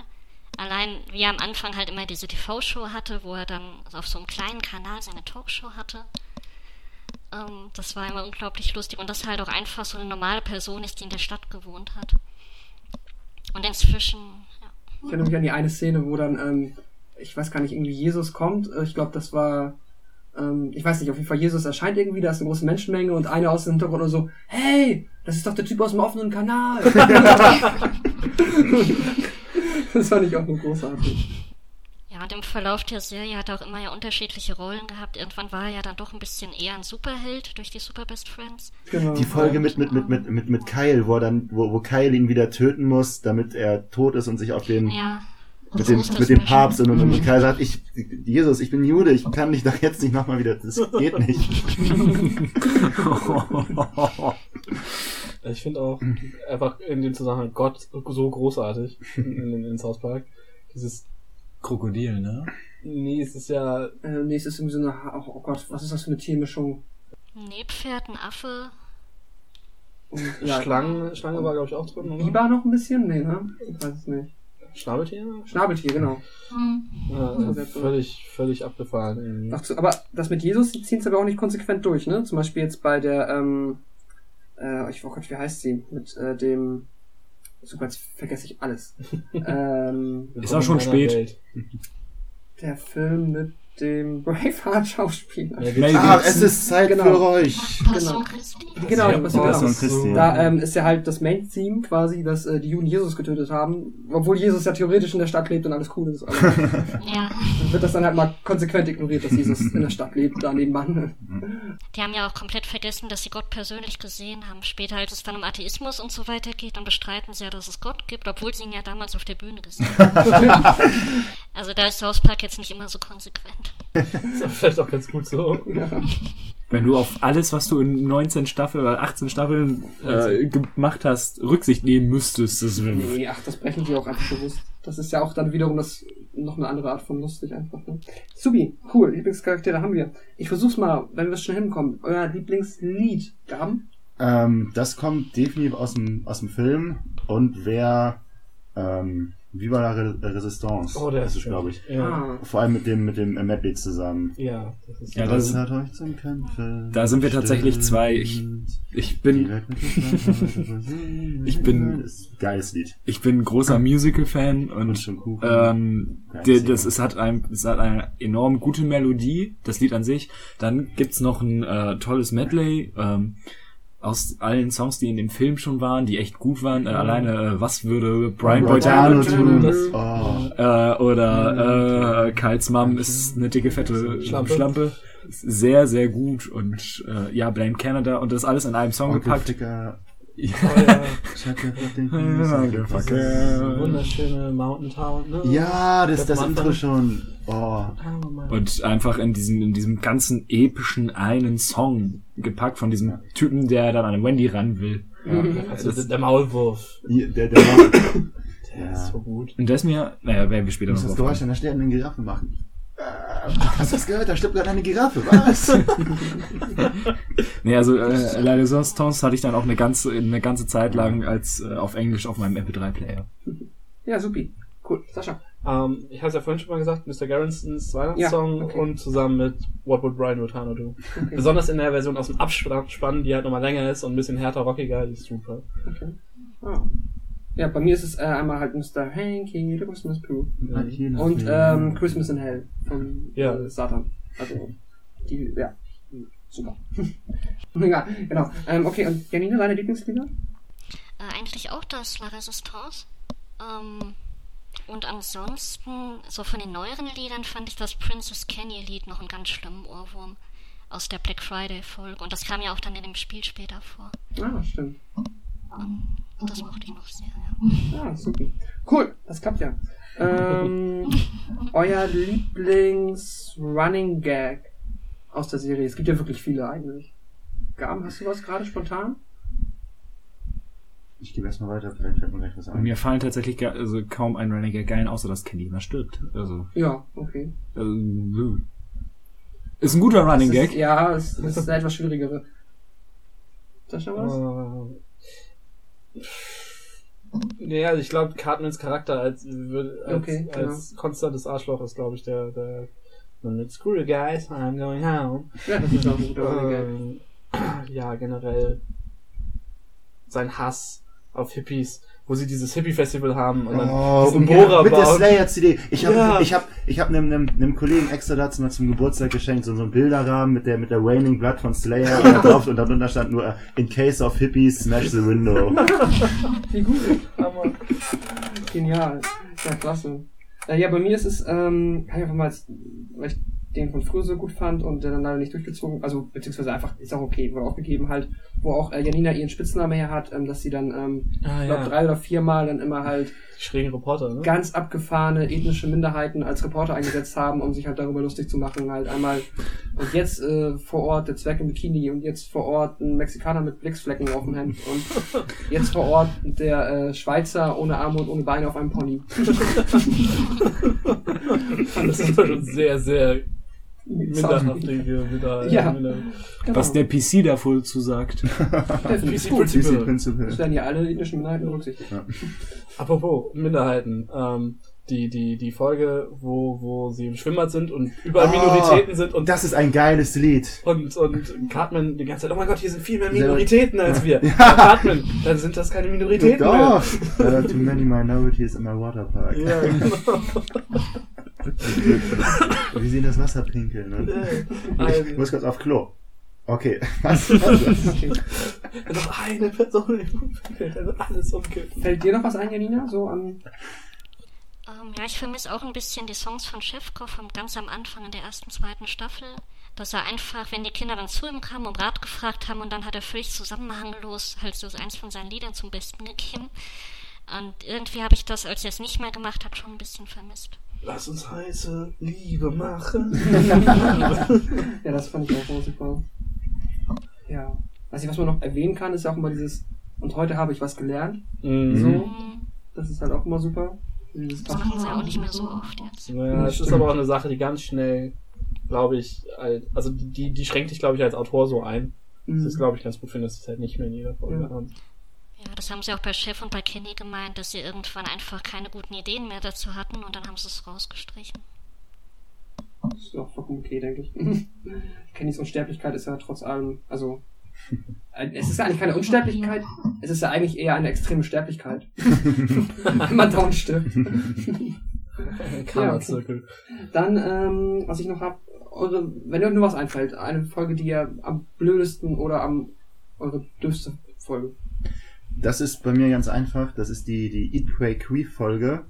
Allein wie er am Anfang halt immer diese TV-Show hatte, wo er dann auf so einem kleinen Kanal seine Talkshow hatte. Ähm, das war immer unglaublich lustig und dass er halt auch einfach so eine normale Person ist, die in der Stadt gewohnt hat. Und inzwischen, ja. Ich erinnere mich an die eine Szene, wo dann, ähm, ich weiß gar nicht, irgendwie Jesus kommt. Äh, Ich glaube, das war, ähm, ich weiß nicht, auf jeden Fall Jesus erscheint irgendwie, da ist eine große Menschenmenge und einer aus dem Hintergrund nur so, hey, das ist doch der Typ aus dem offenen Kanal. [laughs] das fand ich auch nur großartig. Ja, und im Verlauf der Serie hat er auch immer ja unterschiedliche Rollen gehabt. Irgendwann war er ja dann doch ein bisschen eher ein Superheld durch die Super Best Friends. Genau. Die Folge mit, mit, mit, mit, mit, mit Kyle, wo er dann, wo, wo Kyle ihn wieder töten muss, damit er tot ist und sich auf den, Ja, Mit dem, mit dem. Papst und, und, und Karl sagt, ich, Jesus, ich bin Jude, ich kann dich doch jetzt nicht nochmal wieder, das geht nicht. [laughs] Ich finde auch einfach in dem Zusammenhang Gott so großartig in, in, in South Park. Dieses, Krokodil, ne? nee, es ist ja, Äh, nee, es ist irgendwie so eine, Ha- oh, Gott, was ist das für eine Tiermischung? Nilpferd, ein Affe. Und, Schlangen, Schlange war glaube ich auch drin, oder? Biber noch ein bisschen? Nee, ne? Ich weiß es nicht. Schnabeltier? Schnabeltier, genau. Hm. Ja, Ja. völlig, völlig abgefahren irgendwie. Ach aber das mit Jesus, ziehen es aber auch nicht konsequent durch, ne? Zum Beispiel jetzt bei der, ähm, äh, ich, oh Gott, wie heißt sie? Mit äh, dem, super, jetzt vergesse ich alles. [laughs] ähm, Ist auch schon spät. Welt. der Film mit dem [laughs] Braveheart-Schauspieler. Ah, Gibson. es ist Zeit Genau. für euch. Passion Christi. Genau, genau. das ist Christi. so- Da ähm, ist ja halt das Main-Theme quasi, dass äh, die Juden Jesus getötet haben, obwohl Jesus ja theoretisch in der Stadt lebt und alles cool ist. Aber [laughs] Ja, dann wird das dann halt mal konsequent ignoriert, dass Jesus in der Stadt lebt, da nebenan. [laughs] die haben ja auch komplett vergessen, dass sie Gott persönlich gesehen haben. Später, als es dann um Atheismus und so weiter geht, dann bestreiten sie ja, dass es Gott gibt, obwohl sie ihn ja damals auf der Bühne gesehen haben. also da ist South Park jetzt nicht immer so konsequent. Ist auch vielleicht auch ganz gut so. Wenn du auf alles, was du in 19 Staffeln oder 18 Staffeln äh, gemacht hast, Rücksicht nehmen müsstest, das wäre Nee, ach, das brechen sie auch einfach bewusst. Das ist ja auch dann wiederum das noch eine andere Art von lustig einfach. Ne? Subi, cool, Lieblingscharaktere haben wir. Ich versuch's mal, wenn wir es schon hinkommen. Euer Lieblingslied, Gaben? Ähm, das kommt definitiv aus dem, aus dem Film und wer, ähm, Viva la Re Resistance. Oh, der das ist glaube ich. Ja, Vor allem mit dem, mit dem äh, Medley zusammen. ja das ist Ja, das- Was hat euch zum Kämpfen? Da sind wir tatsächlich zwei. Ich- Ich bin, Ich bin- geiles Lied. ich bin großer Musical-Fan Und und ähm, der, das, gut. es hat ein, es hat eine enorm gute Melodie, das Lied an sich. Dann gibt's noch ein äh, tolles Medley ähm, aus allen Songs, die in dem Film schon waren, die echt gut waren. Äh, alleine, äh, was würde Brian Boitano tun? tun. Oh. Äh, oder äh, Kyles Mom ist eine dicke, fette Schlampe. Schlampe. Sehr, sehr gut. Und äh, ja, Blame Canada und das alles in einem Song Onkel gepackt. Ficker. Oh, ja. Onkel Ficker. [laughs] Wunderschöne Mountain Town. Ne? Ja, das ist das. Intro schon. Oh. Und einfach in diesem, in diesem ganzen epischen einen Song gepackt von diesem Typen, der dann an Wendy ran will. Also, der, der Maulwurf. Der, der war, Der Ja. ist so gut. Und das mir, naja, werden wir später noch das drauf Geräusch kommen. einer sterbenden Giraffe machen. Hast du das gehört? Da stirbt gerade eine Giraffe. Was? [laughs] Nee, also äh, La Resistance hatte ich dann auch eine ganze, eine ganze Zeit lang als äh, auf Englisch auf meinem MP3-Player. Ja, supi. Cool. Sascha. Ähm, ich habe es ja vorhin schon mal gesagt, Mr. Garrisons Weihnachtssong Ja, okay. und zusammen mit What Would Brian Rotano Do. Okay. Besonders in der Version aus dem Abspann, die halt nochmal länger ist und ein bisschen härter rockiger, die ist super. okay. Ah. Ja, bei mir ist es äh, einmal halt Mr. Hanky, The Christmas Pooh. Und ähm, Christmas in Hell von Ja. äh, Satan. Also, die, ja, super. [laughs] ja, genau. Ähm, okay, und Janine, deine Lieblingslieder? Äh, eigentlich auch das La Resistance. Ähm, und ansonsten, so von den neueren Liedern fand ich das Princess Kenny Lied noch einen ganz schlimmen Ohrwurm aus der Black Friday Folge. Und das kam ja auch dann in dem Spiel später vor. Ah, stimmt. Und das mochte ich noch sehr, ja. Ah, super. Cool, das klappt ja. Ähm, [laughs] euer Lieblings-Running Gag aus der Serie. Es gibt ja wirklich viele eigentlich. Gaben, hast du was gerade spontan? Ich gebe erstmal weiter, vielleicht fällt mir gleich was ein. mir fallen tatsächlich ga- also kaum ein Renegade geil, außer dass Kenny immer stirbt. Also, Ja, okay. also ist ein guter Running Das ist, Gag. ja, es ist eine etwas schwierigere. Sascha was? Äh, nee, also ich glaube, Cartmans Charakter als, als, Okay, genau. als konstantes Arschloch ist, glaube ich, der, der Und Screw you guys, I'm going home. Ja, [laughs] das ist auch ein guter Running Gag. Ähm, ja, generell sein Hass auf Hippies, wo sie dieses Hippie-Festival haben und dann Oh, diesen und Bohrer ja, mit der. Slayer-CD. Ich habe Ja. ich hab, ich hab einem, einem, einem Kollegen extra dazu mal zum Geburtstag geschenkt, so, so einen Bilderrahmen mit der, mit der Raining Blood von Slayer [laughs] und da drauf und darunter stand nur, äh, in case of hippies, smash the window. [laughs] Wie gut. Hammer. Genial. Ja, klasse. Äh, ja, bei mir ist es, ähm, kann ich einfach mal, weil ich den von früher so gut fand und der dann leider nicht durchgezogen, also beziehungsweise einfach, ist auch okay, wurde aufgegeben halt, wo auch äh, Janina ihren Spitznamen her hat, ähm, dass sie dann, ähm, Ah, ich glaube, drei oder viermal dann immer halt Schräge Reporter, ne? ganz abgefahrene ethnische Minderheiten als Reporter eingesetzt haben, um sich halt darüber lustig zu machen. Halt einmal und jetzt äh, vor Ort der Zwerg im Bikini und jetzt vor Ort ein Mexikaner mit Blicksflecken auf dem Hemd und [laughs] jetzt vor Ort der äh, Schweizer ohne Arme und ohne Beine auf einem Pony. [laughs] Das ist schon sehr, sehr minderhaftige, minder, [laughs] Ja. minder Genau. Was der PC davor zu sagt. [laughs] Der PC. DC Prinzip. Principle. Es werden ja alle ethnischen Minderheiten berücksichtigt. Apropos Minderheiten, ähm, die, die, die Folge, wo, wo sie im Schwimmbad sind und überall Oh, Minoritäten sind und, Das ist ein geiles Lied. und, und Cartman die ganze Zeit, oh mein Gott, hier sind viel mehr Minoritäten als wir. [laughs] Ja. Cartman, dann sind das keine Minoritäten mehr. Doch! There are too many minorities in my waterpark. Ja, [laughs] genau. Wie sie in das Wasser pinkeln. Ne? Ich muss kurz auf Klo. Okay. [laughs] Was? Noch eine Person im Umfeld, also alles umkippt. Fällt dir noch was ein, Janina? So an. Ähm, ja, ich vermisse auch ein bisschen die Songs von Chefko vom ganz am Anfang in der ersten, zweiten Staffel. Dass er einfach, wenn die Kinder dann zu ihm kamen und Rat gefragt haben und dann hat er völlig zusammenhanglos halt so eins von seinen Liedern zum Besten gegeben. Und irgendwie habe ich das, als er es nicht mehr gemacht hat, schon ein bisschen vermisst. Lass uns heiße Liebe machen. [laughs] Ja, das fand ich auch super. Ja. Also, was man noch erwähnen kann, ist ja auch immer dieses, und heute habe ich was gelernt. Mhm. So, das ist halt auch immer super. Dieses Das machen sie auch nicht mehr so oft jetzt. Naja, es ist aber auch eine Sache, die ganz schnell, glaube ich, also die, die, schränkt dich, glaube ich, als Autor so ein. Das ist, Mhm. glaube ich, ganz gut finde, dass sie es halt nicht mehr in jeder Folge Ja. haben. Ja, das haben sie auch bei Chef und bei Kenny gemeint, dass sie irgendwann einfach keine guten Ideen mehr dazu hatten und dann haben sie es rausgestrichen. Das ist auch vollkommen okay, denke ich. [laughs] Kennys Unsterblichkeit ist ja trotz allem, also, es ist ja eigentlich keine Unsterblichkeit, es ist ja eigentlich eher eine extreme Sterblichkeit. [laughs] Wenn man dauernd stirbt. [laughs] Kammerzirkel. Dann, ähm, was ich noch hab, eure, wenn euch nur was einfällt, eine Folge, die ihr am blödesten oder am, eure dürfste Folge. Das ist bei mir ganz einfach. Das ist die, die Eat, Pray, Queef Folge.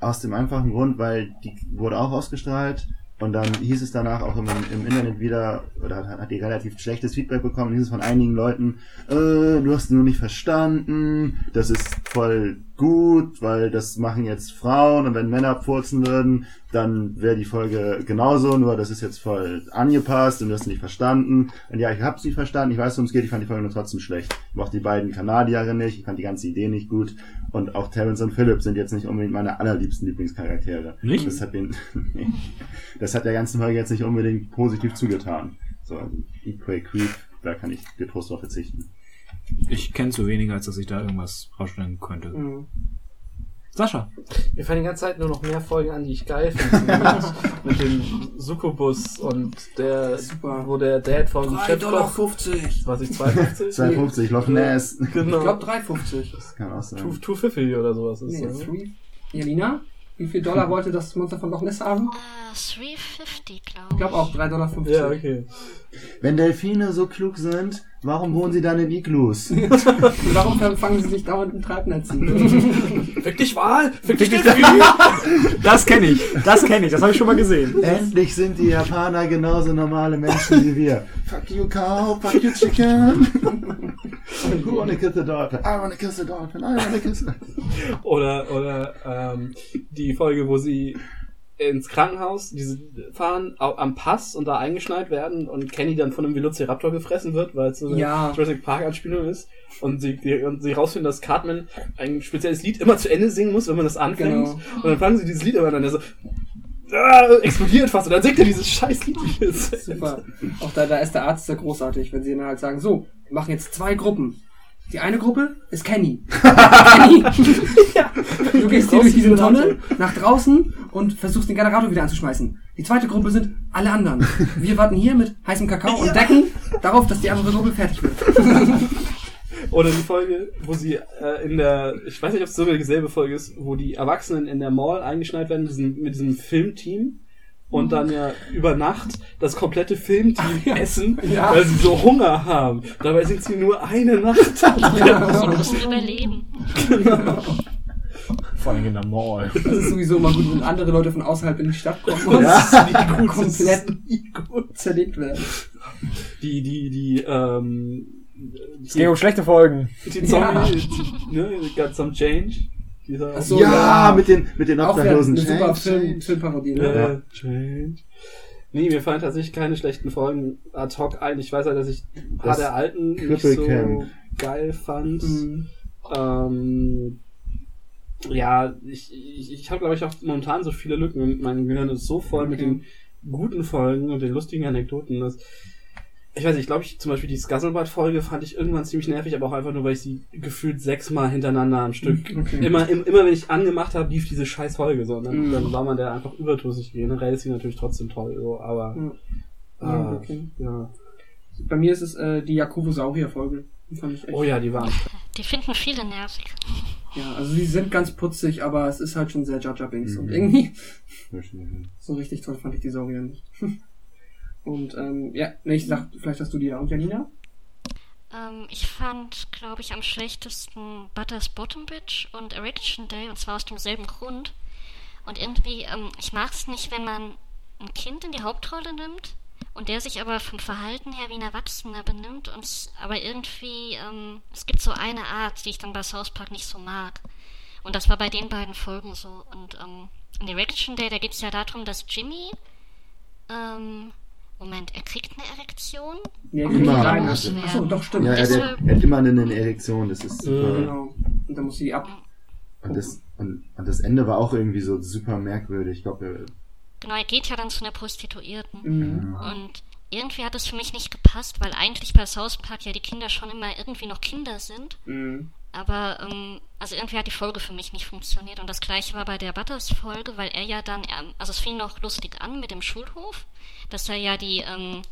Aus dem einfachen Grund, weil die wurde auch ausgestrahlt. Und dann hieß es danach auch im, im Internet wieder, oder hat, die relativ schlechtes Feedback bekommen, hieß es von einigen Leuten, äh, du hast nur nicht verstanden, das ist voll gut, weil das machen jetzt Frauen und wenn Männer furzen würden, dann wäre die Folge genauso, nur das ist jetzt voll angepasst und du hast nicht verstanden. Und ja, ich habe sie verstanden, ich weiß, worum es geht, ich fand die Folge nur trotzdem schlecht. Ich mochte die beiden Kanadierinnen nicht, ich fand die ganze Idee nicht gut. Und auch Terrence und Philip sind jetzt nicht unbedingt meine allerliebsten Lieblingscharaktere. Nicht? Das hat den, [laughs] nee. das hat der ganzen Folge jetzt nicht unbedingt positiv zugetan. So, also Pray, Creep, da kann ich getrost drauf verzichten. Ich kenne zu wenig, als dass ich da irgendwas rausstellen könnte. Mhm. Sascha. Mir fallen die ganze Zeit nur noch mehr Folgen an, die ich geil finde. mit, [laughs] mit dem Succubus und der, Super. wo der Dad von Chefkoch, 50. was ich, 250? 250, [laughs] Loch Ness. [laughs] Ich genau. glaube 3,50. Das kann auch sein. 250 oder sowas ist Nee, das. ne? 3. Jelina, wie viel Dollar wollte das Monster von Loch Ness haben? Äh, 350, glaube Ich glaube auch 3,50 Dollar. Ja, okay. Wenn Delfine so klug sind, warum wohnen sie dann in Iglus? [laughs] Warum fangen sie sich dauernd im Treibnetz? [laughs] Fick dich Wahl! Fick dich! [laughs] Das kenne ich. Das kenne ich. Das habe ich schon mal gesehen. Endlich sind die Japaner genauso normale Menschen wie wir. Fuck you cow, fuck you chicken. Who wanna kiss the dolphin? I wanna kiss the dolphin, I wanna kiss the... Oder, oder ähm, die Folge, wo sie ins Krankenhaus diese fahren am Pass und da eingeschneit werden und Kenny dann von einem Velociraptor gefressen wird, weil es so eine Ja. Jurassic Park Anspielung ist und sie, die, und sie rausfinden, dass Cartman ein spezielles Lied immer zu Ende singen muss, wenn man das anfängt Genau. und dann fangen sie dieses Lied immer an, der so ah, explodiert fast und dann singt er dieses scheiß Lied. Super. Auch da, da ist der Arzt sehr großartig, wenn sie dann halt sagen, so, wir machen jetzt zwei Gruppen. Die eine Gruppe ist Kenny. [laughs] Kenny! ja. Du gehst hier durch diesen Tunnel nach draußen und versuchst den Generator wieder anzuschmeißen. Die zweite Gruppe sind alle anderen. Wir warten hier mit heißem Kakao und decken darauf, dass die andere Gruppe fertig wird. [laughs] Oder die Folge, wo sie äh, in der, ich weiß nicht, ob es sogar dieselbe Folge ist, wo die Erwachsenen in der Mall eingeschneit werden mit diesem, mit diesem Filmteam und dann ja über Nacht das komplette Filmteam [laughs] ja. essen, Ja. weil sie so Hunger haben. Dabei sind sie nur eine Nacht. [laughs] Sie müssen überleben. Vor allem in der Mall. Das ist sowieso immer gut, wenn andere Leute von außerhalb in die Stadt kommen und [laughs] Ja. komplett zerlegt werden. Die, die, die, ähm, Es ging um schlechte Folgen. die Zombie, ne, Got Some Change. Dieser Ach so, ja, ja. mit den, mit den Auch Obdachlosen. eine super Film. Filmparodie. Ne? Change. Nee, mir fallen tatsächlich keine schlechten Folgen ad hoc ein. Ich weiß halt, dass ich ein paar der alten nicht so Camp. geil fand. Mhm. Ähm, ja, ich, ich, ich habe, glaube ich, auch momentan so viele Lücken und mein Gehirn ist so voll mit den guten Folgen und den lustigen Anekdoten, dass ich weiß nicht, ich glaube, ich zum Beispiel die Scuzzlebud-Folge fand ich irgendwann ziemlich nervig, aber auch einfach nur, weil ich sie gefühlt sechsmal hintereinander am Stück [laughs] Okay. immer, im, immer wenn ich angemacht habe, lief diese scheiß Folge so. Ne? Mhm. Dann war man der einfach überdrüssig. Generell ist sie natürlich trotzdem toll, so, aber Ja. äh, Ja, okay. ja. Bei mir ist es äh, die Jakobosaurier-Folge. Die fand ich echt. Oh ja, die waren. Die finden viele nervig. Ja, also sie sind ganz putzig, aber es ist halt schon sehr Jar Binks. Und Mhm. irgendwie [laughs] so richtig toll fand ich die Saurier nicht. [laughs] Und ähm, ja, ich sag, vielleicht hast du die ja. Und Janina? Ähm, ich fand, glaube ich, am schlechtesten Butters Bottom Bitch und Erection Day, und zwar aus demselben Grund. Und irgendwie, ähm, ich mag es nicht, wenn man ein Kind in die Hauptrolle nimmt und der sich aber vom Verhalten her wie ein Erwachsener benimmt und aber irgendwie, ähm, es gibt so eine Art, die ich dann bei South Park nicht so mag. Und das war bei den beiden Folgen so. Und ähm, in Erection Day, da geht es ja darum, dass Jimmy, ähm, Moment, er kriegt eine Erektion Nee, Und kriegt Immer. eine kleine. Muss Achso, doch, stimmt. Ja, er, Deshalb- er hat immer eine Erektion, das ist super. Genau. Und dann muss sie ab. Und, das, und, und das Ende war auch irgendwie so super merkwürdig. Ich glaube, Genau, er geht ja dann zu einer Prostituierten. Mhm. Und irgendwie hat es für mich nicht gepasst, weil eigentlich bei South Park ja die Kinder schon immer irgendwie noch Kinder sind. Mhm. Aber, ähm, also irgendwie hat die Folge für mich nicht funktioniert. Und das gleiche war bei der Butters-Folge, weil er ja dann, ähm, also es fing noch lustig an mit dem Schulhof, dass er ja die ähm,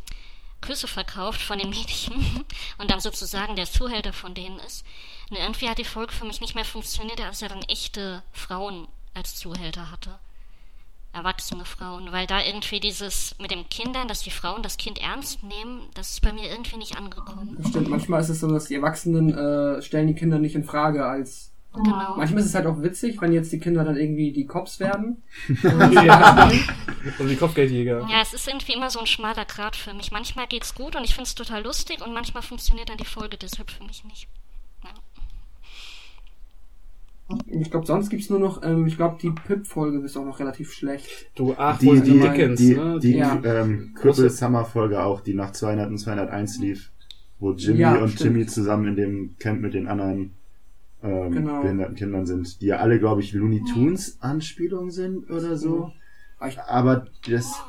Küsse verkauft von den [laughs] Mädchen und dann sozusagen der Zuhälter von denen ist. Und irgendwie hat die Folge für mich nicht mehr funktioniert, als er dann echte Frauen als Zuhälter hatte. Erwachsene Frauen, weil da irgendwie dieses mit den Kindern, dass die Frauen das Kind ernst nehmen, das ist bei mir irgendwie nicht angekommen. Stimmt. Manchmal ist es so, dass die Erwachsenen äh, stellen die Kinder nicht in Frage als. Genau. Manchmal ist es halt auch witzig, wenn jetzt die Kinder dann irgendwie die Cops werden. [laughs] ja. Und die Kopfgeldjäger. Ja, es ist irgendwie immer so ein schmaler Grat für mich. Manchmal geht's gut und ich find's total lustig und manchmal funktioniert dann die Folge deshalb für mich nicht. Ich glaube, sonst gibt's nur noch, ähm, ich glaube, die Pip-Folge ist auch noch relativ schlecht. Du, ach, die, die, die Dickens, die, ne? die Ja. ähm, Cripple Summer Folge auch, die nach 200 und 201 lief, wo Jimmy Ja, und stimmt. Jimmy zusammen in dem Camp mit den anderen ähm, Genau. behinderten Kindern sind, die ja alle, glaube ich, Looney Tunes Anspielungen sind oder so. Aber das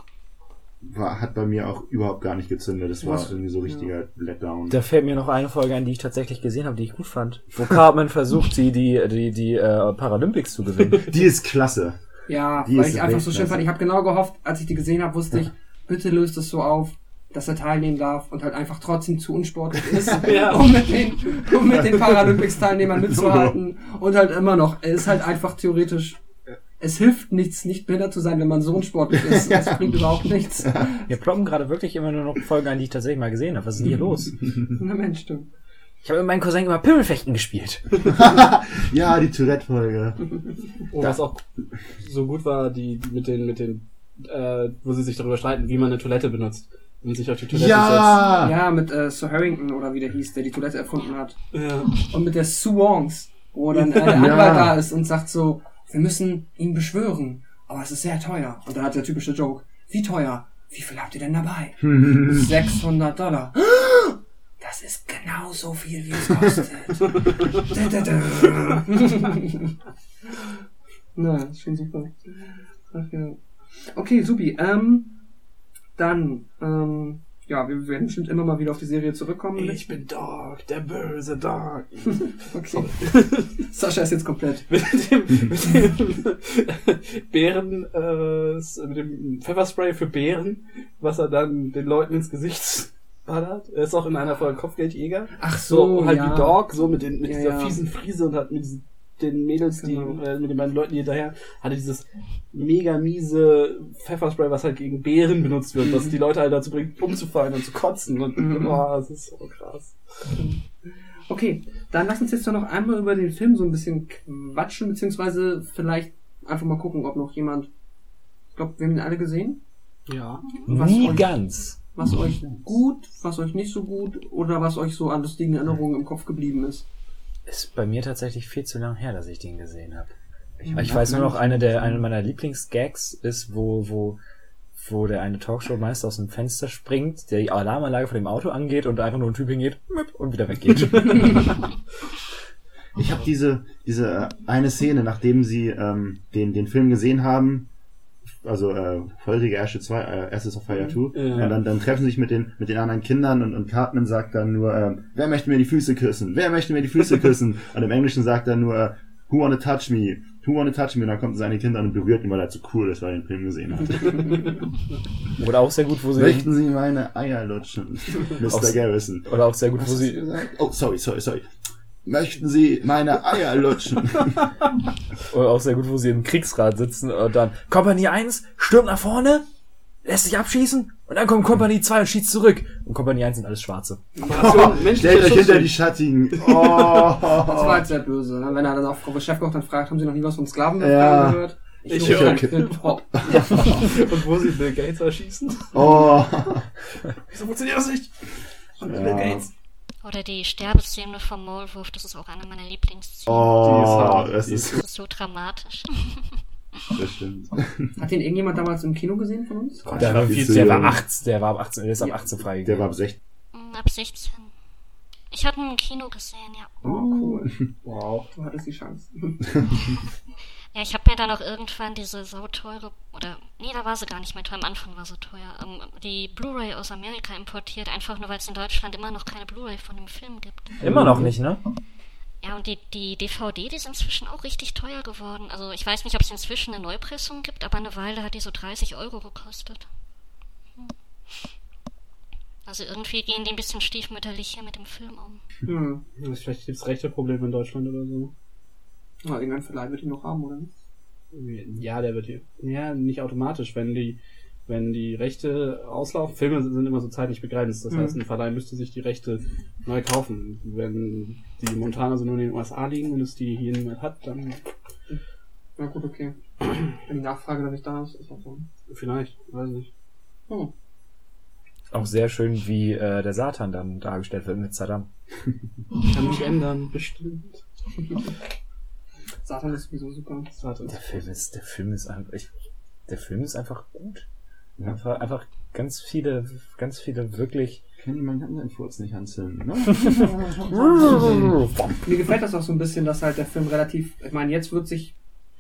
war, hat bei mir auch überhaupt gar nicht gezündet. Das war Was? irgendwie so richtiger Letdown. Da fällt mir noch eine Folge ein, die ich tatsächlich gesehen habe, die ich gut fand. Wo Cartman versucht, sie die, die, die äh, Paralympics zu gewinnen. [laughs] Die ist klasse. Ja, Die weil ist ich einfach so schön fand. Ich habe genau gehofft, als ich die gesehen habe, wusste ich, bitte löst es so auf, dass er teilnehmen darf und halt einfach trotzdem zu unsportlich ist, [laughs] Ja. um mit den, um mit den Paralympics-Teilnehmern [laughs] mitzuhalten. Und halt immer noch, er ist halt einfach theoretisch, es hilft nichts, nicht behindert zu sein, wenn man so unsportlich ist. [laughs] Es bringt überhaupt nichts. Mir ploppen gerade wirklich immer nur noch Folgen ein, die ich tatsächlich mal gesehen habe. Was ist denn hier los? Na Mensch, stimmt. Ich habe mit meinem Cousin immer Pimmelfechten gespielt. [laughs] Ja, die Tourette-Folge. Oh, was auch so gut war, die mit den, mit den, äh, wo sie sich darüber streiten, wie man eine Toilette benutzt. Und sich auf die Toilette Ja! Ja, mit äh, Sir Harrington oder wie der hieß, der die Toilette erfunden hat. setzt. Ja. Und mit der Sue Wongs, wo dann äh, [laughs] der Anwalt da ist und sagt so, wir müssen ihn beschwören, aber es ist sehr teuer. Und dann hat der typische Joke, wie teuer? Wie viel habt ihr denn dabei? [laughs] 600 Dollar. [gasps] Das ist genau so viel, wie es kostet. Da, da, da. Na, ist schon super. Okay, supi. Ähm, dann, ähm, ja, wir werden bestimmt immer mal wieder auf die Serie zurückkommen. Ich bin Dog, der böse Dog. [laughs] Okay. [laughs] Sascha ist jetzt komplett. [laughs] mit dem, mit dem Bären, äh, mit dem Pfefferspray für Bären, was er dann den Leuten ins Gesicht ballert. Er ist auch in einer Folge Kopfgeldjäger. Ach So, so, halt ja. wie Dog, so mit, den, mit Ja, dieser ja. fiesen Friese und hat mit diesen, den Mädels, die, Genau. äh, mit den beiden Leuten hinterher, hatte dieses mega miese Pfefferspray, was halt gegen Bären benutzt wird, was die Leute halt dazu bringt, umzufallen und zu kotzen. Und Mhm. oh, das ist so krass. Okay, Dann lass uns jetzt doch noch einmal über den Film so ein bisschen quatschen, beziehungsweise vielleicht einfach mal gucken, ob noch jemand. Ich glaube, wir haben ihn alle gesehen. Ja. Was Nie euch- ganz. Was euch gut, was euch nicht so gut oder was euch so an lustigen Erinnerungen im Kopf geblieben ist. Ist bei mir tatsächlich viel zu lang her, dass ich den gesehen habe. Ich, Ich weiß nur noch, eine der, eine meiner Lieblingsgags ist, wo, wo, wo der eine Talkshow-Meister aus dem Fenster springt, der die Alarmanlage von dem Auto angeht und einfach nur ein Typ hingeht und wieder weggeht. [laughs] Ich habe diese, diese äh, eine Szene, nachdem sie ähm, den, den Film gesehen haben, also äh, feurige Asche 2, äh, Ashes of Fire 2, Ja. und dann, dann treffen sie sich mit den, mit den anderen Kindern und, und Cartman sagt dann nur, ähm, wer möchte mir die Füße küssen? Wer möchte mir die Füße [laughs] küssen? und im Englischen sagt er nur, äh, who wanna touch me? Who wanna touch me? Und dann kommt seine Kinder und berührt ihn, weil er zu cool ist, weil er den Film gesehen hat. [laughs] Oder auch sehr gut, wo sie, Möchten Sie meine Eier lutschen? [laughs] Mr. Garrison. oder auch sehr gut, wo sie, gesagt? Oh, sorry, sorry, sorry. Möchten Sie meine Eier lutschen? [laughs] oder auch sehr gut, wo sie im Kriegsrat sitzen und dann, Kompanie 1 stürmt nach vorne, lässt sich abschießen und dann kommt Kompanie 2 und schießt zurück. Und Kompanie 1 sind alles Schwarze. Operation menschlicher Stellt euch hinter die. Schattigen. [laughs] Das war Oh. jetzt sehr böse, ne? wenn er dann auch Frau Chefkoch dann fragt, haben Sie noch nie was von Sklaven Ja. gehört? Ich nur- höre. Oh, Und wo sie Bill Gates erschießen? oh. Wieso funktioniert das nicht? Und Ja. Bill Gates. Oder die Sterbeszene vom Maulwurf, das ist auch eine meiner Lieblingsszenen. Oh, Die ist hart. das ist, Das ist so dramatisch. [laughs] das stimmt. Hat den irgendjemand damals im Kino gesehen von uns? Der war, viel, der war jung. 18, der war ab 18, der ist ab Ja. 18 freigegeben. Der war ab 16. Hm, Ab 16. Ich hatte ihn im Kino gesehen, ja. Oh, cool. Wow. Du hattest die Chance. [laughs] Ja, ich habe mir dann auch irgendwann diese sauteure, oder, nee, da war sie gar nicht mehr teuer, am Anfang war sie teuer, ähm, die Blu-ray aus Amerika importiert, einfach nur weil es in Deutschland immer noch keine Blu-ray von dem Film gibt. Immer noch nicht, ne? Ja, und die, die DVD, die ist inzwischen auch richtig teuer geworden. Also ich weiß nicht, ob es inzwischen eine Neupressung gibt, aber eine Weile hat die so 30 Euro gekostet. Hm. Also irgendwie gehen die ein bisschen stiefmütterlich hier mit dem Film um. Hm. Vielleicht gibt es rechte Probleme in Deutschland oder so. Na, irgendein Verleih wird ihn noch haben, oder nicht? Ja, der wird hier. Ja, nicht automatisch. Wenn die, wenn die Rechte auslaufen, Filme sind immer so zeitlich begrenzt. Das Mhm. heißt, ein Verleih müsste sich die Rechte neu kaufen. Wenn die momentan also nur in den USA liegen und es die hier niemand hat, dann Na gut, okay. Wenn die Nachfrage dann nicht da ist, ist auch so. vielleicht, weiß nicht. Hm. Auch sehr schön, wie äh, der Satan dann dargestellt wird mit Saddam. [laughs] Kann mich ändern, bestimmt. [laughs] Satan ist sowieso super. Warte. Der Film ist, der Film ist einfach, ich, der Film ist einfach gut. Ja. Einfach, einfach ganz viele, ganz viele wirklich. Kann man kann seinen Furz nicht anzünden, ne? [laughs] Mir gefällt das auch so ein bisschen, dass halt der Film relativ, ich meine, jetzt wird sich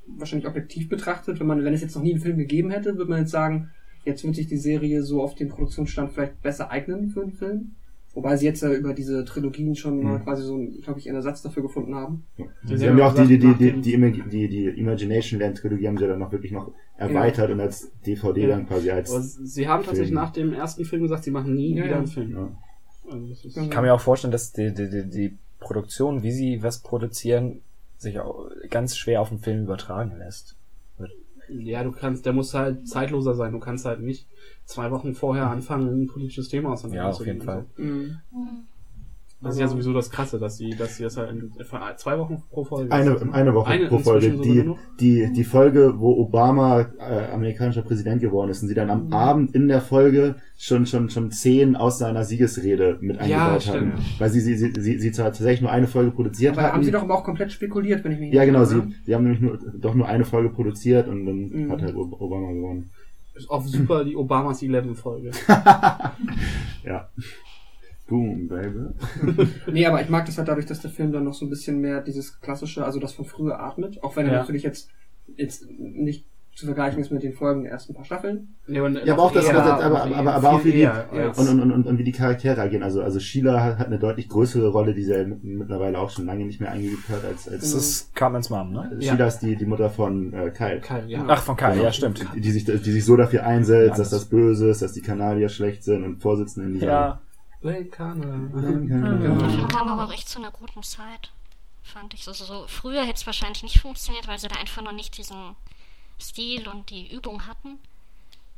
wahrscheinlich objektiv betrachtet, wenn man, wenn es jetzt noch nie einen Film gegeben hätte, würde man jetzt sagen, jetzt wird sich die Serie so auf den Produktionsstand vielleicht besser eignen für einen Film. Wobei sie jetzt ja über diese Trilogien schon mal Mhm. quasi so, glaube ich, einen Ersatz dafür gefunden haben. Sie haben ja auch die, die, die, die, die, Imag- die, die Imagination Land Trilogie haben sie dann noch wirklich noch erweitert und als DVD Ja. dann quasi als, Aber sie haben tatsächlich nach dem ersten Film gesagt, sie machen nie Ja, wieder ja. einen Film. ja. Also. Ich kann mir auch vorstellen, dass die, die, die, die Produktion, wie sie was produzieren, sich auch ganz schwer auf den Film übertragen lässt. Ja, du kannst, der muss halt zeitloser sein. Du kannst halt nicht zwei Wochen vorher anfangen, ein politisches Thema auseinanderzunehmen. Ja, auf jeden Fall. Mhm. Das ist ja sowieso das Krasse, dass sie, dass sie das halt in zwei Wochen pro Folge. Eine, eine Woche Eine pro Folge. Die, die, die Folge, wo Obama äh, amerikanischer Präsident geworden ist und sie dann am Abend in der Folge schon, schon, schon zehn aus seiner Siegesrede mit Ja, eingebaut stimmt. haben. Weil sie, sie, sie, sie, sie zwar tatsächlich nur eine Folge produziert Aber haben hatten. sie doch aber auch komplett spekuliert, wenn ich mich ja, genau, sie, oder? sie haben nämlich nur, doch nur eine Folge produziert und dann Mhm. hat halt Ob- Obama gewonnen. Ist auch super die Obamas 11 Folge. [laughs] Ja. Boom, baby. [laughs] Nee, aber ich mag das halt dadurch, dass der Film dann noch so ein bisschen mehr dieses klassische, also das von früher atmet, auch wenn er Ja. natürlich jetzt, jetzt nicht zu vergleichen ist mit den Folgen der ersten paar Staffeln. Ja, aber, Ja, aber auch das- aber- aber- aber- aber auch wie die- Ja. Und, und, und, und wie die Charaktere agieren. Also, also Sheila hat, hat eine deutlich größere Rolle, die sie ja mit- mittlerweile auch schon lange nicht mehr eingeübt hat, als, als Das ist Cartmans Mom, ne? Ja. Sheila ist die, die Mutter von äh, Kyle. Kyle, ja. Ach, von Kai, Genau. ja, stimmt. Die, die, sich, die sich so dafür einsetzt, Ja, dass das- das böse ist, dass die Kanadier schlecht sind und Vorsitzende in dieser. Ja, Vulkane. Der Genau. Film kam aber auch echt zu einer guten Zeit, fand ich. Also so früher hätte es wahrscheinlich nicht funktioniert, weil sie da einfach noch nicht diesen Stil und die Übung hatten.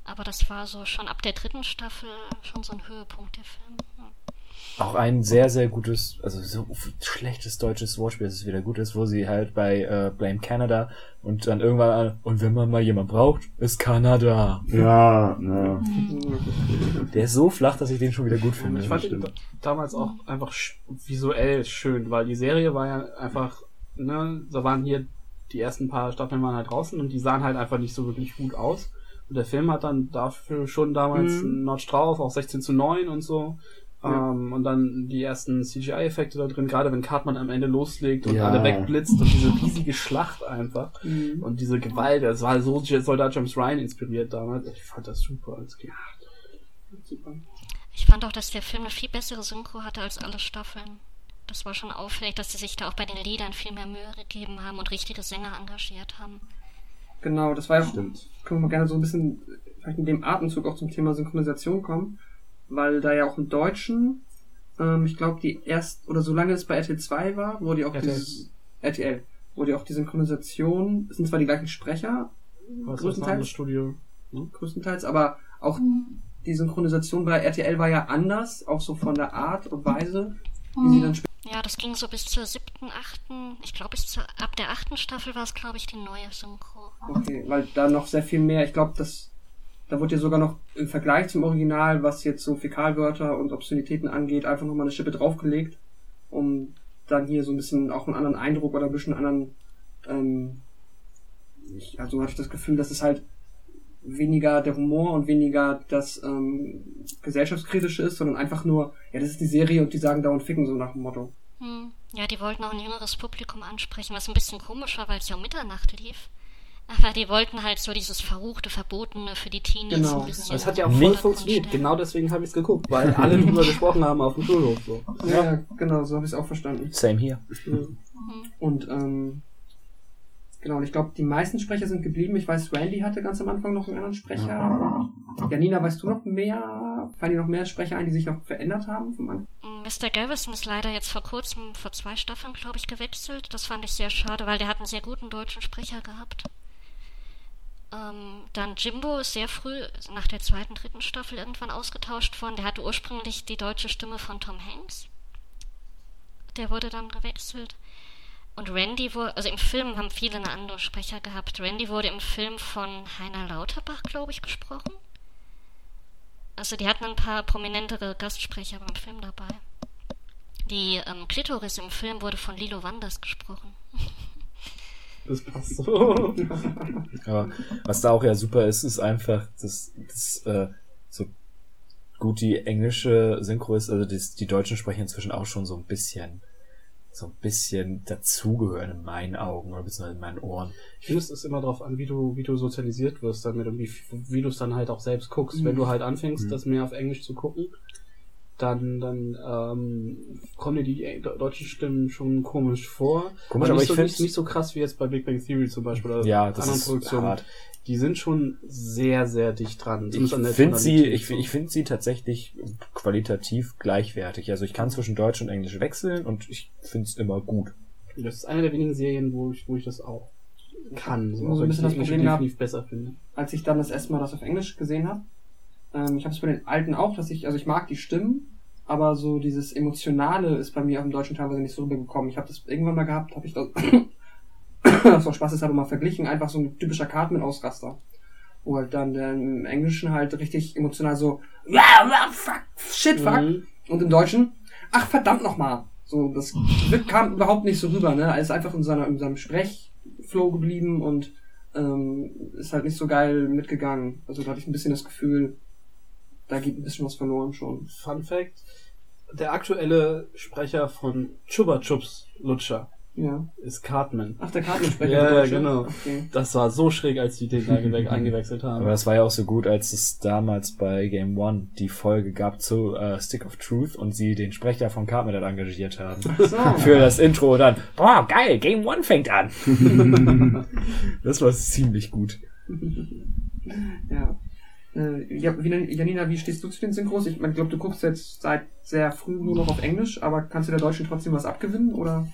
Aber das war so schon ab der dritten Staffel schon so ein Höhepunkt der Film. Auch ein sehr, sehr gutes, also so schlechtes deutsches Wortspiel, dass es wieder gut ist, wo sie halt bei äh, Blame Canada und dann irgendwann an, und wenn man mal jemand braucht, ist Kanada. Ja, ja. Der ist so flach, dass ich den schon wieder gut finde. Ich fand ihn da- damals auch einfach visuell schön, weil die Serie war ja einfach, ne, da waren hier die ersten paar Staffeln waren halt draußen und die sahen halt einfach nicht so wirklich gut aus. Und der Film hat dann dafür schon damals Mhm. einen Notch drauf, auch 16 zu 9 und so. Ja. Ähm, und dann die ersten CGI-Effekte da drin, gerade wenn Cartman am Ende loslegt und Ja. alle wegblitzt und diese riesige Schlacht einfach. Mhm. Und diese Gewalt, das war so Soldat James Ryan inspiriert damals. Ich fand das super als Kind. Super. Ich fand auch, dass der Film eine viel bessere Synchro hatte als alle Staffeln. Das war schon auffällig, dass sie sich da auch bei den Liedern viel mehr Mühe gegeben haben und richtige Sänger engagiert haben. Genau, das war ja, Stimmt. können wir mal gerne so ein bisschen, vielleicht in dem Atemzug auch zum Thema Synchronisation kommen, weil da ja auch im Deutschen, ähm, ich glaube, die erst, oder solange es bei RTL 2 war, wurde ja auch RTL. dieses, RTL, wurde ja auch die Synchronisation, es sind zwar die gleichen Sprecher, Was ist das größtenteils, Studio? größtenteils, aber auch die Synchronisation bei RTL war ja anders, auch so von der Art und Weise, wie sie dann später Ja, das ging so bis zur siebten, achten, ich glaube bis zur, ab der achten Staffel war es, glaube ich, die neue Synchro. Okay, weil da noch sehr viel mehr, ich glaube, das, da wurde ja sogar noch im Vergleich zum Original, was jetzt so Fäkalwörter und Obszönitäten angeht, einfach nochmal eine Schippe draufgelegt, um dann hier so ein bisschen auch einen anderen Eindruck oder ein bisschen anderen, ähm, ich, also hatte ich das Gefühl, dass es halt weniger der Humor und weniger das ähm, gesellschaftskritische ist, sondern einfach nur, ja, das ist die Serie und die sagen dauernd ficken, so nach dem Motto. Hm. Ja, die wollten auch ein jüngeres Publikum ansprechen, was ein bisschen komisch war, weil es ja um Mitternacht lief. Aber die wollten halt so dieses Verruchte, Verbotene für die Teenies Genau. ein bisschen. Das hat ja auch voll funktioniert. Genau deswegen habe ich es geguckt, weil [laughs] alle drüber gesprochen haben auf dem Schulhof. So. Ja, genau, so habe ich es auch verstanden. Same hier. Und ähm, genau, und ich glaube, die meisten Sprecher sind geblieben. Ich weiß, Randy hatte ganz am Anfang noch einen anderen Sprecher. Janina, weißt du noch mehr? Fallen dir noch mehr Sprecher ein, die sich noch verändert haben? Mr. Galveston ist leider jetzt vor kurzem, vor zwei Staffeln, glaube ich, gewechselt. Das fand ich sehr schade, weil der hat einen sehr guten deutschen Sprecher gehabt. Ähm, dann Jimbo ist sehr früh, nach der zweiten, dritten Staffel irgendwann ausgetauscht worden. Der hatte ursprünglich die deutsche Stimme von Tom Hanks. Der wurde dann gewechselt. Und Randy wurde, also im Film haben viele eine andere Sprecher gehabt. Randy wurde im Film von Heiner Lauterbach, glaube ich, gesprochen. Also die hatten ein paar prominentere Gastsprecher beim Film dabei. Die ähm, Klitoris im Film wurde von Lilo Wanders gesprochen. [laughs] Das passt [laughs] so. Aber was da auch ja super ist, ist einfach, dass, dass äh, so gut die englische Synchro ist, also das, die Deutschen sprechen inzwischen auch schon so ein bisschen, so ein bisschen dazugehören in meinen Augen oder beziehungsweise in meinen Ohren. Ich finde, es ist immer darauf an, wie du, wie du sozialisiert wirst damit und wie, wie du es dann halt auch selbst guckst. Wenn du halt anfängst, Mhm. das mehr auf Englisch zu gucken, dann, dann ähm, kommen dir die äh, deutschen Stimmen schon komisch vor. Komisch, aber aber nicht ich so, finde nicht, nicht so krass wie jetzt bei Big Bang Theory zum Beispiel oder ja, das anderen ist Produktionen. hart. Die sind schon sehr, sehr dicht dran. Ich finde sie, ich, ich finde sie tatsächlich qualitativ gleichwertig. Also ich kann zwischen Deutsch und Englisch wechseln und ich finde es immer gut. Das ist eine der wenigen Serien, wo ich, wo ich das auch kann. So, Nur so auch ein bisschen das Problem gehabt. besser finde. Als ich dann das erste Mal das auf Englisch gesehen habe, ähm, ich habe es bei den alten auch, dass ich, also ich mag die Stimmen, aber so dieses Emotionale ist bei mir auf dem Deutschen teilweise nicht so rübergekommen. Ich habe das irgendwann mal gehabt, habe ich das, [coughs] das war Spaß, aber mal verglichen, einfach so ein typischer Cartman-Ausraster. Wo halt dann der im Englischen halt richtig emotional so, ja, [laughs] ja, fuck, shit, fuck. Mhm. Und im Deutschen, ach verdammt nochmal. So, das kam überhaupt nicht so rüber, ne? Er ist einfach in, seiner, in seinem Sprechflow geblieben und ähm, ist halt nicht so geil mitgegangen. Also da hatte ich ein bisschen das Gefühl, da geht ein bisschen was verloren schon. Fun Fact: Der aktuelle Sprecher von Chuba Chups Lutscher Ja. ist Cartman. Ach, der Kartensprecher. Ja, genau. Okay. Das war so schräg, als die den da gewe- [laughs] eingewechselt haben. Aber das war ja auch so gut, als es damals bei Game One die Folge gab zu äh, Stick of Truth und sie den Sprecher von Cartman dann engagiert haben. So. [laughs] Für das Intro und dann, boah, geil, Game One fängt an. [laughs] das war ziemlich gut. Ja. Janina, wie stehst du zu den Synchros? Ich mein, glaube, du guckst jetzt seit sehr früh nur noch auf Englisch, aber kannst du der Deutschen trotzdem was abgewinnen? Oder?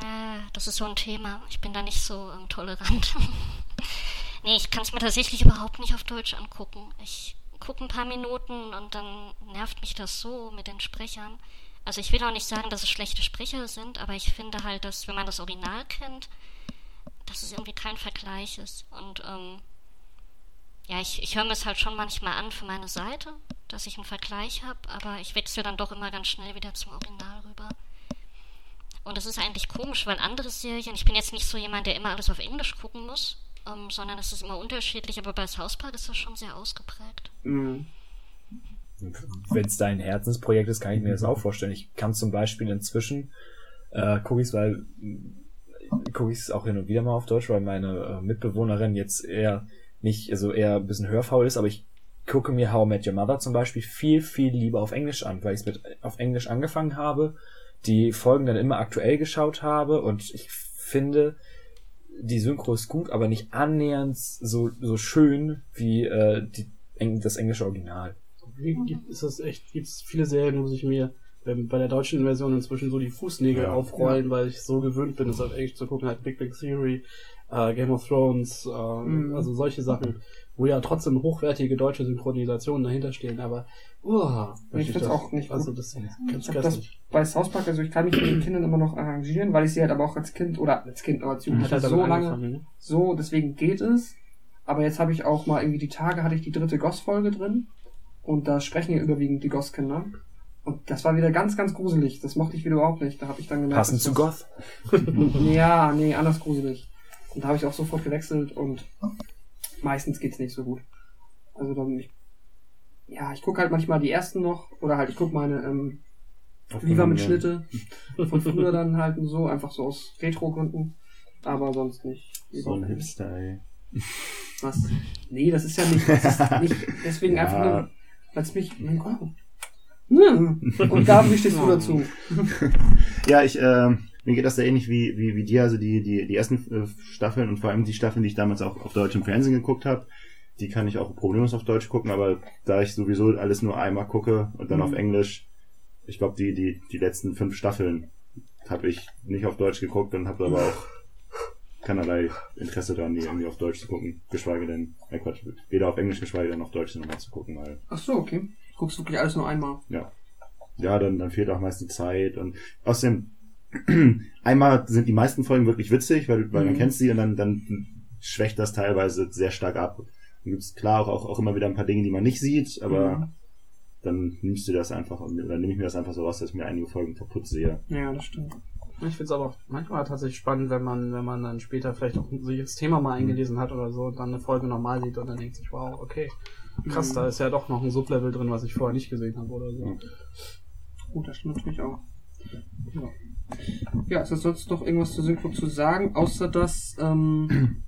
Äh, das ist so ein Thema. Ich bin da nicht so ähm, tolerant. [laughs] nee, ich kann es mir tatsächlich überhaupt nicht auf Deutsch angucken. Ich gucke ein paar Minuten und dann nervt mich das so mit den Sprechern. Also ich will auch nicht sagen, dass es schlechte Sprecher sind, aber ich finde halt, dass wenn man das Original kennt, dass es irgendwie kein Vergleich ist. Und ähm, ja, ich, ich höre mir es halt schon manchmal an für meine Seite, dass ich einen Vergleich habe, aber ich wechsle dann doch immer ganz schnell wieder zum Original rüber. Und das ist eigentlich komisch, weil andere Serien, ich bin jetzt nicht so jemand, der immer alles auf Englisch gucken muss, ähm, sondern es ist immer unterschiedlich, aber bei South Park ist das schon sehr ausgeprägt. Mhm. Wenn es dein Herzensprojekt ist, kann ich mir das auch vorstellen. Ich kann zum Beispiel inzwischen äh, Cookies, weil Cookies auch hin und wieder mal auf Deutsch, weil meine äh, Mitbewohnerin jetzt eher nicht, also eher ein bisschen hörfaul ist, aber ich gucke mir How I Met Your Mother zum Beispiel viel, viel lieber auf Englisch an, weil ich es mit auf Englisch angefangen habe, die Folgen dann immer aktuell geschaut habe und ich finde, die Synchro ist gut, aber nicht annähernd so, so schön wie äh, die, das englische Original. Gibt, ist das echt, gibt es viele Serien, wo sich mir bei der deutschen Version inzwischen so die Fußnägel Ja. aufrollen, weil ich so gewöhnt bin, es auf Englisch zu gucken, halt Big Bang Theory, äh, Game of Thrones, äh, Mhm. also solche Sachen, wo ja trotzdem hochwertige deutsche Synchronisationen dahinter stehen, aber uah, Ich find's das- auch nicht gut. Also das ist ganz Ich hab das bei South Park, also ich kann mich mit den Kindern immer noch arrangieren, weil ich sie halt aber auch als Kind oder als Kind, aber als Jugendlicher halt so lange, ne? so, deswegen geht es. Aber jetzt habe ich auch mal irgendwie die Tage, hatte ich die dritte Goss-Folge drin und da sprechen ja überwiegend die Goss-Kinder. Und das war wieder ganz, ganz gruselig. Das mochte ich wieder überhaupt nicht. Da habe ich dann gemerkt, Passend zu Goth. [laughs] Ja, nee, anders gruselig. Und da habe ich auch sofort gewechselt und meistens geht's nicht so gut. Also dann, ich, ja, ich gucke halt manchmal die ersten noch oder halt ich gucke meine ähm, Lieber mit Schnitte von früher dann halt so, einfach so aus Retro-Gründen. Aber sonst nicht. So ein Hipster, ey. Was? Nee, das ist ja nicht, das ist nicht deswegen [laughs] Ja. einfach nur, weil es mich, oh. Und Gaben, wie stehst du [laughs] dazu? [laughs] Ja, ich, ähm, mir geht das da ähnlich wie, wie, wie dir, also die, die, die ersten äh, Staffeln und vor allem die Staffeln, die ich damals auch auf Deutsch im Fernsehen geguckt habe, die kann ich auch problemlos auf Deutsch gucken, aber da ich sowieso alles nur einmal gucke und dann Mhm. auf Englisch, ich glaube, die, die, die letzten fünf Staffeln habe ich nicht auf Deutsch geguckt und habe aber auch keinerlei Interesse daran, die irgendwie auf Deutsch zu gucken, geschweige denn, äh Quatsch, weder auf Englisch, geschweige denn auf Deutsch nochmal zu gucken, weil Ach so, okay. Guckst wirklich alles nur einmal. ja, dann, dann fehlt auch meist die Zeit und außerdem [clears throat] einmal sind die meisten Folgen wirklich witzig, weil, weil man Mhm. kennt sie und dann, dann schwächt das teilweise sehr stark ab. Dann gibt's klar auch, auch, auch immer wieder ein paar Dinge, die man nicht sieht, aber Mhm. dann nimmst du das einfach und dann nehme ich mir das einfach so raus, dass ich mir einige Folgen kaputt sehe. Ja, das stimmt. Ich finde es aber auch manchmal tatsächlich spannend, wenn man, wenn man dann später vielleicht auch sich das Thema mal eingelesen hat oder so, und dann eine Folge normal sieht und dann denkt sich, wow, okay, krass, da ist ja doch noch ein Sublevel drin, was ich vorher nicht gesehen habe oder so. Gut, das stimmt natürlich auch. Ja. Ja, ist das sonst noch irgendwas zu Synchro zu sagen, außer dass, ähm,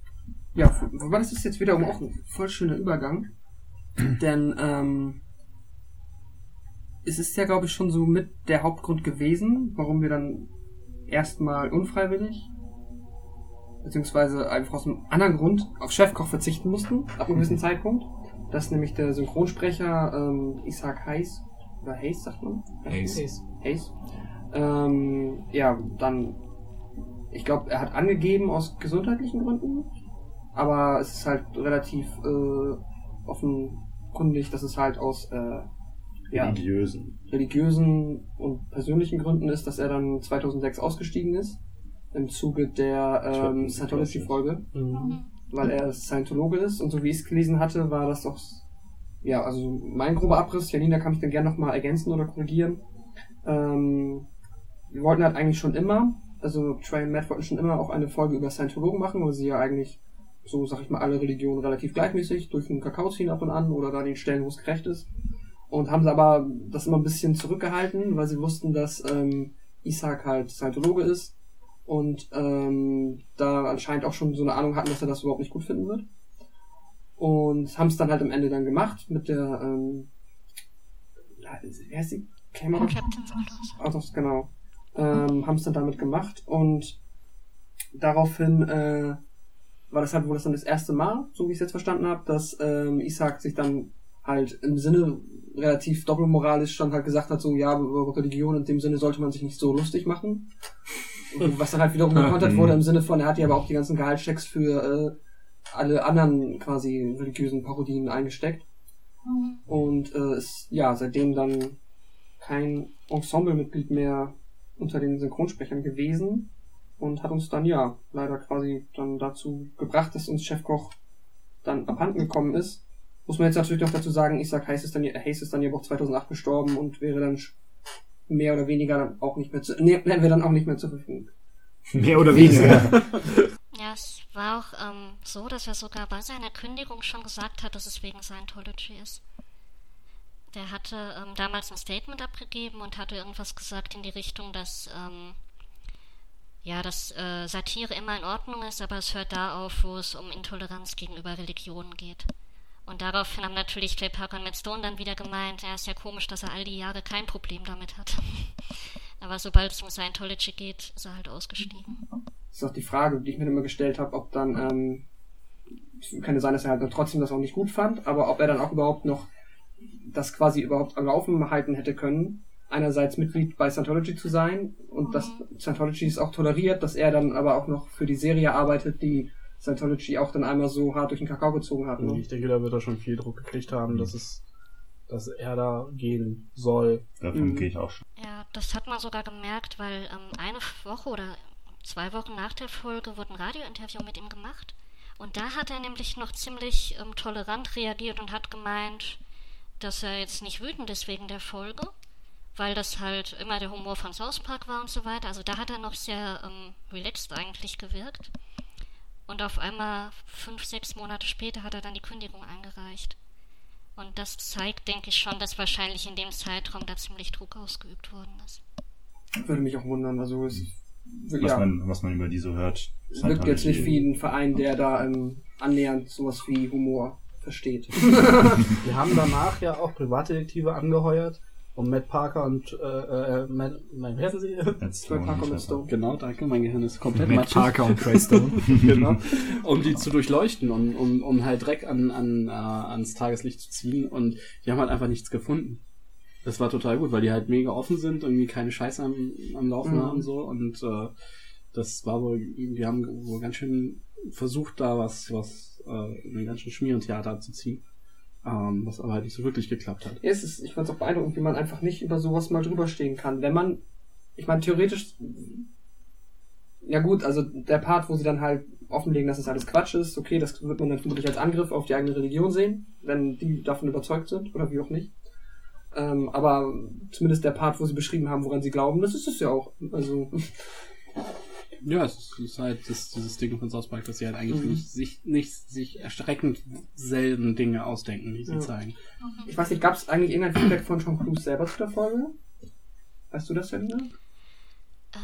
ja, wobei das ist jetzt wiederum auch ein voll schöner Übergang, denn, ähm, es ist ja, glaube ich, schon so mit der Hauptgrund gewesen, warum wir dann erstmal unfreiwillig, beziehungsweise einfach aus einem anderen Grund auf Chefkoch verzichten mussten, ab einem gewissen Zeitpunkt. Das ist nämlich der Synchronsprecher ähm, Isaac Hayes, oder Hayes sagt man? Hayes. Hayes. Ähm, ja, dann, ich glaube, er hat angegeben aus gesundheitlichen Gründen, aber es ist halt relativ äh, offenkundig, dass es halt aus äh, ja, Religiösen. religiösen und persönlichen Gründen ist, dass er dann 2006 ausgestiegen ist im Zuge der ähm, Scientology-Folge, Mhm. Weil er Scientologe ist und so wie ich es gelesen hatte, war das doch ja, also mein grober Abriss. Janina kann mich dann gerne nochmal ergänzen oder korrigieren. Ähm, wir wollten halt eigentlich schon immer, also Trey und Matt wollten schon immer auch eine Folge über Scientologen machen, weil sie ja eigentlich so, sag ich mal, alle Religionen relativ gleichmäßig durch den Kakao ziehen ab und an oder da den Stellen, wo es gerecht ist. Und haben sie aber das immer ein bisschen zurückgehalten, weil sie wussten, dass ähm, Isaac halt Scientologe ist und ähm, da anscheinend auch schon so eine Ahnung hatten, dass er das überhaupt nicht gut finden wird. Und haben es dann halt am Ende dann gemacht mit der, ähm, wie heißt die? Cameron? Captain Sanders. Also, genau. Ähm, haben es dann damit gemacht und daraufhin äh, war das halt wohl das dann das erste Mal, so wie ich es jetzt verstanden habe, dass ähm, Isaac sich dann halt im Sinne relativ doppelmoralisch dann halt gesagt hat, so ja, über Religion in dem Sinne sollte man sich nicht so lustig machen. Was dann halt wiederum gekontert wurde im Sinne von, er hat ja aber auch die ganzen Gehaltschecks für äh, alle anderen quasi religiösen Parodien eingesteckt. Und äh, ist ja seitdem dann kein Ensemblemitglied mehr unter den Synchronsprechern gewesen und hat uns dann ja leider quasi dann dazu gebracht, dass uns Chefkoch dann abhanden gekommen ist. Muss man jetzt natürlich noch dazu sagen, Isaac Hayes ist dann, Hayes ist dann ja auch 2008 gestorben und wäre dann mehr oder weniger dann auch nicht mehr zu, nee, wären wir dann auch nicht mehr zur Verfügung. Mehr oder weniger. Ja, es war auch ähm, so, dass er sogar bei seiner Kündigung schon gesagt hat, dass es wegen Scientology ist. Der hatte ähm, damals ein Statement abgegeben und hatte irgendwas gesagt in die Richtung, dass ähm, ja, dass äh, Satire immer in Ordnung ist, aber es hört da auf, wo es um Intoleranz gegenüber Religionen geht. Und daraufhin haben natürlich Clay Parker und Matt Stone dann wieder gemeint, ja, ist ja komisch, dass er all die Jahre kein Problem damit hat. [laughs] aber sobald es um Scientology geht, ist er halt ausgestiegen. Das ist auch die Frage, die ich mir immer gestellt habe, ob dann, ähm, es könnte sein, dass er halt trotzdem das auch nicht gut fand, aber ob er dann auch überhaupt noch das quasi überhaupt am Laufen halten hätte können. Einerseits Mitglied bei Scientology zu sein und dass Scientology es auch toleriert, dass er dann aber auch noch für die Serie arbeitet, die Scientology auch dann einmal so hart durch den Kakao gezogen hat. Ne? Ich denke, da wird er schon viel Druck gekriegt haben, dass es, dass er da gehen soll. Davon Mhm. gehe ich auch schon. Ja, das hat man sogar gemerkt, weil ähm, eine Woche oder zwei Wochen nach der Folge wurde ein Radiointerview mit ihm gemacht. Und da hat er nämlich noch ziemlich ähm, tolerant reagiert und hat gemeint, dass er jetzt nicht wütend ist wegen der Folge, weil das halt immer der Humor von South Park war und so weiter. Also da hat er noch sehr ähm, relaxed eigentlich gewirkt. Und auf einmal, fünf, sechs Monate später, hat er dann die Kündigung eingereicht. Und das zeigt, denke ich schon, dass wahrscheinlich in dem Zeitraum da ziemlich Druck ausgeübt worden ist. Würde mich auch wundern. Also es Was, ja, man, was man über die so hört. es wirkt jetzt nicht wie ein Verein, der da ähm, annähernd sowas wie Humor versteht. [laughs] [laughs] Wir haben danach ja auch Privatdetektive angeheuert, um Matt Parker und äh, äh, Matt, Matt, wie heißen sie? Jetzt [laughs] Bei Parker mit Stone. Genau, danke, mein Gehirn ist komplett Matt. Parker und Trey Stone. [laughs] [laughs] genau, um die zu durchleuchten, um, um, um halt Dreck an, an, äh, ans Tageslicht zu ziehen und die haben halt einfach nichts gefunden. Das war total gut, weil die halt mega offen sind, irgendwie keine Scheiße am, am Laufen Mhm. haben so und äh, das war wohl, die haben wohl ganz schön versucht, da was, was, äh, ein ganz schön Schmierentheater zu ziehen. Ähm, was aber halt nicht so wirklich geklappt hat. Ja, es ist, ich fand es auch beeindruckend, wie man einfach nicht über sowas mal drüber stehen kann. Wenn man, ich meine, theoretisch, ja gut, also der Part, wo sie dann halt offenlegen, dass es alles Quatsch ist, okay, das wird man dann vermutlich als Angriff auf die eigene Religion sehen, wenn die davon überzeugt sind oder wie auch nicht. Ähm, aber zumindest der Part, wo sie beschrieben haben, woran sie glauben, das ist es ja auch. Also, Ja, es ist, halt das, dieses Ding von South Park, dass sie halt eigentlich Mhm. nicht, sich, nicht sich erschreckend selten Dinge ausdenken, die sie Ja. zeigen. ich weiß nicht, gab es eigentlich irgendein Feedback von Tom Cruise selber zu der Folge? Weißt du das, Selina? Ähm,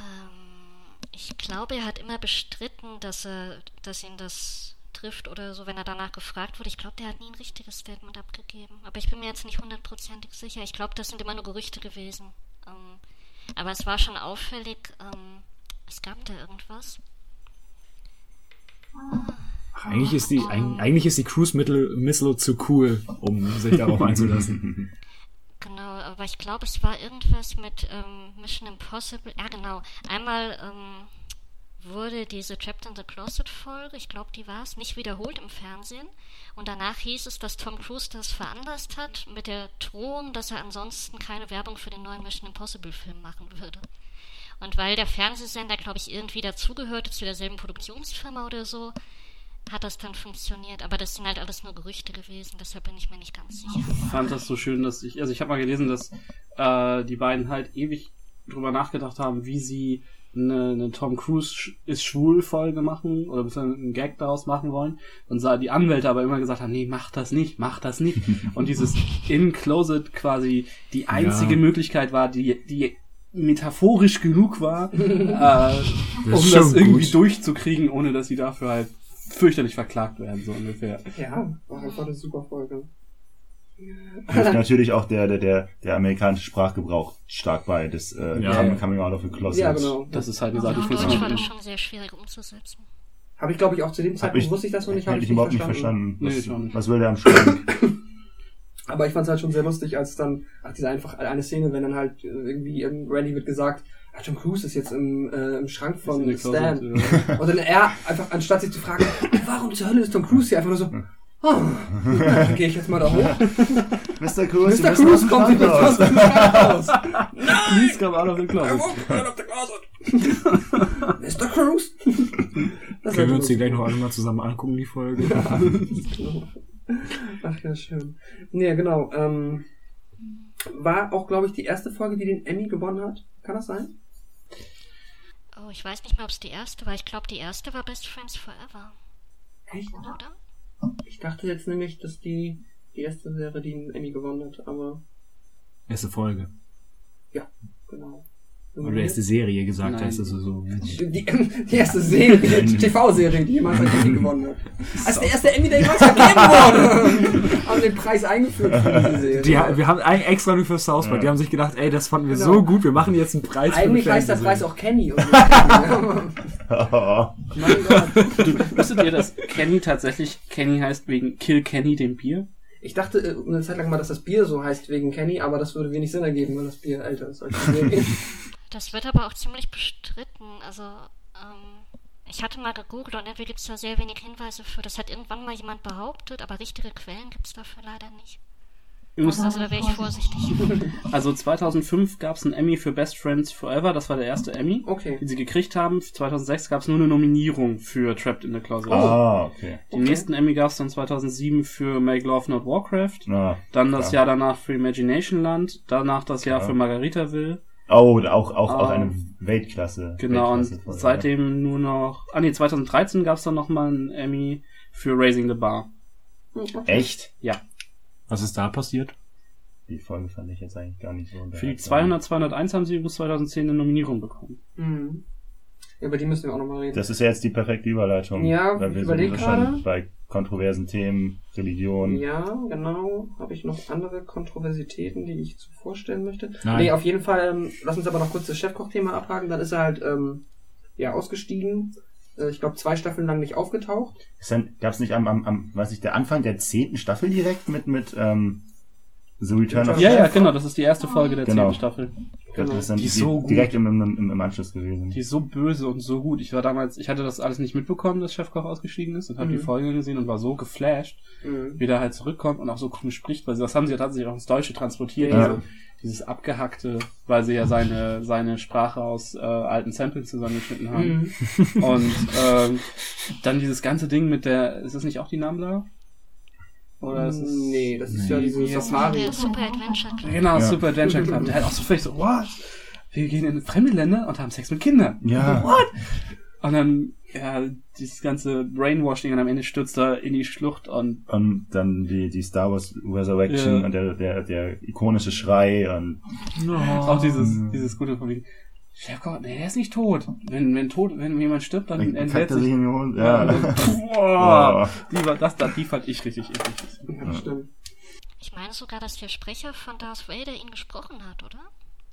ich glaube, er hat immer bestritten, dass er, dass ihn das trifft oder so, wenn er danach gefragt wurde. Ich glaube, der hat nie ein richtiges Statement abgegeben. Aber ich bin mir jetzt nicht hundertprozentig sicher. Ich glaube, das sind immer nur Gerüchte gewesen. Ähm, aber es war schon auffällig. Ähm, es gab da irgendwas. Eigentlich ist die, eig- eigentlich ist die Cruise Missile zu cool, um sich darauf einzulassen. [laughs] Genau, aber ich glaube, es war irgendwas mit ähm, Mission Impossible. Ja, genau. Einmal ähm, wurde diese Trapped in the Closet Folge, ich glaube, die war es, nicht wiederholt im Fernsehen. Und danach hieß es, dass Tom Cruise das veranlasst hat, mit der Drohung, dass er ansonsten keine Werbung für den neuen Mission Impossible Film machen würde. Und weil der Fernsehsender, glaube ich, irgendwie dazugehörte zu derselben Produktionsfirma oder so, hat das dann funktioniert. Aber das sind halt alles nur Gerüchte gewesen, deshalb bin ich mir nicht ganz sicher. Ich fand das so schön, dass ich, also ich habe mal gelesen, dass äh, die beiden halt ewig drüber nachgedacht haben, wie sie eine, eine Tom Cruise ist schwul Folge machen oder einen Gag daraus machen wollen und sah die Anwälte aber immer gesagt haben, nee, mach das nicht, mach das nicht. und dieses [laughs] in Closet quasi die einzige Ja. Möglichkeit war, die, die metaphorisch genug war, [laughs] äh, um das schon irgendwie gut. durchzukriegen, ohne dass sie dafür halt fürchterlich verklagt werden, so ungefähr. Ja, war einfach eine super Folge. Hilft [laughs] natürlich auch der, der, der, der amerikanische Sprachgebrauch stark bei, das äh, Ja. Coming- Coming Out of the Closet. Ja, genau. Das ist halt eine Sache, die Deutsch war das funktioniert. schon sehr schwierig umzusetzen. Habe ich, glaube ich, auch zu dem Zeitpunkt ich, wusste ich das noch nicht, habe ich ich überhaupt nicht nicht verstanden. Nee, Was, nicht. was will der am Schrank? [laughs] Aber ich fand es halt schon sehr lustig, als dann, ach, diese einfach eine Szene, wenn dann halt äh, irgendwie Randy wird gesagt, ach, Tom Cruise ist jetzt im, äh, im Schrank von Stan. Closet, ja. [laughs] Und dann er einfach, anstatt sich zu fragen, warum zur Hölle ist Tom Cruise hier, einfach nur so, Dann gehe ich jetzt mal da hoch. Mr. Cruz, Mr. Cruz kommt mit aus dem Krankenhaus. [laughs] Please come out of the closet. Mr. [laughs] Das Können wir wird uns die gleich noch alle mal zusammen angucken, die Folge? Ach ja, schön. Nee, genau. Ähm, war auch, glaube ich, die erste Folge, die den Emmy gewonnen hat. Kann das sein? Oh, ich weiß nicht mehr, ob es die erste war. Ich glaube, die erste war Best Friends Forever, Echt? oder? Ich dachte jetzt nämlich, dass die die erste wäre, die einen Emmy gewonnen hat, aber Erste Folge. genau. Oder erste Serie gesagt Nein. hast, also so. Die, [laughs] die erste Serie, die TV-Serie, die jemals [laughs] einen Emmy gewonnen hat. Das ist der erste Emmy, der jemals vergeben wurde. [laughs] Haben den Preis eingeführt für diese Serie. Die, wir haben einen extra nur für South Park. Die haben sich gedacht, ey, das fanden wir Genau. so gut, wir machen jetzt einen Preis Eigentlich für heißt der Preis auch Kenny. Und so. mein Gott. Wusstet ihr, dass Kenny tatsächlich Kenny heißt wegen Kill Kenny, dem Bier? Ich dachte äh, eine Zeit lang mal, dass das Bier so heißt wegen Kenny, aber das würde wenig Sinn ergeben, weil das Bier älter ist als [laughs] Serie. Das wird aber auch ziemlich bestritten. Also, ähm, ich hatte mal gegoogelt und irgendwie gibt es da sehr wenig Hinweise für. Das hat irgendwann mal jemand behauptet, aber richtige Quellen gibt es dafür leider nicht. Übrigens, Also da wäre ich vorsichtig. Also 2005 gab es einen Emmy für Best Friends Forever, das war der erste Emmy, Okay. den sie gekriegt haben. 2006 gab es nur eine Nominierung für Trapped in the Closet. Ah, okay. Den Okay. nächsten Emmy gab es dann 2007 für Make Love Not Warcraft. Na, Dann das klar. Jahr danach für Imagination Land. Danach das Jahr Ja. für Margaritaville. Oh, auch, auch, auch Ah. eine Weltklasse. Genau, und Weltklasse-Folge, seitdem nur noch... Ah nee, 2013 gab es dann nochmal einen Emmy für Raising the Bar. Hm, okay. ja. Was ist da passiert? Die Folge fand ich jetzt eigentlich gar nicht so. Für die 200, 201 haben sie bis 2010 eine Nominierung bekommen. Mhm. Ja, über die müssen wir auch nochmal reden. Das ist ja jetzt die perfekte Überleitung. Ja, weil wir überleg sowieso gerade. schon bei kontroversen Themen, Religion. Ja, genau. Habe ich noch andere Kontroversitäten, die ich vorstellen möchte? Nein. Nee, auf jeden Fall. Ähm, lass uns aber noch kurz das Chefkoch-Thema abhaken. Dann ist er halt ähm, ja ausgestiegen. Äh, ich glaube, zwei Staffeln lang nicht aufgetaucht. Ist dann, gab's nicht am, am, am, weiß ich, der Anfang der zehnten Staffel direkt mit, mit, ähm, The Return of Ja, Ja, ja, ja, genau, das ist die erste Folge der Genau. zehnten Staffel. Das ist dann Die ist so gut. direkt im, im, im, im Anschluss gewesen. Die ist so böse und so gut. Ich war damals, ich hatte das alles nicht mitbekommen, dass Chefkoch ausgestiegen ist und habe Mhm. die Folge gesehen und war so geflasht, Mhm. wie der halt zurückkommt und auch so cool spricht, weil sie- das haben sie ja tatsächlich auch ins Deutsche transportiert, Ja. diese, dieses abgehackte, weil sie ja seine, seine Sprache aus äh, alten Samples zusammengeschnitten haben. Mhm. [laughs] Und ähm, dann dieses ganze Ding mit der, ist das nicht auch die Namla? Oder ist es nee, das ist Nee. ja diese Safari. Der Super Adventure Club. Genau, Ja. Super Adventure Club. Der halt auch so völlig so, what? Wir gehen in fremde Länder und haben Sex mit Kindern. Ja. What? Und dann, ja, dieses ganze Brainwashing und am Ende stürzt er in die Schlucht und Und dann die, die Star Wars Resurrection Ja. und der, der, der ikonische Schrei und auch dieses, dieses gute von wegen, Chefkoch, nee, der ist nicht tot. Wenn, wenn tot, wenn jemand stirbt, dann dann entlädt er sich. sich in den Mund. Ja, dann, [laughs] Boah. boah, die war, das, das, die fand ich richtig eklig. Ja, stimmt. Ich meine sogar, dass der Sprecher von Darth Vader ihn gesprochen hat, oder?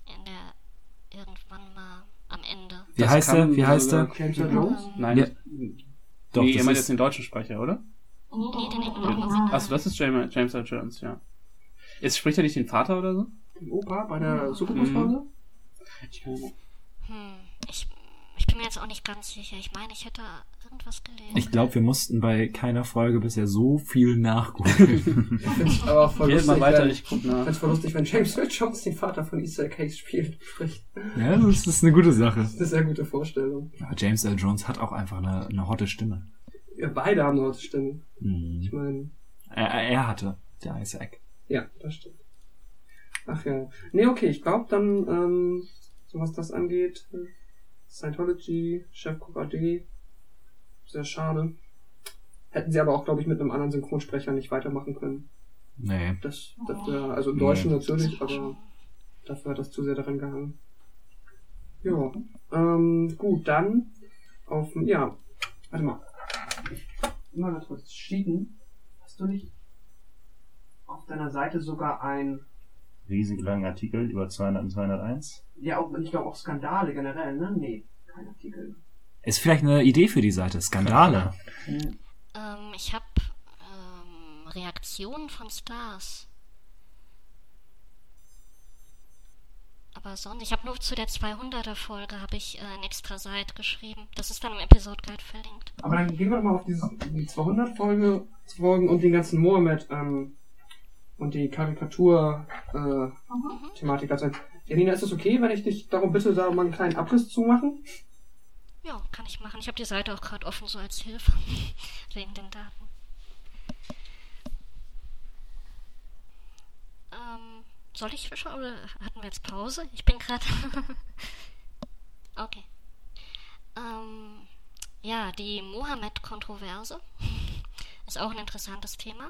In der irgendwann mal am Ende. Wie Das heißt kann er? Wie heißt er? James Earl Jones? Nein, Ja. Doch, nee, ihr meint ist- jetzt den deutschen Sprecher, oder? Nee, den. Achso, das ist James, James Earl Jones, ja. Ist, spricht er nicht den Vater oder so? Den Opa bei der Superbus-Folge? Ich kann, Hm, ich, ich bin mir jetzt auch nicht ganz sicher. Ich meine, ich hätte irgendwas gelesen. Ich glaube, wir mussten bei keiner Folge bisher so viel nachgucken. [laughs] Ich aber voll Geht lustig, mal weiter, wenn, ich guck ich nach. find's voll lustig, wenn James Earl Jones den Vater von Easter Case spielt, spricht. ja, das ist eine gute Sache. Das ist eine sehr gute Vorstellung. Aber James L. Jones hat auch einfach eine, eine hotte Stimme. Ja, beide haben eine gute Stimme. Ich Mhm. meine, Er, er hatte, der Isaac. ja, das stimmt. Ach ja. Nee, okay, ich glaube dann, ähm, so was das angeht, äh, Scientology, Chefcook AD, sehr schade. Hätten sie aber auch, glaube ich, mit einem anderen Synchronsprecher nicht weitermachen können. Nee. Das, das wär, also im Deutschen natürlich, aber dafür hat das zu sehr daran gehangen. Ja, ähm, gut, dann auf, ja, warte mal. Mal ganz kurz schieben. Hast du nicht auf deiner Seite sogar ein, Riesig langen Artikel über 200 und 201. ja, auch, ich glaube auch Skandale generell, ne? Nee, kein Artikel. Ist vielleicht eine Idee für die Seite. Skandale. Ähm, ich habe ähm, Reaktionen von Stars. aber sonst, ich habe nur zu der 200er Folge habe ich äh, eine extra Seite geschrieben. Das ist dann im Episode Guide verlinkt. Aber dann gehen wir mal auf dieses, die 200 Folge, Folgen und den ganzen Mohammed ähm, und die Karikatur-Thematik. Äh, also, Janina, ist es okay, wenn ich dich darum bitte, da mal einen kleinen Abriss zu machen? Ja, kann ich machen. Ich habe die Seite auch gerade offen, so als Hilfe. [laughs] Wegen den Daten. Ähm, soll ich schon oder hatten wir jetzt Pause? Ich bin gerade. [laughs] okay. Ähm, ja, die Mohammed-Kontroverse [laughs] ist auch ein interessantes Thema.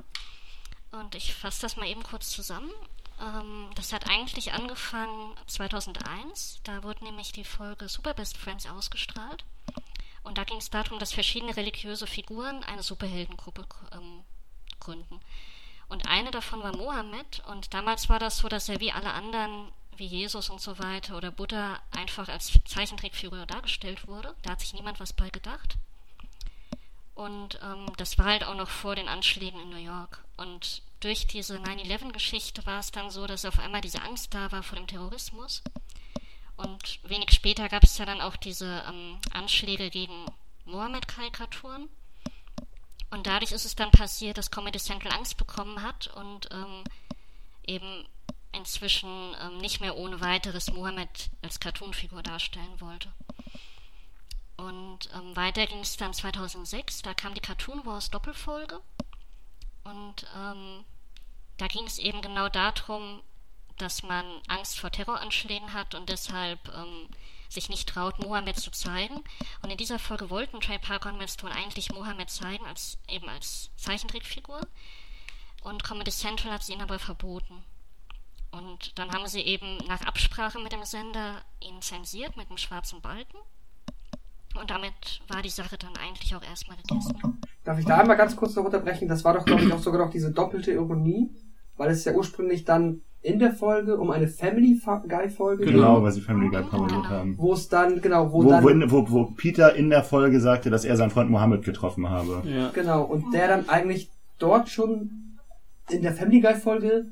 Und ich fasse das mal eben kurz zusammen. Ähm, das hat eigentlich angefangen 2001. Da wurde nämlich die Folge Super Best Friends ausgestrahlt. Und da ging es darum, dass verschiedene religiöse Figuren eine Superheldengruppe ähm, gründen. Und eine davon war Mohammed. Und damals war das so, dass er wie alle anderen, wie Jesus und so weiter oder Buddha, einfach als Zeichentrickfigur dargestellt wurde. Da hat sich niemand was bei gedacht. Und ähm, das war halt auch noch vor den Anschlägen in New York. Und durch diese 9-11-Geschichte war es dann so, dass auf einmal diese Angst da war vor dem Terrorismus. Und wenig später gab es ja dann auch diese ähm, Anschläge gegen Mohammed-Karikaturen. Und dadurch ist es dann passiert, dass Comedy Central Angst bekommen hat und ähm, eben inzwischen ähm, nicht mehr ohne weiteres Mohammed als Cartoonfigur darstellen wollte. Und ähm, weiter ging es dann 2006, da kam die Cartoon Wars Doppelfolge. Und ähm, da ging es eben genau darum, dass man Angst vor Terroranschlägen hat und deshalb ähm, sich nicht traut, Mohammed zu zeigen. Und in dieser Folge wollten Trey Parker und Matt eigentlich Mohammed zeigen, als eben als Zeichentrickfigur. Und Comedy Central hat sie ihnen aber verboten. Und dann haben sie eben nach Absprache mit dem Sender ihn zensiert mit einem schwarzen Balken. Und damit war die Sache dann eigentlich auch erstmal gegessen. Darf ich da einmal ganz kurz noch unterbrechen? Das war doch, glaube ich, auch sogar noch diese doppelte Ironie, weil es ja ursprünglich dann in der Folge um eine Family Guy Folge Genau, weil sie Family Guy parodiert haben. Wo es dann, genau, wo, Wo, dann, wo, wo, Peter in der Folge sagte, dass er seinen Freund Mohammed getroffen habe. Ja. genau, und der dann eigentlich dort schon in der Family Guy Folge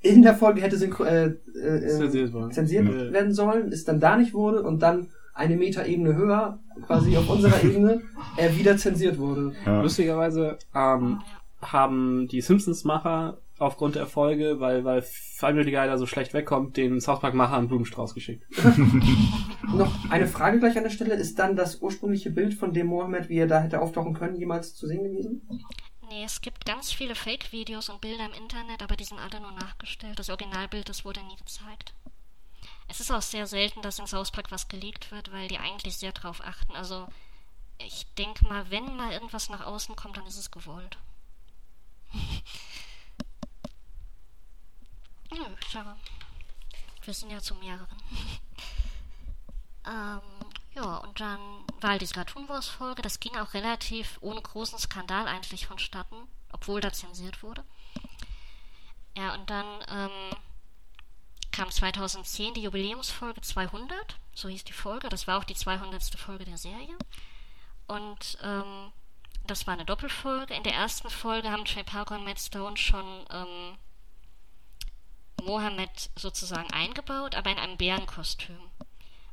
in der Folge hätte synchro äh, äh, äh, Zensiert worden. zensiert Ja. werden sollen, es dann da nicht wurde und dann eine Metaebene höher, quasi auf unserer [laughs] Ebene, er wieder zensiert wurde. Ja. Lustigerweise ähm, haben die Simpsons-Macher aufgrund der Folge, weil, weil Family Guy da so schlecht wegkommt, den South Park-Macher einen Blumenstrauß geschickt. [laughs] Noch eine Frage gleich an der Stelle, ist dann das ursprüngliche Bild von dem Mohammed, wie er da hätte auftauchen können, jemals zu sehen gewesen? Nee, es gibt ganz viele Fake-Videos und Bilder im Internet, aber die sind alle nur nachgestellt. Das Originalbild, das wurde nie gezeigt. Es ist auch sehr selten, dass in South Park was geleakt wird, weil die eigentlich sehr drauf achten. Also, ich denke mal, wenn mal irgendwas nach außen kommt, dann ist es gewollt. [laughs] Nö, schau. Wir sind ja zu mehreren. [laughs] ähm, ja, und dann war halt diese Cartoon Wars Folge. Das ging auch relativ ohne großen Skandal eigentlich vonstatten, obwohl da zensiert wurde. Ja, und dann ähm, kam 2010 die Jubiläumsfolge 200, so hieß die Folge. Das war auch die 200. Folge der Serie. Und ähm, das war eine Doppelfolge. In der ersten Folge haben Trey Parker und Matt Stone schon ähm, Mohammed sozusagen eingebaut, aber in einem Bärenkostüm.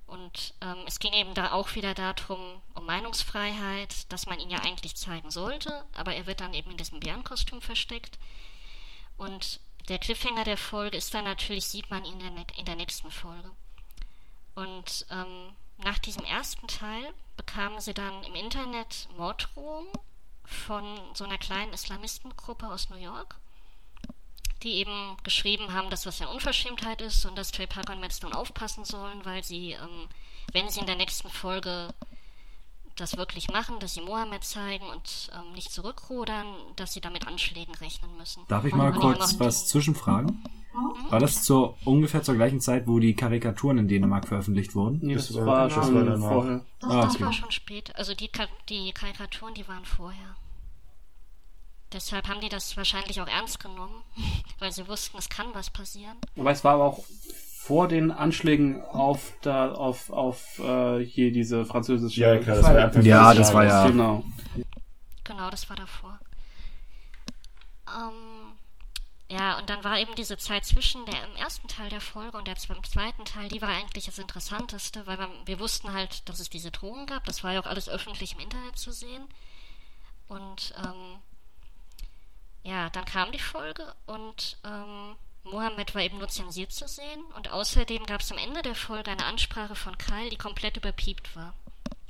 Und ähm, es ging eben da auch wieder darum, um Meinungsfreiheit, dass man ihn ja eigentlich zeigen sollte, aber er wird dann eben in diesem Bärenkostüm versteckt. Und der Cliffhanger der Folge ist dann natürlich, sieht man ihn in der, in der nächsten Folge. Und ähm, nach diesem ersten Teil bekamen sie dann im Internet Morddrohungen von so einer kleinen Islamistengruppe aus New York, die eben geschrieben haben, dass das eine Unverschämtheit ist und dass Trey Parker und Matt Stone aufpassen sollen, weil sie, ähm, wenn sie in der nächsten Folge das wirklich machen, dass sie Mohammed zeigen und ähm, nicht zurückrudern, dass sie damit Anschlägen rechnen müssen. Darf ich Und mal die kurz was zwischenfragen? War das zur, ungefähr zur gleichen Zeit, wo die Karikaturen in Dänemark veröffentlicht wurden? Nee, Das das, war- war das schon war vorher. Das, Ah, das okay. war schon spät. Also die, die Karikaturen, die waren vorher. Deshalb haben die das wahrscheinlich auch ernst genommen, [laughs] weil sie wussten, es kann was passieren. Aber es war aber auch vor den Anschlägen auf da auf auf äh, hier diese französische Ja, klar, das war ja Ja, das war ja genau. Genau, das war davor. Ähm, Ja, und dann war eben diese Zeit zwischen der im ersten Teil der Folge und der im zweiten Teil, die war eigentlich das Interessanteste, weil wir, wir wussten halt, dass es diese Drohungen gab. Das war ja auch alles öffentlich im Internet zu sehen. Und ähm, ja, dann kam die Folge und ähm, Mohammed war eben nur zensiert zu sehen. Und außerdem gab es am Ende der Folge eine Ansprache von Kyle, die komplett überpiept war.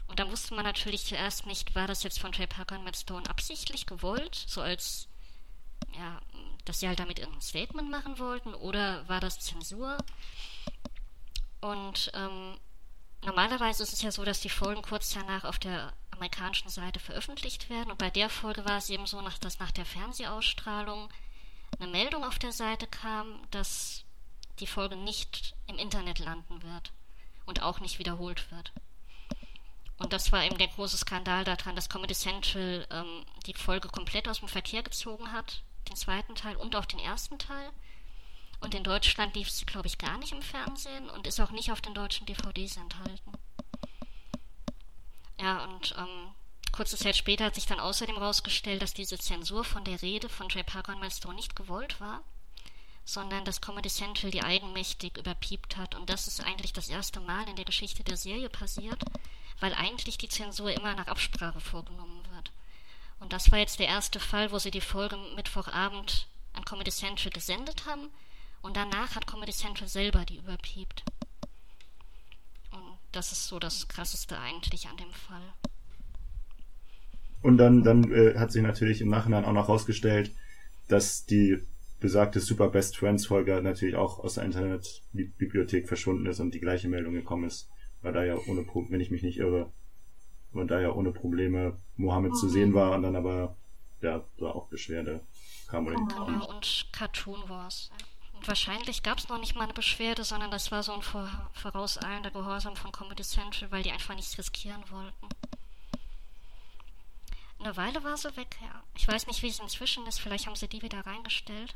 Und dann wusste man natürlich zuerst nicht, war das jetzt von Trey Parker und Matt Stone absichtlich gewollt, so als, ja, dass sie halt damit irgendein Statement machen wollten, oder war das Zensur? Und ähm, normalerweise ist es ja so, dass die Folgen kurz danach auf der amerikanischen Seite veröffentlicht werden. Und bei der Folge war es eben so, dass nach der Fernsehausstrahlung eine Meldung auf der Seite kam, dass die Folge nicht im Internet landen wird und auch nicht wiederholt wird. Und das war eben der große Skandal daran, dass Comedy Central ähm, die Folge komplett aus dem Verkehr gezogen hat, den zweiten Teil und auch den ersten Teil. Und in Deutschland lief sie, glaube ich, gar nicht im Fernsehen und ist auch nicht auf den deutschen DVDs enthalten. Ja, und ähm, kurze Zeit später hat sich dann außerdem herausgestellt, dass diese Zensur von der Rede von Trey Parker und Milestone nicht gewollt war, sondern dass Comedy Central die eigenmächtig überpiept hat. Und das ist eigentlich das erste Mal in der Geschichte der Serie passiert, weil eigentlich die Zensur immer nach Absprache vorgenommen wird. Und das war jetzt der erste Fall, wo sie die Folge Mittwochabend an Comedy Central gesendet haben und danach hat Comedy Central selber die überpiept. Und das ist so das Krasseste eigentlich an dem Fall. Und dann, dann äh, hat sich natürlich im Nachhinein auch noch herausgestellt, dass die besagte Super Best Friends Folge natürlich auch aus der Internetbibliothek verschwunden ist und die gleiche Meldung gekommen ist, weil da ja ohne, wenn ich mich nicht irre, und da ja ohne Probleme Mohammed zu sehen war und dann aber ja da auch Beschwerde kam. Oder genau, und Cartoon Wars. Und wahrscheinlich gab es noch nicht mal eine Beschwerde, sondern das war so ein vorauseilender Gehorsam von Comedy Central, weil die einfach nichts riskieren wollten. Eine Weile war sie weg, ja. Ich weiß nicht, wie es inzwischen ist. Vielleicht haben sie die wieder reingestellt.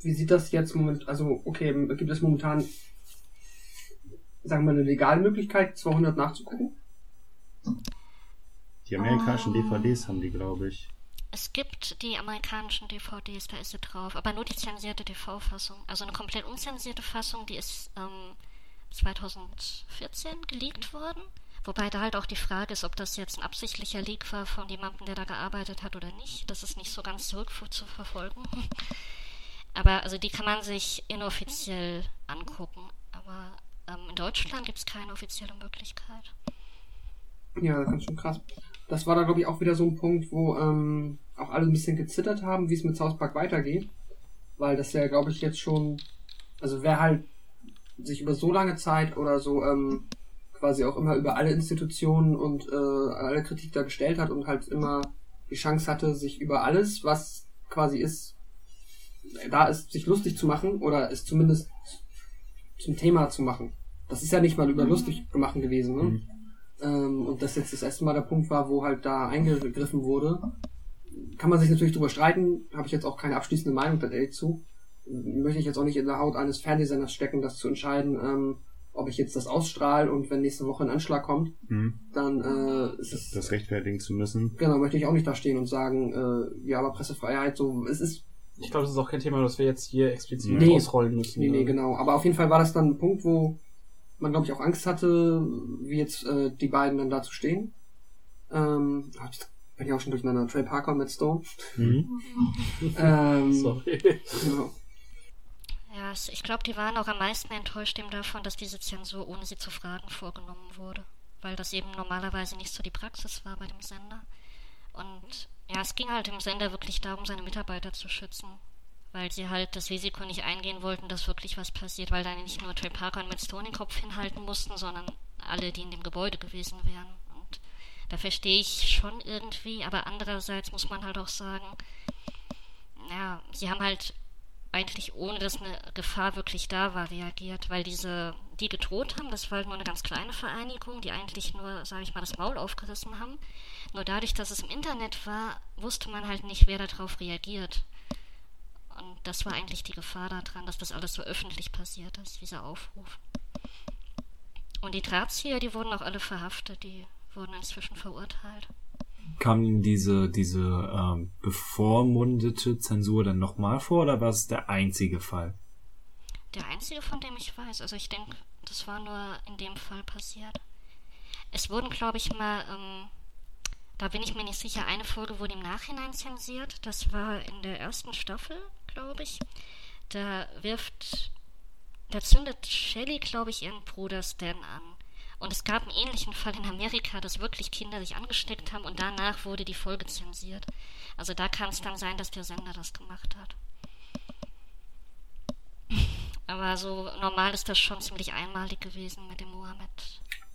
Wie sieht das jetzt momentan? Also, okay, gibt es momentan, sagen wir, eine legale Möglichkeit, 200 nachzugucken? Die amerikanischen Ah. DVDs haben die, glaube ich. Es gibt die amerikanischen DVDs, da ist sie drauf, aber nur die zensierte TV-Fassung. Also eine komplett unzensierte Fassung, die ist ähm, 2014 geleakt worden. Wobei da halt auch die Frage ist, ob das jetzt ein absichtlicher Leak war von jemandem, der da gearbeitet hat oder nicht. Das ist nicht so ganz zurückzuverfolgen. [laughs] Aber also die kann man sich inoffiziell angucken. Aber ähm, in Deutschland gibt es keine offizielle Möglichkeit. Ja, ganz schön krass. Das war da, glaube ich, auch wieder so ein Punkt, wo ähm, auch alle ein bisschen gezittert haben, wie es mit South Park weitergeht. Weil das ja, glaube ich, jetzt schon, also wer halt sich über so lange Zeit oder so ähm, quasi auch immer über alle Institutionen und äh, alle Kritik da gestellt hat und halt immer die Chance hatte, sich über alles, was quasi ist, da ist, sich lustig zu machen oder es zumindest zum Thema zu machen. Das ist ja nicht mal über lustig gemacht gewesen, ne? Mhm. Ähm, und das jetzt das erste Mal der Punkt war, wo halt da eingegriffen wurde. Kann man sich natürlich drüber streiten, habe ich jetzt auch keine abschließende Meinung da ehrlich zu. Möchte ich jetzt auch nicht in der Haut eines Fernsehsenders stecken, das zu entscheiden, ähm, ob ich jetzt das ausstrahle und wenn nächste Woche ein Anschlag kommt, Mhm. dann äh, ist Das, es das rechtfertigen zu müssen. genau, möchte ich auch nicht da stehen und sagen, äh, ja, aber Pressefreiheit, so, es ist, Ich glaube, das ist auch kein Thema, das wir jetzt hier explizit Nee. ausrollen müssen. nee, nee, ne? genau. Aber auf jeden Fall war das dann ein Punkt, wo man, glaube ich, auch Angst hatte, wie jetzt äh, die beiden dann dazu stehen. Ähm, ich- bin ich auch schon durcheinander, Trey Parker und Matt Stone. Mhm. Ähm, [laughs] Sorry. genau. Ja, es- ich glaube, die waren auch am meisten enttäuscht eben davon, dass diese Zensur ohne sie zu fragen vorgenommen wurde. Weil das eben normalerweise nicht so die Praxis war bei dem Sender. Und ja, es ging halt dem Sender wirklich darum, seine Mitarbeiter zu schützen. Weil sie halt das Risiko nicht eingehen wollten, dass wirklich was passiert, weil dann nicht nur Trey Parker und Matt Stone den Kopf hinhalten mussten, sondern alle, die in dem Gebäude gewesen wären. Und da verstehe ich schon irgendwie, aber andererseits muss man halt auch sagen, ja, sie haben halt eigentlich ohne dass eine Gefahr wirklich da war, reagiert, weil diese, die gedroht haben, das war nur eine ganz kleine Vereinigung, die eigentlich nur, sage ich mal, das Maul aufgerissen haben. Nur dadurch, dass es im Internet war, wusste man halt nicht, wer darauf reagiert. Und das war eigentlich die Gefahr daran, dass das alles so öffentlich passiert ist, dieser Aufruf. Und die Drahtzieher, die wurden auch alle verhaftet, die wurden inzwischen verurteilt. Kam diese, diese ähm, bevormundete Zensur dann nochmal vor oder war es der einzige Fall? Der einzige, von dem ich weiß. Also ich denke, das war nur in dem Fall passiert. Es wurden, glaube ich, mal, ähm, da bin ich mir nicht sicher, eine Folge wurde im Nachhinein zensiert. Das war in der ersten Staffel, glaube ich. Da wirft, da zündet Shelley, glaube ich, ihren Bruder Stan an. Und es gab einen ähnlichen Fall in Amerika, dass wirklich Kinder sich angesteckt haben und danach wurde die Folge zensiert. Also da kann es dann sein, dass der Sender das gemacht hat. Aber so normal ist das schon ziemlich einmalig gewesen mit dem Mohammed.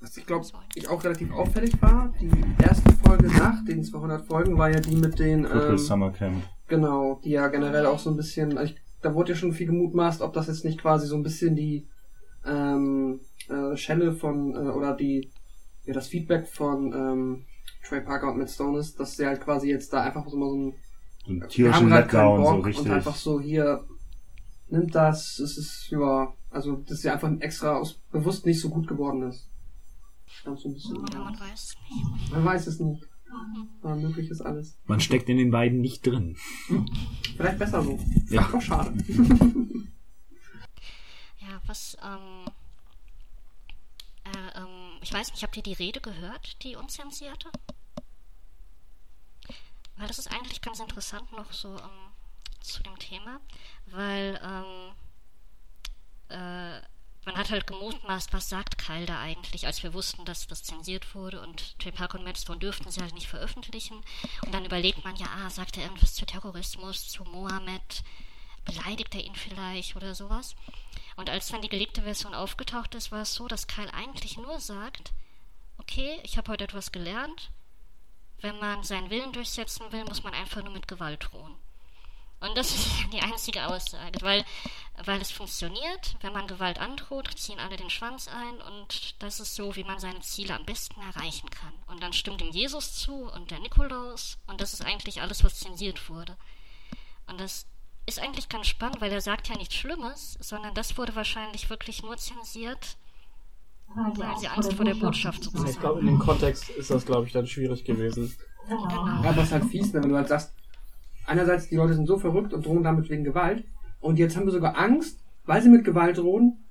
Was ich glaube, ich auch relativ auffällig war, die erste Folge nach den 200 Folgen war ja die mit den, Triple ähm, Summer Camp. genau, die ja generell auch so ein bisschen, also ich, da wurde ja schon viel gemutmaßt, ob das jetzt nicht quasi so ein bisschen die ähm, äh, Schelle von, äh, oder die, ja, das Feedback von ähm, Trey Parker und Matt Stone ist, dass sie halt quasi jetzt da einfach so mal so ein So wir tierischen keinen Letdown, so Bock richtig. und einfach so hier nimmt das, es ist ja, also dass sie einfach extra aus bewusst nicht so gut geworden ist. Stand so ein bisschen. Ja, man weiß nicht. Man weiß es nicht. Aber möglich ist alles. Man steckt in den beiden nicht drin. Vielleicht besser so. Ja. Doch schade. [laughs] Was, ähm, äh, ähm, ich weiß nicht, habt ihr die Rede gehört, die unzensierte? Weil das ist eigentlich ganz interessant noch so ähm, zu dem Thema, weil ähm, äh, man hat halt gemutmaßt, was sagt Kyle da eigentlich, als wir wussten, dass das zensiert wurde und Parker und Matt Stone dürften sie halt nicht veröffentlichen. Und dann überlegt man ja, ah, sagt er irgendwas zu Terrorismus, zu Mohammed, beleidigt er ihn vielleicht oder sowas. Und als dann die gelegte Version aufgetaucht ist, war es so, dass Kyle eigentlich nur sagt, okay, ich habe heute etwas gelernt. Wenn man seinen Willen durchsetzen will, muss man einfach nur mit Gewalt drohen. Und das [laughs] ist die einzige Aussage, weil, weil es funktioniert. Wenn man Gewalt androht, ziehen alle den Schwanz ein und das ist so, wie man seine Ziele am besten erreichen kann. Und dann stimmt ihm Jesus zu und der Nikolaus und das ist eigentlich alles, was zensiert wurde. Und das ist eigentlich ganz spannend, weil er sagt ja nichts Schlimmes, sondern das wurde wahrscheinlich wirklich nur zensiert, weil sie Angst vor der Botschaft Ich sozusagen glaube, in dem Kontext ist das, glaube ich, dann schwierig gewesen. Genau. Ja, aber es ist halt fies, wenn du halt sagst, einerseits die Leute sind so verrückt und drohen damit wegen Gewalt und jetzt haben wir sogar Angst, weil sie mit Gewalt drohen,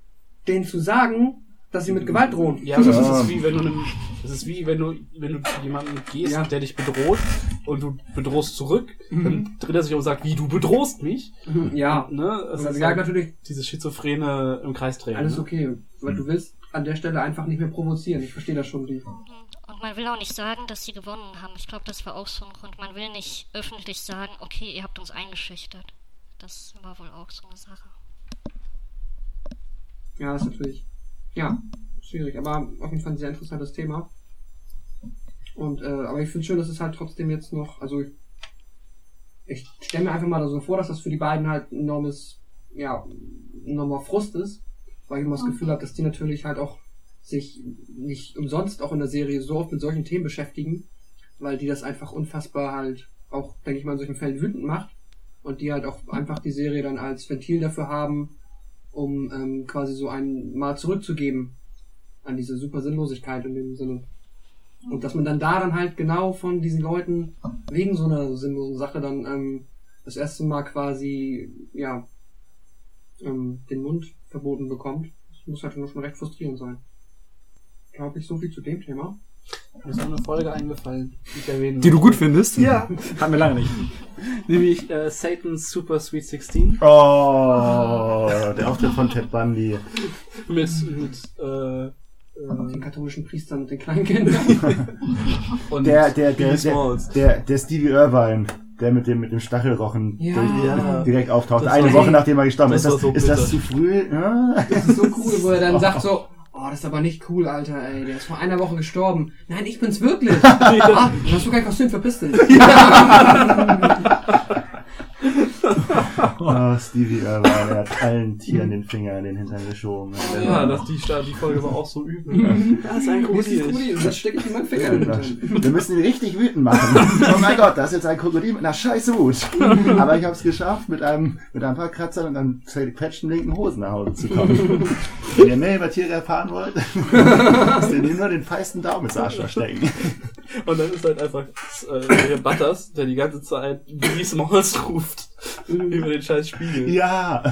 denen zu sagen, dass sie mit Gewalt drohen. Ja, das Ja. ist wie wenn du einem, das ist wie wenn du, wenn du zu jemandem gehst, Ja. der dich bedroht und du bedrohst zurück, dann dreht er sich um und sagt, wie du bedrohst mich. Ja, Ne? Es also ist ja, halt natürlich dieses schizophrene im Kreis drehen. alles ne? okay, weil du willst an der Stelle einfach nicht mehr provozieren. Ich verstehe das schon. Die. Und man will auch nicht sagen, dass sie gewonnen haben. Ich glaube, das war auch so ein Grund. Man will nicht öffentlich sagen, okay, ihr habt uns eingeschüchtert. Das war wohl auch so eine Sache. Ja, das ist natürlich, ja, schwierig, aber auf jeden Fall ein sehr interessantes Thema. Und, äh, aber ich finde schön, dass es halt trotzdem jetzt noch, also ich, ich stelle mir einfach mal so vor, dass das für die beiden halt ein enormes, ja, ein enormer Frust ist, weil ich immer das Gefühl habe, dass die natürlich halt auch sich nicht umsonst auch in der Serie so oft mit solchen Themen beschäftigen, weil die das einfach unfassbar halt auch, denke ich mal, in solchen Fällen wütend macht und die halt auch einfach die Serie dann als Ventil dafür haben, um ähm, quasi so ein mal zurückzugeben an diese super Sinnlosigkeit in dem Sinne. Und dass man dann da dann halt genau von diesen Leuten wegen so einer sinnlosen Sache dann ähm, das erste Mal quasi, ja, ähm, den Mund verboten bekommt. Das muss halt schon recht frustrierend sein. Glaube ich, so viel zu dem Thema. Mir ist noch eine Folge eingefallen, die ich erwähnen Die du gut findest? Ja. [laughs] Hatten wir lange nicht. Nämlich äh, Satan's Super Sweet 16 Oh, der Auftritt von Ted Bundy. mit, mit äh, Den äh, katholischen Priestern und den kleinen Kindern. [laughs] und Der, der, der, Biggie der, Smalls. der, der Stevie Irvine, der mit dem, mit dem Stachelrochen Ja. durch- Ja. direkt auftaucht. Das Eine Woche nachdem er gestorben das ist. war Das, so ist das bitter. zu früh? Ja. Das ist so cool, wo er dann sagt so, oh, das ist aber nicht cool, Alter, ey, der ist vor einer Woche gestorben. Nein, ich bin's wirklich. [laughs] ah, hast du kein Kostüm, verpiss dich. [laughs] [laughs] Oh, Stevie Irvine, er hat allen Tieren den Finger in den Hintern geschoben. Ja, das, die, die Folge war auch so übel. das ist ein Wo ist das Krokodil. Krokodil? Und jetzt stecke ich ihm meinen Finger in den Hintern. Wir müssen ihn richtig wütend machen. Oh mein Gott, das ist jetzt ein Krokodil mit einer scheiße Wut. Aber ich habe es geschafft, mit einem mit ein paar Kratzern und einem zerquetschten linken Hosen nach Hause zu kommen. Wenn ihr mehr über Tiere erfahren wollt, müsst ihr nur den feisten Daumen ins Arschloch stecken. Und dann ist halt einfach äh, der Butters, der die ganze Zeit Biggie Smalls ruft. [laughs] über den scheiß Spiegel. Ja.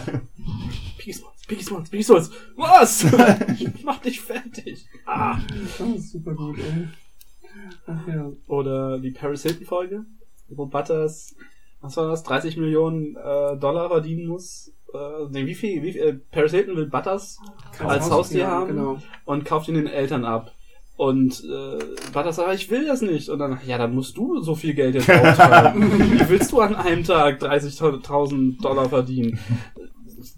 Smalls, Biggie Smalls. Was? [laughs] ich mach dich fertig. Ah. Das ist super gut, ey. Ach ja. Oder die Paris Hilton Folge, wo Butters, was war das, 30 Millionen äh, Dollar verdienen muss. Äh, nee, wie viel, wie viel äh, Paris Hilton will Butters als Haustier haben Genau. und kauft ihn den Eltern ab. Und äh, Butters sagt, ich will das nicht. Und dann, ja, dann musst du so viel Geld jetzt [laughs] auftreiben. Wie willst du an einem Tag 30.000 Dollar verdienen?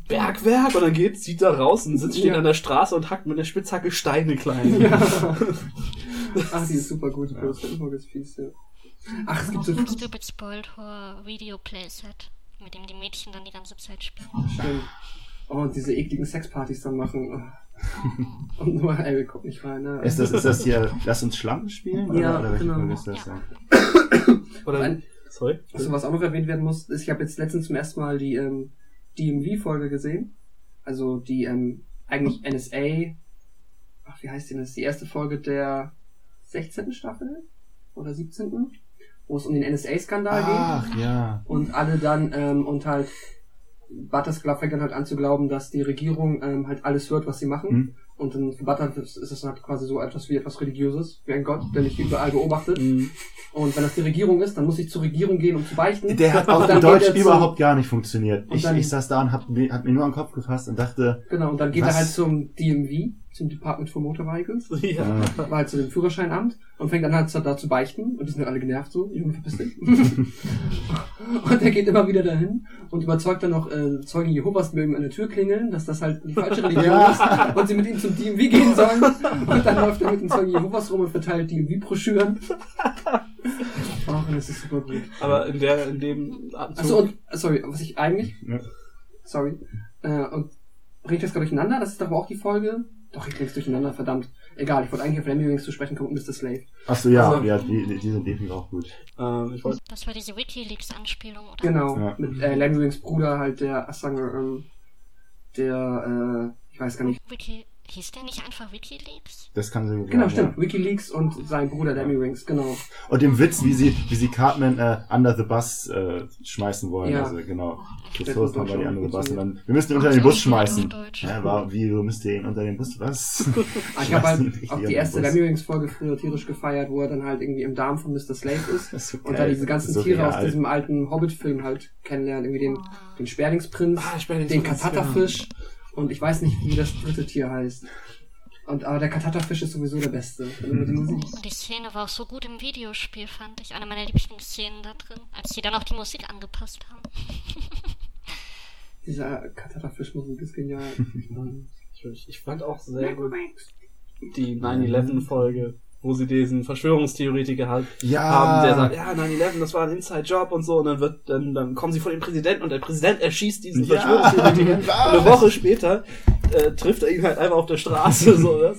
Bergwerk und dann geht, zieht er raus und sitzt steht Ja. an der Straße und hackt mit der Spitzhacke Steine klein. Ja. [laughs] Ach, die ist super gut. Ist fies, ja. Ach, es gibt so Stupid Spoiled Horror Video Playset, mit dem die Mädchen dann die ganze Zeit spielen. Stimmt. Oh, und diese ekligen Sexpartys dann machen. [laughs] Oh. Und nur, ey, wir gucken nicht rein, ne? Ist das, ist das hier, lass uns Schlampen spielen? Ja, oder, oder genau. Ist das? Ja. Ja. Oder, Nein. sorry. Also, was auch noch erwähnt werden muss, ist, ich habe jetzt letztens zum ersten Mal die ähm, DMV-Folge gesehen. Also die ähm, eigentlich NSA. Ach, wie heißt die denn? Das ist die erste Folge der 16. Staffel? Oder 17. Wo es um den NSA-Skandal ging. Ach, ja. und alle dann ähm, und halt Butters fängt dann halt an zu glauben, dass die Regierung ähm, halt alles hört, was sie machen. Hm. Und dann für Butter ist es halt quasi so etwas wie etwas Religiöses, wie ein Gott, der mich überall beobachtet. Mhm. Und wenn das die Regierung ist, dann muss ich zur Regierung gehen, um zu beichten. Der hat auch in Deutsch er überhaupt gar nicht funktioniert. Ich, dann- ich saß da und hab, hab mir nur den Kopf gefasst und dachte, Genau, und dann geht Was? er halt zum DMV, zum Department for Motor Vehicles, [laughs] Ja. äh, war halt zu dem Führerscheinamt und fängt dann halt da zu beichten und die sind alle genervt so, Junge, verpiss dich. [laughs] und er geht immer wieder dahin und überzeugt dann noch äh, Zeugen Jehovas mögen an der Tür klingeln, dass das halt die falsche Religion Ja. ist und sie mit ihm zum DMV gehen sollen und dann läuft er mit den Zeugen Jehovas rum und verteilt DMV-Broschüren. [laughs] Ach, das ist super gut. Aber in der, in dem Atemzug- Achso, und, sorry, was ich eigentlich, Ja. sorry, äh, und bringe ich das gerade durcheinander? Das ist doch aber auch die Folge? Doch, ich bring's durcheinander, verdammt. Egal, ich wollte eigentlich auf Lemmy Wings zu sprechen kommen und Mr. Slave. ach so, ja, Also- ja, die, die sind definitiv auch gut. ähm, ich wollte Das war diese Wikileaks-Anspielung, oder? Genau, Ja. mit äh, Lemmy Wings Bruder halt, der, ach, sagen wir, ähm, der, äh, ich weiß gar nicht. Wiki hieß der nicht einfach Wikileaks? Das kann sie Genau, ja. stimmt, Wikileaks und sein Bruder Lemmy Wings, genau. Und dem Witz, wie sie, wie sie Cartman äh, under the bus äh, schmeißen wollen. Ja. Also genau. Das es ist nochmal die schon andere Bus und dann, wir müssen ihn unter den Bus schmeißen. Ja, war, wie, du müsst ihn unter den Bus, was? Ah, [laughs] ich habe halt auch die erste. Lemmy Wings Folge früher tierisch gefeiert, wo er dann halt irgendwie im Darm von Mr. Slave ist. [laughs] Ist so Und da diese ganzen So Tiere aus real. diesem alten Hobbit-Film halt kennenlernen. Irgendwie den, den Sperlingsprinz, Ah, Sperlingsprinz, den Katatafisch und ich weiß nicht, wie das dritte Tier heißt. Und aber der Katatafisch ist sowieso der Beste. Die Szene war auch so gut im Videospiel, fand ich. Eine meiner Lieblingsszenen da drin, als sie dann auch die Musik angepasst haben. [laughs] Diese Katatafisch-Musik ist genial. Ich, [laughs] ich fand auch sehr gut die 9-11-Folge, wo sie diesen Verschwörungstheoretiker halt Ja. haben, der sagt, ja, 9-11, das war ein Inside-Job und so, und dann wird, dann, dann kommen sie vor den Präsidenten und der Präsident erschießt diesen Ja. Verschwörungstheoretiker. [laughs] Was? Und eine Woche später äh, trifft er ihn halt einfach auf der Straße, so, das,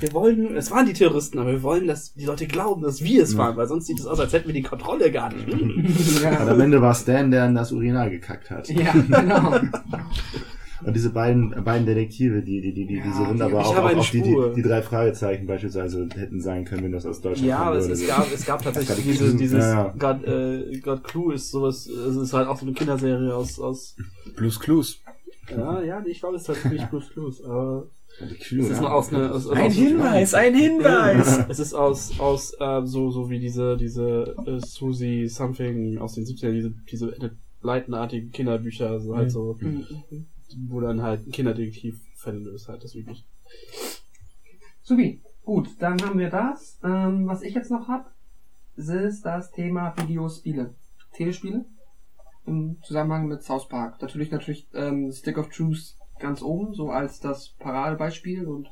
wir wollen, es waren die Terroristen, aber wir wollen, dass die Leute glauben, dass wir es Ja. waren, weil sonst sieht es aus, als hätten wir die Kontrolle gar nicht. [laughs] Und am ja. Ende war Stan, der in das Urinal gekackt hat. ja, genau. [laughs] Und diese beiden, beiden Detektive, die, die, die, die, die so Ja, wunderbar ich auch, habe auch, eine auch die, die, die drei Fragezeichen beispielsweise hätten sein können, wenn das aus Deutschland Ja, kommen aber es, würde. es, gab, es gab tatsächlich diese, dieses Ja, ja. God, äh, God Clue ist sowas, es ist halt auch so eine Kinderserie aus, aus Blues Clues. ja, ja, ich glaube, es ist tatsächlich Blues Clues, aber Die Clue, es ist aus eine, aus, aus, Ein aus, Hinweis, ein Hinweis! [laughs] Es ist aus, aus äh, so, so wie diese, diese äh, Susie Something aus den 70ern, diese, diese leitenartigen Kinderbücher, so halt so, wo dann halt ein Kinderdetektiv Fälle löst, halt das üblich. Subi, gut, dann haben wir das. Ähm, was ich jetzt noch hab, ist das Thema Videospiele. Telespiele. Im Zusammenhang mit South Park. Natürlich, natürlich, ähm, Stick of Truth ganz oben, so als das Paradebeispiel und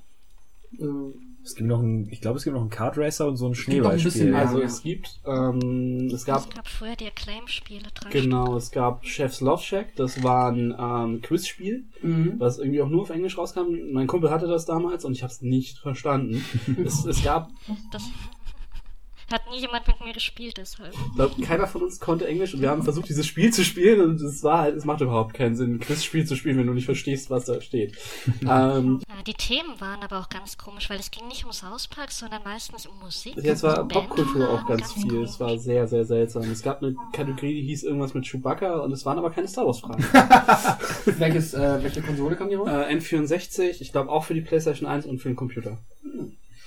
äh, Es gibt noch ein, ich glaube, es gibt noch einen Kart Racer und so ein Schneeballspiel. Also ja. es gibt, ähm, es gab Es gab früher die Acclaim-Spiele dran. Genau, es gab Chef's Love Shack, das war ein ähm, Quizspiel, mhm. was irgendwie auch nur auf Englisch rauskam. Mein Kumpel hatte das damals und ich habe es nicht verstanden. [laughs] es, es gab, Das, Hat nie jemand mit mir gespielt, deshalb. Ich glaub, keiner von uns konnte Englisch und wir haben versucht, dieses Spiel zu spielen und es war halt, es macht überhaupt keinen Sinn, ein Quizspiel zu spielen, wenn du nicht verstehst, was da steht. [laughs] ähm, Ja, die Themen waren aber auch ganz komisch, weil es ging nicht um South Park, sondern meistens um Musik. jetzt war um Popkultur auch Bandnamen, ganz viel. Es war komisch. sehr, sehr seltsam. Es gab eine Kategorie, die hieß irgendwas mit Chewbacca und es waren aber keine Star Wars Fragen. [laughs] Welches, äh, welche Konsole kam hier raus? äh, N64, ich glaube auch für die PlayStation 1 und für den Computer.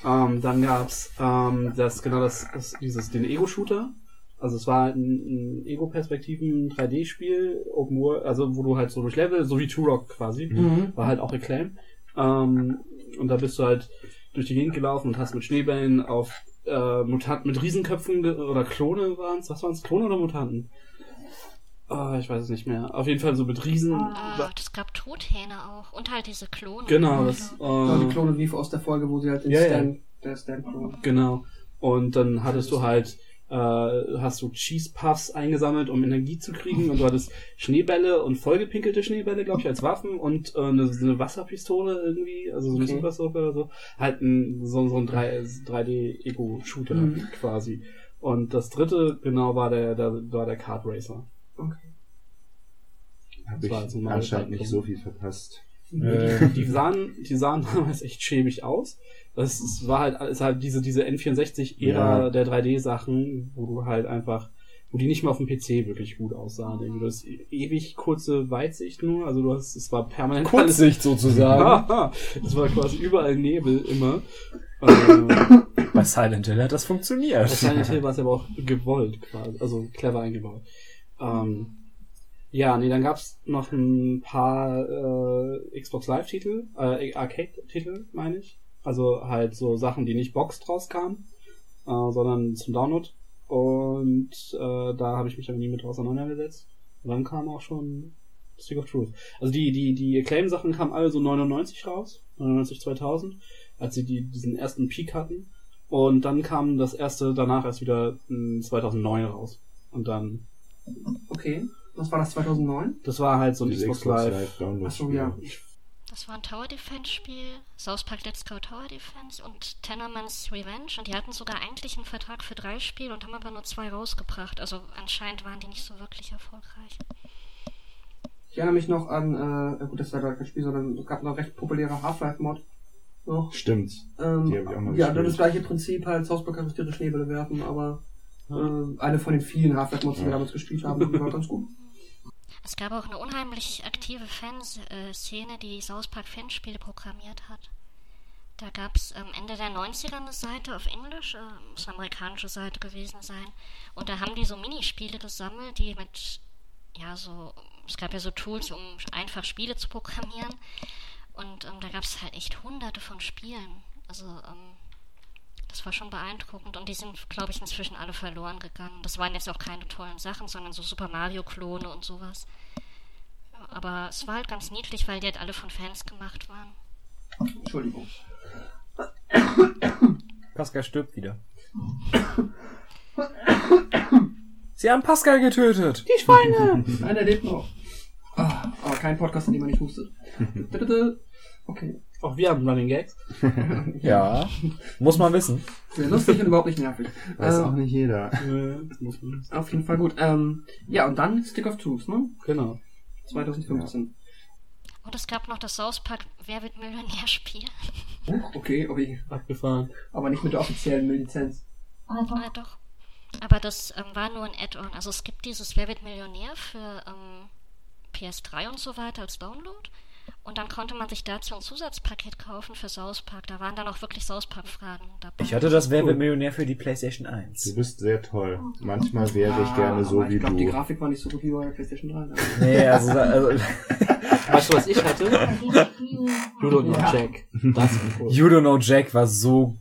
Ähm, dann gab's ähm, das genau das, das dieses den Ego-Shooter. Also es war ein, ein Ego-Perspektiven 3D-Spiel, Open World, also wo du halt so durch Level, so wie Turok quasi, Mhm. war halt auch Reclaim. Ähm, und da bist du halt durch die Gegend gelaufen und hast mit Schneebällen auf äh, Mutanten mit Riesenköpfen ge- oder Klone waren's, was waren's, Klone oder Mutanten? Ah, ich weiß es nicht mehr. Auf jeden Fall so mit Riesen. Ah, es gab Truthähne auch. Und halt diese Klone. Genau, das. Ja, die Äh, Klone wie aus der Folge, wo sie halt den Ja, ja. Stan, der Stan-Klon. Genau. Und dann hattest du halt, äh, hast du Cheese Puffs eingesammelt, um Energie zu kriegen. Und du hattest Schneebälle und vollgepinkelte Schneebälle, glaube ich, als Waffen und äh, eine, eine Wasserpistole irgendwie, also so eine Okay. Super Soaker oder so. Halt ein, so, so ein 3, 3D-Ego-Shooter Mhm. quasi. Und das dritte, genau, war der, der, war der Kart Racer. Okay. Habe ich Mario anscheinend nicht so viel verpasst. Äh, die sahen, die sahen [laughs] damals echt schäbig aus. Das ist, war halt, ist halt diese, diese N64-Ära Ja. der 3D-Sachen, wo du halt einfach, wo die nicht mehr auf dem PC wirklich gut aussahen. Irgendwie. Du hast e- ewig kurze Weitsicht nur, also du hast, es war permanent Kurzsicht sozusagen. Haha, [laughs] Es war quasi überall Nebel immer. Ähm, Bei Silent Hill hat das bei funktioniert. Silent Hill [laughs] war es aber auch gewollt quasi, also clever eingebaut. Ähm, ja, nee, dann gab's noch ein paar äh, Xbox Live-Titel, äh, Arcade-Titel, meine ich. Also halt so Sachen, die nicht boxed rauskamen, äh, sondern zum Download. Und äh, da habe ich mich aber nie mit auseinandergesetzt. Und dann kam auch schon Stick of Truth. Also die, die, die Acclaim-Sachen kamen alle so 99 raus, 99 2000, als sie die, diesen ersten Peak hatten. Und dann kam das erste danach erst wieder mh, 2009 raus. Und dann, Okay. Was war das 2009? das war halt so ein Xbox, Xbox Live. Live Download. Achso, ja. Das war ein Tower Defense Spiel, South Park Let's Go Tower Defense und Tenorman's Revenge und die hatten sogar eigentlich einen Vertrag für drei Spiele und haben aber nur zwei rausgebracht. Also anscheinend waren die nicht so wirklich erfolgreich. Ich erinnere mich noch an, äh, ja gut, das war da kein Spiel, sondern es gab noch recht populäre Half-Life-Mod noch. Stimmt. Ähm, Die hab ich auch mal ja, gespielt. das gleiche Prinzip halt, Hauspark kann ihre Schneebälle werfen, aber äh, eine von den vielen Half-Life-Mods, die wir damals gespielt haben, die war ganz gut. Es gab auch eine unheimlich aktive Fanszene, die South Park Fanspiele programmiert hat. Da gab es am Ende der 90er eine Seite auf Englisch, äh, muss eine amerikanische Seite gewesen sein. Und da haben die so Minispiele gesammelt, die mit, ja, so, es gab ja so Tools, um einfach Spiele zu programmieren. Und ähm, da gab es halt echt hunderte von Spielen. Also, ähm, das war schon beeindruckend. Und die sind, glaube ich, inzwischen alle verloren gegangen. Das waren jetzt auch keine tollen Sachen, sondern so Super Mario-Klone und sowas. Aber es war halt ganz niedlich, weil die halt alle von Fans gemacht waren. Entschuldigung. Pascal stirbt wieder. Sie haben Pascal getötet. Die Schweine! Einer lebt noch. Ah, aber kein Podcast, in dem man nicht hustet. [laughs] Okay. Auch wir haben Running Gags. [laughs] Ja, muss man wissen. Lustig und überhaupt nicht nervig. Weiß Äh, auch nicht jeder. Äh, das muss man- Auf jeden Fall gut. Ähm, ja, und dann Stick of Truth, ne? genau. 2015. Und es gab noch das South Park Wer wird Millionär-Spiel. [laughs] Okay, okay. Abgefahren. Aber nicht mit der offiziellen Lizenz. Ah, doch. Aber das ähm, war nur ein Add-on. Also es gibt dieses Wer wird Millionär für ähm, PS3 und so weiter als Download. Und dann konnte man sich dazu ein Zusatzpaket kaufen für South Park. Da waren dann auch wirklich South Park-Fragen dabei. Ich hatte das Wer wird Millionär für die PlayStation 1. Du bist sehr toll. Manchmal wäre ich Ah, gerne so wie ich glaube, die du. Grafik war nicht so gut wie bei der PlayStation 3. ne? Nee, also, also [laughs] Weißt du, was ich hatte? Judo und Jack. Das war cool. You Don't Know Jack war so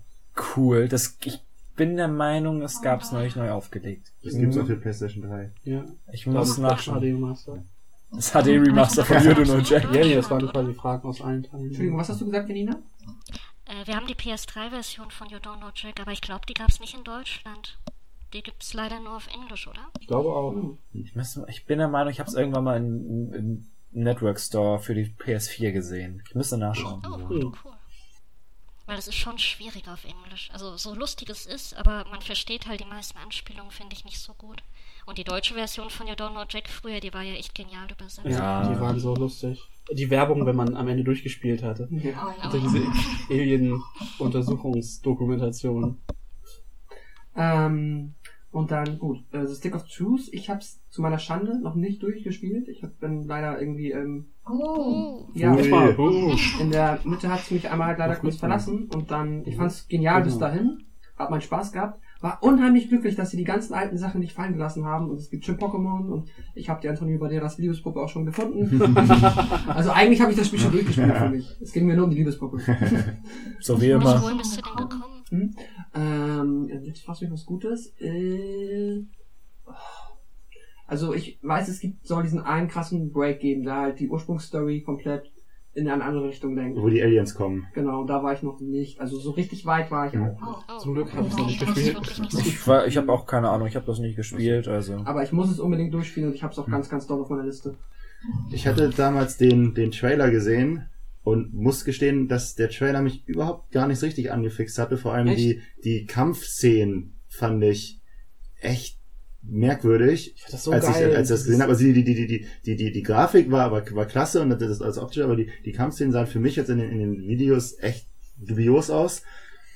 cool. Das, ich bin der Meinung, es gab es neulich neu aufgelegt. Das gibt's auch für PlayStation 3. Ja. Ich muss nachschauen. Das HD Remaster von You Don't Know Jack. Ja, nee, das waren quasi Fragen aus allen Teilen. Entschuldigung, was hast du gesagt, Janina? Äh, wir haben die PS3-Version von You Don't Know Jack, aber ich glaube, die gab es nicht in Deutschland. Die gibt es leider nur auf Englisch, oder? Ich glaube auch. Ich, müsste, ich bin der Meinung, ich habe es irgendwann mal im, Network Store für die PS4 gesehen. Ich müsste nachschauen. Oh, Hm. cool. Weil es ist schon schwierig auf Englisch. Also so lustig es ist, aber man versteht halt die meisten Anspielungen, finde ich nicht so gut. Und die deutsche Version von You Don't Know Jack früher, die war ja echt genial übersetzt. Ja, die waren so lustig. Die Werbung, wenn man am Ende durchgespielt hatte. Ja. Also diese Alien-Untersuchungsdokumentation. Ähm, und dann, gut, äh, The Stick of Truth, ich hab's zu meiner Schande noch nicht durchgespielt. Ich hab, bin leider irgendwie, ähm, Oh. ja. Mal, uh, in der Mitte hat's mich einmal halt leider kurz verlassen und dann, ich fand's genial bis Genau. dahin, hab meinen Spaß gehabt, war unheimlich glücklich, dass sie die ganzen alten Sachen nicht fallen gelassen haben und es gibt schon Pokémon und ich habe die Antonio Banderas Liebespuppe auch schon gefunden. [laughs] also eigentlich habe ich das Spiel schon durchgespielt für mich. Es ging mir nur um die Liebespuppe. [laughs] So wie Wie immer. Gekommen? Ähm, jetzt fragst du mich was Gutes. Äh, also ich weiß, es gibt, soll diesen einen krassen Break geben, da halt die Ursprungsstory komplett in eine andere Richtung lenkt. Wo die Aliens kommen. Genau, da war ich noch nicht. Also so richtig weit war ich auch. Oh, oh. Zum Glück hab ich's noch nicht ist gespielt. Ich, war- ich habe auch keine Ahnung, ich habe das nicht gespielt, also. Aber ich muss es unbedingt durchspielen und ich habe es auch ganz, ganz doll auf meiner Liste. Ich hatte damals den, den Trailer gesehen und muss gestehen, dass der Trailer mich überhaupt gar nicht so richtig angefixt hatte. Vor allem Echt? die, die Kampfszenen fand ich echt merkwürdig. Ich das so als geil. ich als ich das gesehen habe, also die, die, die, die, die, die, die Grafik war aber war klasse und das ist alles optisch, aber die, die Kampfszenen sahen für mich jetzt in den, in den Videos echt dubios aus.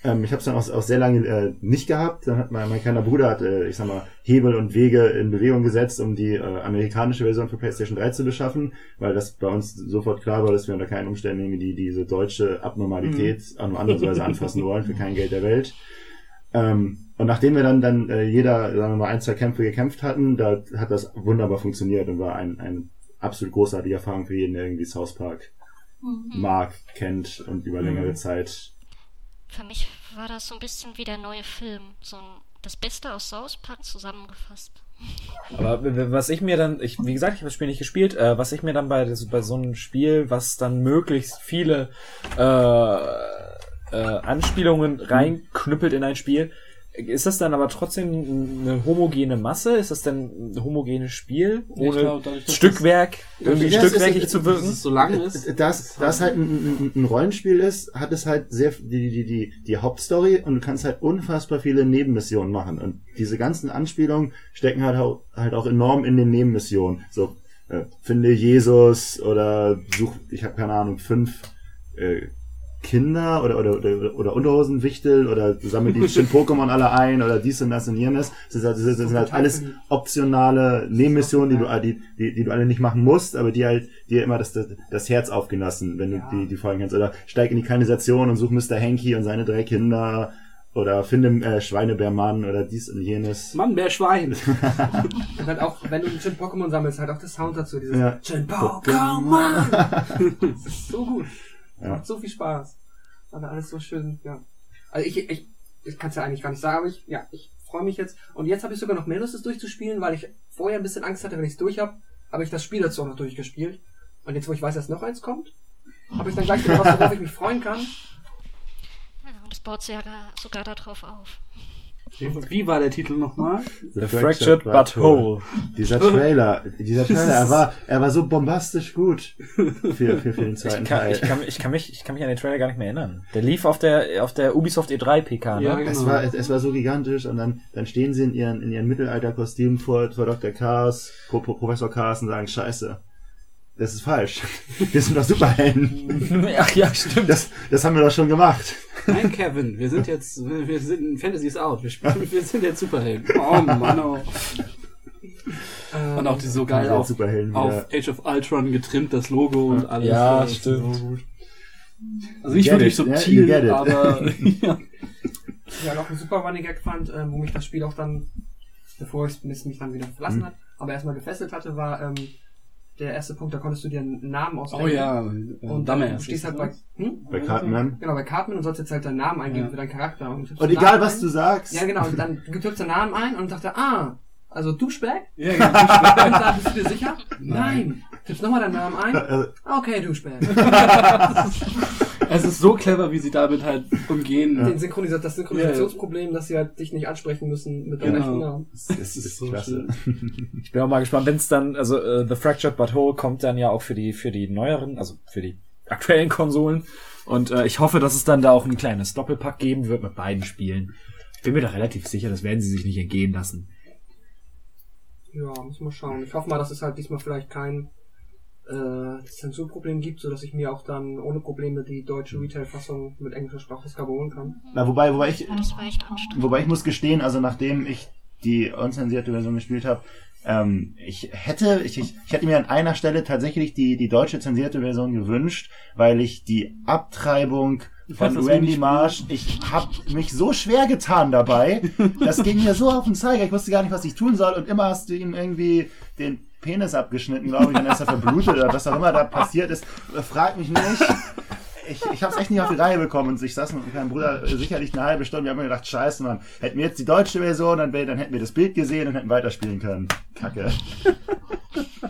Ähm, ich habe es dann auch, auch sehr lange äh, nicht gehabt. Dann hat mein, mein kleiner Bruder hat, äh, ich sag mal, Hebel und Wege in Bewegung gesetzt, um die äh, amerikanische Version für PlayStation 3 zu beschaffen, weil das bei uns sofort klar war, dass wir unter keinen Umständen irgendwie die, diese deutsche Abnormalität an andersweise [laughs] anfassen wollen, für kein Geld der Welt. Ähm, und nachdem wir dann, dann äh, jeder, sagen wir mal, ein, zwei Kämpfe gekämpft hatten, da hat das wunderbar funktioniert und war ein, eine absolut großartige Erfahrung für jeden, der irgendwie South Park Mhm. mag, kennt und über längere Zeit. Für mich war das so ein bisschen wie der neue Film. So ein, das Beste aus South Park zusammengefasst. Aber was ich mir dann, ich, wie gesagt, ich habe das Spiel nicht gespielt, äh, was ich mir dann bei, bei so einem Spiel, was dann möglichst viele äh, äh, Anspielungen reinknüppelt in ein Spiel, ist das dann aber trotzdem eine homogene Masse? Ist das denn ein homogenes Spiel? Ohne glaub, dadurch, Stückwerk, irgendwie Ja, es ist- stückwerkig zu wirken? es so lang ist. Das, das halt ein, ein, ein Rollenspiel ist, hat es halt sehr die, die, die, die Hauptstory und du kannst halt unfassbar viele Nebenmissionen machen. Und diese ganzen Anspielungen stecken halt auch, halt auch enorm in den Nebenmissionen. So, äh, finde Jesus oder such, ich habe keine Ahnung, fünf äh, Kinder oder, oder, oder, oder Unterhosenwichtel oder sammel die [laughs] schönen Pokémon alle ein oder dies und das und jenes. Das, ist halt, das, ist- das sind halt alles optionale Nebenmissionen, die du, die, die, die du alle nicht machen musst, aber die halt dir immer das, das, das Herz aufgelassen, wenn du Ja. die, die Folgen kennst. Oder steig in die Kanalisation und such Mr. Hanky und seine drei Kinder oder finde äh, Schweinebärmann oder dies und jenes. Mann, mehr Schwein. [laughs] Und halt auch, wenn du ein Shin Pokémon sammelst, halt auch der Sound dazu, dieses Ja. Pokémon. [laughs] das ist so gut. Ja. Macht so viel Spaß. Aber alles so schön, ja. Also ich, ich, ich kann es ja eigentlich gar nicht sagen, aber ich, ja, ich freue mich jetzt. Und jetzt habe ich sogar noch mehr Lust, es durchzuspielen, weil ich vorher ein bisschen Angst hatte, wenn ich es durch habe, habe ich das Spiel dazu auch noch durchgespielt. Und jetzt, wo ich weiß, dass noch eins kommt, habe ich dann gleich wieder was, worauf ich mich freuen kann. Ja, und es baut sogar, sogar darauf auf. Wie war der Titel nochmal? The Fractured But Whole. Dieser Trailer, dieser [laughs] Trailer, er war, er war so bombastisch gut für, für, für den zweiten Ich kann, Teil. ich, kann, ich, kann mich, ich kann mich an den Trailer gar nicht mehr erinnern. Der lief auf der, auf der Ubisoft E3 PK, ne? Ja, genau. Es war, es, es war so gigantisch und dann, dann stehen sie in ihren, in ihren Mittelalterkostümen vor, vor Dr. Pro, Professor Cars und sagen, scheiße, das ist falsch. Wir sind doch Superhelden. [laughs] Ach ja, stimmt. Das, das haben wir doch schon gemacht. Nein, Kevin, wir sind jetzt, wir sind, Fantasy ist out. Wir spielen, wir sind jetzt Superhelden. Oh Mann, oh. Ähm, Und auch die so geil auf, Superhelden auf. Age of Ultron getrimmt, das Logo und alles. Ja, Das stimmt. So gut. Also it, yeah, you subtil, aber [laughs] ja. ja, noch ein super Running Gag fand, ähm, wo mich das Spiel auch dann, bevor es mich mich dann wieder verlassen Mhm. hat, aber erstmal gefesselt hatte, war ähm, der erste Punkt, da konntest du dir einen Namen ausdenken. Oh ja, Und Dumbass du stehst halt bei, hm? Bei Cartman. Genau, bei Cartman und sollst jetzt halt deinen Namen eingeben Ja. für deinen Charakter. Und, Und egal, Namen was ein. du sagst. Ja, genau, und dann tippst du den Namen ein und dachte, ah, also Douchebag? Ja, genau. Und dann [laughs] bist du dir sicher? Nein. Tippst nochmal deinen Namen ein? Äh, Okay, Douchebag. [laughs] [laughs] es ist so clever, wie sie damit halt umgehen. Den Synchronisa das Synchronisationsproblem, dass sie halt dich nicht ansprechen müssen mit deinem Genau. echten Namen. Das ist, so klasse. Ich bin auch mal gespannt, wenn es dann, also äh, The Fractured But Whole kommt dann ja auch für die, für die neueren, also für die aktuellen Konsolen. Und äh, ich hoffe, dass es dann da auch ein kleines Doppelpack geben wird mit beiden Spielen. Ich bin mir da relativ sicher, das werden sie sich nicht entgehen lassen. Ja, muss mal schauen. Ich hoffe mal, dass es halt diesmal vielleicht kein äh, Zensurproblem gibt, sodass ich mir auch dann ohne Probleme die deutsche Retail-Fassung mit englischer Sprachausgabe holen kann. Na, wobei, wobei ich, Ja, das war echt anstrengend. wobei ich muss gestehen, also nachdem ich die unzensierte Version gespielt habe, ähm, ich hätte, ich, ich, ich hätte mir an einer Stelle tatsächlich die, die deutsche zensierte Version gewünscht, weil ich die Abtreibung von Randy? Marsh, ich habe mich so schwer getan dabei. [laughs] Das ging mir so auf den Zeiger. Ich wusste gar nicht, was ich tun soll. Und immer hast du ihm irgendwie den Penis abgeschnitten, glaube ich, und dann ist er verblutet oder was auch immer da passiert ist. Frag mich nicht. Ich, ich habe es echt nicht auf die Reihe bekommen und ich saß mit meinem Bruder sicherlich eine halbe Stunde. Wir haben mir gedacht, scheiße, Mann, hätten wir jetzt die deutsche Version, dann, dann hätten wir das Bild gesehen und hätten weiterspielen können. Kacke.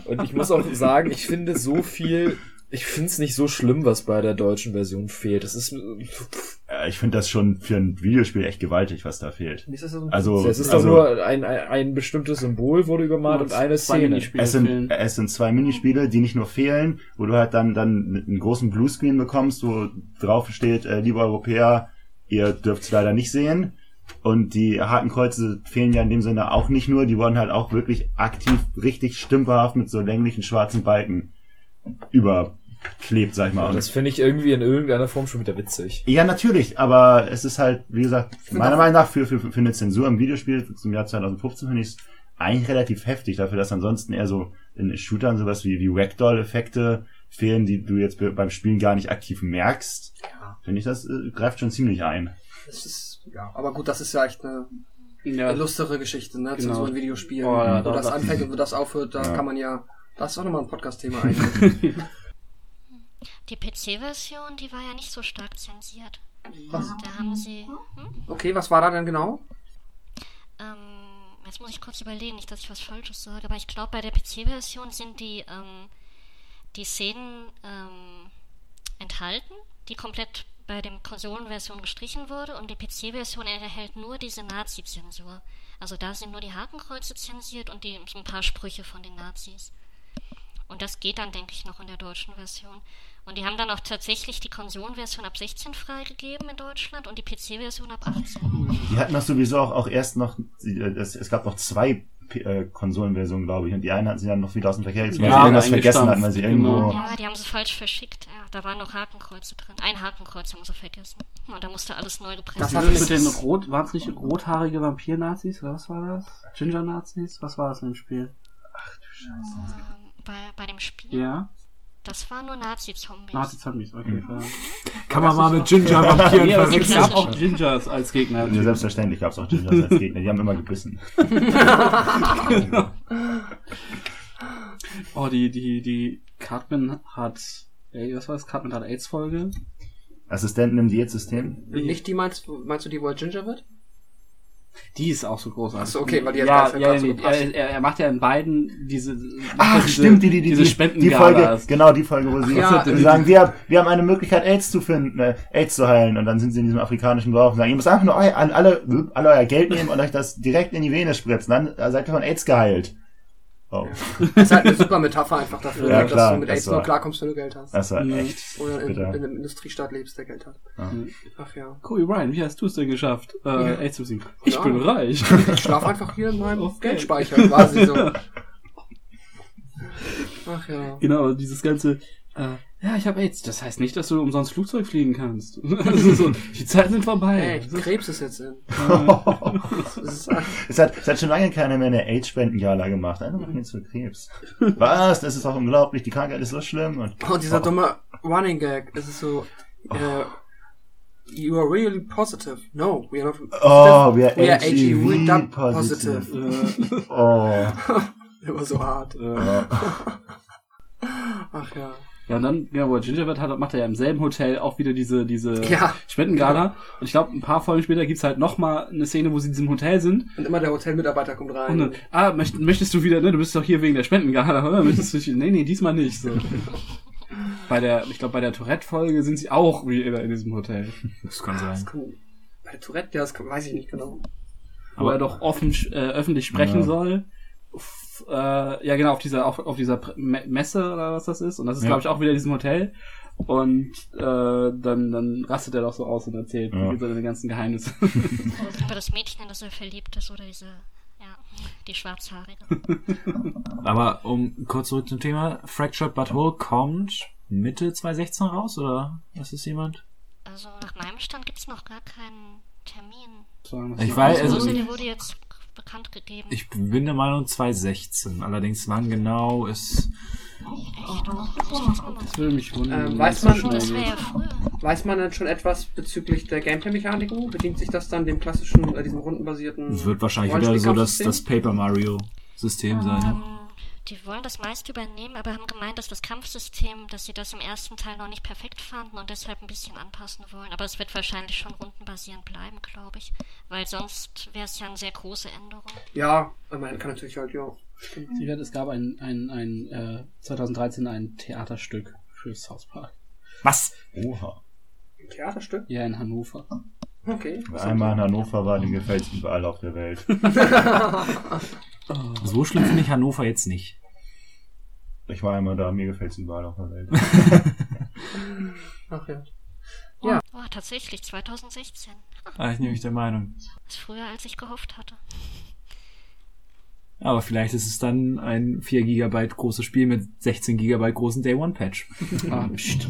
Und ich muss auch sagen, ich finde so viel, ich finde es nicht so schlimm, was bei der deutschen Version fehlt. Es ist, Äh, Ich finde das schon für ein Videospiel echt gewaltig, was da fehlt. Das so? Also, es ist also doch nur ein, ein, ein bestimmtes Symbol wurde gemalt und eine Zwei Szene. Minispiele es sind, es sind zwei Minispiele, die nicht nur fehlen, wo du halt dann, dann einen großen Bluescreen bekommst, wo drauf steht, äh, liebe Europäer, ihr dürft es leider nicht sehen. Und die Hakenkreuze fehlen ja in dem Sinne auch nicht nur, die wurden halt auch wirklich aktiv, richtig stümperhaft mit so länglichen schwarzen Balken überklebt, sag ich mal. Und Und das finde ich irgendwie in irgendeiner Form schon wieder witzig. ja, natürlich, aber es ist halt, wie gesagt, meiner Meinung nach für, für, für eine Zensur im Videospiel zum Jahr 2015 finde ich es eigentlich relativ heftig, dafür, dass ansonsten eher so in Shootern sowas wie, wie Ragdoll-Effekte fehlen, die du jetzt be- beim Spielen gar nicht aktiv merkst. Finde ich, das äh, greift schon ziemlich ein. Das ist, ja, aber gut, das ist ja echt eine Ja, lustere Geschichte, ne? Genau. Zensur in Videospielen. Oh, ja, wo da- das da- anfängt und wo das aufhört, da Ja. kann man ja, das ist auch nochmal ein Podcast-Thema [laughs] eigentlich. Die PC-Version, die war ja nicht so stark zensiert. Was? Da haben sie. Hm? Okay, was war da denn genau? Ähm, jetzt muss ich kurz überlegen, nicht, dass ich was Falsches sage, aber ich glaube, bei der PC-Version sind die, ähm, die Szenen ähm, enthalten, die komplett bei dem Konsolenversion gestrichen wurde und die PC-Version enthält nur diese Nazi-Zensur. Also da sind nur die Hakenkreuze zensiert und die, so ein paar Sprüche von den Nazis. Und das geht dann, denke ich, noch in der deutschen Version. Und die haben dann auch tatsächlich die Konsolenversion ab 16 freigegeben in Deutschland und die PC-Version ab 18. Die hatten das sowieso auch, auch erst noch, sie- äh, es, es gab noch zwei äh, Konsolenversionen, glaube ich, und die eine hatten sie dann noch wieder aus dem Verkehr gezogen, weil Ja, sie irgendwas vergessen hatten, weil sie irgendwo... genau. Ja, die haben sie falsch verschickt. Ja, da waren noch Hakenkreuze drin. Ein Hakenkreuz haben sie vergessen. Und da musste alles neu gepresst Das Das hat mit mit- den rot, waren es nicht rothaarige Vampir-Nazis oder was war das? Ginger-Nazis? Was war das im Spiel? Ähm, bei, bei dem Spiel. Ja, Das war nur Nazi-Zombies. Nazi-Zombies, okay. Mhm. klar. Kann man mal mit Ginger-Vampiren Nee, aber es verwechseln. gab auch Gingers als Gegner. Ja, selbstverständlich gab es auch Gingers als Gegner, die haben immer gebissen. [laughs] Oh, die, die, die Cartman hat, ey, was war das? Cartman hat AIDS-Folge. Assistenten im Diätsystem. Nicht die meinst, du- meinst du die, wo er Ginger wird? Die ist auch so großartig. Ach so, okay, weil die hat ja, ja, ganz so er, er, macht ja in beiden diese. ja Ach, diese, stimmt, die, die, die, diese die, die. Folge, genau, die Folge, wo sie ja, sagen, wir, wir haben eine Möglichkeit, AIDS zu finden, äh, AIDS zu heilen, und dann sind sie in diesem afrikanischen Dorf und sagen, ihr müsst einfach nur eu, alle, alle, alle euer Geld nehmen und euch das direkt in die Vene spritzen, dann äh, seid ihr von AIDS geheilt. Oh, Das ist halt eine super Metapher einfach dafür, Ja, dass klar, du mit AIDS war- nur klarkommst, wenn du Geld hast. das war Mhm. echt Oder in, in einem Industriestaat lebst, der Geld hat. Ja. Ach ja. Kobe Ryan, wie hast du es denn geschafft, äh, Ja. AIDS zu besiegen? Ich Ja. bin reich. Ich schlaf einfach hier in [laughs] meinem Okay. Geldspeicher, quasi so. [laughs] Ach ja. Genau, dieses ganze, äh, ja, ich habe AIDS. Das heißt nicht, dass du umsonst Flugzeug fliegen kannst. [laughs] so, die Zeiten sind vorbei. Ey, Krebs ist jetzt in. [laughs] Es hat, es hat schon lange keiner mehr eine AIDS-Spendengala gemacht. Einer macht jetzt für Krebs. Was? Das ist doch unglaublich. Die Krankheit ist so schlimm. Und, und dieser dumme Running Gag, es ist so, äh, you are really positive. No, we are not oh, wir we are HIV HIV positive. positive. [laughs] Oh. Der war so hart. Äh, Ach ja. Ja, und dann, genau, wo er Ginger wird, hat, macht er ja im selben Hotel auch wieder diese, diese Ja. Spendengala. Und ich glaube, ein paar Folgen später gibt's halt noch mal eine Szene, wo sie in diesem Hotel sind. Und immer der Hotelmitarbeiter kommt rein. Und dann, ah, möcht, möchtest du wieder, ne, du bist doch hier wegen der Spendengala, [laughs] oder? Möchtest du, nee, nee, diesmal nicht, so. [laughs] Bei der, ich glaube, bei der Tourette-Folge sind sie auch wieder in diesem Hotel. Das kann das sein. kann, bei der Tourette, ja, das kann, weiß ich nicht genau. Wo er doch offen, äh, öffentlich sprechen Ja. soll. Äh, ja, genau, auf dieser, auf, auf dieser Me- Messe oder was das ist. Und das ist, Ja. glaube ich, auch wieder in diesem Hotel. Und äh, dann, dann rastet er doch so aus und erzählt Ja. seine ganzen Geheimnisse. [laughs] Über das Mädchen, in das er verliebt ist, oder diese, ja, die Schwarzhaarige. [laughs] Aber um kurz zurück zum Thema, Fractured But Whole kommt Mitte 2016 raus, oder? Was ist jemand? Also nach meinem Stand gibt's noch gar keinen Termin. Ich weiß, Also, also, der wurde jetzt bekannt gegeben. ich bin der Meinung 2016. Allerdings wann genau ist... Das würde mich wundern. Ähm, wenn weiß man- so ja. Weiß man denn schon etwas bezüglich der Gameplay-Mechaniken? Bedient sich das dann dem klassischen, äh, diesem rundenbasierten Wird wahrscheinlich wieder so das, das Paper Mario System sein. Ne? Die wollen das meiste übernehmen, aber haben gemeint, dass das Kampfsystem, dass sie das im ersten Teil noch nicht perfekt fanden und deshalb ein bisschen anpassen wollen. Aber es wird wahrscheinlich schon rundenbasierend bleiben, glaube ich. Weil sonst wäre es ja eine sehr große Änderung. Ja, man kann natürlich halt, ja. Sie hört, es gab ein, ein, ein äh, 2013 ein Theaterstück für South Park. Was? Oha. Ein Theaterstück? Ja, in Hannover. Okay. Wer einmal in Hannover war, dem gefällt es überall auf der Welt. [laughs] So schlimm finde ich Hannover jetzt nicht. Ich war einmal da, mir gefällt es überall auf der Welt. [laughs] Ach ja. Oh, tatsächlich, 2016. Ah, ich nämlich der Meinung. Ist früher, als ich gehofft hatte. Aber vielleicht ist es dann ein 4 GB großes Spiel mit 16 GB großen Day One Patch. [laughs] Ah, pst.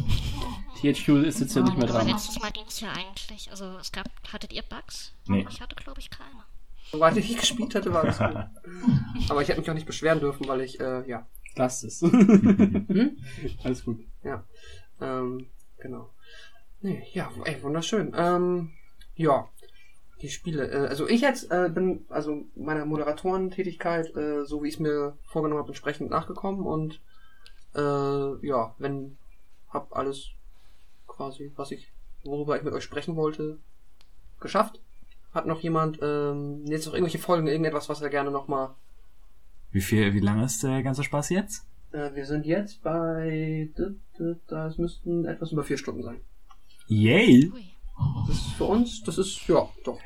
THQ ist jetzt ja nicht mehr dran. letztes Mal ging es ja eigentlich. Also es gab, hattet ihr Bugs? Nee. Ich hatte, glaube ich, keine. Soweit ich gespielt hätte, war das gut. [laughs] Aber ich hätte mich auch nicht beschweren dürfen, weil ich, äh, ja. Lasst es. [laughs] Hm? Alles gut. Ähm, genau. Nee, ja, ey, wunderschön. Ähm, ja, die Spiele. Äh, also ich jetzt äh, bin also meiner Moderatorentätigkeit, äh, so wie ich es mir vorgenommen habe, entsprechend nachgekommen und äh, ja, wenn hab alles quasi, was ich, worüber ich mit euch sprechen wollte, geschafft. Hat noch jemand ähm, jetzt noch irgendwelche Folgen, irgendetwas, was er gerne nochmal Wie viel, wie lange ist der ganze Spaß jetzt? Äh, wir sind jetzt bei. Das müssten etwas über vier Stunden sein. Yay! Das ist für uns, das ist, ja, doch.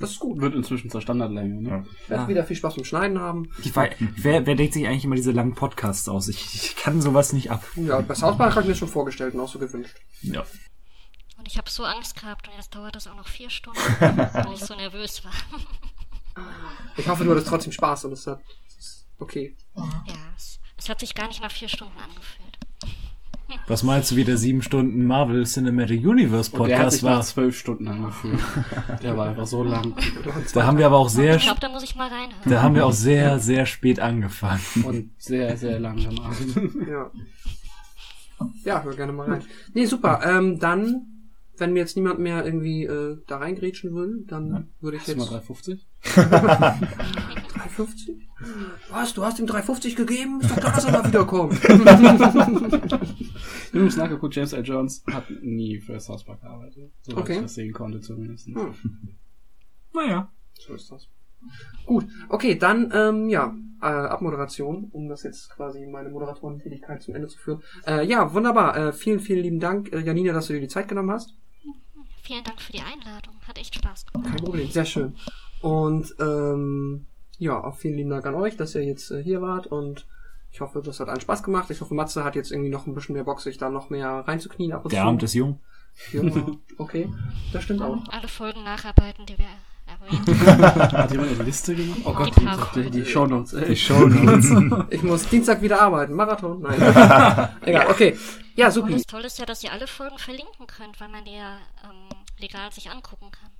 Das ist gut. Wird inzwischen zur Standardlänge, ne? Ja. Ich werde Ja. wieder viel Spaß beim Schneiden haben. Ich weiß, wer, wer denkt sich eigentlich immer diese langen Podcasts aus? Ich, ich kann sowas nicht ab. Ja, bei South Park habe ich mir schon vorgestellt und auch so gewünscht. Ja. Und ich habe so Angst gehabt und jetzt dauert das auch noch vier Stunden, [laughs] weil ich so nervös war. Ich hoffe, du hattest trotzdem Spaß und es hat. Okay. Ja, es, es hat sich gar nicht nach vier Stunden angefühlt. [laughs] Was meinst du, wie der sieben Stunden Marvel Cinematic Universe Und der hat Podcast sich nach war? zwölf Stunden angefühlt. [laughs] der war einfach so lang. Da haben wir aber auch sehr, Ich glaube, da muss ich mal reinhören. da haben wir auch sehr, sehr spät angefangen. Und sehr, sehr langsam abend. Ja. Ja, hör gerne mal rein. Nee, super. Ähm, dann, wenn mir jetzt niemand mehr irgendwie äh, da reingrätschen will, dann würde ich Hast du mal jetzt. 350? [laughs] 350? Was? Du hast ihm 350 gegeben? Ist doch klar, dass er mal wiederkommt. [laughs] Übrigens nachgeguckt, James L. Jones hat nie für South Park gearbeitet. So Okay. ich das sehen konnte zumindest. Hm. Naja. So ist das. Gut, okay, dann, ähm, ja, äh, Abmoderation, um das jetzt quasi meine Moderatorentätigkeit zum Ende zu führen. Äh, ja, wunderbar. Äh, vielen, vielen lieben Dank, äh, Janina, dass du dir die Zeit genommen hast. Vielen Dank für die Einladung. Hat echt Spaß gemacht. Kein Problem, sehr schön. Und, ähm, ja, auch vielen lieben Dank an euch, dass ihr jetzt äh, hier wart und ich hoffe, das hat allen Spaß gemacht. Ich hoffe, Matze hat jetzt irgendwie noch ein bisschen mehr Bock, sich da noch mehr reinzuknien ab und Der zu. Abend ist jung. Ja, okay, das stimmt auch. [laughs] Alle Folgen nacharbeiten, die wir erwähnt [laughs] Hat jemand eine Liste gemacht? Oh Gott, Die die, die Shownotes. ey. Die Shownotes. [laughs] Ich muss Dienstag wieder arbeiten. Marathon? Nein. Egal, okay. Ja, Und super. das Tolle ist ja, dass ihr alle Folgen verlinken könnt, weil man die ja ähm, legal sich angucken kann.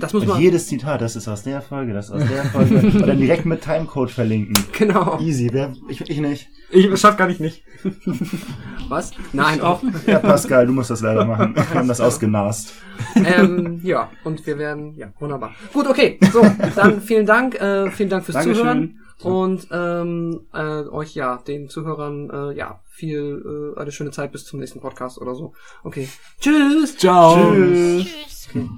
Das muss Und man. jedes Zitat, das ist aus der Folge, das ist aus der Folge. [laughs] Und dann direkt mit Timecode verlinken. Genau. Easy, wer, ich, ich nicht. Ich schaff gar nicht nicht. [laughs] Was? Nein, auch. Ja, Pascal, du musst das leider machen. Wir haben das ausgenast. ähm, ja, und wir werden, ja, wunderbar. Gut, okay. So, dann vielen Dank, äh, vielen Dank fürs Dankeschön. Zuhören. Und ähm, äh, euch, ja, den Zuhörern, äh, ja, viel, äh, eine schöne Zeit bis zum nächsten Podcast oder so. Okay. Tschüss. Ciao. Tschüss. Tschüss.